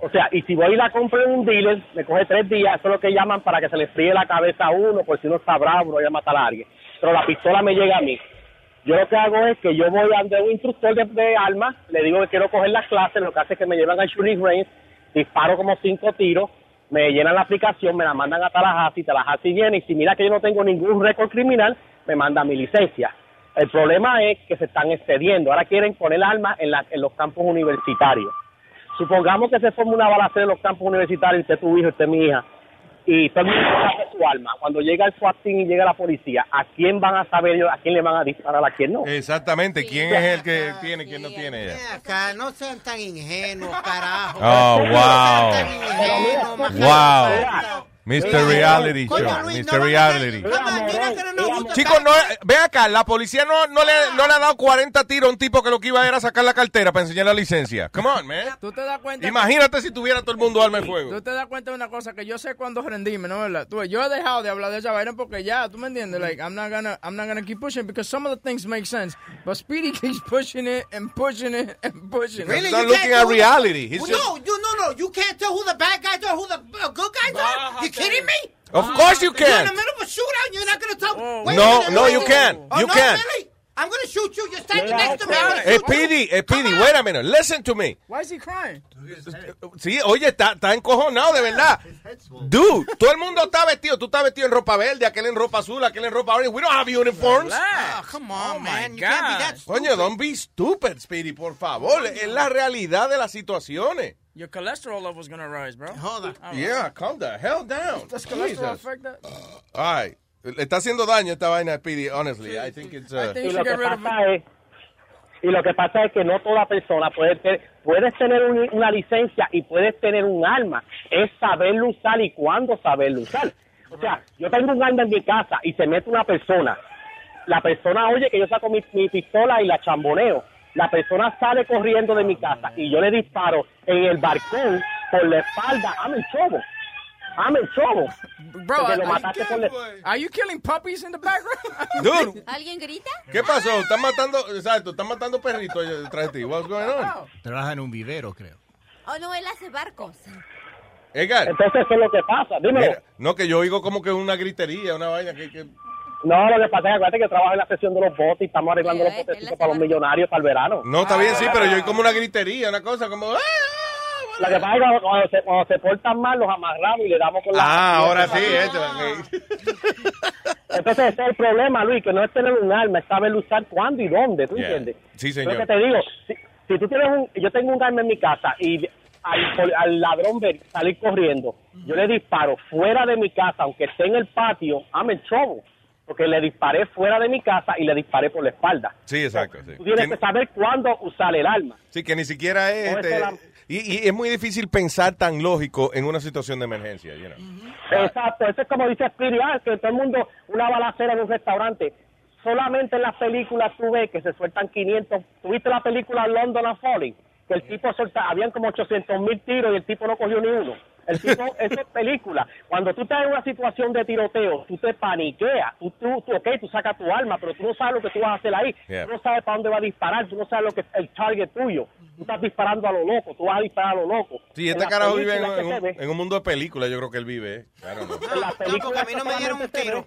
S49: O sea, y si voy y la compro en un dealer, me coge tres días, eso es lo que llaman para que se le fríe la cabeza a uno, por si uno está bravo, vaya a matar a alguien. Pero la pistola me llega a mí. Yo lo que hago es que yo voy ante un instructor de, armas, le digo que quiero coger las clases, lo que hace es que me llevan al shooting range, disparo como cinco tiros, me llenan la aplicación, me la mandan a Tallahassee, Tallahassee viene y si mira que yo no tengo ningún récord criminal, me manda mi licencia. El problema es que se están excediendo. Ahora quieren poner armas en, la- en los campos universitarios. Supongamos que se forma una balacera en los campos universitarios, usted es tu hijo, usted es mi hija, y todo el mundo sabe su arma. Cuando llega el SWAT team y llega la policía, ¿a quién van a saber ellos, a quién le van a disparar, a quién no?
S13: Exactamente, ¿quién es el que tiene, quién no tiene? ya?
S14: Acá, no sean tan ingenuos, carajo.
S13: Oh, wow.
S14: Ingenuos,
S13: Wow. Mr. Reality Show. Mr. Reality. Chicos, no, ve acá, la policía no, no, le, no le ha dado 40 tiros a un tipo que lo que iba era sacar la cartera para enseñar la licencia. Come on, man.
S15: ¿Tú te das cuenta?
S13: Imagínate si tuviera todo el mundo arma de fuego.
S15: Tú te das cuenta de una cosa que yo sé cuándo rendirme, ¿no? ¿Verdad? Tú, yo he dejado de hablar de esa vaina porque ya, ¿tú me entiendes? Like, I'm not gonna, I'm not gonna keep pushing because some of the things make sense. But Speedy keeps pushing it and pushing it and pushing it.
S13: He's not looking at reality. He's
S14: Well,
S13: just-
S14: no, you no no. You can't tell who the bad guys are, who the uh, good guys are. Kidding me?
S13: Of course you
S14: You're in
S13: can.
S14: the middle of a shootout. You're not gonna tell. Wait a
S13: No,
S14: minute,
S13: no, you can't.
S14: Oh,
S13: You
S14: no,
S13: can't.
S14: Really? I'm gonna shoot you. You're standing next to me. I'm gonna shoot you.
S13: Speedy, eh, Speedy, wait a minute, listen to me.
S15: Why is he crying?
S13: Sí, oye, está, está encojonado, de verdad. Dude, todo el mundo está vestido. Tú estás vestido en ropa verde, aquel en ropa azul, aquel en ropa orange. We don't have uniforms.
S14: Oh, come on, man. You can't be that
S13: Coño, don't be stupid, Speedy, por favor. Es la realidad de las situaciones.
S15: Your cholesterol level's gonna rise, bro.
S14: Hold on.
S13: Yeah, calm the hell down.
S15: Does cholesterol affect that?
S13: All right. Le está haciendo daño esta vaina a Speedy, honestly. I think it's... uh,
S49: y lo que pasa es y lo que pasa es que no toda persona puede tener, puedes tener un- una licencia y puedes tener un arma es saberlo usar y cuándo saberlo usar o sea yo tengo un arma en mi casa y se mete una persona la persona oye que yo saco mi, mi pistola y la chamboneo la persona sale corriendo de mi casa y yo le disparo en el balcón por la espalda ame el chobo ame el chobo
S15: Bro,
S49: Porque
S15: are,
S49: lo mataste por la-
S15: are you killing puppies in the background?
S13: Dude.
S17: ¿Alguien grita?
S13: ¿Qué pasó? Están matando, exacto, están matando perritos detrás de ti. What's going on?
S20: Trabaja en un vivero, creo.
S17: Oh, no, él hace barcos.
S13: Edgar.
S49: Entonces, eso es lo que pasa. Dímelo.
S13: Mira, no, que yo oigo como que una gritería, una vaina que... que...
S49: No, lo que pasa es que acuérdate que trabajo en la sección de los botes y estamos arreglando los botecitos para los millonarios para el verano.
S13: No, está bien, sí, pero yo oigo como una gritería, una cosa como... ¡ah!
S49: Lo que pasa es que cuando se, cuando se portan mal, los amarramos y le damos con la...
S13: Ah, ahora sí, esto.
S49: Entonces, ese es el problema, Luis, que no es tener un arma, es saber usar cuándo y dónde, ¿tú
S13: Yeah.
S49: entiendes?
S13: Sí,
S49: Lo
S13: señor.
S49: que te digo, si, si tú tienes un... Yo tengo un arma en mi casa y al ladrón ver salir corriendo, yo le disparo fuera de mi casa, aunque esté en el patio, I'm in trouble. Porque le disparé fuera de mi casa y le disparé por la espalda.
S13: Sí, exacto. Sí.
S49: Tú tienes
S13: Que-
S49: que saber cuándo usar el arma.
S13: Sí, que ni siquiera es...
S49: No,
S13: este,
S49: la-
S13: y, y es muy difícil pensar tan lógico en una situación de emergencia, you know.
S49: Exacto, eso es como dice Spirit, ah, que todo el mundo, una balacera en un restaurante. Solamente en las películas tú ves que se sueltan 500. ¿Tuviste la película London a Falling? Que el tipo suelta, habían como 800 mil tiros y el tipo no cogió ni uno. El tipo, eso es película. Cuando tú estás en una situación de tiroteo, tú te paniqueas. Tú, tú, tú, ok, tú sacas tu arma, pero tú no sabes lo que tú vas a hacer ahí.
S13: Yeah.
S49: Tú no sabes para dónde va a disparar, tú no sabes lo que es el target tuyo. Tú estás disparando a lo loco, tú vas a disparar a lo loco.
S13: Sí, este carajo vive en, un,
S49: ve-
S13: en un mundo de películas, yo creo que él vive. eh.
S49: Las películas
S14: a mí no me dieron un tiro.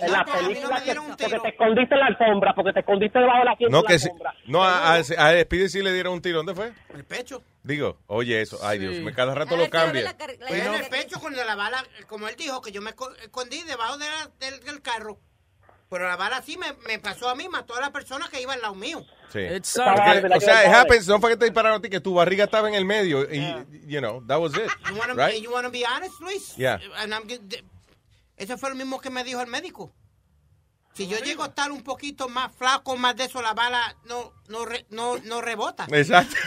S49: En la película que porque te escondiste en la alfombra, porque te escondiste debajo de la
S13: No,
S49: de la
S13: que sí. No, a, a, a Speedy sí le dieron un tiro. ¿Dónde fue?
S14: El pecho.
S13: Digo, oye eso. Ay, Dios, me cada rato lo cambia.
S14: Pues en el pecho con la bala, como él dijo, que yo me esco- escondí debajo de la- del, del carro. Pero la bala sí me, me pasó a mí, mató a la persona que iba al lado mío.
S13: Sí.
S14: It's
S13: Porque, o sea, it happens. No fue que te dispararon a ti, que tu barriga estaba en el medio. Y, you know, that was it.
S14: You wanna,
S13: Right?
S14: you wanna be honest, Luis?
S13: Yeah.
S14: And I'm Eso fue lo mismo que me dijo el médico. Si yo llego a estar un poquito más flaco, más de eso, la bala no, no, re- no, no rebota.
S13: Exacto.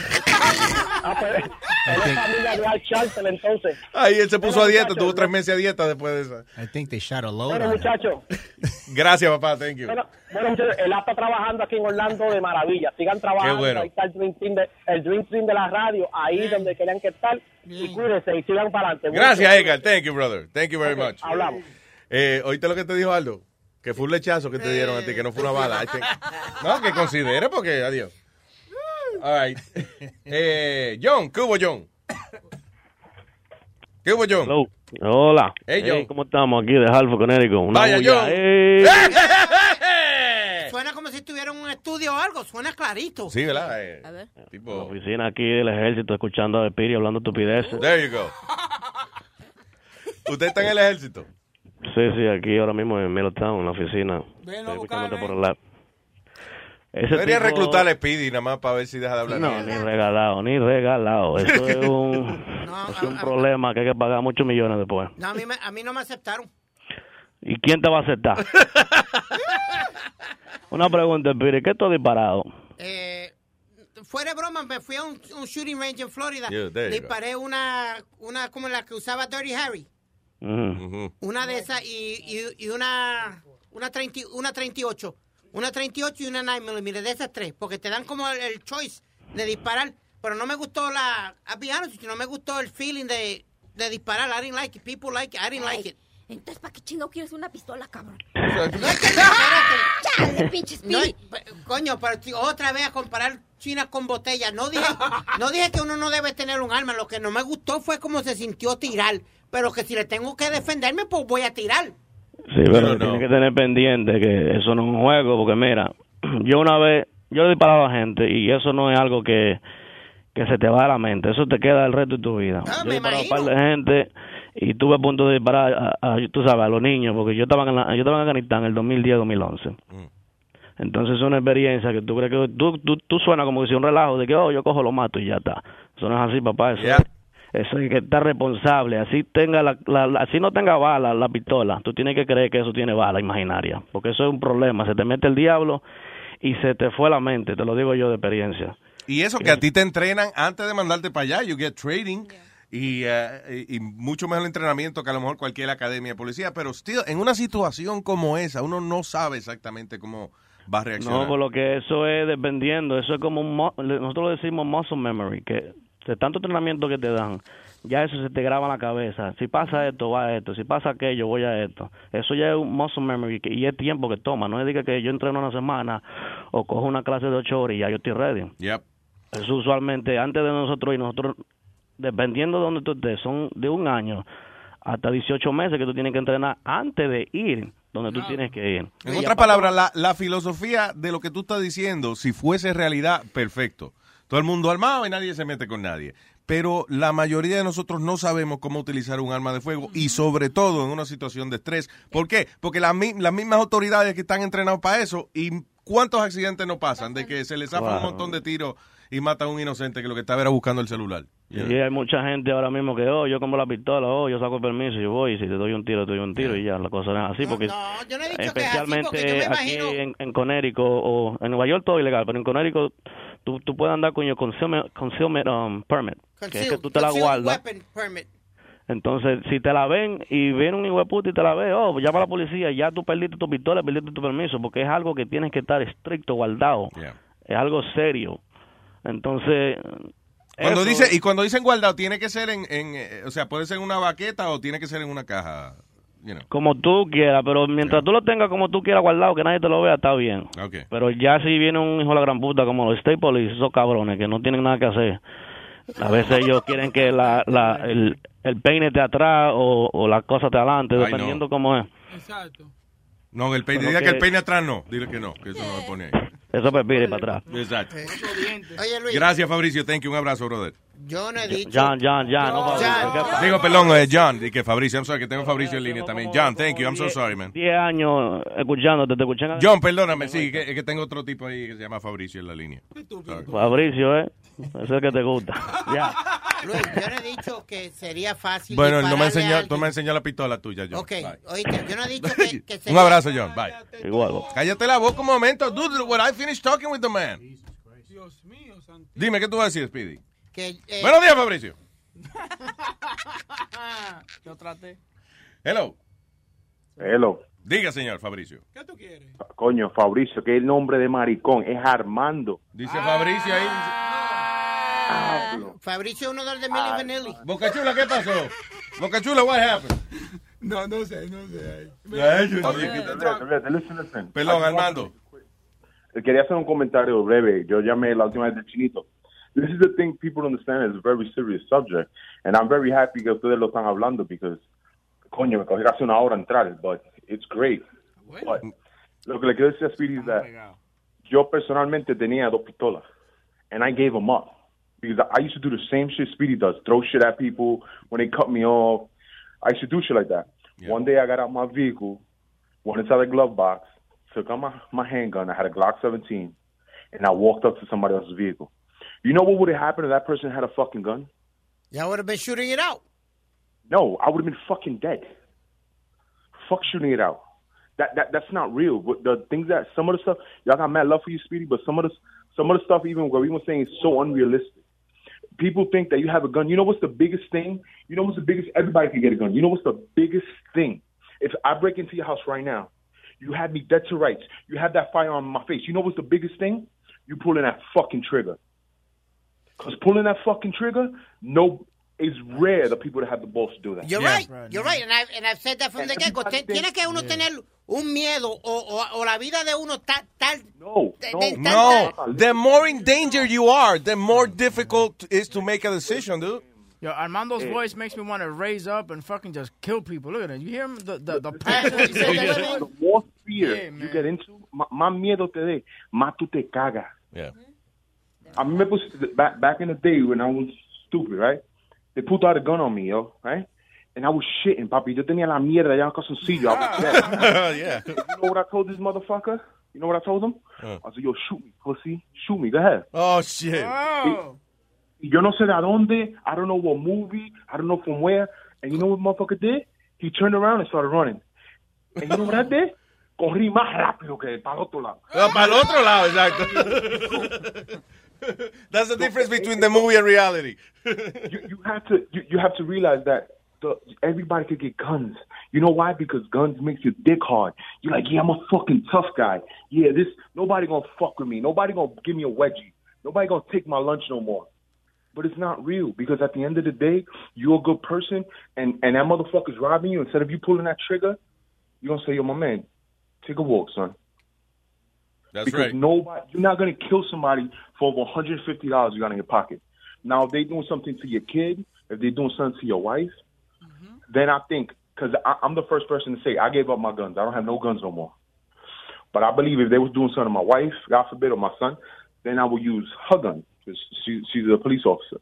S49: Él es familia de Al Sharpton, entonces.
S13: Ahí él se puso a dieta, tuvo tres meses a dieta después de esa.
S20: I think they shot a load
S49: Bueno, muchachos.
S13: Gracias, papá, thank you.
S49: Bueno, bueno, muchachos, él está trabajando aquí en Orlando de maravilla. Sigan trabajando.
S13: Qué bueno.
S49: Ahí está el Dream Team de, el Dream Team de la radio, ahí donde querían que estar. Y cuídense y sigan para adelante.
S13: Gracias, Edgar. Thank you, brother. Thank you very
S49: Ok,
S13: much.
S49: hablamos.
S13: Eh, ¿Oíste lo que te dijo Aldo? Que fue un lechazo que te dieron a ti, que no fue una bala. No, que considere porque, adiós. All right. Eh, John, ¿qué hubo, John? ¿Qué hubo, John?
S50: Hola.
S13: Hey, John.
S50: ¿Cómo estamos aquí de Hartford, Connecticut? Una
S13: Vaya,
S50: bulla.
S13: John.
S14: Suena como si tuviera un estudio o algo, suena clarito.
S13: Sí, ¿verdad? Eh,
S50: La
S13: tipo...
S50: oficina aquí del ejército escuchando a Piri hablando estupideces.
S13: There you go. ¿Usted está en el ejército?
S50: Sí, sí, aquí ahora mismo en Middletown, en la oficina. Estoy escuchándote por el lab. Ese
S13: Debería
S50: tipo-
S13: reclutar a Speedy nada más para ver si deja de hablar.
S50: No, ni regalado, ni regalado. Eso es un, es un problema que hay que pagar muchos millones después.
S14: No, a mí, me- a mí no me aceptaron.
S50: ¿Y quién te va a aceptar? Una pregunta, Piri, ¿qué tú has disparado?
S14: Eh, fuera de broma, me fui a un, un shooting range en Florida. Disparé una, una como la que usaba Dirty Harry.
S50: Ujú.
S14: Una de esas y, y, y una, una, 30, una 38. Una 38 y una 9 mm, de esas tres. Porque te dan como el, el choice de disparar. Pero no me gustó la... Honest no me gustó el feeling de, de disparar. I didn't like it. People like it. I didn't like it.
S17: Entonces, ¿para qué chingo quieres una pistola, cabrón?
S14: Chale,
S17: pinche
S14: no, pe- Coño, pero si otra vez a comparar China con botella. No dije, no dije que uno no debe tener un arma. Lo que no me gustó fue cómo se sintió tirar. Pero que si le tengo que defenderme, pues voy a tirar.
S50: Sí, pero tienes que tener pendiente que eso no es un juego, porque mira, yo una vez, yo le he disparado a gente y eso no es algo que, que se te va de la mente, eso te queda el resto de tu vida. yo he disparado a un par de gente y tuve a punto de disparar a, a- tú sabes, a los niños, porque yo estaba en, la- yo estaba en Afganistán en el 2010-2011. Entonces es una experiencia que tú crees que tú, tú, tú suena como que si un relajo de que, oh, yo cojo, lo mato y ya está. Eso no es así, papá. Eso, es- eso hay que estar responsable. Así tenga la, la- así no tenga bala la pistola. Tú tienes que creer que eso tiene bala imaginaria. Porque eso es un problema. Se te mete el diablo y se te fue la mente. Te lo digo yo de experiencia.
S13: Y eso que a ti te entrenan antes de mandarte para allá, you get trading y, eh, y mucho mejor entrenamiento que a lo mejor cualquier academia de policía, pero still, en una situación como esa, uno no sabe exactamente cómo va a reaccionar.
S50: No, por lo que eso es dependiendo, eso es como un, nosotros lo decimos muscle memory, que de tanto entrenamiento que te dan, ya eso se te graba en la cabeza. Si pasa esto, va a esto, si pasa aquello, voy a esto. Eso ya es un muscle memory que- y es tiempo que toma, no es de que- yo entreno una semana o cojo una clase de ocho horas y ya yo estoy ready.
S13: Yep.
S50: Eso usualmente antes de nosotros y nosotros, dependiendo de donde tú estés, son de un año hasta 18 meses que tú tienes que entrenar antes de ir donde tú tienes que ir.
S13: En otras palabras, la, la filosofía de lo que tú estás diciendo, si fuese realidad, perfecto. Todo el mundo armado y nadie se mete con nadie. Pero la mayoría de nosotros no sabemos cómo utilizar un arma de fuego y sobre todo en una situación de estrés. ¿Por qué? Porque la las mismas autoridades que están entrenados para eso y cuántos accidentes no pasan de que se les zafa un montón de tiros y mata a un inocente que lo que estaba era buscando el celular.
S50: Y hay mucha gente ahora mismo que, oh, yo como la pistola, oh, yo saco el permiso, yo voy, y si te doy un tiro, te doy un tiro, y ya, la cosa no es así, porque especialmente aquí en, en Connecticut o en Nueva York todo ilegal, pero en Connecticut tú, tú puedes andar con el concealment, concealment, um, permit, que es que tú te la guardas. Entonces, si te la ven y viene un hijo de puta y te la ve, oh, llama a la policía, ya tú perdiste tu pistola, perdiste tu permiso, porque es algo que tienes que estar estricto, guardado. Es algo serio. Entonces,
S13: Cuando
S50: eso-
S13: dice, y cuando dicen guardado, tiene que ser en, en, o sea, puede ser en una baqueta o tiene que ser en una caja. You know.
S50: como tú quieras, pero mientras tú lo tengas como tú quieras guardado, que nadie te lo vea, está bien.
S13: Okay.
S50: Pero ya si viene un hijo de la gran puta como los State Police, esos cabrones que no tienen nada que hacer, a veces ellos quieren que la, la, el, el peine esté atrás o, o la cosa esté adelante, dependiendo cómo es.
S13: No, el peine, diga que
S50: que-
S13: el peine atrás no, dile que no, que eso no se pone ahí.
S50: Eso pepire para atrás.
S13: Exacto.
S14: Oye, Luis,
S13: Gracias, Fabricio. Thank you. Un abrazo, brother.
S14: yo no he dicho...
S50: John, John, John, no Fabricio.
S13: Digo, perdón, eh, John, y que Fabricio, I'm sorry, que tengo Fabricio en línea también. John, thank you, I'm so sorry, man.
S50: 10 años escuchándote, te escuchan.
S13: John, perdóname, sí, que, es que tengo otro tipo ahí que se llama Fabricio en la línea. Sorry.
S50: Fabricio, ¿eh? Ese es que te gusta. Ya.
S14: Luis, yo no he dicho que sería fácil
S13: Bueno, no me enseñó, tú me enseñó la pistola tuya, John.
S14: Ok,
S13: Bye.
S14: oíste, yo no he dicho que, que
S13: Un
S14: sería...
S13: abrazo, John. Bye.
S50: Igual.
S13: Cállate la boca un momento, dude. When I finish talking with the man. Dime, ¿qué tú vas a decir, Speedy?
S14: Que, eh,
S13: Buenos días, Fabricio.
S15: Yo traté.
S13: Hello.
S51: Hello.
S13: Diga, señor Fabricio.
S51: Coño, Fabricio, que el nombre de maricón es Armando.
S13: Dice Fabricio ahí.
S14: Fabricio es uno de los de Milli Vanilli.
S13: Bocachula, ¿qué pasó? Bocachula, what happened?
S19: No, no sé, no sé.
S13: Perdón, Armando.
S51: Eh, Quería hacer un comentario breve. Yo llamé la última vez del chinito. This is the thing people understand is a very serious subject. And I'm very happy que ustedes lo están hablando because, coño, me cogió casi una hora entrar, but it's great. But, lo que le quiero decir a Speedy es that yo personalmente tenía dos pistolas and I gave them up because I used to do the same shit Speedy does, throw shit at people when they cut me off. I used to do shit like that. One day I got out my vehicle, went inside the glove box, took out my, my handgun. I had a Glock 17, and I walked up to somebody else's vehicle. You know what would have happened if that person had a fucking gun?
S14: Yeah, I would have been shooting it out.
S51: No, I would have been fucking dead. Shooting it out. That that that's not real. But the things that some of the stuff y'all got mad love for you, Speedy, but some of the some of the stuff even what we were saying is so unrealistic. People think that you have a gun. You know what's the biggest thing? You know what's the biggest? Everybody can get a gun. You know what's the biggest thing? If I break into your house right now, you have me dead to rights. You have that firearm in my face. You know what's the biggest thing? You pulling that fucking trigger. Cause pulling that fucking trigger, no, it's rare the people that have the balls to do that.
S14: You're right. You're right. And I've, and I've said that from the get-go. Tiene que uno tener un miedo o, o, o la vida de uno tal... tal
S51: no,
S13: No, the more in danger you are, the more difficult it is to make a decision, dude.
S15: Yo, Armando's
S13: Yeah.
S15: voice makes me want to raise up and fucking just kill people. Look at it. You hear him? The, the, the passion he said that
S51: the more fear
S15: Yeah,
S51: you get into, ma- más miedo te dé, más tú te cagas.
S13: Yeah.
S51: I remember back back in the day when I was stupid, right? They pulled out a gun on me, yo, right? And I was shitting, papi. Yo tenía la mierda ya en calzoncillo. I was dead.
S13: yeah.
S51: You know what I told this motherfucker? You know what I told him?
S13: Uh.
S51: I said, yo, shoot me, pussy. Shoot me. Go ahead.
S13: Oh, shit.
S51: Y yo no sé de dónde. I don't know what movie. I don't know from where. And you know what motherfucker did? He turned around and started running. And you know what I did? Corrí más rápido que para el otro lado.
S13: Ah, para el otro lado, exacto. That's the difference between the movie and reality.
S51: you, you have to you, you have to realize that the, everybody could get guns. You know why? Because guns makes your dick hard. You're like, yeah, I'm a fucking tough guy. Yeah, this nobody gonna fuck with me. Nobody gonna give me a wedgie. Nobody gonna take my lunch no more. But it's not real because at the end of the day, you're a good person, and and that motherfucker's robbing you. Instead of you pulling that trigger, you're gonna say, yo, my man, take a walk, son.
S13: That's
S51: because
S13: right.
S51: nobody, you're not gonna kill somebody for over 150 dollars you got in your pocket. Now, if they're doing something to your kid, if they're doing something to your wife, mm-hmm. then I think because I'm the first person to say I gave up my guns. I don't have no guns no more. But I believe if they was doing something to my wife, God forbid, or my son, then I would use her gun because she, she's a police officer.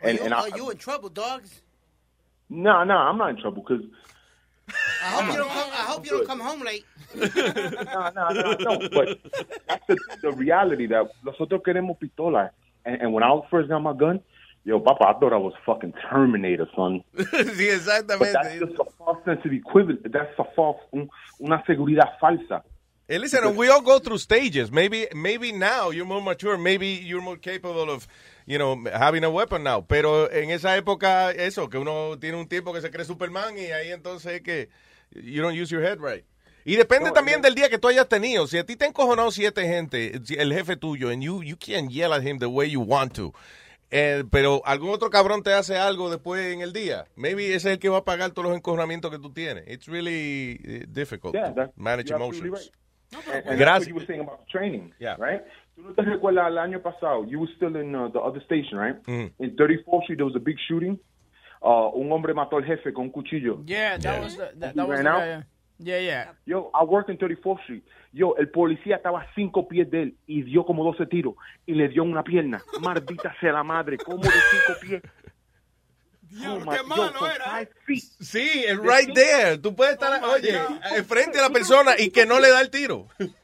S51: And
S14: you,
S51: and I,
S14: are you in trouble, dogs?
S51: no, no, I'm not in trouble because
S14: I hope you don't come. I hope you don't come home late.
S51: no, no, no, no. But that's the, the reality that nosotros queremos pistola. And, and when I first got my gun, yo, papa, I thought I was fucking Terminator, son.
S13: sí,
S51: But
S13: exactamente.
S51: that's just a false sense of equivalent. That's a false, un- una seguridad falsa.
S13: Hey, listen, we all go through stages. Maybe, maybe now you're more mature. Maybe you're more capable of, you know, having a weapon now. Pero en esa época, eso, que uno tiene un tipo que se cree Superman y ahí entonces es que you don't use your head right. Y depende
S51: No,
S13: también
S51: eh,
S13: del día que tú hayas tenido. Si a ti te han encojonado siete gente, el jefe tuyo, and you, you can't yell at him the way you want to. Eh, pero algún otro cabrón te hace algo después en el día. Maybe ese es el que va a pagar todos los encojonamientos que tú tienes. It's really eh, difficult
S51: Yeah,
S13: to manage emotions.
S51: And that's
S13: Gracias. Yeah.
S51: Tú no te recuerdas el año pasado, you were still in uh, the other station, right?
S13: Mm.
S51: In 34th Street, there was a big shooting. Uh, un hombre mató al jefe con un cuchillo.
S15: Yeah, that was the, that, that was the guy, yeah. Yeah, yeah.
S51: Yo, I work in 34th Street. Yo, el policía estaba a cinco pies de él y dio como 12 tiros y le dio una pierna. Maldita sea la madre, como de cinco pies. Oh, my- yo, from five feet.
S13: Sí, es right there. Tú puedes estar, oye, eh, frente a la persona y que no le da el tiro.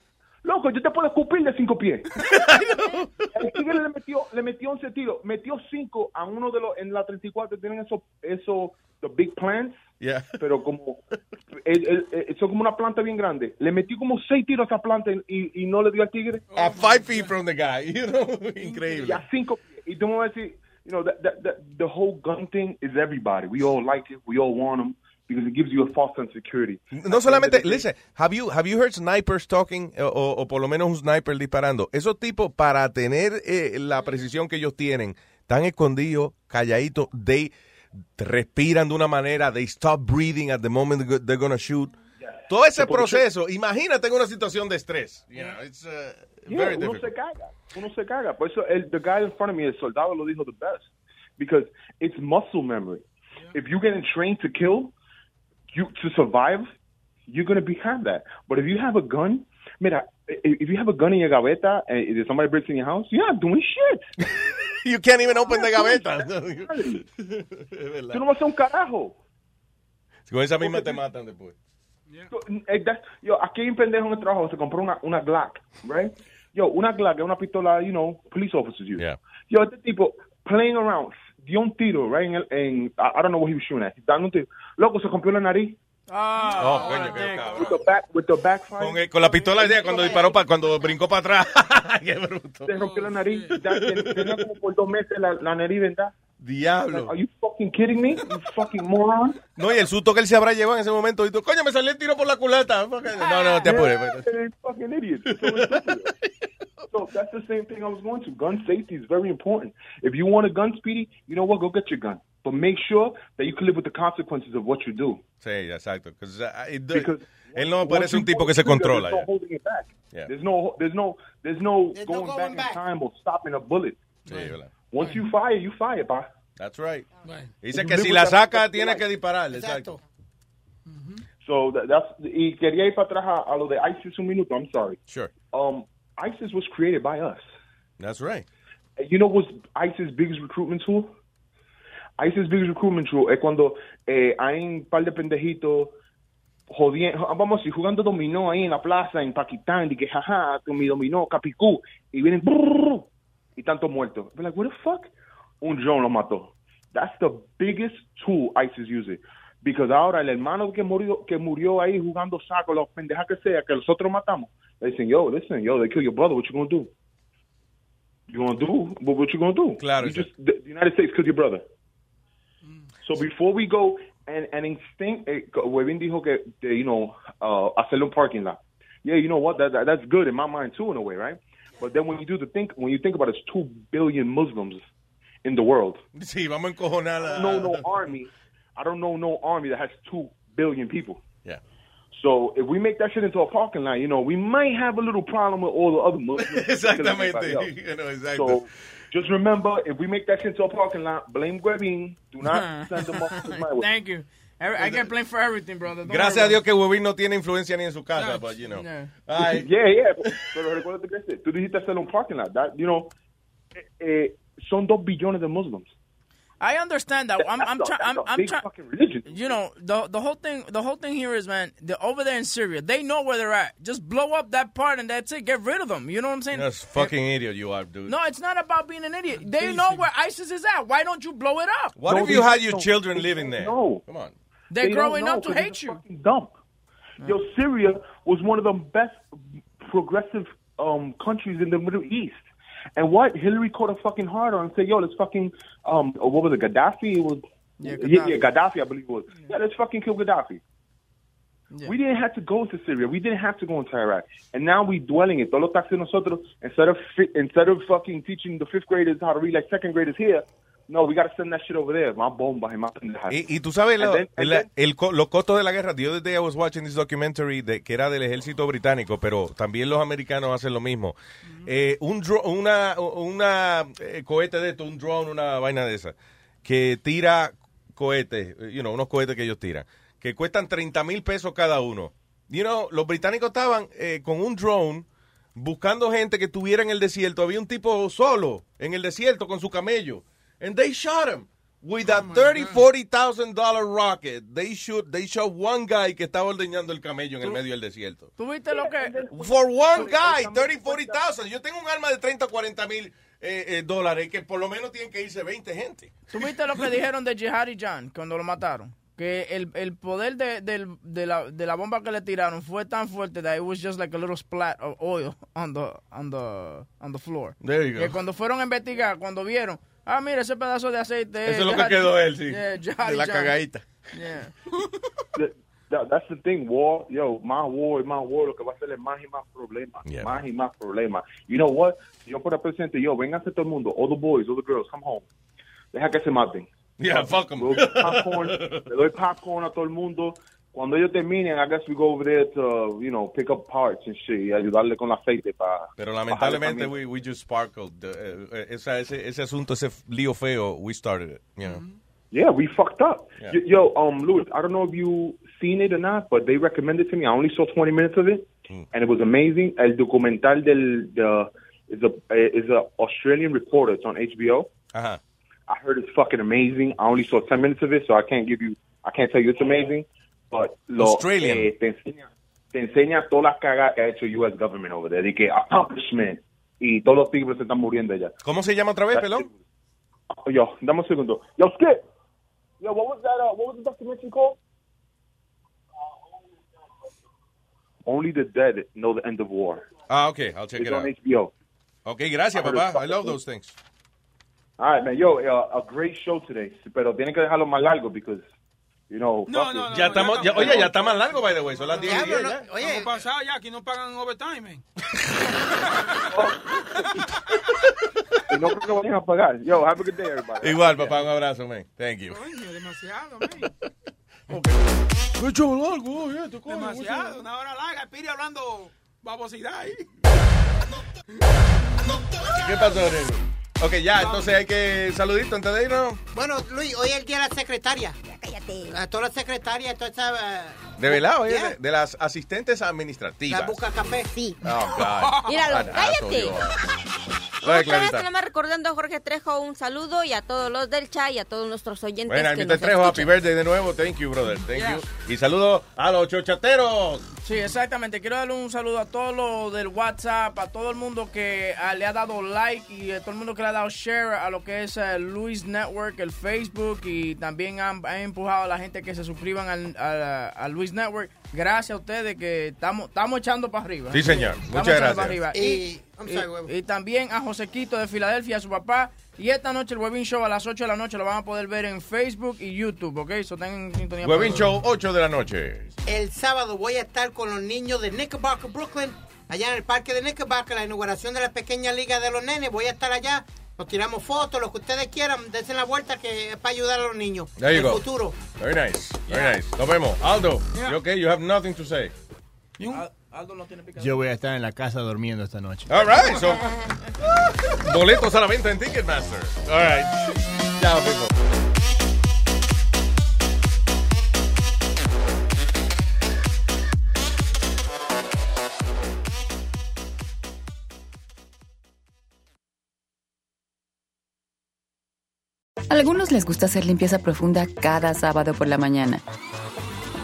S51: Loco, yo te puedo escupir de cinco pies. El tigre le metió, le metió 11 tiros. Metió cinco a uno de los, en la 34 tienen esos, esos, the big plants.
S13: Yeah.
S51: Pero como, el- el- el- son como una planta bien grande. Le metió como seis tiros a esa planta y, y no le dio al tigre.
S13: A five feet from the guy. You know? Increíble.
S51: Y a cinco pies. Y tú me vas a decir, you know, that, that, that the whole gun thing is everybody. We all like it. We all want them because it gives you a false sense of security.
S13: No solamente, listen, have you, have you heard snipers talking, o, o por lo menos un sniper disparando? Esos tipos, para tener eh, la precisión que ellos tienen, tan escondidos, calladitos, they respiran de una manera, they stop breathing at the moment they're gonna shoot. Todo ese
S51: porque-
S13: proceso, imagínate en una situación de estrés. You know, it's, uh,
S51: Yeah,
S13: very
S51: uno
S13: difficult.
S51: se caga. Uno se caga. Por eso el, the guy in front of me, el soldado, lo dijo the best. Because it's muscle memory. If you're getting trained to kill, you to survive, you're going to be have that. But if you have a gun, mira, if you have a gun in your gaveta and if somebody breaks in your house, you're not doing shit.
S13: you can't even open the gaveta.
S51: Tú no vas a hacer un carajo.
S13: Con esa misma te matan después.
S51: Eh, that- Yo, aquí hay un pendejo en el trabajo se compró una, una Glock, right? Yo, una Glock es una pistola, you know, police officers use. Yeah. Yo, este tipo, playing around, dio un tiro, right? En, el, en I, I don't know what he was shooting at. Dando un tiro. Loco, se rompió la nariz.
S13: Oh, coño, qué cabrón.
S51: With the back, with the backfire.
S13: Con, el- con la pistola ya cuando disparó, pa, cuando brincó para atrás. qué bruto.
S51: Se rompió la nariz. Ya, ten- Tenía como por dos meses la, la nariz vendada.
S13: Diablo.
S51: Like, are you fucking kidding me? You fucking moron.
S13: No, y el susto que él se habrá llevado en ese momento. Y tú, coño, me salió el tiro por la culata. No, no, te apures.
S51: Yeah, they're fucking stupid. so that's the same thing I was going to. Gun safety is very important. If you want a gun, Speedy, you know what? Go get your gun. But make sure that you can live with the consequences of what you do.
S13: Sí, exacto. 'Cause, uh, it-
S51: Because
S13: él no
S51: once
S13: parece
S51: you
S13: un tipo
S51: pull
S13: que se controla.
S51: There's no holding it back.
S13: Yeah.
S51: There's no, there's no, there's no
S14: There's no
S51: going,
S14: going
S51: back,
S14: back.
S51: in time or stopping a bullet.
S13: Sí, ¿verdad?
S51: Once you fire, you fire, pa.
S13: That's right.
S14: Right.
S13: Dice
S51: You
S13: que
S51: live
S13: si
S51: with
S13: la
S51: that
S13: saca,
S51: for
S13: tiene
S51: life.
S13: que disparar. Exacto.
S51: So that, that's y quería ir para atrás a, a lo de ISIS un minuto. I'm sorry.
S13: Sure.
S51: Um, ISIS was created by us.
S13: That's right.
S51: You know what's ISIS' biggest recruitment tool? ISIS' biggest recruitment tool es cuando eh, hay un par de pendejitos jodiendo, vamos a decir, jugando dominó ahí en la plaza en Pakistán, y que jaja, con mi dominó, capicú, y vienen brrr, y tantos muertos. Like, what the fuck? Un drone lo mató. That's the biggest tool ISIS uses. Because ahora el hermano que murió, que murió ahí jugando saco, los pendejas que sea, que nosotros matamos, they dicen, yo, listen, yo, they kill your brother, what you gonna do? You gonna do? What, what you gonna do?
S13: Claro,
S51: You just, the United States killed your brother. So before we go and and instinct, eh, Webin dijo que, de, you know, uh, hacerle un parking lot. Yeah, you know what? That, that that's good in my mind too, in a way, right? But then when you do the think, when you think about it, it's two billion Muslims in the world.
S13: Sí, vamos a encojonar
S51: I don't know no army. I don't know no army that has two billion people.
S13: Yeah.
S51: So if we make that shit into a parking lot, you know, we might have a little problem with all the other Muslims.
S13: Exactamente.
S51: killing everybody else.
S13: You know, exacto.
S51: So just remember, if we make that shit into a parking lot, blame Guevin. Do not send them off to my way.
S15: Thank you. Every- I get blamed for everything, brother. Don't
S13: Gracias
S15: worry
S13: a Dios que Webin no tiene influencia ni en su casa, but you know.
S15: Yeah.
S13: Ay,
S51: Yeah, yeah. Pero recuérdate que tú dijiste hacer un parking lot. That, you know, eh, eh, son dos billones de Muslims.
S15: I understand that. I'm, I'm
S51: That's
S15: trying. I'm,
S51: that's a
S15: I'm
S51: big
S15: trying.
S51: fucking religion.
S15: You know, the the whole thing. The whole thing here is, man. The over there in Syria, they know where they're at. Just blow up that part, and that's it. Get rid of them. You know what I'm saying?
S13: That's fucking idiot you are, dude.
S15: No, it's not about being an idiot. They know where ISIS is at. Why don't you blow it up?
S13: What
S51: No,
S13: if you had your children living there?
S51: know.
S13: Come on.
S15: They're
S51: They
S15: growing
S51: know
S15: up to hate you.
S51: fucking Dump. Yo, Syria was one of the best progressive um, countries in the Middle East. And what Hillary caught a fucking hard on and said, "Yo, let's fucking um, what was it, Gaddafi? It was
S15: Yeah,
S51: yeah,
S15: Gaddafi.
S51: yeah, Gaddafi, I believe it was. Yeah, let's fucking kill Gaddafi." We didn't have to go to Syria. We didn't have to go into Iraq. And now we dwelling it. Todo lo taxi nosotros instead of instead of fucking teaching the fifth graders how to read like second graders here. No, we got to send that shit over there. My bomba y my pendeja.
S13: Y, y tú sabes lo-
S51: And then-
S13: la-
S51: then-
S13: el los costos de la guerra. The other day I was watching this documentary de, que era del ejército británico, pero también los americanos hacen lo mismo. Eh, un dro- una, una eh, cohete de esto, un drone, una vaina de esa, que tira cohetes, eh, you know, unos cohetes que ellos tiran, que cuestan 30 mil pesos cada uno. You know, los británicos estaban eh, con un drone buscando gente que estuviera en el desierto. Había un tipo solo en el desierto con su camello. And they shot him with a 30, 40,000 dollar rocket. They shoot, they shot one guy que estaba ordeñando el camello en el medio del desierto.
S15: ¿Tú viste lo que?
S13: For one guy, 30, 40,000. Yo tengo un arma de 30, 40 mil eh, eh, dólares que por lo menos tienen que irse 20 gente.
S15: ¿Tú viste lo que dijeron de Jihadi Jan cuando lo mataron? Que el, el poder de, del- de, la, de la bomba que le tiraron fue tan fuerte that it was just like a little splat of oil on the, on the, on the floor.
S13: There you go.
S15: Que cuando fueron a investigar, cuando vieron, Ah, mira, ese pedazo de aceite.
S13: Eso es lo que quedó él, sí.
S15: Yeah,
S13: De la cagadita.
S15: Yeah.
S51: That- that- that's the thing, war. Yo, más war, más war, lo que va a hacer es más y más problemas.
S13: Yeah.
S51: Más y más problemas. You know what? Yo fuera presidente, yo, vénganse todo el mundo, all the boys, all the girls, come home. Deja que se maten.
S13: Yeah, fuck 'em.
S51: Popcorn, le doy popcorn a todo el mundo. Cuando ellos terminen, I guess we go over there to, you know, pick up parts and shit y ayudarle con aceite para...
S13: Pero lamentablemente, we, we just sparkled. Uh, esa- ese, ese asunto, ese lío feo, we started it. You know?
S51: Yeah, we fucked up.
S13: Yeah.
S51: Yo, um, Louis, I don't know if you seen it or not, but they recommended to me. I only saw 20 minutes of it, and it was amazing. El documental del the is a is a Australian reporter. It's on HBO.
S13: Ajá.
S51: I heard it's fucking amazing. I only saw 10 minutes of it, so I can't give you, I can't tell you it's amazing. But lo,
S13: Australian.
S51: eh, te enseña, te enseña todas las cagas que ha hecho U.S. government over there. De que accomplishment y todos los tigres se están muriendo ya.
S13: ¿Cómo se llama otra vez, pelón?
S51: Yo, dame un segundo. Yo, Skip. Yo, what was that? Uh, what was the documentary called? Only the dead know the end of war.
S13: Ah, okay, I'll check
S51: It's
S13: it
S51: on
S13: out.
S51: HBO.
S13: Okay, gracias, papá. I love those things.
S51: All right, man. Yo, uh, a great show today. Pero tienen que dejarlo más largo because, you know.
S19: No, no, no,
S13: Ya estamos, ya- oye, ya está más largo, by the way. Son las 10 y
S19: Diablo,
S13: 10
S19: no-
S13: ya.
S19: Oye, pasado ya, aquí no pagan overtime, man.
S51: Y no creo que vayan a pagar. Yo, have a good day, everybody.
S13: Igual, papá, un abrazo, man. Thank you.
S19: Coño, demasiado, man.
S13: Qué chulo largo, oye, esto, coño,
S19: Demasiado, una hora larga. Piri hablando babosidad ahí.
S13: ¿Qué pasó, Nego? Ok, ya, entonces hay que saludito antes de irnos.
S14: Bueno, Luis, hoy es el día de la secretaria.
S17: Cállate.
S14: A todas las secretarias, todas esas... eh,
S13: De velado, oye,
S14: Yeah.
S13: de, de las asistentes administrativas.
S14: Las busca café.
S17: Sí.
S13: Oh, God.
S17: Míralo, cállate. Otra vez
S13: Clarita.
S17: más recordando a Jorge Trejo un saludo y a todos los del chat y a todos nuestros oyentes
S13: Bueno,
S17: que nos
S13: Trejo, happy birthday de nuevo. Thank you, brother. Thank
S15: Yeah.
S13: you. Y saludo a los chochateros.
S15: Sí, exactamente. Quiero darle un saludo a todos los del WhatsApp, a todo el mundo que ah, le ha dado like y a todo el mundo que le ha dado share a lo que es el Luis Network, el Facebook y también han, han empujado a la gente que se suscriban al, al- al Luis Network. Gracias a ustedes que estamos estamos echando para arriba.
S13: Sí, señor.
S15: Estamos
S13: Muchas
S15: echando
S13: gracias.
S15: para arriba.
S14: Y-
S15: Y,
S14: I'm sorry, huevo.
S15: y- y también a Josequito de Filadelfia, a su papá. Y esta noche el Webin Show a las 8 de la noche lo van a poder ver en Facebook y YouTube, ¿ok? So tengan sintonía.
S13: Webin Show, 8 de la noche.
S14: El sábado voy a estar con los niños de Knickerbocker, Brooklyn, allá en el parque de Knickerbocker, la inauguración de la pequeña liga de los nenes. Voy a estar allá, nos tiramos fotos, lo que ustedes quieran, dense la vuelta que es para ayudar a los niños.
S13: There you
S14: el
S13: go.
S14: futuro.
S13: Very nice. Very nice. Nos vemos. Aldo,
S19: Yeah.
S13: you okay? You have nothing to say.
S15: Al- Aldo no tiene picadura.
S20: Yo voy a estar en la casa durmiendo esta noche.
S13: All right. So, boletos a la venta en Ticketmaster. All right. Chao, people.
S52: A algunos les gusta hacer limpieza profunda cada sábado por la mañana.